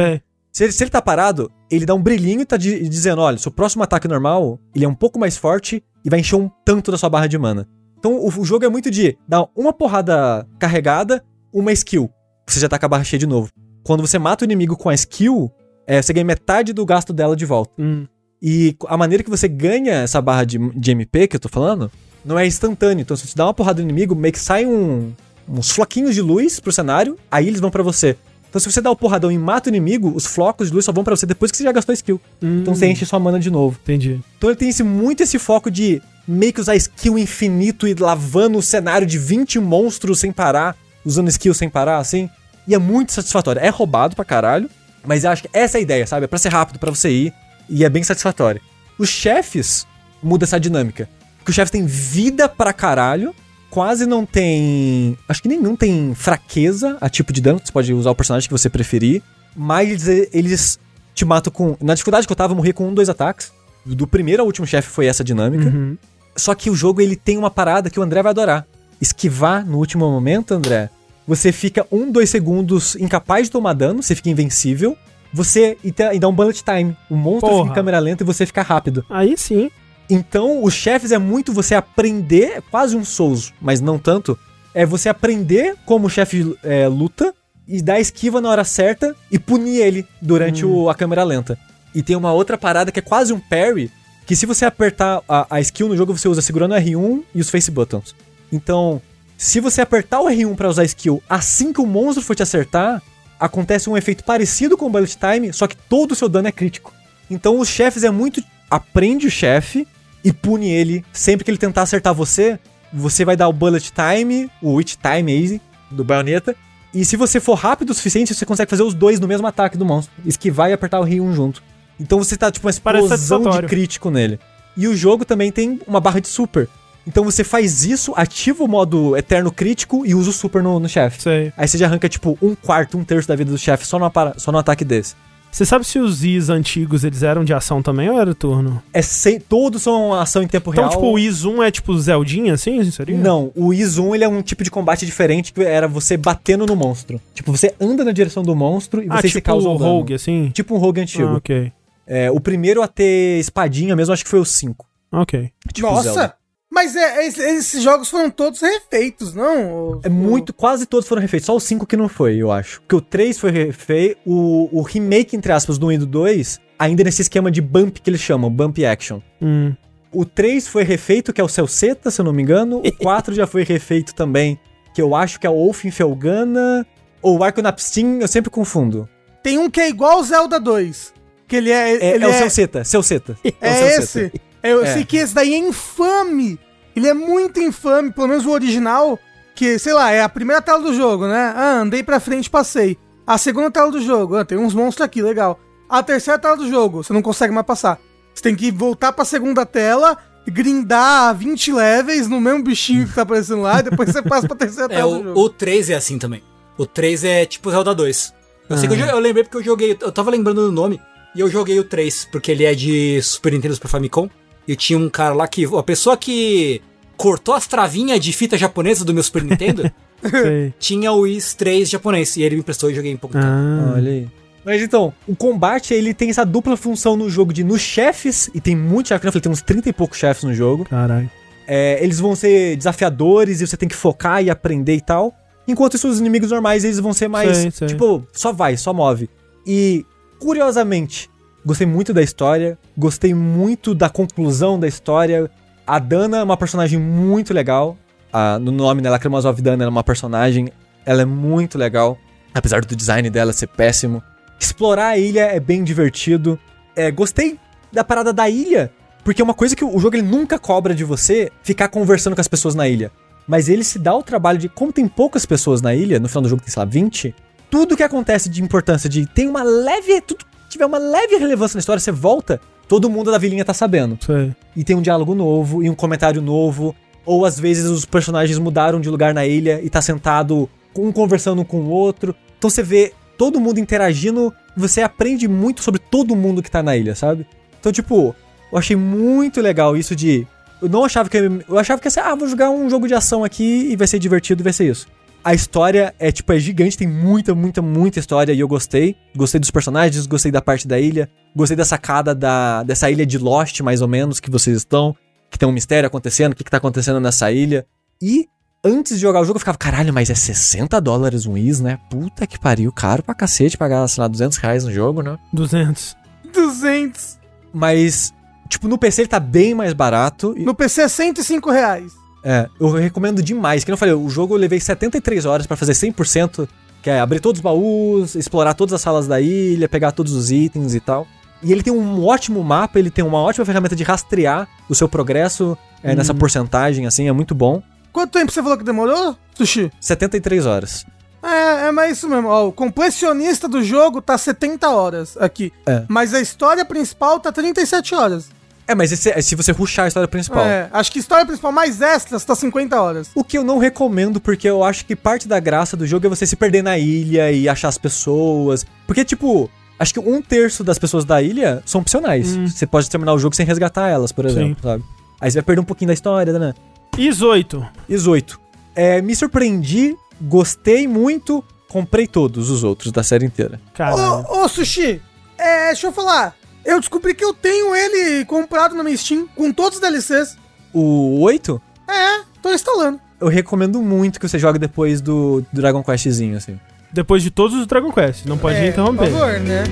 [SPEAKER 2] Se ele, se ele tá parado, ele dá um brilhinho e tá di- dizendo: olha, seu próximo ataque normal, ele é um pouco mais forte e vai encher um tanto da sua barra de mana. Então o, o jogo é muito de dar uma porrada carregada, uma skill. Você já tá com a barra cheia de novo. Quando você mata o inimigo com a skill, é, você ganha metade do gasto dela de volta.
[SPEAKER 1] Hum.
[SPEAKER 2] E a maneira que você ganha essa barra de, de MP que eu tô falando, não é instantâneo. Então, se você dá uma porrada no inimigo, meio que sai um, uns floquinhos de luz pro cenário, aí eles vão pra você. Então, se você dá o porradão e mata o inimigo, os flocos de luz só vão pra você depois que você já gastou a skill.
[SPEAKER 1] Hum.
[SPEAKER 2] Então, você enche sua mana de novo.
[SPEAKER 1] Entendi.
[SPEAKER 2] Então, ele tem esse, muito esse foco de meio que usar skill infinito e lavando o cenário de 20 monstros sem parar, usando skill sem parar, assim. E é muito satisfatório. É roubado pra caralho, mas eu acho que essa é a ideia, sabe? É pra ser rápido, pra você ir, e é bem satisfatório. Os chefes muda essa dinâmica. Porque os chefes têm vida pra caralho, quase não tem. Acho que nenhum tem fraqueza a tipo de dano, você pode usar o personagem que você preferir, mas eles, te matam com. Na dificuldade que eu tava, eu morri com um, dois ataques. Do primeiro ao último chefe foi essa dinâmica.
[SPEAKER 1] Uhum.
[SPEAKER 2] Só que o jogo ele tem uma parada que o André vai adorar. Esquivar no último momento, André. Você fica um, dois segundos incapaz de tomar dano, você fica invencível. Você e, te- e dá um bullet time. O monstro
[SPEAKER 1] Porra.
[SPEAKER 2] fica em câmera lenta e você fica rápido.
[SPEAKER 1] Aí sim.
[SPEAKER 2] Então, os chefes é muito você aprender, é quase um Souls, mas não tanto. É você aprender como o chefe é, luta e dar esquiva na hora certa e punir ele durante o- a câmera lenta. E tem uma outra parada que é quase um parry, que se você apertar a, a skill no jogo, você usa segurando o R1 e os face buttons. Então, se você apertar o R1 pra usar skill assim que o monstro for te acertar, acontece um efeito parecido com o bullet time, só que todo o seu dano é crítico. Então, os chefes é muito aprende o chefe e pune ele sempre que ele tentar acertar você, você vai dar o bullet time, o witch time aí do baioneta. E se você for rápido o suficiente, você consegue fazer os dois no mesmo ataque do monstro. Esquivar e apertar o R1 junto. Então você tá tipo uma explosão de crítico nele. E o jogo também tem uma barra de super. Então você faz isso, ativa o modo eterno crítico e usa o super no, no chefe. Aí você já arranca tipo um quarto, um terço da vida do chefe só, no só no ataque desse.
[SPEAKER 1] Você sabe se os Is antigos eles eram de ação também ou era turno?
[SPEAKER 2] É sem, todos são ação em tempo
[SPEAKER 1] Então,
[SPEAKER 2] real.
[SPEAKER 1] tipo, o Is 1 é tipo Zeldinha, assim? Seria?
[SPEAKER 2] Não, o Izum ele é um tipo de combate diferente que era você batendo no monstro. Tipo, você anda na direção do monstro e
[SPEAKER 1] Ah,
[SPEAKER 2] você se
[SPEAKER 1] tipo
[SPEAKER 2] causa
[SPEAKER 1] o
[SPEAKER 2] um dano.
[SPEAKER 1] Rogue, assim?
[SPEAKER 2] Tipo um Rogue antigo.
[SPEAKER 1] Ah, ok.
[SPEAKER 2] É, o primeiro a ter espadinha mesmo, acho que foi o 5.
[SPEAKER 1] Ok.
[SPEAKER 2] Tipo
[SPEAKER 3] Nossa!
[SPEAKER 2] Zelda.
[SPEAKER 3] Mas é, es- esses jogos foram todos refeitos, não?
[SPEAKER 2] É muito, quase todos foram refeitos, só o 5 que não foi, eu acho. Porque o 3 foi refeito, o, o remake, entre aspas, do 1 e do 2, ainda nesse esquema de bump que eles chamam, bump action.
[SPEAKER 1] Hum.
[SPEAKER 2] O 3 foi refeito, que é o Celceta, se eu não me engano. O [laughs] 4 já foi refeito também, que eu acho que é o Wolfen Felgana. Ou o Arco Napstin, eu sempre confundo.
[SPEAKER 3] Tem um que é igual o Zelda 2. Que ele é.
[SPEAKER 2] É,
[SPEAKER 3] ele
[SPEAKER 2] é o Celceta, Celceta.
[SPEAKER 3] É,
[SPEAKER 2] o Celceta.
[SPEAKER 3] esse. É, Eu
[SPEAKER 2] É.
[SPEAKER 3] sei que esse daí é infame. Ele é muito infame, pelo menos o original. Que, sei lá, é a primeira tela do jogo, né? Ah, andei pra frente, passei. A segunda tela do jogo, ah, tem uns monstros aqui, legal. A terceira tela do jogo, você não consegue mais passar. Você tem que voltar pra segunda tela, grindar 20 levels no mesmo bichinho que tá aparecendo lá, e depois você passa pra terceira [laughs]
[SPEAKER 4] É,
[SPEAKER 3] tela do
[SPEAKER 4] o,
[SPEAKER 3] jogo.
[SPEAKER 4] o 3 é assim também. O 3 é tipo Zelda 2. Eu sei que eu, jo- eu lembrei porque eu joguei. Eu tava lembrando do nome. E eu joguei o 3, porque ele é de Super Nintendo Super Famicom. E tinha um cara lá que. A pessoa que cortou as travinhas de fita japonesa do meu Super Nintendo [laughs] tinha o Is 3 japonês. E ele me emprestou e joguei em pouco tempo.
[SPEAKER 1] Ah.
[SPEAKER 2] Olha aí. Mas então, o combate ele tem essa dupla função no jogo de nos chefes, e tem muitos chefes, falei, tem uns 30 e poucos chefes no jogo.
[SPEAKER 1] Caralho.
[SPEAKER 2] É, eles vão ser desafiadores e você tem que focar e aprender e tal. Enquanto isso, os inimigos normais, eles vão ser mais.
[SPEAKER 1] Sei, sei.
[SPEAKER 2] Tipo, só vai, só move. E, curiosamente, gostei muito da história, gostei muito da conclusão da história. A Dana é uma personagem muito legal. Ah, no nome dela, Kremazov Dana, ela é uma personagem. Ela é muito legal. Apesar do design dela ser péssimo. Explorar a ilha é bem divertido. É, gostei da parada da ilha, porque é uma coisa que o jogo ele nunca cobra de você ficar conversando com as pessoas na ilha. Mas ele se dá o trabalho de, como tem poucas pessoas na ilha, no final do jogo tem, sei lá, 20, tudo que acontece de importância, de tem uma leve. Tudo tiver uma leve relevância na história, você volta, todo mundo da vilinha tá sabendo.
[SPEAKER 1] Sei.
[SPEAKER 2] E tem um diálogo novo e um comentário novo. Ou às vezes os personagens mudaram de lugar na ilha e tá sentado um conversando com o outro. Então você vê todo mundo interagindo, você aprende muito sobre todo mundo que tá na ilha, sabe? Então, tipo, eu achei muito legal isso de. Eu não achava que. Eu, eu achava que ia ser, ah, vou jogar um jogo de ação aqui e vai ser divertido e vai ser isso. A história é, tipo, é gigante, tem muita, muita, muita história e eu gostei. Gostei dos personagens, gostei da parte da ilha, gostei da sacada da, dessa ilha de Lost, mais ou menos, que vocês estão. Que tem um mistério acontecendo, o que, que tá acontecendo nessa ilha. E antes de jogar o jogo eu ficava, caralho, mas é 60 dólares um is, né? Puta que pariu, caro pra cacete pagar, sei lá, 200 reais no jogo, né?
[SPEAKER 1] 200.
[SPEAKER 3] 200.
[SPEAKER 2] Mas, tipo, no PC ele tá bem mais barato. E,
[SPEAKER 3] No PC é 105 reais.
[SPEAKER 2] É, eu recomendo demais. Que eu falei, o jogo eu levei 73 horas pra fazer 100%, que é abrir todos os baús, explorar todas as salas da ilha, pegar todos os itens e tal. E ele tem um ótimo mapa, ele tem uma ótima ferramenta de rastrear o seu progresso é, nessa porcentagem, assim, é muito bom.
[SPEAKER 3] Quanto tempo você falou que demorou, Sushi?
[SPEAKER 2] 73 horas.
[SPEAKER 3] É, é mais isso mesmo. Ó, o completionista do jogo tá 70 horas aqui.
[SPEAKER 2] É.
[SPEAKER 3] Mas a história principal tá 37 horas.
[SPEAKER 2] É, mas esse é se você rushar a história principal.
[SPEAKER 3] É, acho que a história principal mais extras tá 50 horas.
[SPEAKER 2] O que eu não recomendo, porque eu acho que parte da graça do jogo é você se perder na ilha e achar as pessoas. Porque, tipo, acho que um terço das pessoas da ilha são opcionais. Você pode terminar o jogo sem resgatar elas, por exemplo, sabe? Aí você vai perder um pouquinho da história, né?
[SPEAKER 1] Is 8.
[SPEAKER 2] Is 8. É, me surpreendi, gostei muito, comprei todos os outros da série inteira.
[SPEAKER 1] Caralho.
[SPEAKER 3] Ô, ô, Sushi, é, deixa eu falar. Eu descobri que eu tenho ele comprado na minha Steam, com todos os DLCs.
[SPEAKER 2] O 8,
[SPEAKER 3] É, tô instalando.
[SPEAKER 2] eu recomendo muito que você jogue depois do Dragon Questzinho, assim.
[SPEAKER 1] Depois de todos os Dragon Quest. Não pode
[SPEAKER 3] é,
[SPEAKER 1] interromper.
[SPEAKER 3] Por favor, né?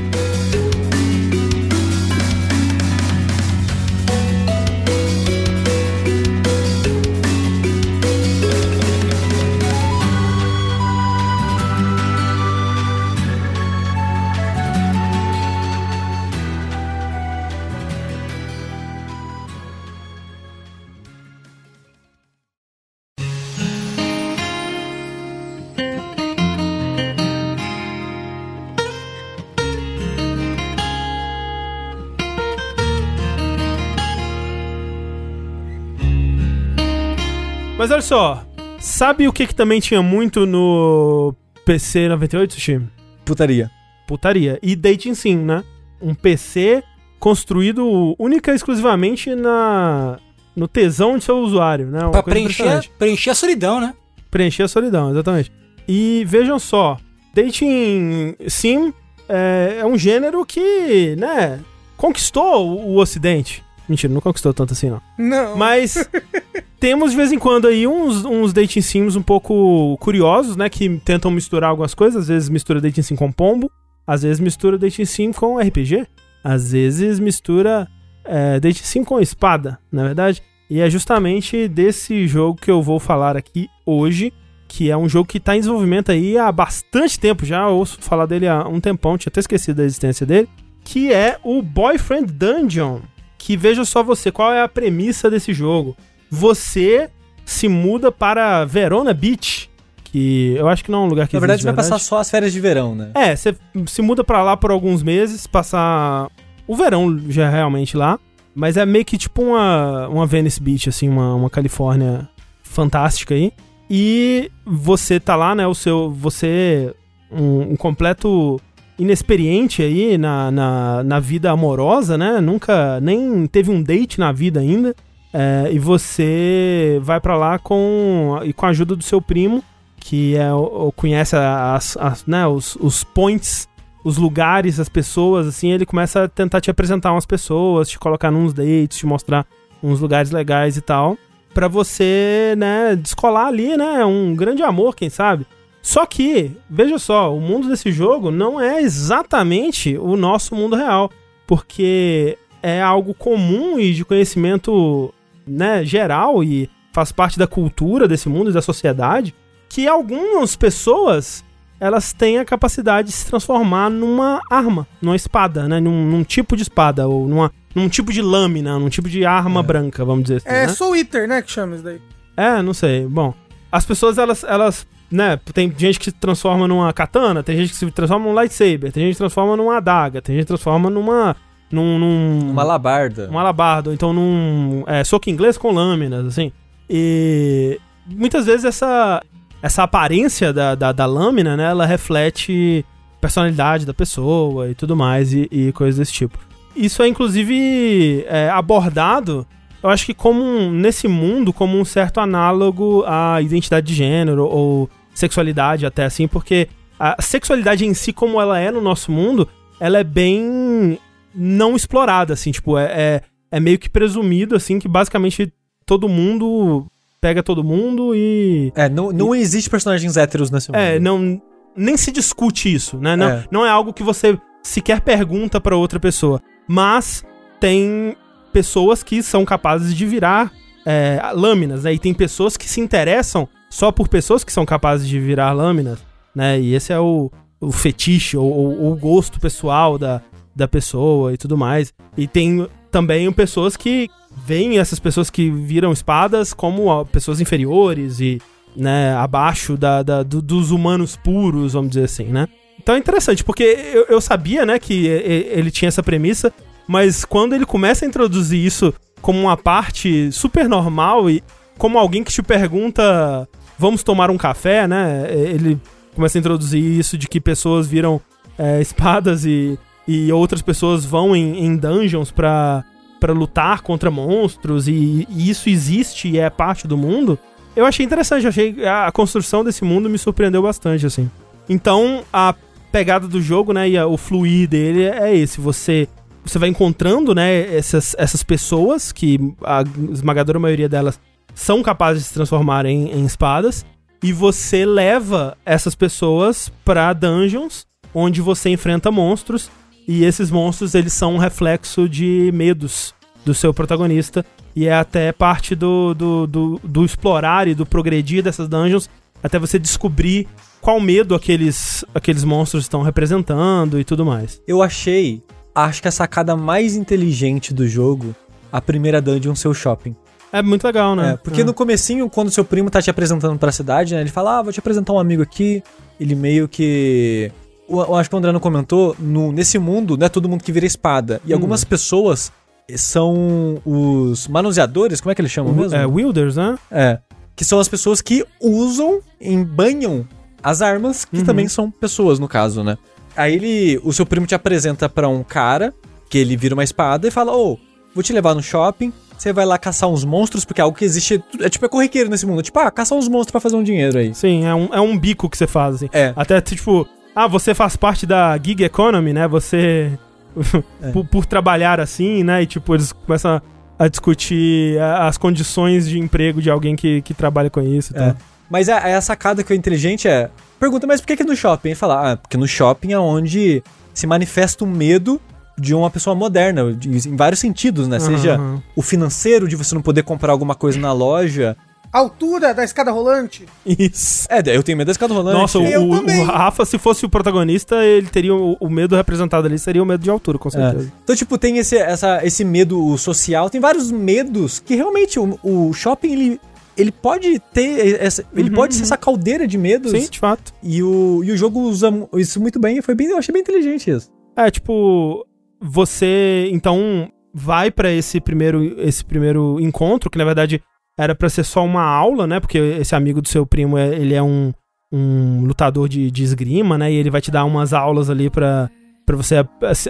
[SPEAKER 1] Só, sabe o que, que também tinha muito no PC 98, Sushi?
[SPEAKER 2] Putaria.
[SPEAKER 1] Putaria. E Dating Sim, né? Um PC construído única e exclusivamente na, no tesão de seu usuário, né? Uma
[SPEAKER 4] Pra
[SPEAKER 1] coisa
[SPEAKER 4] preencher, preencher a solidão, né?
[SPEAKER 1] Preencher a solidão, exatamente. E vejam só, Dating Sim é, é um gênero que, né, conquistou o, o ocidente. Mentira, não conquistou tanto assim, não.
[SPEAKER 3] Não.
[SPEAKER 1] Mas [laughs] temos de vez em quando aí uns, uns dating sims um pouco curiosos, né? Que tentam misturar algumas coisas. Às vezes mistura dating sim com pombo. Às vezes mistura dating sim com RPG. Às vezes mistura é, dating sim com espada, na verdade. E é justamente desse jogo que eu vou falar aqui hoje. Que é um jogo que está em desenvolvimento aí há bastante tempo já. Eu ouço falar dele há um tempão, tinha até esquecido da existência dele. Que é o Boyfriend Dungeon que veja só você, qual é a premissa desse jogo? Você se muda para Verona Beach, que eu acho que não é um lugar que
[SPEAKER 2] Na verdade,
[SPEAKER 1] existe,
[SPEAKER 2] vai passar só as férias de verão, né?
[SPEAKER 1] É, você se muda pra lá por alguns meses, passar o verão já realmente lá, mas é meio que tipo uma, uma Venice Beach, assim, uma, uma Califórnia fantástica aí. E você tá lá, né, o seu, você, um, um completo inexperiente aí na, na, na vida amorosa, né, nunca, nem teve um date na vida ainda, é, e você vai pra lá com, e com a ajuda do seu primo, que é, conhece as, as- né, os, os points, os lugares, as pessoas, assim, ele começa a tentar te apresentar umas pessoas, te colocar nos dates, te mostrar uns lugares legais e tal, pra você, né, descolar ali, né, um grande amor, quem sabe. Só que, veja só, o mundo desse jogo não é exatamente o nosso mundo real, porque é algo comum e de conhecimento, né, geral e faz parte da cultura desse mundo e da sociedade, que algumas pessoas elas têm a capacidade de se transformar numa arma, numa espada, né? Num, num tipo de espada, ou numa, num tipo de lâmina, num tipo de arma branca, vamos dizer assim.
[SPEAKER 3] É
[SPEAKER 1] né?
[SPEAKER 3] Soul Eater, né, que chama isso daí.
[SPEAKER 1] É, não sei. Bom, as pessoas, elas, elas, né, tem gente que se transforma numa katana, tem gente que se transforma num lightsaber, tem gente que se transforma numa adaga, tem gente que se transforma numa... num... num
[SPEAKER 2] Uma labarda.
[SPEAKER 1] um alabardo, ou então num é, soco inglês com lâminas, assim. E muitas vezes essa, essa aparência da, da, da lâmina, né, ela reflete personalidade da pessoa e tudo mais, e, e coisas desse tipo. Isso é, inclusive, é, abordado, eu acho que como um- nesse mundo, como um certo análogo à identidade de gênero ou sexualidade até assim, porque a sexualidade em si, como ela é no nosso mundo, ela é bem não explorada, assim, tipo, é, é, é meio que presumido, assim, que basicamente todo mundo pega todo mundo e...
[SPEAKER 2] É, não, não existe personagens héteros nesse mundo.
[SPEAKER 1] É, não... Nem se discute isso, né? Não
[SPEAKER 2] É.
[SPEAKER 1] é, não é algo que você sequer pergunta pra outra pessoa. Mas tem pessoas que são capazes de virar é, lâminas, né? E tem pessoas que se interessam só por pessoas que são capazes de virar lâminas, né? E esse é o, o fetiche ou, o gosto pessoal da, da pessoa e tudo mais. E tem também pessoas que veem essas pessoas que viram espadas como pessoas inferiores e né, abaixo da, da- do- dos humanos puros, vamos dizer assim, né? Então é interessante, porque eu, eu sabia, né, que ele tinha essa premissa, mas quando ele começa a introduzir isso como uma parte super normal e como alguém que te pergunta, vamos tomar um café, né? Ele começa a introduzir isso de que pessoas viram é, [laughs] espadas e, e outras pessoas vão em, em dungeons pra, pra lutar contra monstros e, e isso existe e é parte do mundo. Eu achei interessante, eu achei a, a construção desse mundo me surpreendeu bastante, assim. Então, a pegada do jogo, né, e a- o fluir dele é esse, você você vai encontrando, né, essas, essas pessoas que a esmagadora maioria delas são capazes de se transformar em, em espadas e você leva essas pessoas pra dungeons onde você enfrenta monstros e esses monstros eles são um reflexo de medos do seu protagonista e é até parte do, do, do, do explorar e do progredir dessas dungeons até você descobrir qual medo aqueles, aqueles monstros estão representando e tudo mais.
[SPEAKER 2] Eu achei, acho que a sacada mais inteligente do jogo, a primeira dungeon ser o shopping.
[SPEAKER 1] É muito legal, né?
[SPEAKER 2] É, porque no comecinho, quando seu primo tá te apresentando pra cidade, né? Ele fala, ah, vou te apresentar um amigo aqui. Ele meio que... Eu acho que o André não comentou, no, nesse mundo, não é todo mundo que vira espada. E
[SPEAKER 1] Hum.
[SPEAKER 2] algumas pessoas são os manuseadores, como é que eles chamam mesmo?
[SPEAKER 1] É, Wilders, né?
[SPEAKER 2] É. que são as pessoas que usam, embanham as armas, que
[SPEAKER 1] Uhum.
[SPEAKER 2] também são pessoas, no caso, né? Aí ele, o seu primo te apresenta pra um cara, que ele vira uma espada e fala, ô, vou te levar no shopping, você vai lá caçar uns monstros, porque é algo que existe, é tipo, é corriqueiro nesse mundo, tipo, ah, caçar uns monstros pra fazer um dinheiro aí.
[SPEAKER 1] Sim, é um, é um bico que você faz, assim.
[SPEAKER 2] É.
[SPEAKER 1] Até, tipo, ah, você faz parte da gig economy, né? Você. [laughs]
[SPEAKER 2] É.
[SPEAKER 1] por, por trabalhar assim, né? E, tipo, eles começam a, discutir as condições de emprego de alguém que, que trabalha com isso e
[SPEAKER 2] É.
[SPEAKER 1] tal.
[SPEAKER 2] Mas a, a sacada que é inteligente é. Pergunta, mas por que, que no shopping? Ele fala, ah, porque no shopping é onde se manifesta o medo de uma pessoa moderna, de- em vários sentidos, né? Seja
[SPEAKER 1] Aham.
[SPEAKER 2] o financeiro, de você não poder comprar alguma coisa na loja.
[SPEAKER 3] Altura da escada rolante.
[SPEAKER 2] Isso. É, eu tenho medo da escada rolante.
[SPEAKER 1] Nossa, o, o- Rafa, se fosse o protagonista, ele teria o, o medo representado ali, seria o medo de altura, com certeza.
[SPEAKER 2] Então, tipo, tem esse, essa, esse medo social, tem vários medos que realmente o, o shopping, ele, ele pode ter. Essa, ele
[SPEAKER 1] Uhum,
[SPEAKER 2] pode ser essa caldeira de medos.
[SPEAKER 1] Sim, de fato.
[SPEAKER 2] E o, e o jogo usa isso muito bem. Foi bem, eu achei bem inteligente isso.
[SPEAKER 1] É, tipo, você então vai pra esse primeiro esse primeiro encontro, que na verdade era pra ser só uma aula, né? Porque esse amigo do seu primo, é- ele é um, um lutador de, de esgrima, né? E ele vai te dar umas aulas ali pra, pra você a-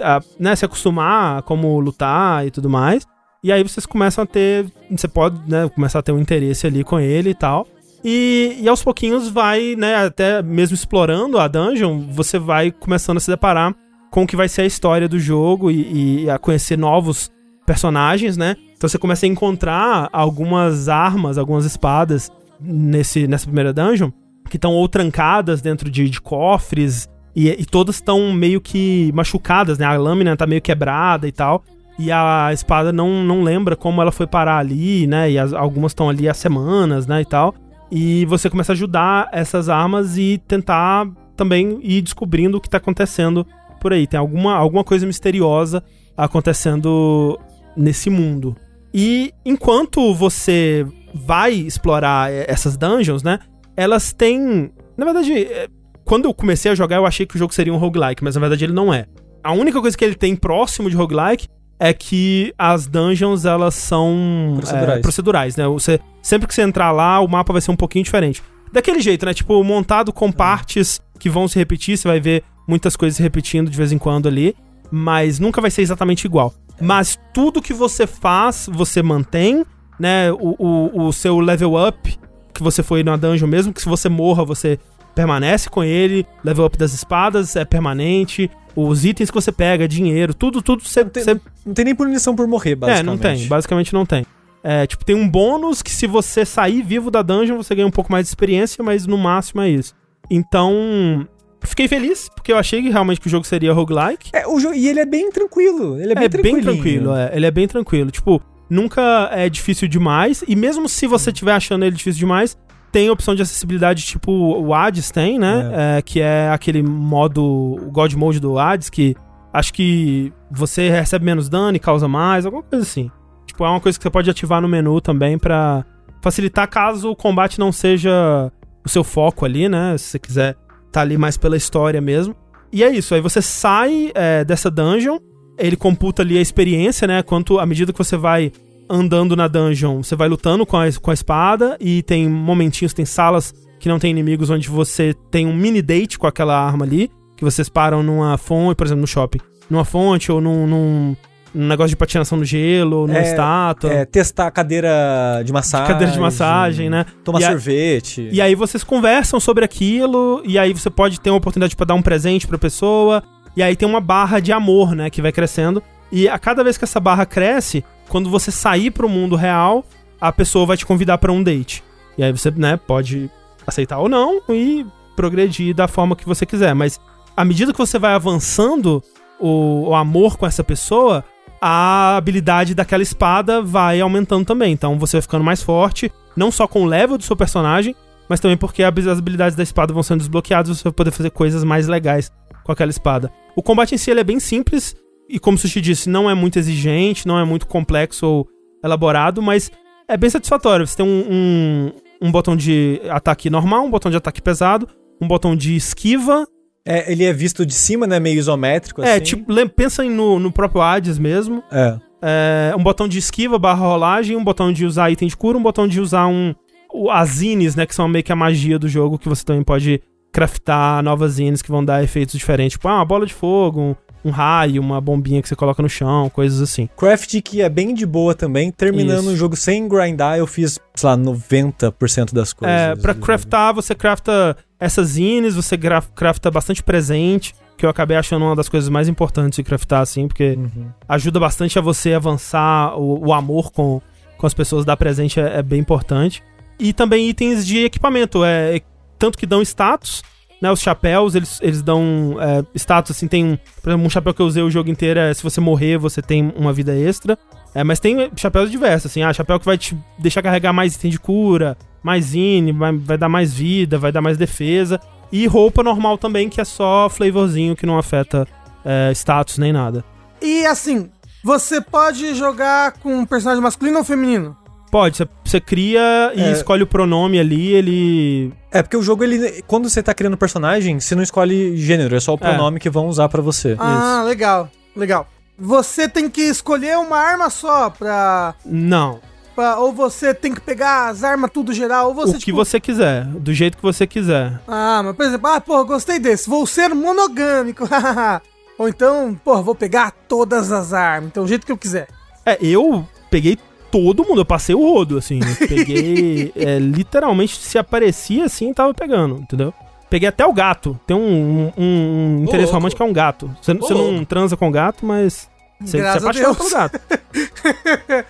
[SPEAKER 1] a- a- né, se acostumar a como lutar e tudo mais. E aí vocês começam a ter. Você pode, né, começar a ter um interesse ali com ele e tal. E, e aos pouquinhos vai, né, até mesmo explorando a dungeon, você vai começando a se deparar com o que vai ser a história do jogo e, e a conhecer novos personagens, né? Então você começa a encontrar algumas armas, algumas espadas nesse, nessa primeira dungeon que estão ou trancadas dentro de, de cofres e, e todas estão meio que machucadas, né? A lâmina tá meio quebrada e tal. E a espada não, não lembra como ela foi parar ali, né? E as- algumas estão ali há semanas, né? E tal. E você começa a ajudar essas armas e tentar também ir descobrindo o que tá acontecendo por aí. Tem alguma, alguma coisa misteriosa acontecendo nesse mundo. E enquanto você vai explorar essas dungeons, né? Elas têm. Na verdade, eh, quando eu comecei a jogar, eu achei que o jogo seria um roguelike, mas na verdade ele não é. A única coisa que ele tem próximo de roguelike é que as dungeons elas são
[SPEAKER 2] Procedurais.
[SPEAKER 1] eh, procedurais, né? Você, sempre que você entrar lá, o mapa vai ser um pouquinho diferente. Daquele jeito, né? Tipo, montado com partes que vão se repetir, você vai ver muitas coisas se repetindo de vez em quando ali, mas nunca vai ser exatamente igual. Mas tudo que você faz, você mantém, né? O, o, o seu level up, que você foi na dungeon mesmo, que se você morra, você permanece com ele. Level up das espadas é permanente. Os itens que você pega, dinheiro, tudo, tudo você.
[SPEAKER 2] Não tem,
[SPEAKER 1] você-
[SPEAKER 2] não tem nem punição por morrer,
[SPEAKER 1] é,
[SPEAKER 2] basicamente.
[SPEAKER 1] não tem. Basicamente não tem. É, tipo, tem um bônus que se você sair vivo da dungeon, você ganha um pouco mais de experiência, mas no máximo é isso. Então, fiquei feliz, porque eu achei que realmente que o jogo seria roguelike.
[SPEAKER 2] É, o jogo, e ele é bem tranquilo. Ele é bem
[SPEAKER 1] É bem tranquilo, é. Ele é bem tranquilo. Tipo, nunca é difícil demais. E mesmo se você estiver achando ele difícil demais, tem opção de acessibilidade tipo o Hades tem, né? É, que é aquele modo, o God Mode do Hades, que acho que você recebe menos dano e causa mais, alguma coisa assim. Tipo, é uma coisa que você pode ativar no menu também pra facilitar caso o combate não seja o seu foco ali, né? Se você quiser tá ali mais pela história mesmo. E é isso, aí você sai é, dessa dungeon, ele computa ali a experiência, né? Quanto à medida que você vai andando na dungeon, você vai lutando com a, com a espada e tem momentinhos, tem salas que não tem inimigos onde você tem um mini date com aquela arma ali, que vocês param numa fonte, por exemplo, no shopping, numa fonte ou num, num, num negócio de patinação no gelo, numa
[SPEAKER 2] É,
[SPEAKER 1] estátua,
[SPEAKER 2] É, testar a cadeira de massagem.
[SPEAKER 1] cadeira de massagem, né?
[SPEAKER 2] Tomar
[SPEAKER 1] E a-
[SPEAKER 2] sorvete.
[SPEAKER 1] E aí vocês conversam sobre aquilo, e aí você pode ter uma oportunidade pra dar um presente pra pessoa, e aí tem uma barra de amor, né, que vai crescendo. E a cada vez que essa barra cresce, quando você sair pro mundo real, a pessoa vai te convidar pra um date. E aí você, né, pode aceitar ou não e progredir da forma que você quiser, mas à medida que você vai avançando o, o amor com essa pessoa, a habilidade daquela espada vai aumentando também. Então você vai ficando mais forte, não só com o level do seu personagem, mas também porque as habilidades da espada vão sendo desbloqueadas, você vai poder fazer coisas mais legais com aquela espada. O combate em si é bem simples, e como o Sushi disse, não é muito exigente, não é muito complexo ou elaborado, mas é bem satisfatório. Você tem um, um, um botão de ataque normal, um botão de ataque pesado, um botão de esquiva.
[SPEAKER 2] É, ele é visto de cima, né? Meio isométrico,
[SPEAKER 1] É,
[SPEAKER 2] assim.
[SPEAKER 1] tipo, lem- pensa no, no próprio Hades mesmo.
[SPEAKER 2] É.
[SPEAKER 1] É, um botão de esquiva barra rolagem, um botão de usar item de cura, um botão de usar um. o- as zines, né? Que são meio que a magia do jogo, que você também pode craftar novas zines que vão dar efeitos diferentes. Tipo, ah, uma bola de fogo, um, um raio, uma bombinha que você coloca no chão, coisas assim.
[SPEAKER 2] Craft que é bem de boa também. Terminando
[SPEAKER 1] Isso.
[SPEAKER 2] o jogo sem grindar, eu fiz, sei lá, 90% das coisas.
[SPEAKER 1] É, pra craftar, você crafta essas zines, você crafta bastante presente, que eu acabei achando uma das coisas mais importantes de craftar, assim, porque
[SPEAKER 2] Uhum.
[SPEAKER 1] ajuda bastante a você avançar o, o amor com, com as pessoas, dar presente é, é bem importante. E também itens de equipamento, é, tanto que dão status, né, os chapéus, eles, eles dão é, status, assim, tem, um- por exemplo, um chapéu que eu usei o jogo inteiro, é se você morrer, você tem uma vida extra. É, mas tem chapéus diversos, assim, ah, chapéu que vai te deixar carregar mais item de cura, mais zine, vai, vai dar mais vida, vai dar mais defesa. E roupa normal também, que é só flavorzinho, que não afeta é, status nem nada.
[SPEAKER 3] E assim, você pode jogar com um personagem masculino ou feminino?
[SPEAKER 1] Pode, você- cria e
[SPEAKER 2] É.
[SPEAKER 1] escolhe o pronome ali, ele.
[SPEAKER 2] É, porque o jogo, ele, quando você tá criando personagem, você não escolhe gênero, é só o pronome que vão usar pra você.
[SPEAKER 3] Ah, legal, legal. Você tem que escolher uma arma só pra,
[SPEAKER 1] Não.
[SPEAKER 3] pra- Ou você tem que pegar as armas tudo geral, ou você,
[SPEAKER 1] o que você quiser, do jeito que você quiser.
[SPEAKER 3] Ah, mas por exemplo, ah, pô, gostei desse, vou ser monogâmico, [laughs] Ou então, pô, vou pegar todas as armas, então, do jeito que eu quiser.
[SPEAKER 1] É, eu peguei todo mundo, eu passei o rodo, assim. peguei. [laughs] é, literalmente, se aparecia assim, tava pegando, entendeu? Peguei até o gato. Tem um, um- um interesse
[SPEAKER 4] louco.
[SPEAKER 1] romântico que é um gato. Você, você não
[SPEAKER 4] louco.
[SPEAKER 1] transa com o gato, mas. Você se apaixona pelo gato. [laughs]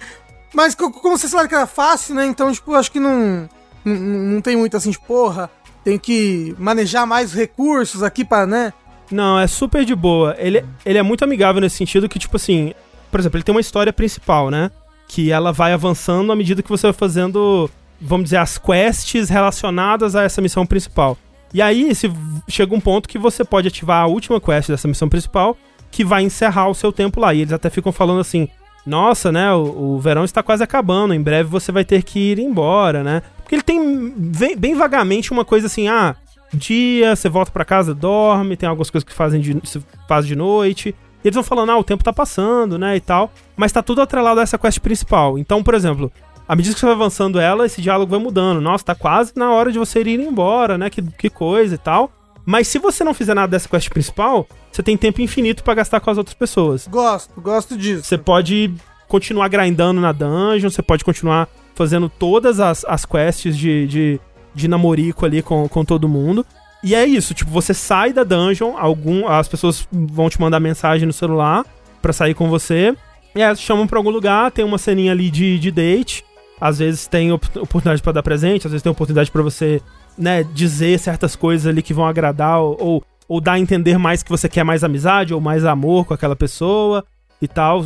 [SPEAKER 3] Mas co- como vocês falaram que era fácil, né? Então, tipo, acho que não, não, não tem muito assim, de porra, tem que manejar mais recursos aqui pra, né?
[SPEAKER 1] Não, é super de boa. Ele, ele é muito amigável nesse sentido que, tipo assim, por exemplo, ele tem uma história principal, né? Que ela vai avançando à medida que você vai fazendo, vamos dizer, as quests relacionadas a essa missão principal. E aí, se chega um ponto que você pode ativar a última quest dessa missão principal, que vai encerrar o seu tempo lá. E eles até ficam falando assim: nossa, né? O, o verão está quase acabando, em breve você vai ter que ir embora, né? Porque ele tem bem, bem vagamente uma coisa assim: ah, dia, você volta pra casa, dorme, tem algumas coisas que fazem de, se faz de noite. Eles vão falando, ah, o tempo tá passando, né, e tal. Mas tá tudo atrelado a essa quest principal. Então, por exemplo, à medida que você vai avançando ela, esse diálogo vai mudando. Nossa, tá quase na hora de você ir embora, né, que, que coisa e tal. Mas se você não fizer nada dessa quest principal, você tem tempo infinito pra gastar com as outras pessoas.
[SPEAKER 3] Gosto, gosto disso.
[SPEAKER 1] Você pode continuar grindando na dungeon, você pode continuar fazendo todas as, as quests de, de, de namorico ali com, com todo mundo. E é isso, tipo, você sai da dungeon, algum, as pessoas vão te mandar mensagem no celular pra sair com você. E elas chamam pra algum lugar, tem uma ceninha ali de, de date. Às vezes tem op- oportunidade pra dar presente, às vezes tem oportunidade pra você, né, dizer certas coisas ali que vão agradar ou, ou, ou dar a entender mais que você quer mais amizade ou mais amor com aquela pessoa e tal.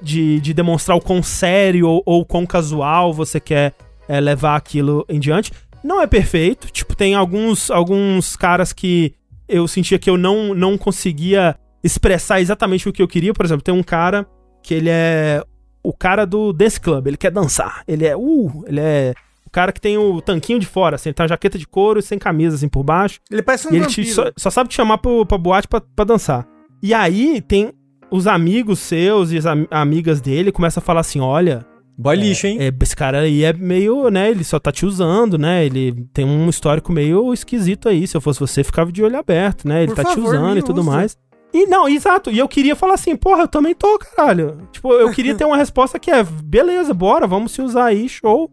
[SPEAKER 1] De, de demonstrar o quão sério ou, ou quão casual você quer é, levar aquilo em diante. Não é perfeito, tipo, tem alguns, alguns caras que eu sentia que eu não, não conseguia expressar exatamente o que eu queria. Por exemplo, tem um cara que ele é o cara do Dance Club, ele quer dançar. Ele é, uh, ele é o cara que tem o tanquinho de fora, assim, ele uma jaqueta de couro e sem camisa, assim, por baixo.
[SPEAKER 3] Ele parece um
[SPEAKER 1] E ele te- só, só sabe te chamar pro, pra boate pra, pra dançar. E aí tem os amigos seus e as am- amigas dele começam a falar assim: olha,
[SPEAKER 2] Boy lixo, hein?
[SPEAKER 1] é, esse cara aí é meio, né? Ele só tá te usando, né? Ele tem um histórico meio esquisito aí. Se eu fosse você, ficava de olho aberto, né? Ele
[SPEAKER 3] Por
[SPEAKER 1] tá te
[SPEAKER 3] favor,
[SPEAKER 1] usando
[SPEAKER 3] me
[SPEAKER 1] e tudo
[SPEAKER 3] usa.
[SPEAKER 1] mais. E não, exato. E eu queria falar assim, porra, eu também tô, caralho. Tipo, eu queria ter uma resposta que é, beleza, bora, vamos se usar aí, show.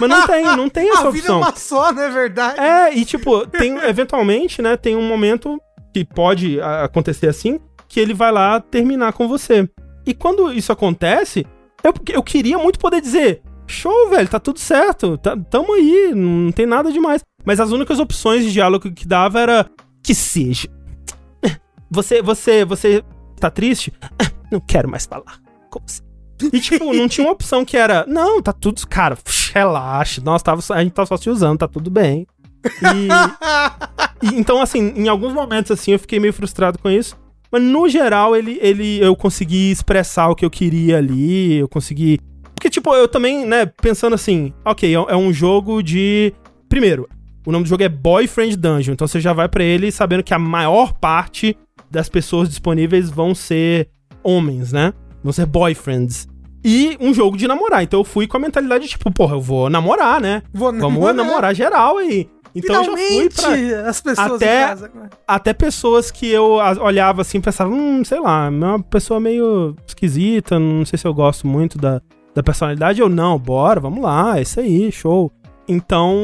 [SPEAKER 1] Mas não tem, não tem [laughs] essa
[SPEAKER 3] A vida é
[SPEAKER 1] opção.
[SPEAKER 3] uma só, não é verdade?
[SPEAKER 1] É, e tipo, tem, eventualmente, né, tem um momento que pode acontecer assim, que ele vai lá terminar com você. E quando isso acontece, eu, eu queria muito poder dizer, show, velho, tá tudo certo, tá, tamo aí, não tem nada demais. Mas as únicas opções de diálogo que dava era, que seja. [laughs] Você, você, você tá triste? [laughs] Não quero mais falar com você. E, tipo, não tinha uma opção que era, não, tá tudo, cara, relaxa, nós tava, a gente tá só se usando, tá tudo bem. E, [laughs] e, então, assim, em alguns momentos, assim, eu fiquei meio frustrado com isso. Mas, no geral, ele, ele, eu consegui expressar o que eu queria ali, eu consegui... Porque, tipo, eu também, né, pensando assim, ok, é, é um jogo de... Primeiro, o nome do jogo é Boyfriend Dungeon, então você já vai pra ele sabendo que a maior parte das pessoas disponíveis vão ser homens, né? Vão ser boyfriends. e um jogo de namorar. Então eu fui com a mentalidade tipo, porra, eu vou namorar, né?
[SPEAKER 3] Vou
[SPEAKER 1] Vamos namorar geral aí. Então eu já fui
[SPEAKER 3] Finalmente,
[SPEAKER 1] pra.
[SPEAKER 3] as pessoas
[SPEAKER 1] até-
[SPEAKER 3] em casa.
[SPEAKER 1] Até pessoas que eu olhava assim e pensava, hum, sei lá, é uma pessoa meio esquisita, não sei se eu gosto muito da, da personalidade. Eu, não, bora, vamos lá, é isso aí, show. Então,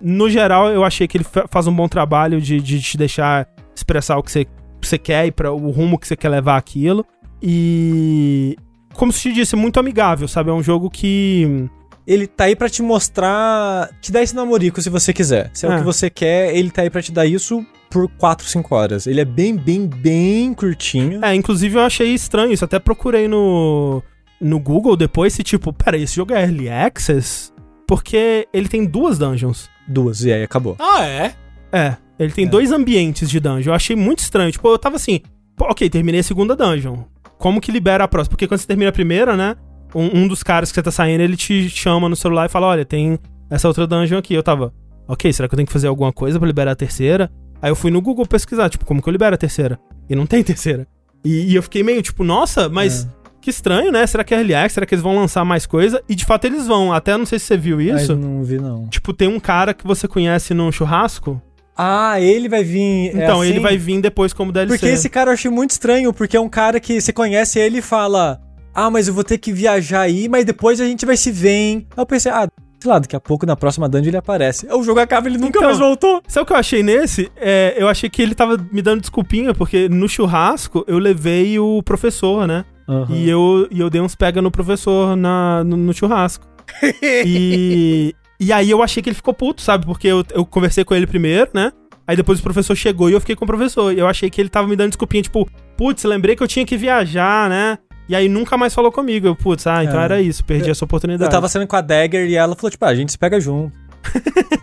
[SPEAKER 1] no geral, eu achei que ele fa- faz um bom trabalho de, de te deixar expressar o que você, você quer e para o rumo que você quer levar aquilo. E. Como se te disse, muito amigável, sabe? É um jogo que.
[SPEAKER 2] Ele tá aí pra te mostrar, te dar esse namorico se você quiser. Se é,
[SPEAKER 1] É.
[SPEAKER 2] o que você quer, ele tá aí pra te dar isso por 4, 5 horas. Ele é bem, bem, bem curtinho.
[SPEAKER 1] É, inclusive eu achei estranho isso. Até procurei no, no Google depois se, tipo, peraí, esse jogo é Early Access? Porque ele tem duas dungeons.
[SPEAKER 2] Duas, e aí acabou.
[SPEAKER 4] Ah, é?
[SPEAKER 1] É, ele tem
[SPEAKER 2] É.
[SPEAKER 1] dois ambientes de dungeon. Eu achei muito estranho. Tipo, eu tava assim, pô, ok, terminei a segunda dungeon. Como que libera a próxima? Porque quando você termina a primeira, né? Um, um dos caras que você tá saindo, ele te chama no celular e fala: Olha, tem essa outra dungeon aqui. Eu tava, ok, será que eu tenho que fazer alguma coisa pra liberar a terceira? Aí eu fui no Google pesquisar, tipo, como que eu libero a terceira? E não tem [laughs] terceira. E, e eu fiquei meio tipo, nossa, mas
[SPEAKER 2] É.
[SPEAKER 1] que estranho, né? Será que é RLX? Será que eles vão lançar mais coisa? E de fato eles vão. Até não sei se você viu isso.
[SPEAKER 2] Mas não vi, não.
[SPEAKER 1] Tipo, tem um cara que você conhece no churrasco.
[SPEAKER 2] Ah, ele vai vir. é
[SPEAKER 1] Então, ele
[SPEAKER 2] assim?
[SPEAKER 1] vai vir depois como DLC.
[SPEAKER 2] Porque esse cara eu achei muito estranho, porque é um cara que você conhece ele e fala: Ah, mas eu vou ter que viajar aí, mas depois a gente vai se ver, hein? Aí eu pensei, ah, sei lá, daqui a pouco na próxima dungeon ele aparece. O jogo acaba e ele nunca
[SPEAKER 1] Então,
[SPEAKER 2] mais voltou.
[SPEAKER 1] Sabe o que eu achei nesse? É, eu achei que ele tava me dando desculpinha, porque no churrasco eu levei o professor, né? E, eu, e eu dei uns pega no professor na, no, no churrasco. [laughs] e, e aí eu achei que ele ficou puto, sabe? Porque eu, eu conversei com ele primeiro, né? Aí depois o professor chegou e eu fiquei com o professor. E eu achei que ele tava me dando desculpinha, tipo, putz, lembrei que eu tinha que viajar, né? E aí nunca mais falou comigo. Eu, putz, ah, então
[SPEAKER 2] É.
[SPEAKER 1] era isso, perdi essa oportunidade.
[SPEAKER 2] Eu tava saindo com a Dagger e ela falou, tipo, ah, a gente se pega junto. [laughs]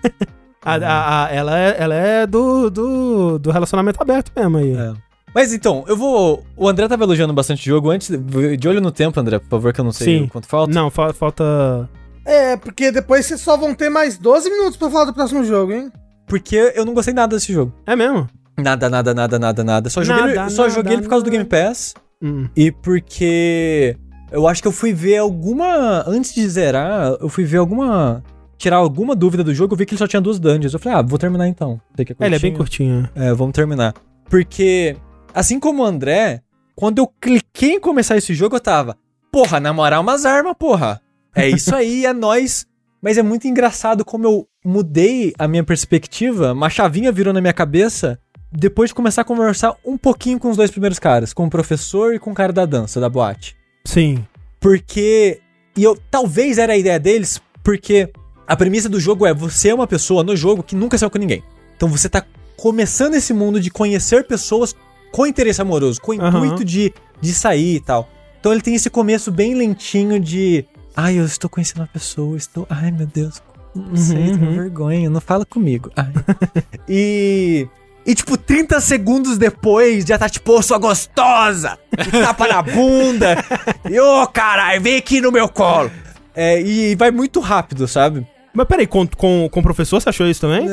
[SPEAKER 1] A- a- a- ela é, ela é do, do, do relacionamento aberto mesmo aí.
[SPEAKER 2] É. Mas então, eu vou. O André tava elogiando bastante o jogo antes. De olho no tempo, André, por favor, que eu não sei
[SPEAKER 1] Sim.
[SPEAKER 2] quanto falta.
[SPEAKER 1] Não, fa- falta.
[SPEAKER 3] É, porque depois vocês só vão ter mais 12 minutos pra falar do próximo jogo, hein?
[SPEAKER 2] Porque eu não gostei nada desse jogo.
[SPEAKER 1] É mesmo?
[SPEAKER 2] Nada, nada, nada, nada, nada. Só joguei,
[SPEAKER 1] Nada,
[SPEAKER 2] ele, só
[SPEAKER 1] nada,
[SPEAKER 2] joguei ele por causa do Game Pass.
[SPEAKER 1] Hum.
[SPEAKER 2] E porque eu acho que eu fui ver alguma. Antes de zerar, eu fui ver alguma. Tirar alguma dúvida do jogo, eu vi que ele só tinha duas dungeons. Eu falei, ah, vou terminar então. Sei que
[SPEAKER 1] É, ele é bem curtinho.
[SPEAKER 2] É, vamos terminar. Porque, assim como o André, quando eu cliquei em começar esse jogo, eu tava, porra, namorar umas armas, porra. É isso aí, é nóis. Mas é muito engraçado como eu mudei a minha perspectiva, uma chavinha virou na minha cabeça, depois de começar a conversar um pouquinho com os dois primeiros caras, com o professor e com o cara da dança, da boate.
[SPEAKER 1] Sim.
[SPEAKER 2] Porque. E eu talvez era a ideia deles, porque a premissa do jogo é você é uma pessoa no jogo que nunca saiu com ninguém. Então você tá começando esse mundo de conhecer pessoas com interesse amoroso, com o
[SPEAKER 1] Aham.
[SPEAKER 2] intuito de, de sair e tal. Então ele tem esse começo bem lentinho de. Ai, eu estou conhecendo uma pessoa, estou. Ai, meu Deus. Não sei, tenho
[SPEAKER 1] uhum.
[SPEAKER 2] vergonha, não fala comigo. Ai. [laughs] e. E, tipo, 30 segundos depois, já tá tipo, ô, sua gostosa! E tapa na bunda! E, ô, caralho, vem aqui no meu colo! É, e vai muito rápido, sabe?
[SPEAKER 1] Mas peraí, com, com, com o professor você achou isso também?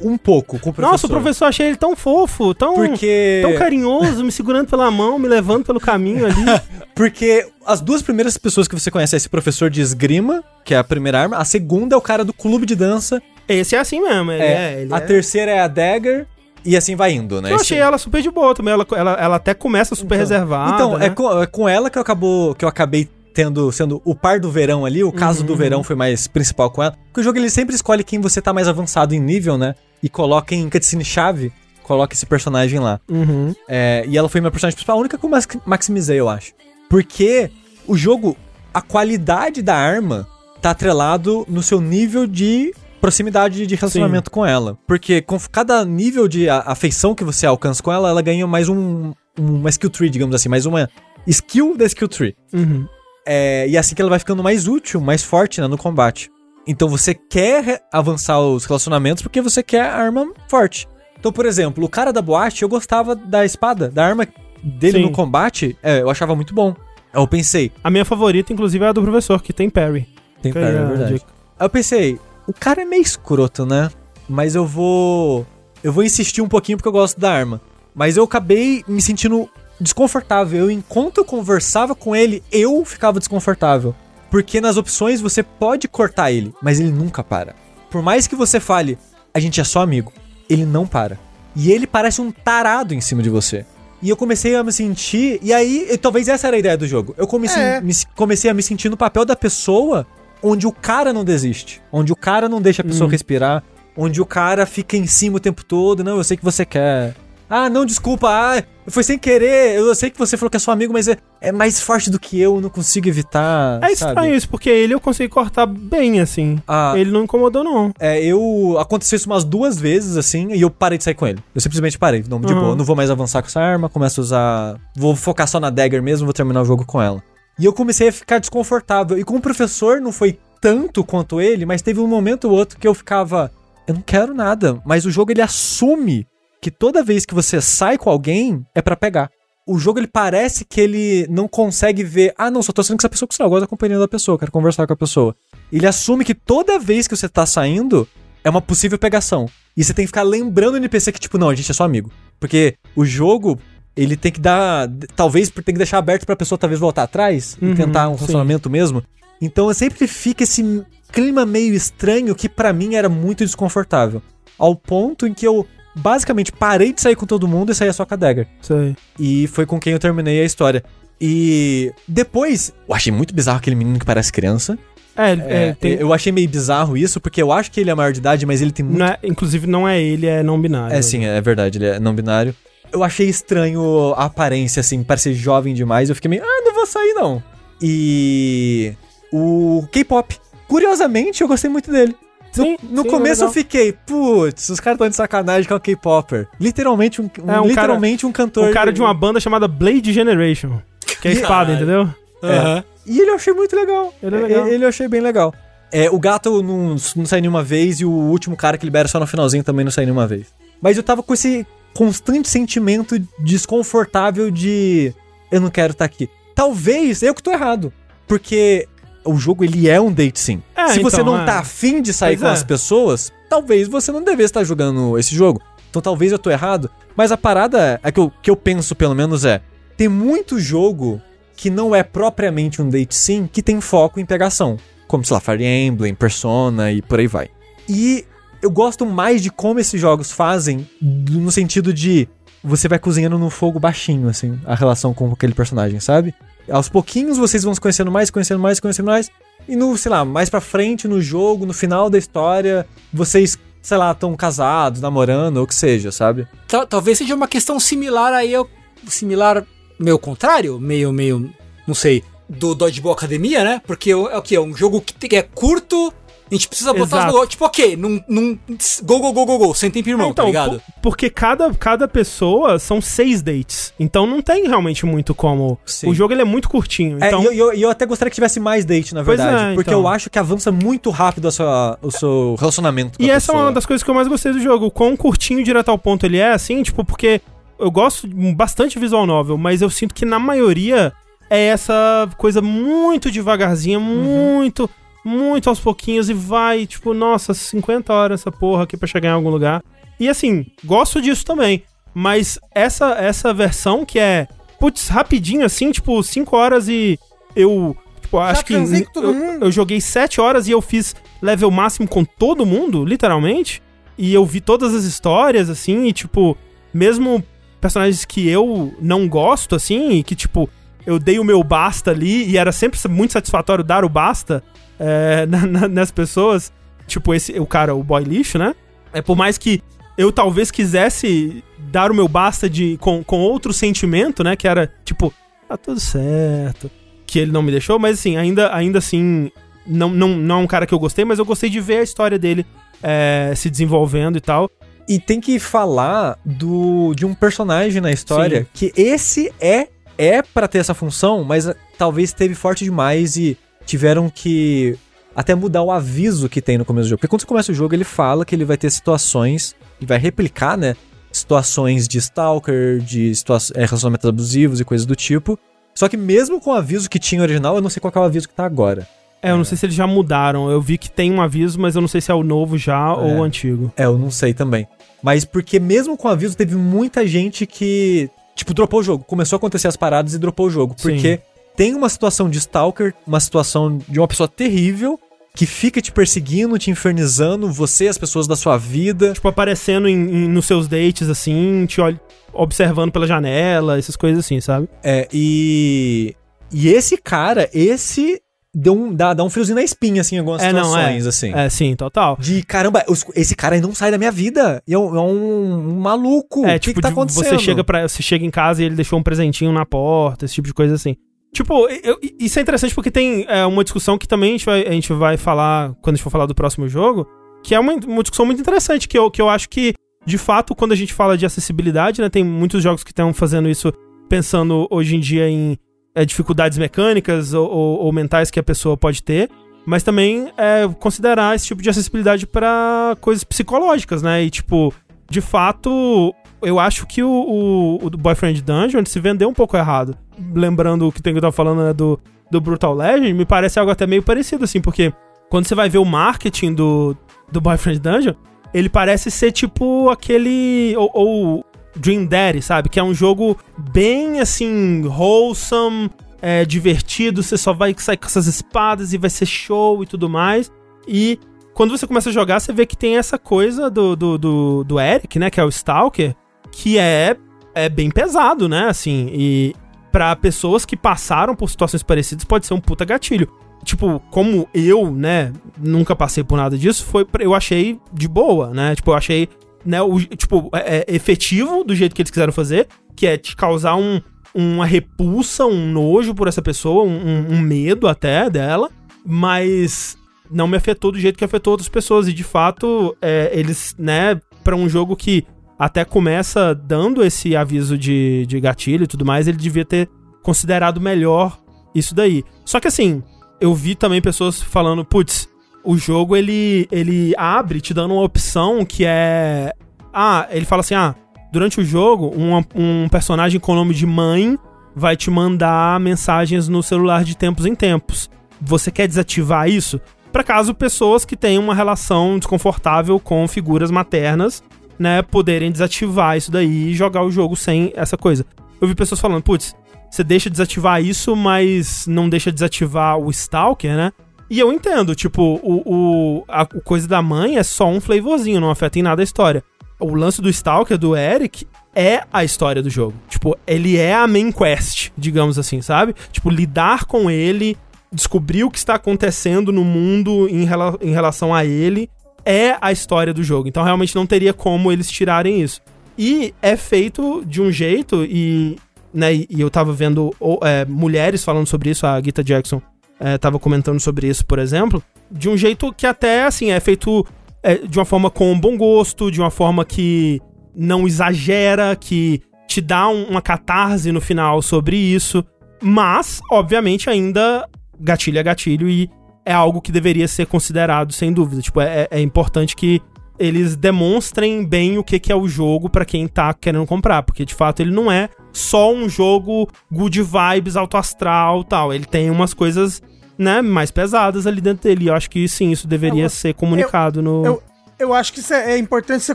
[SPEAKER 2] Um pouco com o professor.
[SPEAKER 1] Nossa, o professor achei ele tão fofo, tão,
[SPEAKER 2] Porque.
[SPEAKER 1] tão carinhoso, me segurando pela mão, me levando pelo caminho ali. [laughs]
[SPEAKER 2] Porque as duas primeiras pessoas que você conhece é esse professor de esgrima, que é a primeira arma. A segunda é o cara do clube de dança.
[SPEAKER 1] Esse é assim mesmo, ele é.
[SPEAKER 2] É,
[SPEAKER 1] ele
[SPEAKER 2] a
[SPEAKER 1] é-
[SPEAKER 2] terceira é a Dagger. E assim vai indo, né?
[SPEAKER 1] Eu achei ela super de boa também. Ela, ela, ela até começa super
[SPEAKER 2] Então-
[SPEAKER 1] reservada.
[SPEAKER 2] Então,
[SPEAKER 1] né?
[SPEAKER 2] é, com, é com ela que eu, acabou, que eu acabei tendo, sendo o par do verão ali. O caso
[SPEAKER 1] Uhum.
[SPEAKER 2] do verão foi mais principal com ela. Porque o jogo ele sempre escolhe quem você tá mais avançado em nível, né? E coloca em cutscene chave, coloca esse personagem lá.
[SPEAKER 1] Uhum.
[SPEAKER 2] É, e ela foi minha personagem principal, a única que eu max- maximizei, eu acho. Porque o jogo, a qualidade da arma tá atrelado no seu nível de proximidade de relacionamento com ela. Porque com cada nível de afeição que você alcança com ela, ela ganha mais um, uma skill tree, digamos assim, mais uma skill da skill tree.
[SPEAKER 1] Uhum.
[SPEAKER 2] É, e é assim que ela vai ficando mais útil, mais forte né, no combate. Então você quer avançar os relacionamentos porque você quer a arma forte. Então, por exemplo, o cara da boate, eu gostava da espada, da arma dele
[SPEAKER 1] Sim.
[SPEAKER 2] no combate, é, eu achava muito bom. Eu pensei,
[SPEAKER 1] A minha favorita, inclusive, é a do professor, que tem parry.
[SPEAKER 2] tem parry, é
[SPEAKER 1] a
[SPEAKER 2] verdade.
[SPEAKER 1] dica.
[SPEAKER 2] Aí eu pensei, o cara é meio escroto, né? Mas eu vou. Eu vou insistir um pouquinho porque eu gosto da arma. Mas eu acabei me sentindo desconfortável. Eu, enquanto eu conversava com ele, eu ficava desconfortável. Porque nas opções você pode cortar ele, mas ele nunca para. Por mais que você fale, a gente é só amigo, ele não para. E ele parece um tarado em cima de você. E eu comecei a me sentir. E aí, e talvez essa era a ideia do jogo. Eu comecei,
[SPEAKER 3] É.
[SPEAKER 2] me- comecei a me sentir no papel da pessoa onde o cara não desiste. Onde o cara não deixa a pessoa respirar. Onde o cara fica em cima o tempo todo. Não, eu sei que você quer. Ah, não, desculpa. Ah, foi sem querer. Eu sei que você falou que é seu amigo, mas é, é mais forte do que eu. Não consigo evitar.
[SPEAKER 1] É
[SPEAKER 2] sabe?
[SPEAKER 1] estranho isso, porque ele eu consegui cortar bem, assim.
[SPEAKER 2] Ah,
[SPEAKER 1] Ele não incomodou, não.
[SPEAKER 2] É, eu. Aconteceu isso umas duas vezes, assim, e eu parei de sair com ele. Eu simplesmente parei. Não, de
[SPEAKER 1] Uhum.
[SPEAKER 2] boa, não vou mais avançar com essa arma, começo a usar. Vou focar só na dagger mesmo, vou terminar o jogo com ela. E eu comecei a ficar desconfortável. E com o professor não foi tanto quanto ele, mas teve um momento ou outro que eu ficava. Eu não quero nada. Mas o jogo ele assume que toda vez que você sai com alguém é pra pegar. O jogo ele parece que ele não consegue ver. Ah, não, só tô saindo com essa pessoa porque eu gosto da companhia da pessoa, quero conversar com a pessoa. Ele assume que toda vez que você tá saindo é uma possível pegação. E você tem que ficar lembrando o NPC que, tipo, não, a gente é só amigo. Porque o jogo, ele tem que dar. Talvez tem que deixar aberto pra pessoa talvez voltar atrás
[SPEAKER 1] Uhum,
[SPEAKER 2] e tentar um
[SPEAKER 1] sim.
[SPEAKER 2] relacionamento mesmo. Então sempre fica esse clima meio estranho que pra mim era muito desconfortável. Ao ponto em que eu basicamente parei de sair com todo mundo e saía só com a Dagger.
[SPEAKER 1] Sei.
[SPEAKER 2] E foi com quem eu terminei a história. E depois, eu achei muito bizarro aquele menino que parece criança.
[SPEAKER 1] É, é,
[SPEAKER 2] É,
[SPEAKER 1] tem.
[SPEAKER 2] Eu achei meio bizarro isso, porque eu acho que ele é maior de idade, mas ele tem muito.
[SPEAKER 1] não é- inclusive, não é ele, é não binário.
[SPEAKER 2] É sim, é verdade, ele é não binário. Eu achei estranho a aparência, assim, parecer jovem demais. Eu fiquei meio, ah, não vou sair não. E. O K-pop. Curiosamente, eu gostei muito dele. No,
[SPEAKER 1] Sim,
[SPEAKER 2] no
[SPEAKER 1] sim,
[SPEAKER 2] começo
[SPEAKER 1] legal.
[SPEAKER 2] eu fiquei, putz, os caras estão de sacanagem com o K-Popper. Literalmente um, um-
[SPEAKER 1] É, um
[SPEAKER 2] literalmente um cantor.
[SPEAKER 1] O cara de uma banda chamada Blade Generation. Que é espada,
[SPEAKER 4] Caralho.
[SPEAKER 1] entendeu?
[SPEAKER 2] É. E ele eu achei muito legal.
[SPEAKER 1] Ele é legal.
[SPEAKER 2] Ele eu achei bem legal. É, o gato não, não sai nenhuma vez e o último cara que libera só no finalzinho também não sai nenhuma vez. Mas eu tava com esse constante sentimento desconfortável de eu não quero estar aqui. Talvez eu que tô errado. Porque o jogo ele é um date sim.
[SPEAKER 1] É,
[SPEAKER 2] Se você
[SPEAKER 1] então,
[SPEAKER 2] não
[SPEAKER 1] é.
[SPEAKER 2] tá afim de sair
[SPEAKER 1] Pois
[SPEAKER 2] com
[SPEAKER 1] é.
[SPEAKER 2] as pessoas, talvez você não devesse estar jogando esse jogo. Então talvez eu tô errado. Mas a parada é que eu, que eu penso, pelo menos, é: tem muito jogo que não é propriamente um date sim, que tem foco em pegação. Como, sei lá, Fire Emblem, Persona e por aí vai. E eu gosto mais de como esses jogos fazem, no sentido de você vai cozinhando no fogo baixinho, assim, a relação com aquele personagem, sabe? Aos pouquinhos vocês vão se conhecendo mais, conhecendo mais, conhecendo mais. E no, sei lá, mais pra frente no jogo, no final da história, vocês, sei lá, estão casados, namorando, ou o que seja, sabe?
[SPEAKER 4] Tal- talvez seja uma questão similar aí ao similar meio contrário, meio meio não sei, do Dodgeball Academia, né? Porque é o que é um jogo que é curto, a gente precisa botar os
[SPEAKER 1] Exato.
[SPEAKER 4] negócios, tipo, OK, num, num go go go go go, sem tempo irmão,
[SPEAKER 1] É, então,
[SPEAKER 4] tá ligado?
[SPEAKER 1] por- porque cada, cada pessoa são seis dates. Então não tem realmente muito como.
[SPEAKER 2] Sim.
[SPEAKER 1] O jogo ele é muito curtinho.
[SPEAKER 2] É,
[SPEAKER 1] Então,
[SPEAKER 2] e eu, eu, eu até gostaria que tivesse mais date, na verdade.
[SPEAKER 1] é,
[SPEAKER 2] porque
[SPEAKER 1] então.
[SPEAKER 2] eu acho que avança muito rápido a sua, o seu relacionamento com
[SPEAKER 1] E essa é
[SPEAKER 2] pessoa.
[SPEAKER 1] uma das coisas que eu mais gostei do jogo. O quão curtinho direto ao ponto ele é, assim, tipo, porque eu gosto bastante visual novel, mas eu sinto que na maioria é essa coisa muito devagarzinha, muito, muito aos pouquinhos e vai, tipo, nossa, 50 horas essa porra aqui pra chegar em algum lugar. E assim, gosto disso também. Mas essa, essa versão que é, putz, rapidinho assim, tipo, 5 horas e eu. Tipo, acho que eu, eu joguei 7 horas e eu fiz level máximo com todo mundo, literalmente. E eu vi todas as histórias, assim, e tipo, mesmo personagens que eu não gosto, assim, e que, tipo, eu dei o meu basta ali, e era sempre muito satisfatório dar o basta é, [laughs] na- na- nas pessoas. Tipo, esse, o cara, o boy lixo, né? É por mais que eu talvez quisesse dar o meu basta de, com, com outro sentimento, né? Que era, tipo, tá tudo certo. Que ele não me deixou, mas assim, ainda, ainda assim, não, não, não é um cara que eu gostei, mas eu gostei de ver a história dele é, se desenvolvendo e tal.
[SPEAKER 2] E tem que falar do de um personagem na história que esse é é para ter essa função, mas ah, talvez teve forte demais e tiveram que até mudar o aviso que tem no começo do jogo. Porque quando você começa o jogo, ele fala que ele vai ter situações e vai replicar, né, situações de stalker, de situa é, relacionamentos abusivos e coisas do tipo. Só que mesmo com o aviso que tinha original, eu não sei qual é o aviso que tá agora.
[SPEAKER 1] É, eu não sei se eles já mudaram. Eu vi que tem um aviso, mas eu não sei se é o novo já ou o antigo.
[SPEAKER 2] É, eu não sei também. Mas porque mesmo com o aviso, teve muita gente que Tipo, dropou o jogo. Começou a acontecer as paradas e dropou o jogo.
[SPEAKER 1] Sim.
[SPEAKER 2] Porque tem uma situação de Stalker, uma situação de uma pessoa terrível que fica te perseguindo, te infernizando, você as pessoas da sua vida.
[SPEAKER 1] Tipo, aparecendo em, em- nos seus dates, assim, te ol- observando pela janela, essas coisas assim, sabe?
[SPEAKER 2] É, e. E esse cara, esse deu um, dá, dá um friozinho na espinha, assim, em algumas
[SPEAKER 1] É, não,
[SPEAKER 2] situações,
[SPEAKER 1] é.
[SPEAKER 2] assim.
[SPEAKER 1] É, sim, total.
[SPEAKER 2] De caramba, esse cara não sai da minha vida. E É um, é um- um maluco.
[SPEAKER 1] É,
[SPEAKER 2] o que,
[SPEAKER 1] tipo,
[SPEAKER 2] que tá acontecendo?
[SPEAKER 1] você chega para você chega em casa e ele deixou um presentinho na porta, esse tipo de coisa assim. Tipo, eu- isso é interessante porque tem é, uma discussão que também a gente, vai, a gente vai falar quando a gente for falar do próximo jogo, que é uma, uma discussão muito interessante, que eu, que eu acho que, de fato, quando a gente fala de acessibilidade, né, tem muitos jogos que estão fazendo isso pensando hoje em dia em é, dificuldades mecânicas ou, ou- ou mentais que a pessoa pode ter, mas também é, considerar esse tipo de acessibilidade para coisas psicológicas, né? E, tipo, de fato, eu acho que o, o, o Boyfriend Dungeon se vendeu um pouco errado. Lembrando o que tem que eu tava falando né, do, do Brutal Legend, me parece algo até meio parecido, assim, porque quando você vai ver o marketing do, do Boyfriend Dungeon, ele parece ser tipo aquele. Ou, ou Dream Daddy, sabe? Que é um jogo bem assim, wholesome, é, divertido, você só vai sair com essas espadas e vai ser show e tudo mais. E quando você começa a jogar, você vê que tem essa coisa do, do, do, do Eric, né? Que é o Stalker, que é, é bem pesado, né? Assim, e pra pessoas que passaram por situações parecidas, pode ser um puta gatilho. Tipo, como eu, né, nunca passei por nada disso, foi eu achei de boa, né? Tipo, eu achei, né, o, tipo, é, é efetivo do jeito que eles quiseram fazer, que é te causar um, uma repulsa, um nojo por essa pessoa, um, um- medo até dela, mas não me afetou do jeito que afetou outras pessoas. E de fato, é, eles, né, pra um jogo que até começa dando esse aviso de, de gatilho e tudo mais, ele devia ter considerado melhor isso daí. Só que assim, eu vi também pessoas falando, putz, o jogo ele, ele abre te dando uma opção que é. Ah, ele fala assim: ah, durante o jogo, um, um personagem com o nome de mãe vai te mandar mensagens no celular de tempos em tempos. Você quer desativar isso? Para caso pessoas que têm uma relação desconfortável com figuras maternas, né, poderem desativar isso daí e jogar o jogo sem essa coisa. Eu vi pessoas falando, putz, você deixa desativar isso, mas não deixa desativar o Stalker, né? E eu entendo, tipo, o, o, a, coisa da mãe é só um flavorzinho, não afeta em nada a história. O lance do Stalker, do Eric, é a história do jogo. Tipo, ele é a main quest, digamos assim, sabe? Tipo, lidar com ele, descobrir o que está acontecendo no mundo em, rela em relação a ele, é a história do jogo. Então, realmente, não teria como eles tirarem isso. E é feito de um jeito, e, né, e eu tava vendo é, mulheres falando sobre isso, a Gita Jackson é, tava comentando sobre isso, por exemplo, de um jeito que até, assim, é feito é, de uma forma com bom gosto, de uma forma que não exagera, que te dá um- uma catarse no final sobre isso, mas, obviamente, ainda gatilho é gatilho e é algo que deveria ser considerado, sem dúvida. Tipo, é, é importante que eles demonstrem bem o que, que é o jogo pra quem tá querendo comprar, porque de fato ele não é só um jogo good vibes, alto astral tal. Ele tem umas coisas, né, mais pesadas ali dentro dele. Eu acho que sim, isso deveria
[SPEAKER 3] Eu-
[SPEAKER 1] ser comunicado no.
[SPEAKER 3] eu- Eu acho que isso é é importante ser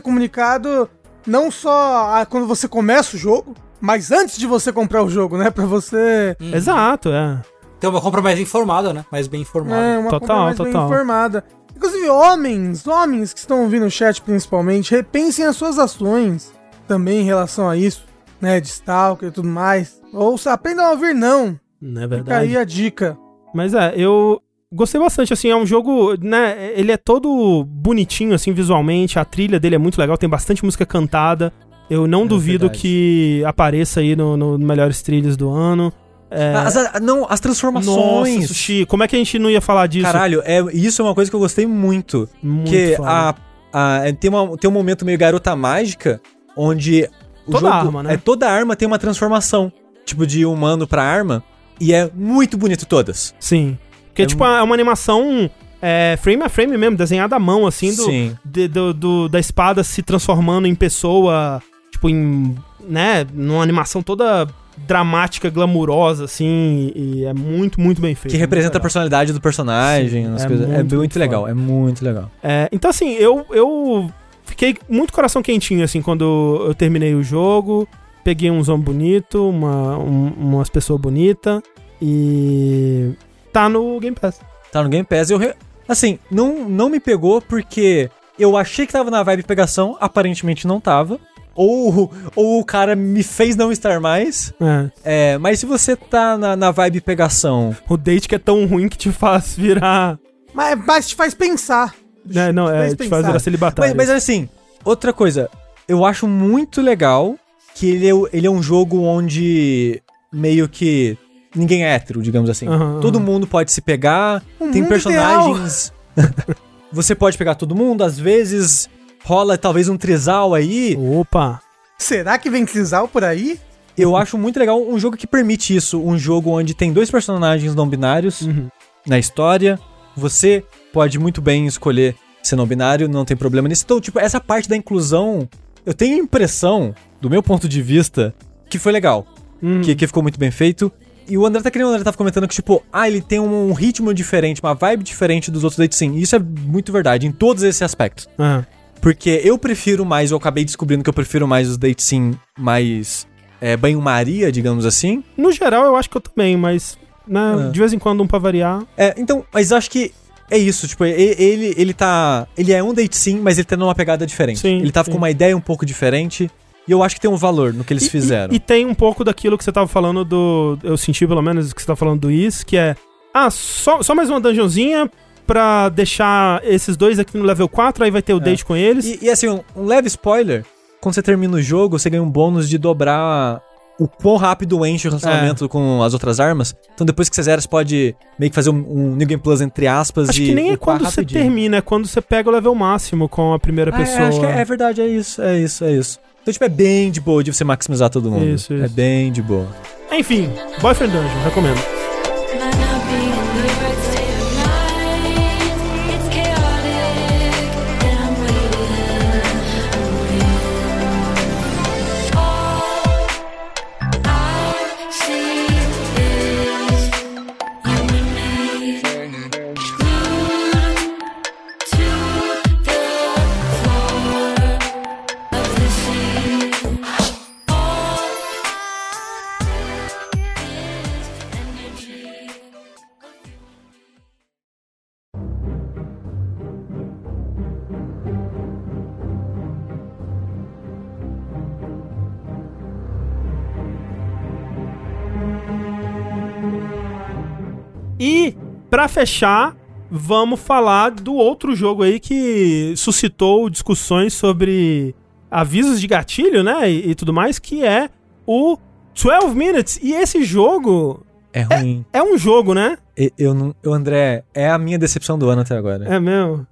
[SPEAKER 3] comunicado não só a- quando você começa o jogo, mas antes de você comprar o jogo, né? Pra você.
[SPEAKER 1] Exato, é.
[SPEAKER 4] Tem uma compra mais informada, né? Mais bem informada.
[SPEAKER 3] É, uma
[SPEAKER 1] Total,
[SPEAKER 3] compra mais bem
[SPEAKER 1] total.
[SPEAKER 3] informada. Inclusive, homens, homens que estão ouvindo o chat principalmente, repensem as suas ações também em relação a isso, né? De stalker e tudo mais. Ou aprendam a ouvir não.
[SPEAKER 1] Não é
[SPEAKER 3] Fica
[SPEAKER 1] verdade.
[SPEAKER 3] aí a dica.
[SPEAKER 1] Mas é, eu gostei bastante, assim, é um jogo, né, ele é todo bonitinho, assim, visualmente, a trilha dele é muito legal, tem bastante música cantada, eu não
[SPEAKER 2] É
[SPEAKER 1] duvido
[SPEAKER 2] verdade.
[SPEAKER 1] que apareça aí no, no Melhores Trilhas do Ano. É,
[SPEAKER 2] As, não, as transformações.
[SPEAKER 1] Nossa, Sushi, como é que a gente não ia falar disso?
[SPEAKER 2] Caralho, é, isso é uma coisa que eu gostei muito.
[SPEAKER 1] Muito
[SPEAKER 2] que a, a- é, tem, uma, tem um momento meio garota mágica, onde o
[SPEAKER 1] Toda
[SPEAKER 2] jogo,
[SPEAKER 1] arma, né?
[SPEAKER 2] É, toda arma tem uma transformação, tipo de humano pra arma, e é muito bonito todas.
[SPEAKER 1] Sim. Porque,
[SPEAKER 2] É
[SPEAKER 1] tipo, é uma animação é, frame a frame mesmo, desenhada à mão, assim, do, de- do- do- da espada se transformando em pessoa, tipo, em, né, numa animação toda dramática, glamurosa, assim, e é muito, muito bem feito.
[SPEAKER 2] Que representa a
[SPEAKER 1] Muito
[SPEAKER 2] personalidade do personagem,
[SPEAKER 1] Sim,
[SPEAKER 2] as
[SPEAKER 1] é
[SPEAKER 2] coisas. É
[SPEAKER 1] muito,
[SPEAKER 2] muito,
[SPEAKER 1] muito
[SPEAKER 2] legal, é muito legal.
[SPEAKER 1] É, então, assim, eu, eu fiquei muito coração quentinho, assim, quando eu terminei o jogo. peguei um zombie bonito, uma, um- umas pessoas bonitas e tá no Game Pass.
[SPEAKER 2] Tá no Game Pass. Eu re- Assim, não, não me pegou porque eu achei que tava na vibe pegação, aparentemente não tava. Ou, ou o cara me fez não estar mais.
[SPEAKER 1] É.
[SPEAKER 2] É, mas se você tá na, na vibe pegação.
[SPEAKER 1] O date que é tão ruim que te faz virar.
[SPEAKER 3] Mas, mas te faz pensar.
[SPEAKER 1] Né, não, é,
[SPEAKER 3] Faz
[SPEAKER 1] te faz
[SPEAKER 3] pensar.
[SPEAKER 1] virar celibatário.
[SPEAKER 2] Mas, mas assim, outra coisa, eu acho muito legal que ele é, ele é um jogo onde meio que ninguém é hétero, digamos assim.
[SPEAKER 1] Aham,
[SPEAKER 2] todo mundo pode se pegar,
[SPEAKER 3] Um
[SPEAKER 2] tem
[SPEAKER 3] mundo
[SPEAKER 2] personagens. [laughs] você pode pegar todo mundo, às vezes rola talvez um trisal aí.
[SPEAKER 1] Opa!
[SPEAKER 3] Será que vem Trisal por aí?
[SPEAKER 2] Eu acho muito legal um jogo que permite isso, um jogo onde tem dois personagens não binários
[SPEAKER 1] Uhum.
[SPEAKER 2] na história. Você pode muito bem escolher ser não binário, não tem problema nisso. Então, tipo, essa parte da inclusão, eu tenho a impressão, do meu ponto de vista, que foi legal.
[SPEAKER 1] Uhum.
[SPEAKER 2] Que, que ficou muito bem feito. E o André tá querendo, o André tava comentando que, tipo, ah, ele tem um ritmo diferente, uma vibe diferente dos outros dates sim. E isso é muito verdade, em todos esses aspectos.
[SPEAKER 1] Ah.
[SPEAKER 2] Porque eu prefiro mais, eu acabei descobrindo que eu prefiro mais os dates sim mais é, banho-maria, digamos assim.
[SPEAKER 1] No geral, eu acho que eu também, mas né,
[SPEAKER 2] É.
[SPEAKER 1] de vez em quando um pra variar.
[SPEAKER 2] É, então, mas acho que é isso, tipo, ele, ele tá. Ele é um date sim, mas ele tá numa pegada diferente.
[SPEAKER 1] Sim,
[SPEAKER 2] ele tava
[SPEAKER 1] sim.
[SPEAKER 2] com uma ideia um pouco diferente. E eu acho que tem um valor no que eles
[SPEAKER 1] E-
[SPEAKER 2] fizeram.
[SPEAKER 1] E, e tem um pouco daquilo que você tava falando do. Eu senti pelo menos que você tava falando do Is, que é. Ah, só, só mais uma dungeonzinha pra deixar esses dois aqui no level 4, aí vai ter o date com eles.
[SPEAKER 2] E, e, assim, um, um leve spoiler: quando você termina o jogo, você ganha um bônus de dobrar o quão rápido enche o relacionamento com as outras armas. Então depois que você zera, você pode meio que fazer um, um New Game Plus entre aspas.
[SPEAKER 1] Acho
[SPEAKER 2] e
[SPEAKER 1] que nem é quando você
[SPEAKER 2] rapidinho.
[SPEAKER 1] termina, é quando você pega o level máximo com a primeira
[SPEAKER 2] Ah, é,
[SPEAKER 1] pessoa.
[SPEAKER 2] acho que é, é verdade, é isso, é isso, é isso. Então, tipo, é bem de boa de você maximizar todo mundo.
[SPEAKER 1] Isso,
[SPEAKER 2] É
[SPEAKER 1] isso.
[SPEAKER 2] bem de boa.
[SPEAKER 1] Enfim, Boyfriend Dungeon, recomendo. Pra fechar, vamos falar do outro jogo aí que suscitou discussões sobre avisos de gatilho, né? E, e tudo mais, que é o 12 Minutes. E esse jogo
[SPEAKER 2] É ruim.
[SPEAKER 1] é um jogo, né?
[SPEAKER 2] Eu, não. Eu, André, é a minha decepção do ano até agora.
[SPEAKER 1] É mesmo.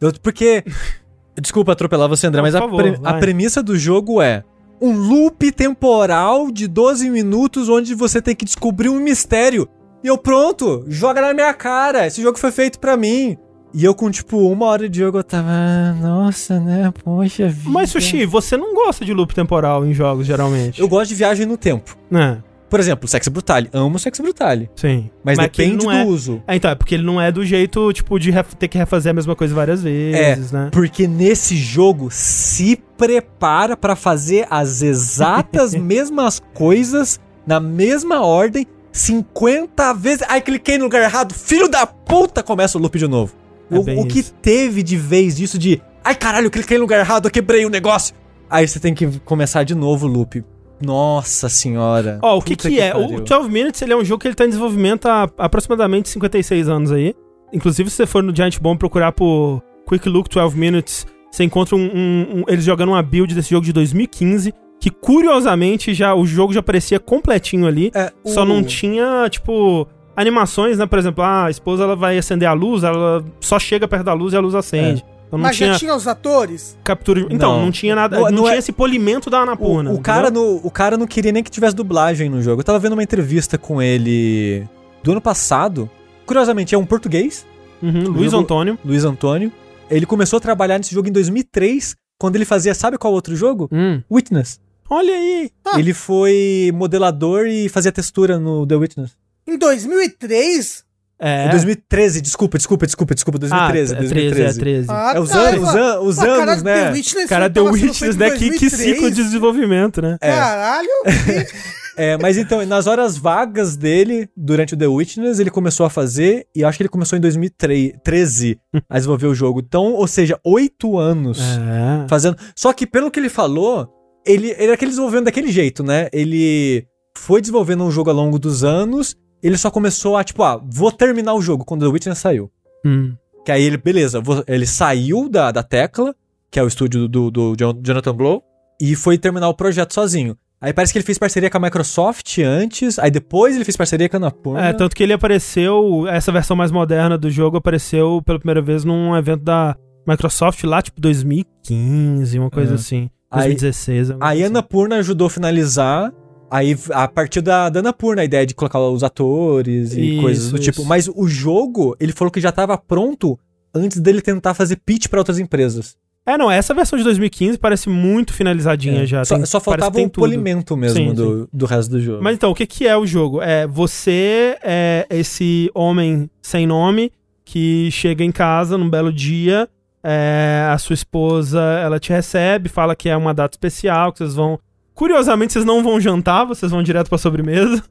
[SPEAKER 2] Eu- porque. [laughs] Desculpa atropelar você, André,
[SPEAKER 1] Não,
[SPEAKER 2] mas
[SPEAKER 1] por
[SPEAKER 2] a,
[SPEAKER 1] favor,
[SPEAKER 2] pre- a premissa do jogo é um loop temporal de 12 minutos onde você tem que descobrir um mistério. E eu, pronto, joga na minha cara. Esse jogo foi feito pra mim. E eu, com tipo uma hora de jogo, eu tava. "Ah, Nossa, né? Poxa vida.
[SPEAKER 1] Mas, Sushi, você não gosta de loop temporal em jogos, geralmente.
[SPEAKER 2] Eu gosto de viagem no tempo.
[SPEAKER 1] É,
[SPEAKER 2] Por exemplo, Sex Brutale. Amo Sex Brutale.
[SPEAKER 1] sim.
[SPEAKER 2] Mas,
[SPEAKER 1] ele
[SPEAKER 2] depende
[SPEAKER 1] não
[SPEAKER 2] do
[SPEAKER 1] é...
[SPEAKER 2] uso.
[SPEAKER 1] É, então, é porque ele não é do jeito, tipo, de ref- ter que refazer a mesma coisa várias vezes, né?
[SPEAKER 2] Porque nesse jogo se prepara pra fazer as exatas [laughs] mesmas coisas na mesma ordem 50 vezes. Ai, cliquei no lugar errado. Filho da puta, começa o loop de novo.
[SPEAKER 1] É
[SPEAKER 2] o o que teve de vez disso de ai caralho, cliquei no lugar errado, eu quebrei o negócio. Aí você tem que começar de novo o loop. Nossa senhora.
[SPEAKER 1] Ó, o que
[SPEAKER 2] Puta
[SPEAKER 1] que, é?
[SPEAKER 2] pariu.
[SPEAKER 1] O 12 Minutes, ele é um jogo que ele tá em desenvolvimento há aproximadamente 56 anos aí. Inclusive, se você for no Giant Bomb procurar por Quick Look 12 Minutes, você encontra um, um- um- eles jogando uma build desse jogo de 2015, que curiosamente já o jogo já parecia completinho ali,
[SPEAKER 2] É,
[SPEAKER 1] só
[SPEAKER 2] o-
[SPEAKER 1] não tinha, tipo, animações, né? Por exemplo, ah, a esposa ela vai acender a luz, ela só chega perto da luz e a luz acende. Então não
[SPEAKER 3] Mas
[SPEAKER 1] tinha
[SPEAKER 3] já tinha os atores?
[SPEAKER 1] captura. de- Então,
[SPEAKER 2] Não.
[SPEAKER 1] não, tinha nada.
[SPEAKER 2] Não-
[SPEAKER 1] Não,
[SPEAKER 2] não
[SPEAKER 1] tinha
[SPEAKER 2] é-
[SPEAKER 1] esse polimento da
[SPEAKER 2] O,
[SPEAKER 1] Anapurna.
[SPEAKER 2] o cara
[SPEAKER 1] entendeu?
[SPEAKER 2] no, o cara não queria nem que tivesse dublagem no jogo. Eu tava vendo uma entrevista com ele do ano passado. Curiosamente, é um português,
[SPEAKER 1] Uhum, Luiz
[SPEAKER 2] jogo-
[SPEAKER 1] Antônio.
[SPEAKER 2] Luiz Antônio. Ele começou a trabalhar nesse jogo em 2003, quando ele fazia, sabe qual outro jogo?
[SPEAKER 1] Hum.
[SPEAKER 2] Witness.
[SPEAKER 1] Olha aí.
[SPEAKER 3] Ah.
[SPEAKER 2] Ele foi modelador e fazia textura no The Witness.
[SPEAKER 3] Em 2003?
[SPEAKER 1] É.
[SPEAKER 2] É 2013, desculpa, desculpa, desculpa, desculpa, 2013,
[SPEAKER 1] ah, é 13,
[SPEAKER 2] 2013.
[SPEAKER 1] é 13.
[SPEAKER 3] Ah,
[SPEAKER 2] É os
[SPEAKER 3] tá,
[SPEAKER 2] anos, os
[SPEAKER 3] Ah, caralho,
[SPEAKER 2] anos, né?
[SPEAKER 3] The
[SPEAKER 1] Cara, The Witness, né?
[SPEAKER 3] em
[SPEAKER 1] Que, que
[SPEAKER 3] 2003.
[SPEAKER 1] ciclo de desenvolvimento, né?
[SPEAKER 2] É.
[SPEAKER 3] Caralho, [laughs]
[SPEAKER 2] É, mas então, nas horas vagas dele, durante o The Witness, ele começou a fazer, e eu acho que ele começou em 2013 a desenvolver o jogo. Então, ou seja, oito anos
[SPEAKER 1] É.
[SPEAKER 2] fazendo. Só que, pelo que ele falou, ele, ele era aquele desenvolvendo daquele jeito, né? Ele foi desenvolvendo um jogo ao longo dos anos, ele só começou a, tipo, ah, vou terminar o jogo quando The Witness saiu.
[SPEAKER 1] Hum.
[SPEAKER 2] Que aí ele, beleza, ele saiu da, da Tecla, que é o estúdio do, do Jon- Jonathan Blow, e foi terminar o projeto sozinho. Aí parece que ele fez parceria com a Microsoft antes, aí depois ele fez parceria com a Annapurna.
[SPEAKER 1] É, tanto que ele apareceu, essa versão mais moderna do jogo apareceu pela primeira vez num evento da Microsoft lá, tipo 2015, uma coisa
[SPEAKER 2] É.
[SPEAKER 1] assim.
[SPEAKER 2] Aí-
[SPEAKER 1] 2016. alguma
[SPEAKER 2] Aí a
[SPEAKER 1] coisa assim.
[SPEAKER 2] Annapurna ajudou a finalizar, aí a partir da, da Annapurna a ideia de colocar os atores e
[SPEAKER 1] Isso,
[SPEAKER 2] coisas do
[SPEAKER 1] isso.
[SPEAKER 2] tipo. Mas o jogo, ele falou que já tava pronto antes dele tentar fazer pitch pra outras empresas.
[SPEAKER 1] É, não, essa versão de 2015 parece muito finalizadinha
[SPEAKER 2] É.
[SPEAKER 1] já.
[SPEAKER 2] Só,
[SPEAKER 1] tem-
[SPEAKER 2] só faltava
[SPEAKER 1] tudo.
[SPEAKER 2] polimento mesmo
[SPEAKER 1] Sim,
[SPEAKER 2] do, do resto do jogo.
[SPEAKER 1] Mas então, o que, que é o jogo? É você é esse homem sem nome que chega em casa num belo dia, é, a sua esposa ela te recebe, fala que é uma data especial, que vocês vão. Curiosamente, vocês não vão jantar, vocês vão direto pra sobremesa.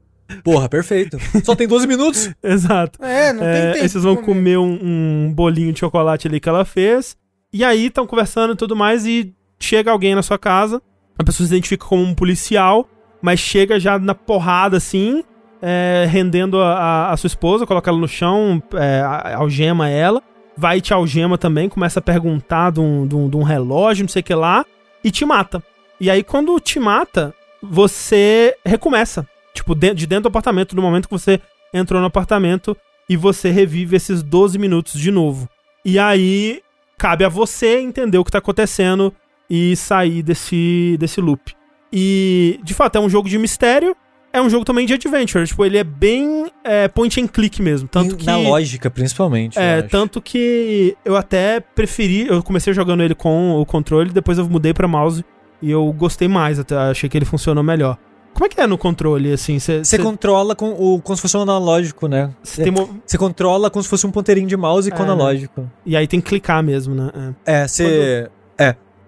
[SPEAKER 2] Porra, perfeito. Só tem 12 minutos. [laughs]
[SPEAKER 1] Exato.
[SPEAKER 3] é, não
[SPEAKER 1] É,
[SPEAKER 3] tem tempo.
[SPEAKER 1] aí vocês vão comer um, um bolinho de chocolate ali que ela fez. E aí estão conversando e tudo mais. E chega alguém na sua casa. A pessoa se identifica como um policial. Mas chega já na porrada assim. é, rendendo a, a- a sua esposa, coloca ela no chão, é, algema ela. Vai te algema também. Começa a perguntar de um, de um- de um relógio, não sei o que lá. E te mata. E aí quando te mata, você recomeça. Tipo, de, de dentro do apartamento, no momento que você entrou no apartamento e você revive esses 12 minutos de novo. E aí cabe a você entender o que tá acontecendo e sair desse, desse loop. E, de fato, é um jogo de mistério. É um jogo também de adventure. Tipo, ele é bem é, point and click mesmo. Tanto que.
[SPEAKER 2] Na lógica, principalmente.
[SPEAKER 1] É, tanto que eu até preferi. Eu comecei jogando ele com o controle, depois eu mudei pra mouse e eu gostei mais, até achei que ele funcionou melhor. Como é que é no controle, assim?
[SPEAKER 2] Você controla com o, como se fosse um analógico, né?
[SPEAKER 1] Você mo-
[SPEAKER 2] Você controla como se fosse um ponteirinho de mouse com
[SPEAKER 1] É.
[SPEAKER 2] analógico.
[SPEAKER 1] E aí tem que clicar mesmo, né? É.
[SPEAKER 2] É, você. É.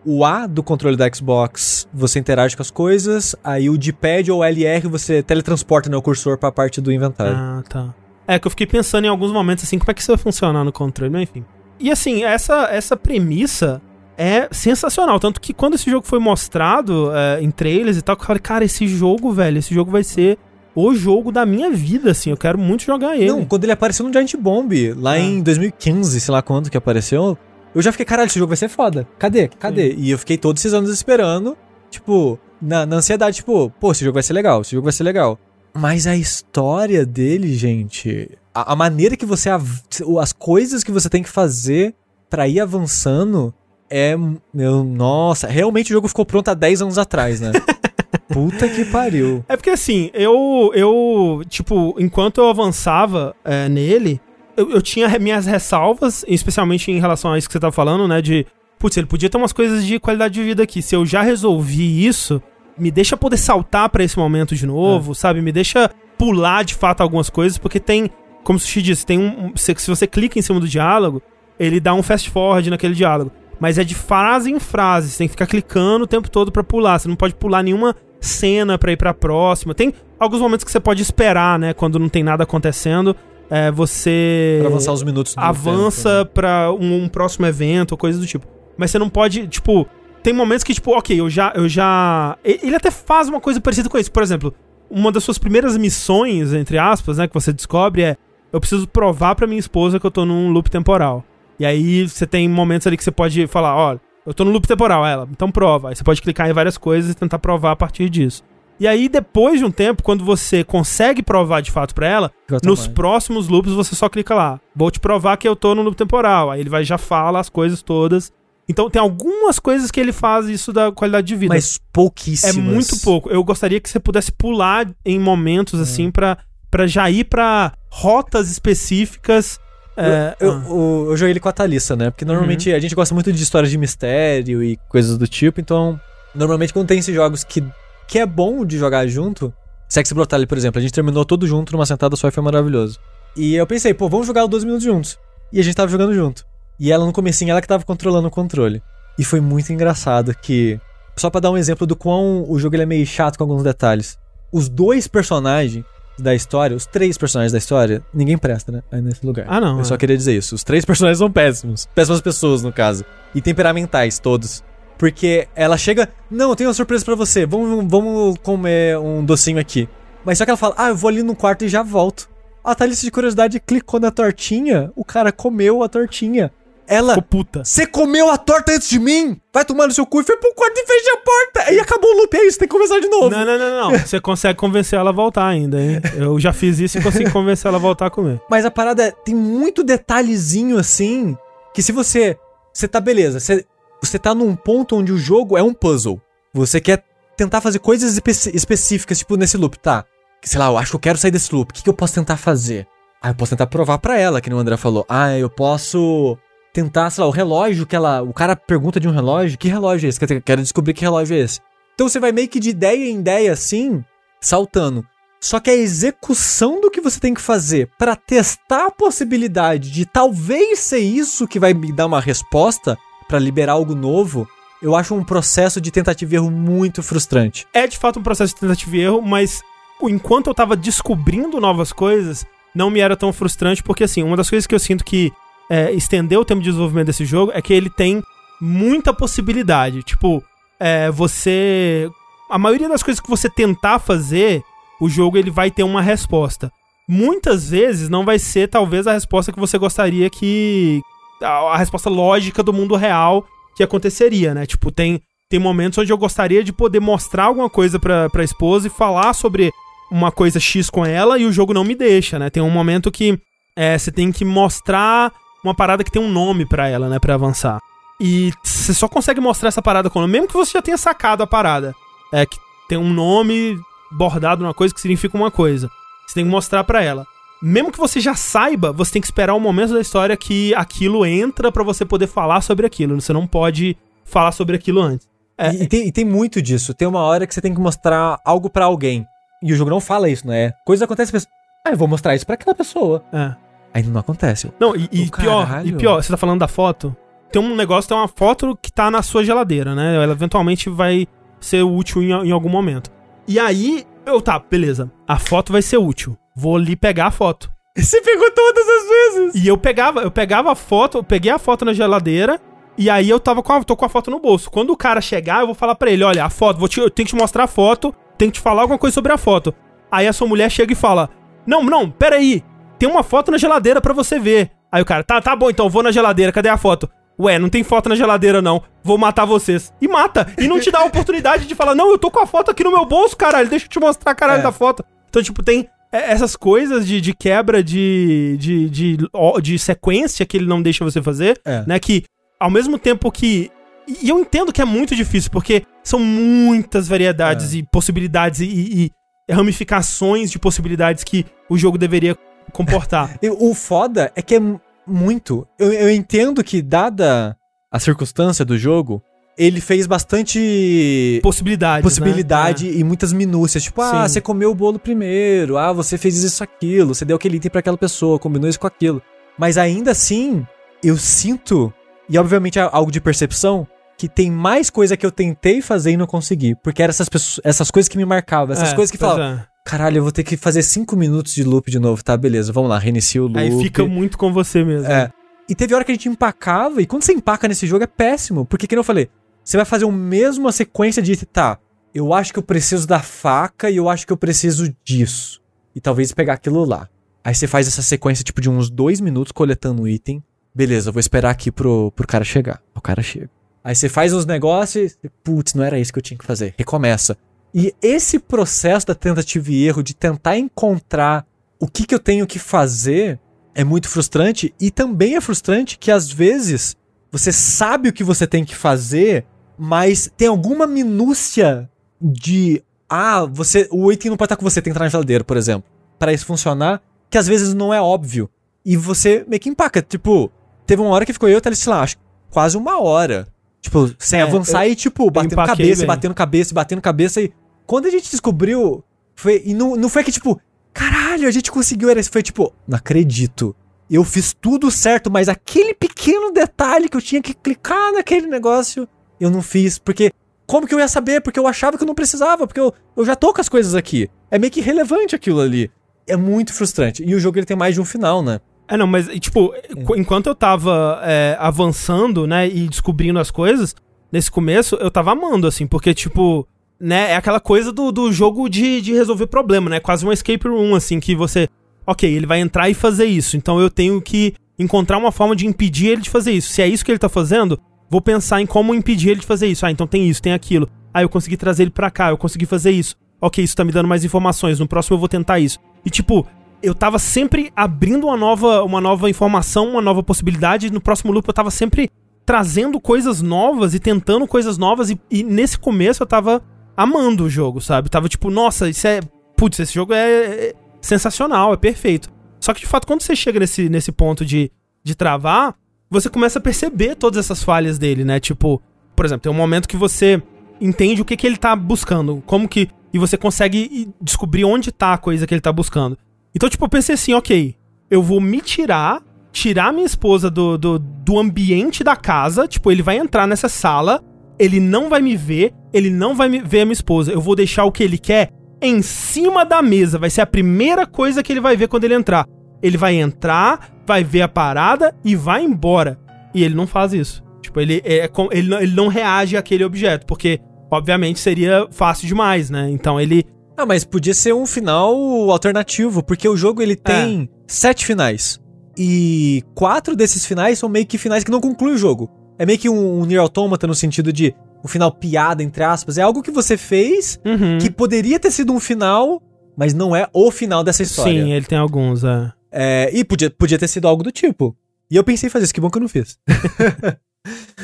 [SPEAKER 2] O A do controle da Xbox você interage com as coisas, aí o D-pad ou LR você teletransporta né, o cursor pra parte do inventário.
[SPEAKER 1] Ah, tá. É que eu fiquei pensando em alguns momentos assim, como é que isso vai funcionar no controle, mas enfim. E assim, essa, essa premissa é sensacional. Tanto que quando esse jogo foi mostrado é, em trailers e tal, eu falei, cara, esse jogo, velho, esse jogo vai ser o jogo da minha vida, assim. Eu quero muito jogar ele.
[SPEAKER 2] Não, quando ele apareceu no Giant Bomb, lá
[SPEAKER 1] Ah.
[SPEAKER 2] em 2015, sei lá quando que apareceu, eu já fiquei, caralho, esse jogo vai ser foda. Cadê? Cadê? E eu fiquei todos esses anos esperando, tipo, na, na ansiedade, tipo, pô, esse jogo vai ser legal, esse jogo vai ser legal. Mas a história dele, gente, a, a maneira que você. As coisas que você tem que fazer pra ir avançando é. Meu, nossa, realmente o jogo ficou pronto há 10 anos atrás, né? [laughs] Puta que pariu.
[SPEAKER 1] É porque assim, eu, eu tipo, enquanto eu avançava é, nele, eu, eu tinha minhas ressalvas, especialmente em relação a isso que você tava falando, né? De, putz, ele podia ter umas coisas de qualidade de vida aqui. Se eu já resolvi isso, me deixa poder saltar pra esse momento de novo, sabe? Me deixa pular de fato algumas coisas, porque tem, como o Sushi disse, tem um. Se, se você clica em cima do diálogo, ele dá um fast forward naquele diálogo. Mas é de frase em frase, você tem que ficar clicando o tempo todo pra pular. Você não pode pular nenhuma cena pra ir pra próxima. Tem alguns momentos que você pode esperar, né? Quando não tem nada acontecendo. É, você
[SPEAKER 2] Pra avançar os minutos do
[SPEAKER 1] avança
[SPEAKER 2] tempo, né?
[SPEAKER 1] pra um, um próximo evento ou coisa do tipo. Mas você não pode, tipo, tem momentos que, tipo, ok, eu já, eu já. Ele até faz uma coisa parecida com isso. Por exemplo, uma das suas primeiras missões, entre aspas, né, que você descobre é: eu preciso provar pra minha esposa que eu tô num loop temporal. E aí você tem momentos ali que você pode falar: ó, eu tô no loop temporal, ela, então prova. Aí você pode clicar em várias coisas e tentar provar a partir disso. E aí, depois de um tempo, quando você consegue provar de fato pra ela, nos próximos loops você só clica lá. Vou te provar que eu tô no loop temporal. Aí ele vai já fala as coisas todas. Então tem algumas coisas que ele faz isso da qualidade de vida.
[SPEAKER 2] Mas
[SPEAKER 1] é
[SPEAKER 2] pouquíssimas.
[SPEAKER 1] muito pouco. Eu gostaria que você pudesse pular em momentos assim pra, pra já ir pra rotas específicas. É,
[SPEAKER 2] eu,
[SPEAKER 1] ah, Uhum.
[SPEAKER 2] eu, eu joguei ele com a Thalissa, né? Porque normalmente a gente gosta muito de histórias de mistério e coisas do tipo, então normalmente quando tem esses jogos que, que é bom de jogar junto, Sex Brotale, por exemplo, a gente terminou todo junto numa sentada só e foi maravilhoso. E eu pensei, pô, vamos jogar o 12 minutos juntos. E a gente tava jogando junto. E ela no comecinho, ela que tava controlando o controle. E foi muito engraçado que... Só pra dar um exemplo do quão o jogo é meio chato com alguns detalhes. Os dois personagens da história, os três personagens da história, ninguém presta, né? Aí nesse lugar.
[SPEAKER 1] Ah, não,
[SPEAKER 2] Eu
[SPEAKER 1] é.
[SPEAKER 2] só queria dizer isso. Os três personagens são péssimos. Péssimas pessoas, no caso. E temperamentais, todos. Porque ela chega, não, eu tenho uma surpresa pra você, vamos, vamos comer um docinho aqui. Mas só que ela fala, ah, eu vou ali no quarto e já volto. A Thalissa de curiosidade clicou na tortinha, o cara comeu a tortinha. Ela,
[SPEAKER 1] puta.
[SPEAKER 2] você comeu a torta antes de mim? Vai tomar no seu cu e foi pro quarto e fechou a porta. E acabou o loop, é isso, tem que começar de novo.
[SPEAKER 1] Não, não, não, não. Você consegue convencer ela a voltar ainda, hein? Eu já fiz isso e consegui convencer ela a voltar a comer.
[SPEAKER 2] Mas a parada é, tem muito detalhezinho assim, que se você. Você tá beleza, você, você tá num ponto onde o jogo é um puzzle. Você quer tentar fazer coisas espe- específicas, tipo nesse loop, tá? Sei lá, eu acho que eu quero sair desse loop. O que, que eu posso tentar fazer? Ah, eu posso tentar provar pra ela, que nem o André falou. Ah, eu posso tentar, sei lá, o relógio que ela. O cara pergunta de um relógio. Que relógio é esse? Quero descobrir que relógio é esse. Então você vai meio que de ideia em ideia assim, saltando. Só que a execução do que você tem que fazer pra testar a possibilidade de talvez ser isso que vai me dar uma resposta pra liberar algo novo, eu acho um processo de tentativa e erro muito frustrante.
[SPEAKER 1] É de fato um processo de tentativa e erro, mas enquanto eu tava descobrindo novas coisas, não me era tão frustrante, porque assim, uma das coisas que eu sinto que é, estendeu o tempo de desenvolvimento desse jogo é que ele tem muita possibilidade. Tipo, é, você. A maioria das coisas que você tentar fazer, o jogo ele vai ter uma resposta. Muitas vezes não vai ser talvez a resposta que você gostaria que. A, resposta lógica do mundo real que aconteceria, né? Tipo, tem, tem momentos onde eu gostaria de poder mostrar alguma coisa pra, pra esposa e falar sobre uma coisa X com ela e o jogo não me deixa, né? Tem um momento que é, você tem que mostrar uma parada que tem um nome pra ela, né? Pra avançar. E você só consegue mostrar essa parada com o nome, mesmo que você já tenha sacado a parada. É que tem um nome bordado numa coisa que significa uma coisa. Você tem que mostrar pra ela. Mesmo que você já saiba, você tem que esperar o momento da história que aquilo entra pra você poder falar sobre aquilo. Você não pode falar sobre aquilo antes. É.
[SPEAKER 2] E, e tem, e tem muito disso. Tem uma hora que você tem que mostrar algo pra alguém. E o jogo não fala isso, né? Coisas acontecem, pessoa, ah, eu vou mostrar isso pra aquela pessoa.
[SPEAKER 1] É.
[SPEAKER 2] Aí não acontece.
[SPEAKER 1] Não, e, e pior,
[SPEAKER 2] caralho.
[SPEAKER 1] e pior, você tá falando da foto? Tem um negócio, tem uma foto que tá na sua geladeira, né? Ela eventualmente vai ser útil em, em algum momento. E aí, eu, tá, beleza. A foto vai ser útil. Vou ali pegar a foto.
[SPEAKER 2] Você pegou todas as vezes!
[SPEAKER 1] E eu pegava, eu pegava a foto, eu peguei a foto na geladeira, e aí eu tava com a, tô com a foto no bolso. Quando o cara chegar, eu vou falar pra ele, olha, a foto, vou te, eu tenho que te mostrar a foto, tenho que te falar alguma coisa sobre a foto. Aí a sua mulher chega e fala, não, não, peraí, tem uma foto na geladeira pra você ver. Aí o cara, tá, tá bom, então vou na geladeira, cadê a foto? Ué, não tem foto na geladeira não, vou matar vocês. E mata, e não te dá a oportunidade de falar, não, eu tô com a foto aqui no meu bolso, caralho, deixa eu te mostrar a caralho
[SPEAKER 2] É.
[SPEAKER 1] da foto. Então, tipo, tem essas coisas de, de quebra de, de, de, de sequência que ele não deixa você fazer,
[SPEAKER 2] É.
[SPEAKER 1] né? Que ao mesmo tempo que. E eu entendo que é muito difícil, porque são muitas variedades
[SPEAKER 2] É.
[SPEAKER 1] e possibilidades e, e- e ramificações de possibilidades que o jogo deveria comportar. [laughs]
[SPEAKER 2] O foda é que é mu- muito. Eu, eu entendo que, dada a circunstância do jogo, ele fez bastante
[SPEAKER 1] Possibilidades.
[SPEAKER 2] possibilidade
[SPEAKER 1] né?
[SPEAKER 2] e muitas minúcias. Tipo, ah,
[SPEAKER 1] Sim.
[SPEAKER 2] você comeu o bolo primeiro, ah, você fez isso, aquilo, você deu aquele item pra aquela pessoa, combinou isso com aquilo. Mas ainda assim, eu sinto, e obviamente é algo de percepção, que tem mais coisa que eu tentei fazer e não consegui. Porque eram essas, pessoas, essas coisas que me marcavam, essas
[SPEAKER 1] É,
[SPEAKER 2] coisas que falavam,
[SPEAKER 1] é.
[SPEAKER 2] caralho, eu vou ter que fazer 5 minutos de loop de novo, tá? Beleza, vamos lá, reinicia o loop.
[SPEAKER 1] Aí fica muito com você mesmo.
[SPEAKER 2] É. E teve hora que a gente empacava, e quando você empaca nesse jogo é péssimo, porque, como eu falei, você vai fazer o mesmo a sequência de, tá, eu acho que eu preciso da faca e eu acho que eu preciso disso. E talvez pegar aquilo lá. Aí você faz essa sequência, tipo, de uns dois minutos coletando o item. Beleza, eu vou esperar aqui pro, pro cara chegar. O cara chega. Aí você faz os negócios, e, putz, não era isso que eu tinha que fazer. Recomeça. E esse processo da tentativa e erro, de tentar encontrar o que, que eu tenho que fazer, é muito frustrante. E também é frustrante que às vezes você sabe o que você tem que fazer, mas tem alguma minúcia de. Ah, você. O item não pode estar com você, tem que entrar na geladeira, por exemplo. Pra isso funcionar, que às vezes não é óbvio. E você meio que empaca. Tipo, teve uma hora que ficou eu e sei lá, acho quase uma hora. Tipo, sem
[SPEAKER 1] É,
[SPEAKER 2] avançar e, tipo, batendo cabeça,
[SPEAKER 1] bem.
[SPEAKER 2] batendo cabeça, batendo cabeça. E quando a gente descobriu. Foi, e não, não foi que, tipo, caralho, a gente conseguiu. Era, foi tipo, não acredito. Eu fiz tudo certo, mas aquele pequeno detalhe que eu tinha que clicar naquele negócio, eu não fiz. Porque, como que eu ia saber? Porque eu achava que eu não precisava, porque eu, eu já tô com as coisas aqui. É meio que irrelevante aquilo ali. É muito frustrante. E o jogo ele tem mais de um final, né?
[SPEAKER 1] É, não, mas, tipo, qu- enquanto eu tava é, avançando, né, e descobrindo as coisas, nesse começo, eu tava amando, assim, porque, tipo, né, é aquela coisa do, do jogo de, de resolver problema, né? Quase um escape room, assim, que você. Ok, ele vai entrar e fazer isso, então eu tenho que encontrar uma forma de impedir ele de fazer isso. Se é isso que ele tá fazendo, vou pensar em como impedir ele de fazer isso. Ah, então tem isso, tem aquilo. Ah, eu consegui trazer ele pra cá, eu consegui fazer isso. Ok, isso tá me dando mais informações. No próximo eu vou tentar isso. E tipo, eu tava sempre abrindo uma nova, uma nova informação, uma nova possibilidade. No próximo loop eu tava sempre trazendo coisas novas e tentando coisas novas. E, e nesse começo eu tava amando o jogo, sabe? Tava tipo, nossa, isso é. Putz, esse jogo é, é sensacional, é perfeito. Só que de fato, quando você chega nesse, nesse ponto de, de travar, você começa a perceber todas essas falhas dele, né? Tipo, por exemplo, tem um momento que você entende o que, que ele tá buscando, como que. E você consegue ir descobrir onde tá a coisa que ele tá buscando. Então, tipo, eu pensei assim, ok, eu vou me tirar, tirar minha esposa do, do, do ambiente da casa, tipo, ele vai entrar nessa sala, ele não vai me ver, ele não vai me ver a minha esposa. Eu vou deixar o que ele quer em cima da mesa, vai ser a primeira coisa que ele vai ver quando ele entrar. Ele vai entrar, vai ver a parada e vai embora. E ele não faz isso. Tipo, ele, é, com- ele, não- ele não reage àquele objeto, porque, obviamente, seria fácil demais, né? Então ele.
[SPEAKER 2] Ah, mas podia ser um final alternativo, porque o jogo ele tem sete finais. E quatro desses finais são meio que finais que não concluem o jogo. É meio que um, um Nier Automata no sentido de um final piada, entre aspas. É algo que você fez
[SPEAKER 1] Uhum.
[SPEAKER 2] que poderia ter sido um final, mas não é o final dessa história.
[SPEAKER 1] Sim, ele tem alguns, é.
[SPEAKER 2] É, e podia, podia ter sido algo do tipo. E eu pensei em fazer isso, que bom que eu não fiz. [laughs]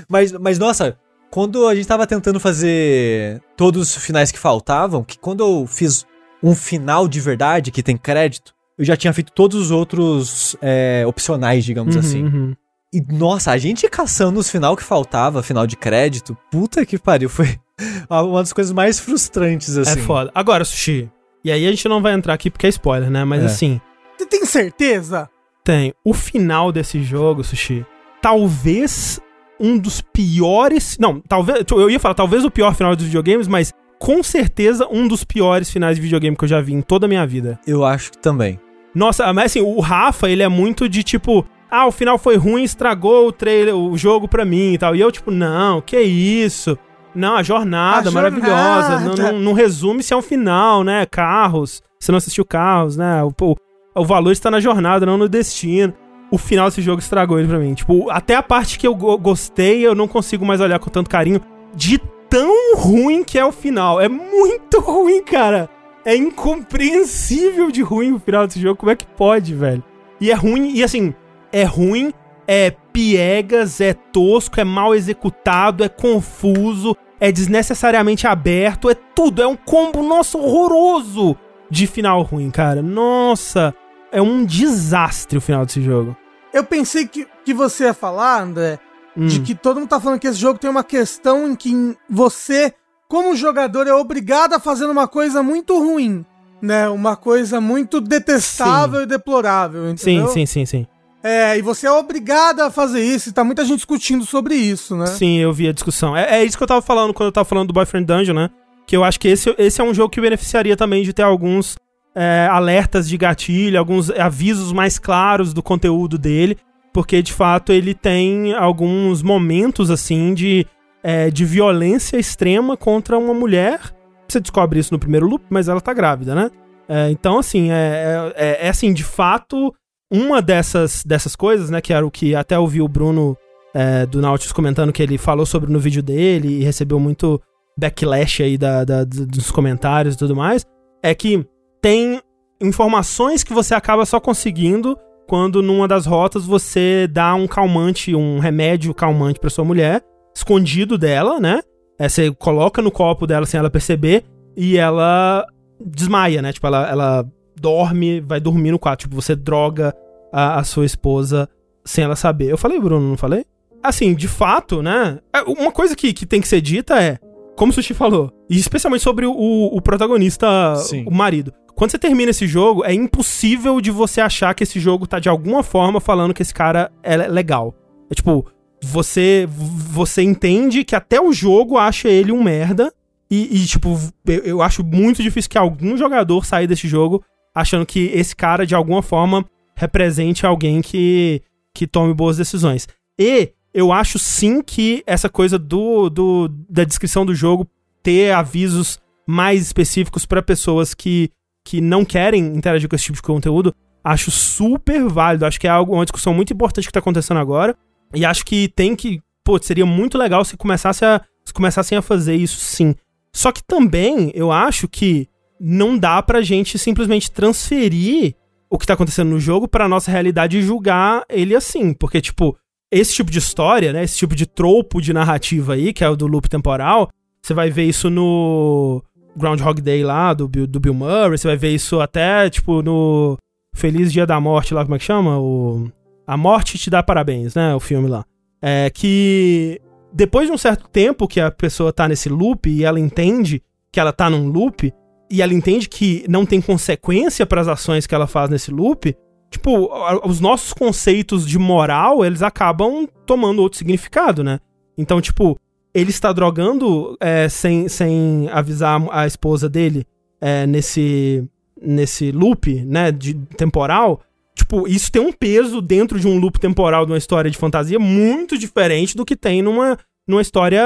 [SPEAKER 2] mas, mas, nossa, quando a gente tava tentando fazer todos os finais que faltavam, que quando eu fiz um final de verdade, que tem crédito, eu já tinha feito todos os outros é, opcionais, digamos
[SPEAKER 1] Uhum,
[SPEAKER 2] assim.
[SPEAKER 1] uhum.
[SPEAKER 2] E, nossa, a gente caçando os final que faltava, final de crédito, puta que pariu, foi [laughs] uma das coisas mais frustrantes, assim.
[SPEAKER 1] É foda. Agora, Sushi. E aí a gente não vai entrar aqui porque é spoiler, né? Mas
[SPEAKER 2] É.
[SPEAKER 1] assim,
[SPEAKER 3] Você tem certeza?
[SPEAKER 1] tem. O final desse jogo, Sushi, talvez um dos piores. Não, talvez. Eu ia falar, talvez o pior final dos videogames, mas com certeza um dos piores finais de videogame que eu já vi em toda a minha vida.
[SPEAKER 2] Eu acho que também.
[SPEAKER 1] Nossa, mas assim, o Rafa, ele é muito de tipo. Ah, o final foi ruim, estragou o trailer, o jogo pra mim e tal. E eu, tipo, não, que isso? Não, a jornada
[SPEAKER 3] A
[SPEAKER 1] maravilhosa. Não,
[SPEAKER 3] jornada.
[SPEAKER 1] não, não resume se é um final, né? Carros. Você não assistiu Carros, né? O, o valor está na jornada, não no destino. O final desse jogo estragou ele pra mim. Tipo, até a parte que eu go- gostei, eu não consigo mais olhar com tanto carinho. De tão ruim que é o final. É muito [laughs] ruim, cara. É incompreensível de ruim o final desse jogo. Como é que pode, velho? E é ruim, e assim, é ruim, é piegas, é tosco, é mal executado, é confuso, é desnecessariamente aberto, é tudo. É um combo, nossa, horroroso de final ruim, cara. Nossa, é um desastre o final desse jogo.
[SPEAKER 3] Eu pensei que, que você ia falar, André,
[SPEAKER 1] Hum.
[SPEAKER 3] de que todo mundo tá falando que esse jogo tem uma questão em que você, como jogador, é obrigado a fazer uma coisa muito ruim, né? Uma coisa muito detestável e deplorável,
[SPEAKER 1] Sim,
[SPEAKER 3] entendeu?
[SPEAKER 1] sim, sim, sim.
[SPEAKER 3] É, e você é obrigado a fazer isso, e tá muita gente discutindo sobre isso, né?
[SPEAKER 1] Sim, eu vi a discussão. É, é isso que eu tava falando quando eu tava falando do Boyfriend Dungeon, né? Que eu acho que esse, esse é um jogo que beneficiaria também de ter alguns é, alertas de gatilho, alguns avisos mais claros do conteúdo dele, porque de fato ele tem alguns momentos assim de, é, de violência extrema contra uma mulher. Você descobre isso no primeiro loop, mas ela tá grávida, né? É, então, assim, é, é, é assim, de fato, uma dessas, dessas coisas, né? Que era o que até ouvi o Bruno é, do Nautilus comentando que ele falou sobre no vídeo dele e recebeu muito backlash aí da, da- dos comentários e tudo mais, é que tem informações que você acaba só conseguindo quando numa das rotas você dá um calmante, um remédio calmante pra sua mulher, escondido dela, né? É, você coloca no copo dela sem ela perceber e ela desmaia, né? Tipo, ela, ela dorme, vai dormir no quarto. Tipo, você droga a, a sua esposa sem ela saber. Eu falei, Bruno, não falei? Assim, de fato, né? é, Uma coisa que, que tem que ser dita é, como o Sushi falou, e especialmente sobre o, o protagonista,
[SPEAKER 2] Sim.
[SPEAKER 1] o marido. Quando você termina esse jogo, é impossível de você achar que esse jogo tá de alguma forma falando que esse cara é legal. É tipo, você você entende que até o jogo acha ele um merda. E, e, tipo, eu, eu acho muito difícil que algum jogador saia desse jogo achando que esse cara, de alguma forma, represente alguém que, que tome boas decisões. E eu acho sim que essa coisa do, do da descrição do jogo ter avisos mais específicos para pessoas que, que não querem interagir com esse tipo de conteúdo, acho super válido. Acho que é algo, uma discussão muito importante que tá acontecendo agora. E acho que tem que. Pô, seria muito legal se começasse a, se começassem a fazer isso sim. Só que também eu acho que não dá pra gente simplesmente transferir o que tá acontecendo no jogo pra nossa realidade e julgar ele assim. Porque, tipo, esse tipo de história, né? Esse tipo de tropo de narrativa aí, que é o do loop temporal, você vai ver isso no Groundhog Day lá, do, do Bill Murray, você vai ver isso até, tipo, no Feliz Dia da Morte lá, como é que chama? O... A Morte Te Dá Parabéns, né? O filme lá. É que depois de um certo tempo que a pessoa tá nesse loop e ela entende que ela tá num loop, e ela entende que não tem consequência para as ações que ela faz nesse loop, tipo, os nossos conceitos de moral, eles acabam tomando outro significado, né? Então, tipo, ele está drogando é, sem, sem avisar a esposa dele é, nesse, nesse loop, né, de temporal. Tipo, isso tem um peso dentro de um loop temporal de uma história de fantasia muito diferente do que tem numa, numa história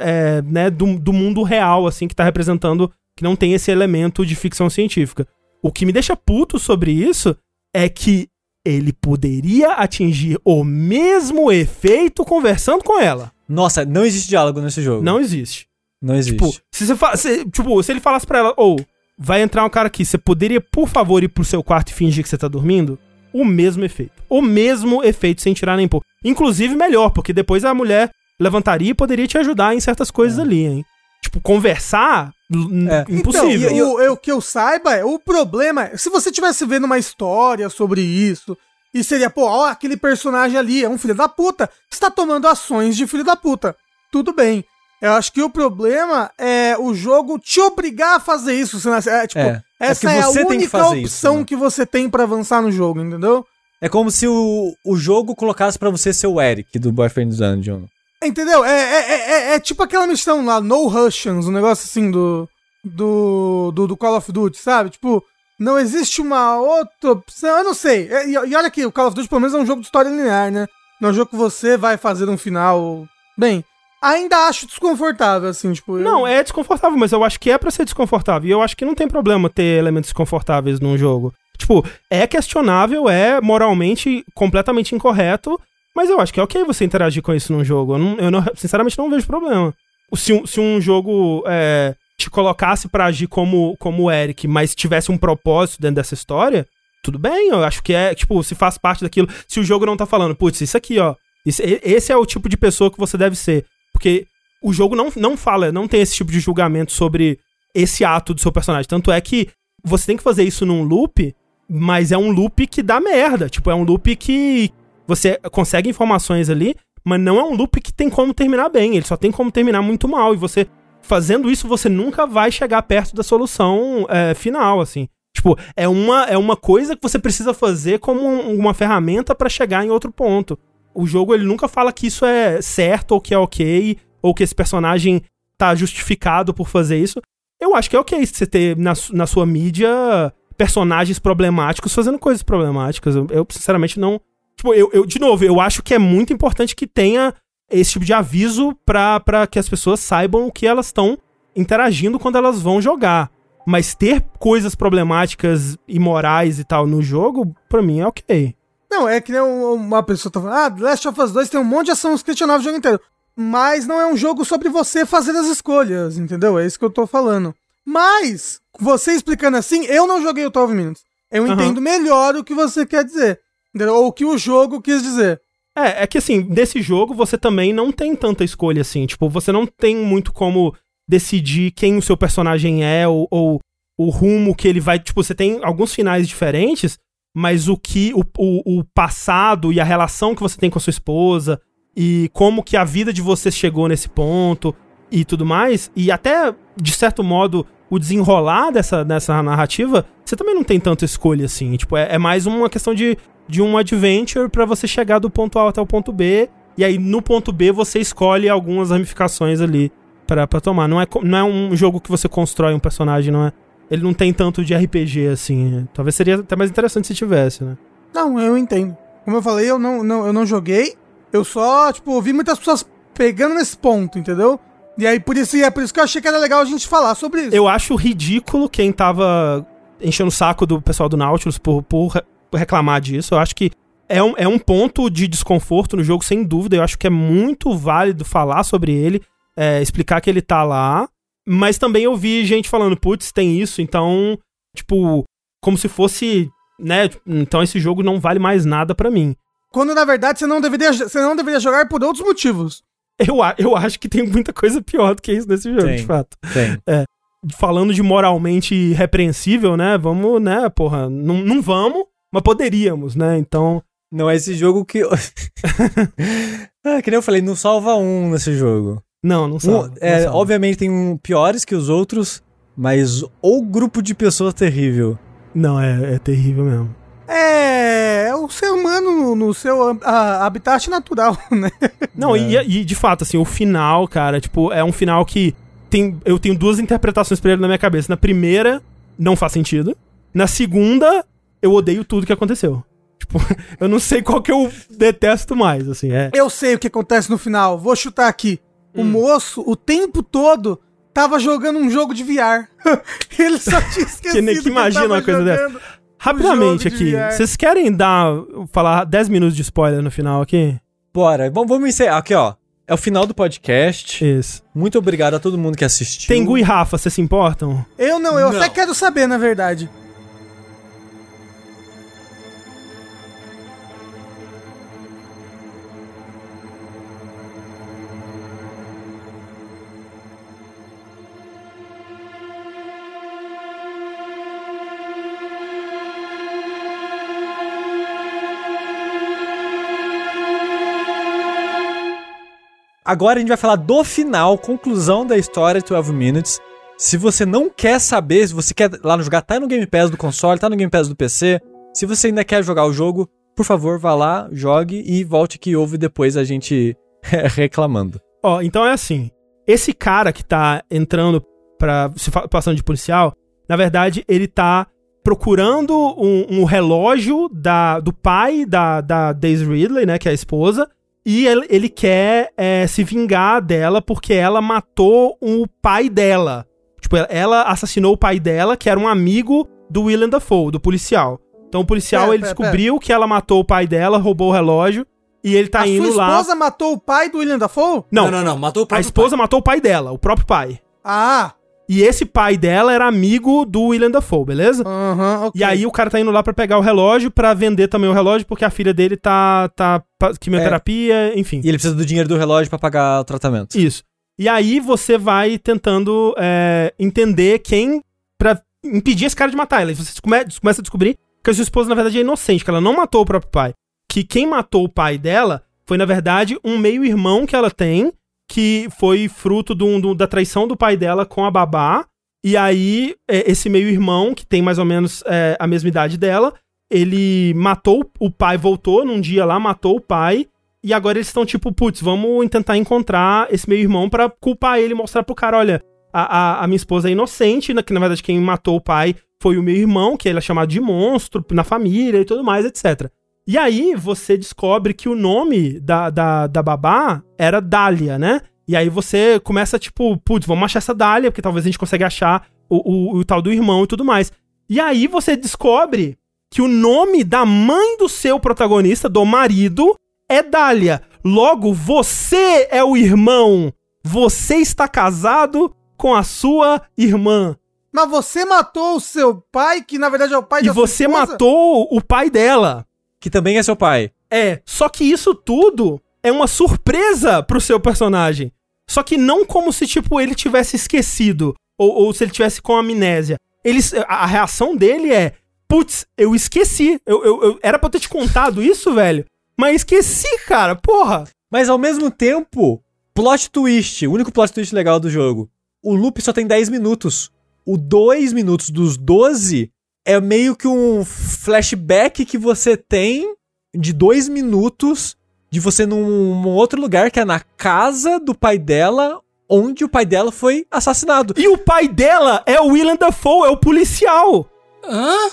[SPEAKER 1] é, né, do, do mundo real, assim, que tá representando que não tem esse elemento de ficção científica. O que me deixa puto sobre isso é que ele poderia atingir o mesmo efeito conversando com ela.
[SPEAKER 2] Nossa, não existe diálogo nesse jogo.
[SPEAKER 1] Não existe.
[SPEAKER 2] Não existe.
[SPEAKER 1] Tipo, se você fa- se, tipo, se ele falasse pra ela, ou vai entrar um cara aqui, você poderia, por favor, ir pro seu quarto e fingir que você tá dormindo? O mesmo efeito. O mesmo efeito sem tirar nem pôr. Inclusive melhor, porque depois a mulher levantaria e poderia te ajudar em certas coisas ali, hein? Tipo, conversar,
[SPEAKER 2] É.
[SPEAKER 1] impossível.
[SPEAKER 3] Então, o, eu, que eu saiba, é, o problema é, se você tivesse vendo uma história sobre isso, e seria, pô, ó, aquele personagem ali é um filho da puta, está tomando ações de filho da puta. Tudo bem. Eu acho que o problema é o jogo te obrigar a fazer isso. senão- É, tipo,
[SPEAKER 2] É. É
[SPEAKER 3] essa
[SPEAKER 2] que
[SPEAKER 3] é, a única
[SPEAKER 2] fazer isso,
[SPEAKER 3] opção
[SPEAKER 2] né?
[SPEAKER 3] que você tem pra avançar no jogo, entendeu?
[SPEAKER 2] É como se o, o jogo colocasse pra você ser o Eric do Boyfriend Dungeon.
[SPEAKER 3] Entendeu? É, é, é, é- é tipo aquela missão lá, No Russians, um negócio assim do, do, do, do Call of Duty, sabe? Tipo, não existe uma outra opção, eu não sei. É, E, e olha aqui, o Call of Duty pelo menos é um jogo de história linear, né? Não é um jogo que você vai fazer um final. Bem, ainda acho desconfortável, assim, tipo. eu-
[SPEAKER 1] Não, é desconfortável, mas eu acho que é pra ser desconfortável. E eu acho que não tem problema ter elementos desconfortáveis num jogo. Tipo, é questionável, é moralmente completamente incorreto, mas eu acho que é ok você interagir com isso num jogo. Eu, não, eu não- sinceramente não vejo problema. Se um, se um jogo é, te colocasse pra agir como, como o Eric, mas tivesse um propósito dentro dessa história, tudo bem, eu acho que é, tipo, se faz parte daquilo. Se o jogo não tá falando, putz, isso aqui, ó. isso- esse é o tipo de pessoa que você deve ser. Porque o jogo não, não fala, não tem esse tipo de julgamento sobre esse ato do seu personagem. Tanto é que você tem que fazer isso num loop, mas é um loop que dá merda. Tipo, é um loop que você consegue informações ali, mas não é um loop que tem como terminar bem. Ele só tem como terminar muito mal. E você, fazendo isso, você nunca vai chegar perto da solução é, final, assim. Tipo, é uma, é uma coisa que você precisa fazer como um- uma ferramenta pra chegar em outro ponto. O jogo, ele nunca fala que isso é certo ou que é ok, ou que esse personagem tá justificado por fazer isso. Eu acho que é ok você ter na, na sua mídia personagens problemáticos fazendo coisas problemáticas. Eu, eu, sinceramente, não. Tipo, eu, eu, de novo, eu acho que é muito importante que tenha esse tipo de aviso pra que as pessoas saibam o que elas estão interagindo quando elas vão jogar. Mas ter coisas problemáticas, imorais e tal no jogo, pra mim é ok.
[SPEAKER 3] Não, é que nem um- uma pessoa tá falando, ah, The Last of Us 2 tem um monte de ação questionável o jogo inteiro. Mas não é um jogo sobre você fazer as escolhas, entendeu? É isso que eu tô falando. Mas, você explicando assim, eu não joguei o 12 Minutes. Eu
[SPEAKER 1] Aham.
[SPEAKER 3] entendo melhor o que você quer dizer. Entendeu? Ou o que o jogo quis dizer.
[SPEAKER 1] É, é que assim, desse jogo você também não tem tanta escolha assim. Tipo, você não tem muito como decidir quem o seu personagem é ou, ou o rumo que ele vai. Tipo, você tem alguns finais diferentes, mas o que. O, o, o passado e a relação que você tem com a sua esposa e como que a vida de vocês chegou nesse ponto. e tudo mais, e até, de certo modo, o desenrolar dessa, dessa narrativa, você também não tem tanta escolha assim. Tipo, é, é mais uma questão de, de um adventure pra você chegar do ponto A até o ponto B, e aí no ponto B você escolhe algumas ramificações ali pra, pra tomar. Não é, não é um jogo que você constrói um personagem, não é. Ele não tem tanto de RPG assim. Talvez seria até mais interessante se tivesse, né?
[SPEAKER 3] Não, eu entendo. Como eu falei, eu não, não, eu não joguei. Eu só, tipo, ouvi muitas pessoas pegando nesse ponto, entendeu? E aí, por isso, é por isso que eu achei que era legal a gente falar sobre isso.
[SPEAKER 1] Eu acho ridículo quem tava enchendo o saco do pessoal do Nautilus por, por reclamar disso. Eu acho que é um, é um ponto de desconforto no jogo, sem dúvida. Eu acho que é muito válido falar sobre ele, é, explicar que ele tá lá. Mas também eu vi gente falando, putz, tem isso, então, tipo, como se fosse, né? Então esse jogo não vale mais nada pra mim.
[SPEAKER 3] Quando, na verdade, você não deveria, você não deveria jogar por outros motivos.
[SPEAKER 1] Eu, eu acho que tem muita coisa pior do que isso nesse jogo,
[SPEAKER 2] Tem.
[SPEAKER 1] de fato.
[SPEAKER 2] Tem.
[SPEAKER 1] falando de moralmente repreensível, né? Vamos, né, porra, não, não vamos, mas poderíamos, né? Então,
[SPEAKER 2] Não é esse jogo que. [laughs] ah, que nem eu falei, não salva um nesse jogo.
[SPEAKER 1] não, não
[SPEAKER 2] Um-
[SPEAKER 1] salva. não
[SPEAKER 2] é,
[SPEAKER 1] salva.
[SPEAKER 2] obviamente tem um piores que os outros, mas o grupo de pessoas terrível.
[SPEAKER 1] Não, é, é terrível mesmo.
[SPEAKER 3] É, é o ser humano no, no seu a- habitat natural, [laughs] né?
[SPEAKER 1] Não,
[SPEAKER 2] É.
[SPEAKER 1] e, e de fato, assim, o final, cara, tipo, é um final que tem, eu tenho duas interpretações pra ele na minha cabeça. Na primeira, não faz sentido. Na segunda, eu odeio tudo que aconteceu. Tipo, [laughs] eu não sei qual que eu detesto mais, assim, é.
[SPEAKER 3] Eu sei o que acontece no final. Vou chutar aqui. O
[SPEAKER 1] Hum.
[SPEAKER 3] moço, o tempo todo, tava jogando um jogo de VR. [laughs] ele só tinha esquecido
[SPEAKER 1] Que nem que imagina
[SPEAKER 3] tava
[SPEAKER 1] uma coisa dessa. Rapidamente aqui, vocês querem dar, falar 10 minutos de spoiler no final aqui?
[SPEAKER 2] Bora, vamos, vamos encerrar. Aqui, ó. É o final do podcast.
[SPEAKER 1] Isso.
[SPEAKER 2] Muito obrigado a todo mundo que assistiu.
[SPEAKER 1] Tengu e Rafa, vocês se importam?
[SPEAKER 3] Eu não, eu
[SPEAKER 4] Não.
[SPEAKER 3] até quero saber, na verdade.
[SPEAKER 2] Agora a gente vai falar do final, conclusão da história 12 Minutes. Se você não quer saber, se você quer lá no jogar, tá no Game Pass do console, tá no Game Pass do PC. Se você ainda quer jogar o jogo, por favor, vá lá, jogue e volte que ouve depois a gente [laughs] reclamando.
[SPEAKER 1] Ó, então é assim. Esse cara que tá entrando pra. se passando de policial, na verdade, ele tá procurando um, um relógio da, do pai da, da Daisy Ridley, né? Que é a esposa. E ele, ele quer é, se vingar dela porque ela matou o pai dela. Tipo, ela- assassinou o pai dela, que era um amigo do Willem Dafoe, do policial. Então o policial,
[SPEAKER 3] Pera,
[SPEAKER 1] ele
[SPEAKER 3] pera,
[SPEAKER 1] descobriu que ela matou o pai dela, roubou o relógio. E ele tá
[SPEAKER 3] a
[SPEAKER 1] indo
[SPEAKER 3] sua
[SPEAKER 1] lá.
[SPEAKER 3] esposa matou o pai do William Dafoe?
[SPEAKER 1] Não,
[SPEAKER 4] Não, não, não. Matou o
[SPEAKER 1] a
[SPEAKER 4] próprio
[SPEAKER 1] esposa matou o pai dela, o próprio pai.
[SPEAKER 3] Ah,
[SPEAKER 1] E esse pai dela era amigo do William Dafoe, beleza?
[SPEAKER 3] aham, ok.
[SPEAKER 1] E aí o cara tá indo lá pra pegar o relógio, pra vender também o relógio, porque a filha dele tá, tá quimioterapia, enfim.
[SPEAKER 2] E ele precisa do dinheiro do relógio pra pagar o tratamento.
[SPEAKER 1] Isso. E aí você vai tentando é, entender quem pra impedir esse cara de matar ela. E você come, começa a descobrir que a sua esposa, na verdade, é inocente, que ela não matou o próprio pai. Que quem matou o pai dela foi, na verdade, um meio-irmão que ela tem, que foi fruto do- do- da traição do pai dela com a babá. E aí, é, esse meio-irmão, que tem mais ou menos é, a mesma idade dela, ele matou o pai, voltou num dia lá, matou o pai. E agora eles estão tipo, putz, vamos tentar encontrar esse meio-irmão pra culpar ele mostrar pro cara, olha, a, a, a minha esposa é inocente, né, que na verdade quem matou o pai foi o meu irmão, que ele é chamado de monstro na família e tudo mais, etc. E aí você descobre que o nome da, da, da babá era Dália, né? E aí você começa, tipo, putz, vamos achar essa Dália, porque talvez a gente consiga achar o, o, o tal do irmão e tudo mais. E aí você descobre que o nome da mãe do seu protagonista, do marido, é Dália. Logo, você é o irmão. Você está casado com a sua irmã.
[SPEAKER 3] Mas você matou o seu pai, que na verdade é o pai
[SPEAKER 1] E
[SPEAKER 3] da sua
[SPEAKER 1] você matou o pai dela.
[SPEAKER 2] Que também é seu pai.
[SPEAKER 1] É, só que isso tudo é uma surpresa pro seu personagem. Só que não como se, tipo, ele tivesse esquecido. Ou, ou se ele tivesse com amnésia. Ele, a, a reação dele é: Putz, eu esqueci. Eu, eu, eu- era pra eu ter te contado isso, velho. Mas esqueci, cara. Porra.
[SPEAKER 2] Mas ao mesmo tempo, Plot twist, o único plot twist legal do jogo. O loop só tem 10 minutos. O 2 minutos dos 12 é meio que um flashback que você tem de 2 minutos de você num, num outro lugar, que é na casa do pai dela, onde o pai dela foi assassinado.
[SPEAKER 1] E o pai dela é o Willem Dafoe, é o policial.
[SPEAKER 4] Hã? [laughs]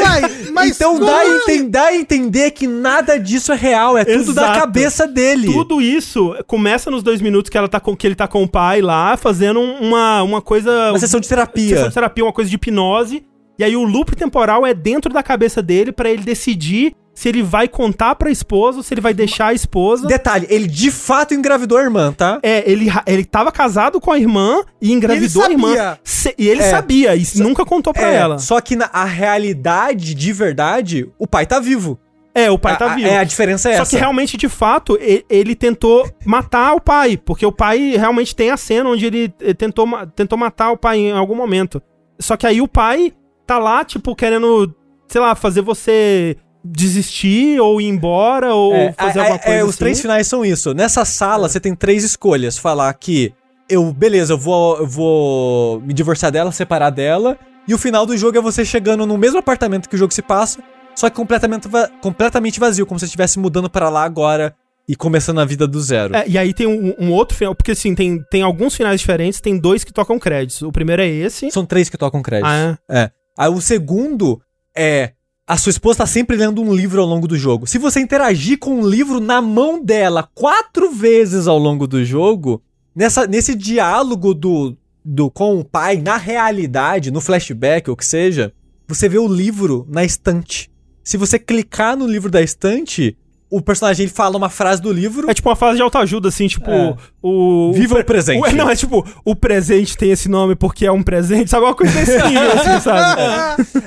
[SPEAKER 3] Mas, mas
[SPEAKER 2] então dá a,
[SPEAKER 3] como-
[SPEAKER 2] enten- dá a entender que nada disso é real, é tudo da
[SPEAKER 1] Exato.
[SPEAKER 2] cabeça dele.
[SPEAKER 1] Tudo isso começa nos dois minutos que, ela tá com, que ele tá com o pai lá, fazendo um- uma, uma coisa.
[SPEAKER 2] Uma sessão de terapia.
[SPEAKER 1] sessão de terapia, uma coisa de hipnose. E aí o loop temporal é dentro da cabeça dele pra ele decidir se ele vai contar pra esposa ou se ele vai deixar a esposa.
[SPEAKER 2] Detalhe, ele de fato engravidou a irmã, tá?
[SPEAKER 1] É, ele, ele tava casado com a irmã e engravidou
[SPEAKER 3] E
[SPEAKER 1] a
[SPEAKER 3] ele
[SPEAKER 1] irmã.
[SPEAKER 3] sabia.
[SPEAKER 1] Se- e ele
[SPEAKER 2] É.
[SPEAKER 1] sabia, e nunca contou pra
[SPEAKER 2] É,
[SPEAKER 1] ela.
[SPEAKER 2] Só que na a realidade, de verdade, o pai tá vivo.
[SPEAKER 1] É, o pai
[SPEAKER 2] A-
[SPEAKER 1] tá vivo.
[SPEAKER 2] É, a diferença é
[SPEAKER 1] Só
[SPEAKER 2] essa.
[SPEAKER 1] que realmente, de fato, e- ele tentou matar o pai. Porque o pai realmente tem a cena onde ele eh, tentou, tentou matar o pai em algum momento. Só que aí o pai tá lá, tipo, querendo, sei lá, fazer você desistir ou ir embora ou
[SPEAKER 2] É,
[SPEAKER 1] fazer
[SPEAKER 2] a-
[SPEAKER 1] alguma
[SPEAKER 2] a-
[SPEAKER 1] coisa
[SPEAKER 2] é, Os
[SPEAKER 1] assim.
[SPEAKER 2] três finais são isso. Nessa sala, você tem três escolhas. Falar que eu, beleza, eu vou, eu vou me divorciar dela, separar dela. E o final do jogo é você chegando no mesmo apartamento que o jogo se passa, só que completamente, va- completamente vazio, como se você estivesse mudando pra lá agora e começando a vida do zero.
[SPEAKER 1] É, e aí tem um, um outro final, porque assim, tem, tem alguns finais diferentes, tem dois que tocam créditos. O primeiro é esse.
[SPEAKER 2] São três que tocam crédito.
[SPEAKER 1] Ah,
[SPEAKER 2] É. Aí o segundo é. A sua esposa tá sempre lendo um livro ao longo do jogo. Se você interagir com um livro na mão dela quatro vezes ao longo do jogo, nessa, nesse diálogo do, do com o pai, na realidade, no flashback ou que seja, você vê o livro na estante. Se você clicar no livro da estante, o personagem ele fala uma frase do livro.
[SPEAKER 1] É tipo uma fase de autoajuda, assim, tipo,
[SPEAKER 2] É.
[SPEAKER 1] o.
[SPEAKER 2] Viva o presente.
[SPEAKER 1] o- não, é tipo, o presente tem esse nome porque é um presente, sabe? Uma coisa desse nível, [laughs] assim, sabe?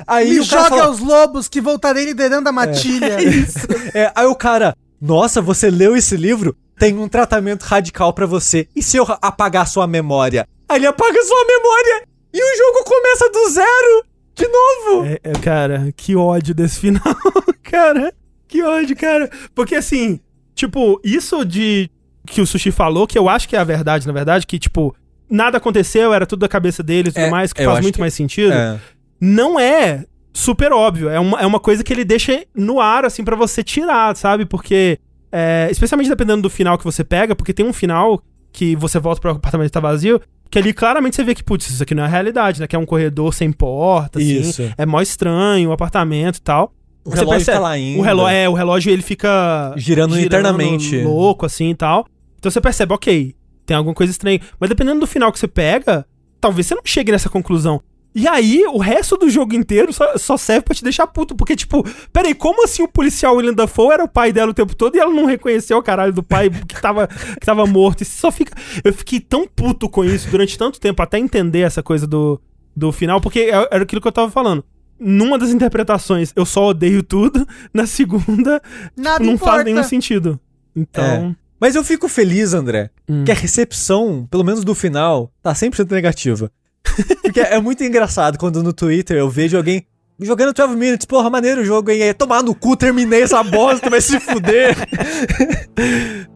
[SPEAKER 2] aí
[SPEAKER 3] Me
[SPEAKER 2] o
[SPEAKER 3] jogue
[SPEAKER 2] fala-
[SPEAKER 3] aos lobos que voltarei liderando a matilha. [laughs]
[SPEAKER 2] É, aí o cara, nossa, você leu esse livro? Tem um tratamento radical pra você. E se eu apagar sua memória? Aí ele apaga sua memória e o jogo começa do zero de novo.
[SPEAKER 1] É, é, cara, que ódio desse final, [laughs] cara. Que ódio, cara. Porque assim, tipo, isso de que o Sushi falou, que eu acho que é a verdade, na verdade, que, tipo, nada aconteceu, era tudo da cabeça dele e tudo
[SPEAKER 2] É,
[SPEAKER 1] mais, que faz muito
[SPEAKER 2] que-
[SPEAKER 1] mais sentido.
[SPEAKER 2] É.
[SPEAKER 1] não é super óbvio. É uma, é uma coisa que ele deixa no ar, assim, pra você tirar, sabe? Porque, é, especialmente dependendo do final que você pega, porque tem um final que você volta pro apartamento que tá vazio, que ali claramente você vê que, putz, isso aqui não é realidade, né? Que é um corredor sem porta, assim.
[SPEAKER 2] Isso.
[SPEAKER 1] É mó estranho o apartamento e tal.
[SPEAKER 2] O relógio tá lá ainda.
[SPEAKER 1] O relógio, é, o relógio ele fica
[SPEAKER 2] Girando internamente.
[SPEAKER 1] louco, assim e tal. Então você percebe, ok, tem alguma coisa estranha. Mas dependendo do final que você pega, talvez você não chegue nessa conclusão. E aí, o resto do jogo inteiro só, só serve pra te deixar puto. Porque, tipo, peraí, como assim o policial William Dafoe era o pai dela o tempo todo e ela não reconheceu o caralho do pai [laughs] que tava, que tava morto? E você só fica. Eu fiquei tão puto com isso durante tanto tempo até entender essa coisa do, do final, porque é- era aquilo que eu tava falando. Numa das interpretações, eu só odeio tudo. [laughs] Na segunda,
[SPEAKER 3] Nada
[SPEAKER 1] não
[SPEAKER 3] importa.
[SPEAKER 1] faz nenhum sentido. Então.
[SPEAKER 2] Mas eu fico feliz, André,
[SPEAKER 1] Hum.
[SPEAKER 2] que a recepção, pelo menos do final, tá 100% negativa. [laughs] Porque é muito engraçado quando no Twitter eu vejo alguém jogando 12 Minutes, porra, maneiro o jogo, hein? Aí, Tomar no cu, terminei essa bosta, vai se fuder. [laughs]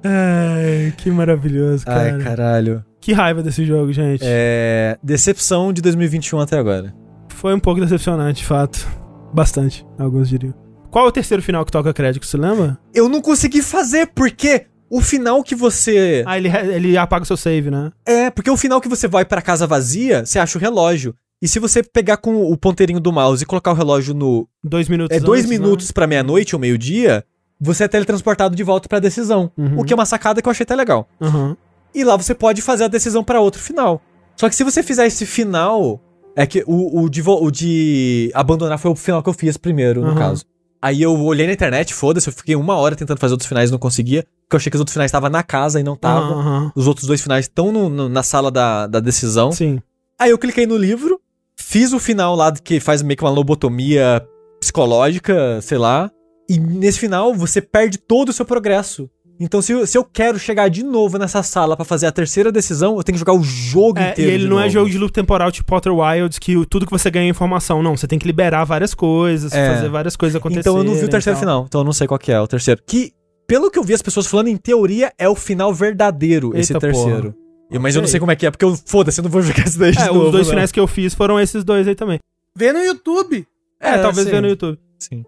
[SPEAKER 1] Ai, que maravilhoso, cara.
[SPEAKER 2] Ai, caralho.
[SPEAKER 1] Que raiva desse jogo, gente.
[SPEAKER 2] É. Decepção de 2021 até agora.
[SPEAKER 1] Foi um pouco decepcionante, de fato. Bastante, alguns diriam. Qual é o terceiro final que toca crédito, você lembra?
[SPEAKER 2] Eu não consegui fazer, porque o final que você.
[SPEAKER 1] Ah, ele, ele apaga o seu save, né?
[SPEAKER 2] É, porque o final que você vai pra casa vazia, você acha o relógio. E se você pegar com o ponteirinho do mouse e colocar o relógio no.
[SPEAKER 1] Dois minutos
[SPEAKER 2] É dois
[SPEAKER 1] antes, né?
[SPEAKER 2] minutos pra meia-noite ou meio-dia, você é teletransportado de volta pra decisão.
[SPEAKER 1] Uhum.
[SPEAKER 2] O que é uma sacada que eu achei até legal.
[SPEAKER 1] Né? Aham.
[SPEAKER 2] E lá você pode fazer a decisão pra outro final. Só que se você fizer esse final. É que o, o, de, o de abandonar foi o final que eu fiz primeiro, no caso. Aí eu olhei na internet, foda-se, eu fiquei uma hora tentando fazer outros finais e não conseguia. Porque eu achei que os outros finais estavam na casa e não estavam.
[SPEAKER 1] Aham.
[SPEAKER 2] Os outros dois finais estão na sala da, da decisão.
[SPEAKER 1] Sim.
[SPEAKER 2] Aí eu cliquei no livro, fiz o final lá que faz meio que uma lobotomia psicológica, sei lá. E nesse final você perde todo o seu progresso. Então, se eu, se eu quero chegar de novo nessa sala pra fazer a terceira decisão, eu tenho que jogar o jogo
[SPEAKER 1] É, e
[SPEAKER 2] inteiro.
[SPEAKER 1] ele
[SPEAKER 2] de
[SPEAKER 1] não é
[SPEAKER 2] novo.
[SPEAKER 1] jogo de loop temporal tipo Outer Wilds, que o- tudo que você ganha é informação. Não, você tem que liberar várias coisas,
[SPEAKER 2] É.
[SPEAKER 1] fazer várias coisas acontecerem.
[SPEAKER 2] Então eu não vi o
[SPEAKER 1] e
[SPEAKER 2] terceiro final, então eu não sei qual que é o terceiro. Que pelo que eu vi as pessoas falando, em teoria é o final verdadeiro, esse
[SPEAKER 1] Eita
[SPEAKER 2] terceiro. E- Mas eu não sei como é que é, porque eu, foda-se, eu não vou jogar isso daí de
[SPEAKER 1] É,
[SPEAKER 2] novo,
[SPEAKER 1] os dois
[SPEAKER 2] não.
[SPEAKER 1] finais que eu fiz foram esses dois aí também.
[SPEAKER 3] Vê no YouTube.
[SPEAKER 1] É, talvez
[SPEAKER 2] sim.
[SPEAKER 1] ver no YouTube.
[SPEAKER 2] Sim.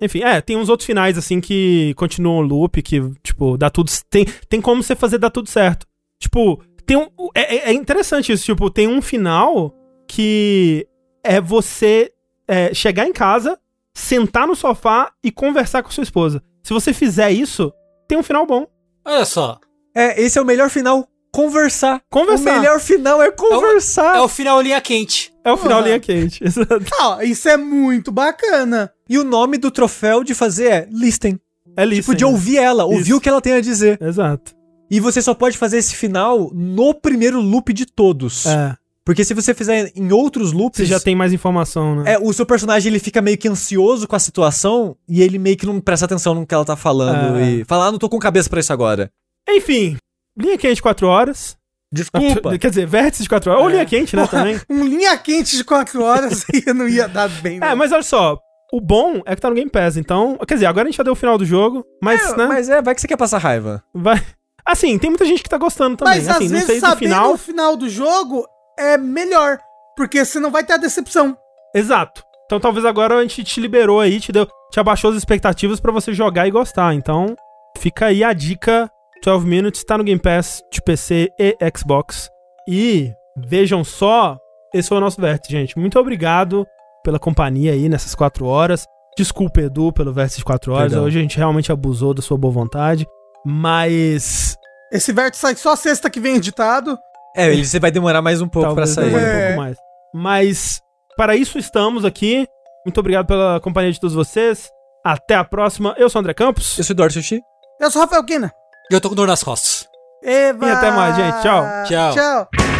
[SPEAKER 1] Enfim, é, tem uns outros finais assim que continuam o loop, que, tipo, dá tudo. Tem, tem como você fazer dar tudo certo. Tipo, tem um. É, é- é interessante isso, tipo, tem um final que é você é, chegar em casa, sentar no sofá e conversar com sua esposa. Se você fizer isso, tem um final bom.
[SPEAKER 4] Olha só.
[SPEAKER 2] É, esse é o melhor final. Conversar.
[SPEAKER 1] Conversar.
[SPEAKER 2] O melhor final é conversar.
[SPEAKER 4] É o final linha quente.
[SPEAKER 1] É o final linha quente. [laughs] Exato.
[SPEAKER 3] Ah, isso é muito bacana.
[SPEAKER 2] E o nome do troféu de fazer é Listen.
[SPEAKER 1] É listening.
[SPEAKER 2] Tipo, de ouvir ela, ouvir
[SPEAKER 1] Isso.
[SPEAKER 2] o que ela tem a dizer.
[SPEAKER 1] Exato.
[SPEAKER 2] E você só pode fazer esse final no primeiro loop de todos.
[SPEAKER 1] É.
[SPEAKER 2] Porque se você fizer em outros loops,
[SPEAKER 1] Você já tem mais informação, né?
[SPEAKER 2] é, o seu personagem ele fica meio que ansioso com a situação e ele meio que não presta atenção no que ela tá falando
[SPEAKER 1] É.
[SPEAKER 2] e fala, ah, não tô com cabeça pra isso agora.
[SPEAKER 1] Enfim, linha quente 4 horas.
[SPEAKER 2] Desculpa. [laughs]
[SPEAKER 1] Quer dizer, vértice de 4 horas. Ou linha quente, né,
[SPEAKER 3] Porra,
[SPEAKER 1] também. [laughs]
[SPEAKER 3] Um linha quente de 4 horas [laughs] aí não ia dar bem.
[SPEAKER 1] É,
[SPEAKER 3] não.
[SPEAKER 1] mas olha só. O bom é que tá no Game Pass, então... Quer dizer, agora a gente já deu o final do jogo, mas,
[SPEAKER 2] É,
[SPEAKER 1] né,
[SPEAKER 2] Mas é, vai que você quer passar raiva.
[SPEAKER 1] vai... Assim, tem muita gente que tá gostando também.
[SPEAKER 3] Mas
[SPEAKER 1] assim,
[SPEAKER 3] às
[SPEAKER 1] não
[SPEAKER 3] vezes saber
[SPEAKER 1] final...
[SPEAKER 3] o final do jogo é melhor. Porque você não vai ter a decepção.
[SPEAKER 1] Exato. Então talvez agora a gente te liberou aí, te deu, te abaixou as expectativas pra você jogar e gostar. Então, fica aí a dica. 12 Minutes tá no Game Pass de PC e Xbox. E vejam só, esse foi o nosso vértice, gente. Muito obrigado pela companhia aí nessas quatro horas. Desculpa, Edu, pelo vértice de quatro horas.
[SPEAKER 2] Perdão.
[SPEAKER 1] Hoje a gente realmente abusou da sua boa vontade. Mas.
[SPEAKER 3] Esse vértice sai só sexta que vem editado.
[SPEAKER 2] É, ele você vai demorar mais um pouco pra
[SPEAKER 1] Talvez
[SPEAKER 2] sair.
[SPEAKER 1] demore um
[SPEAKER 3] É.
[SPEAKER 1] pouco mais. Mas para isso estamos aqui. Muito obrigado pela companhia de todos vocês. Até a próxima. Eu sou o André Campos.
[SPEAKER 2] Eu sou o Eduardo Sushi.
[SPEAKER 3] Eu sou o Rafael Kina.
[SPEAKER 4] E eu tô com dor nas costas.
[SPEAKER 3] Eva.
[SPEAKER 1] E até mais, gente. Tchau.
[SPEAKER 4] Tchau.
[SPEAKER 3] Tchau.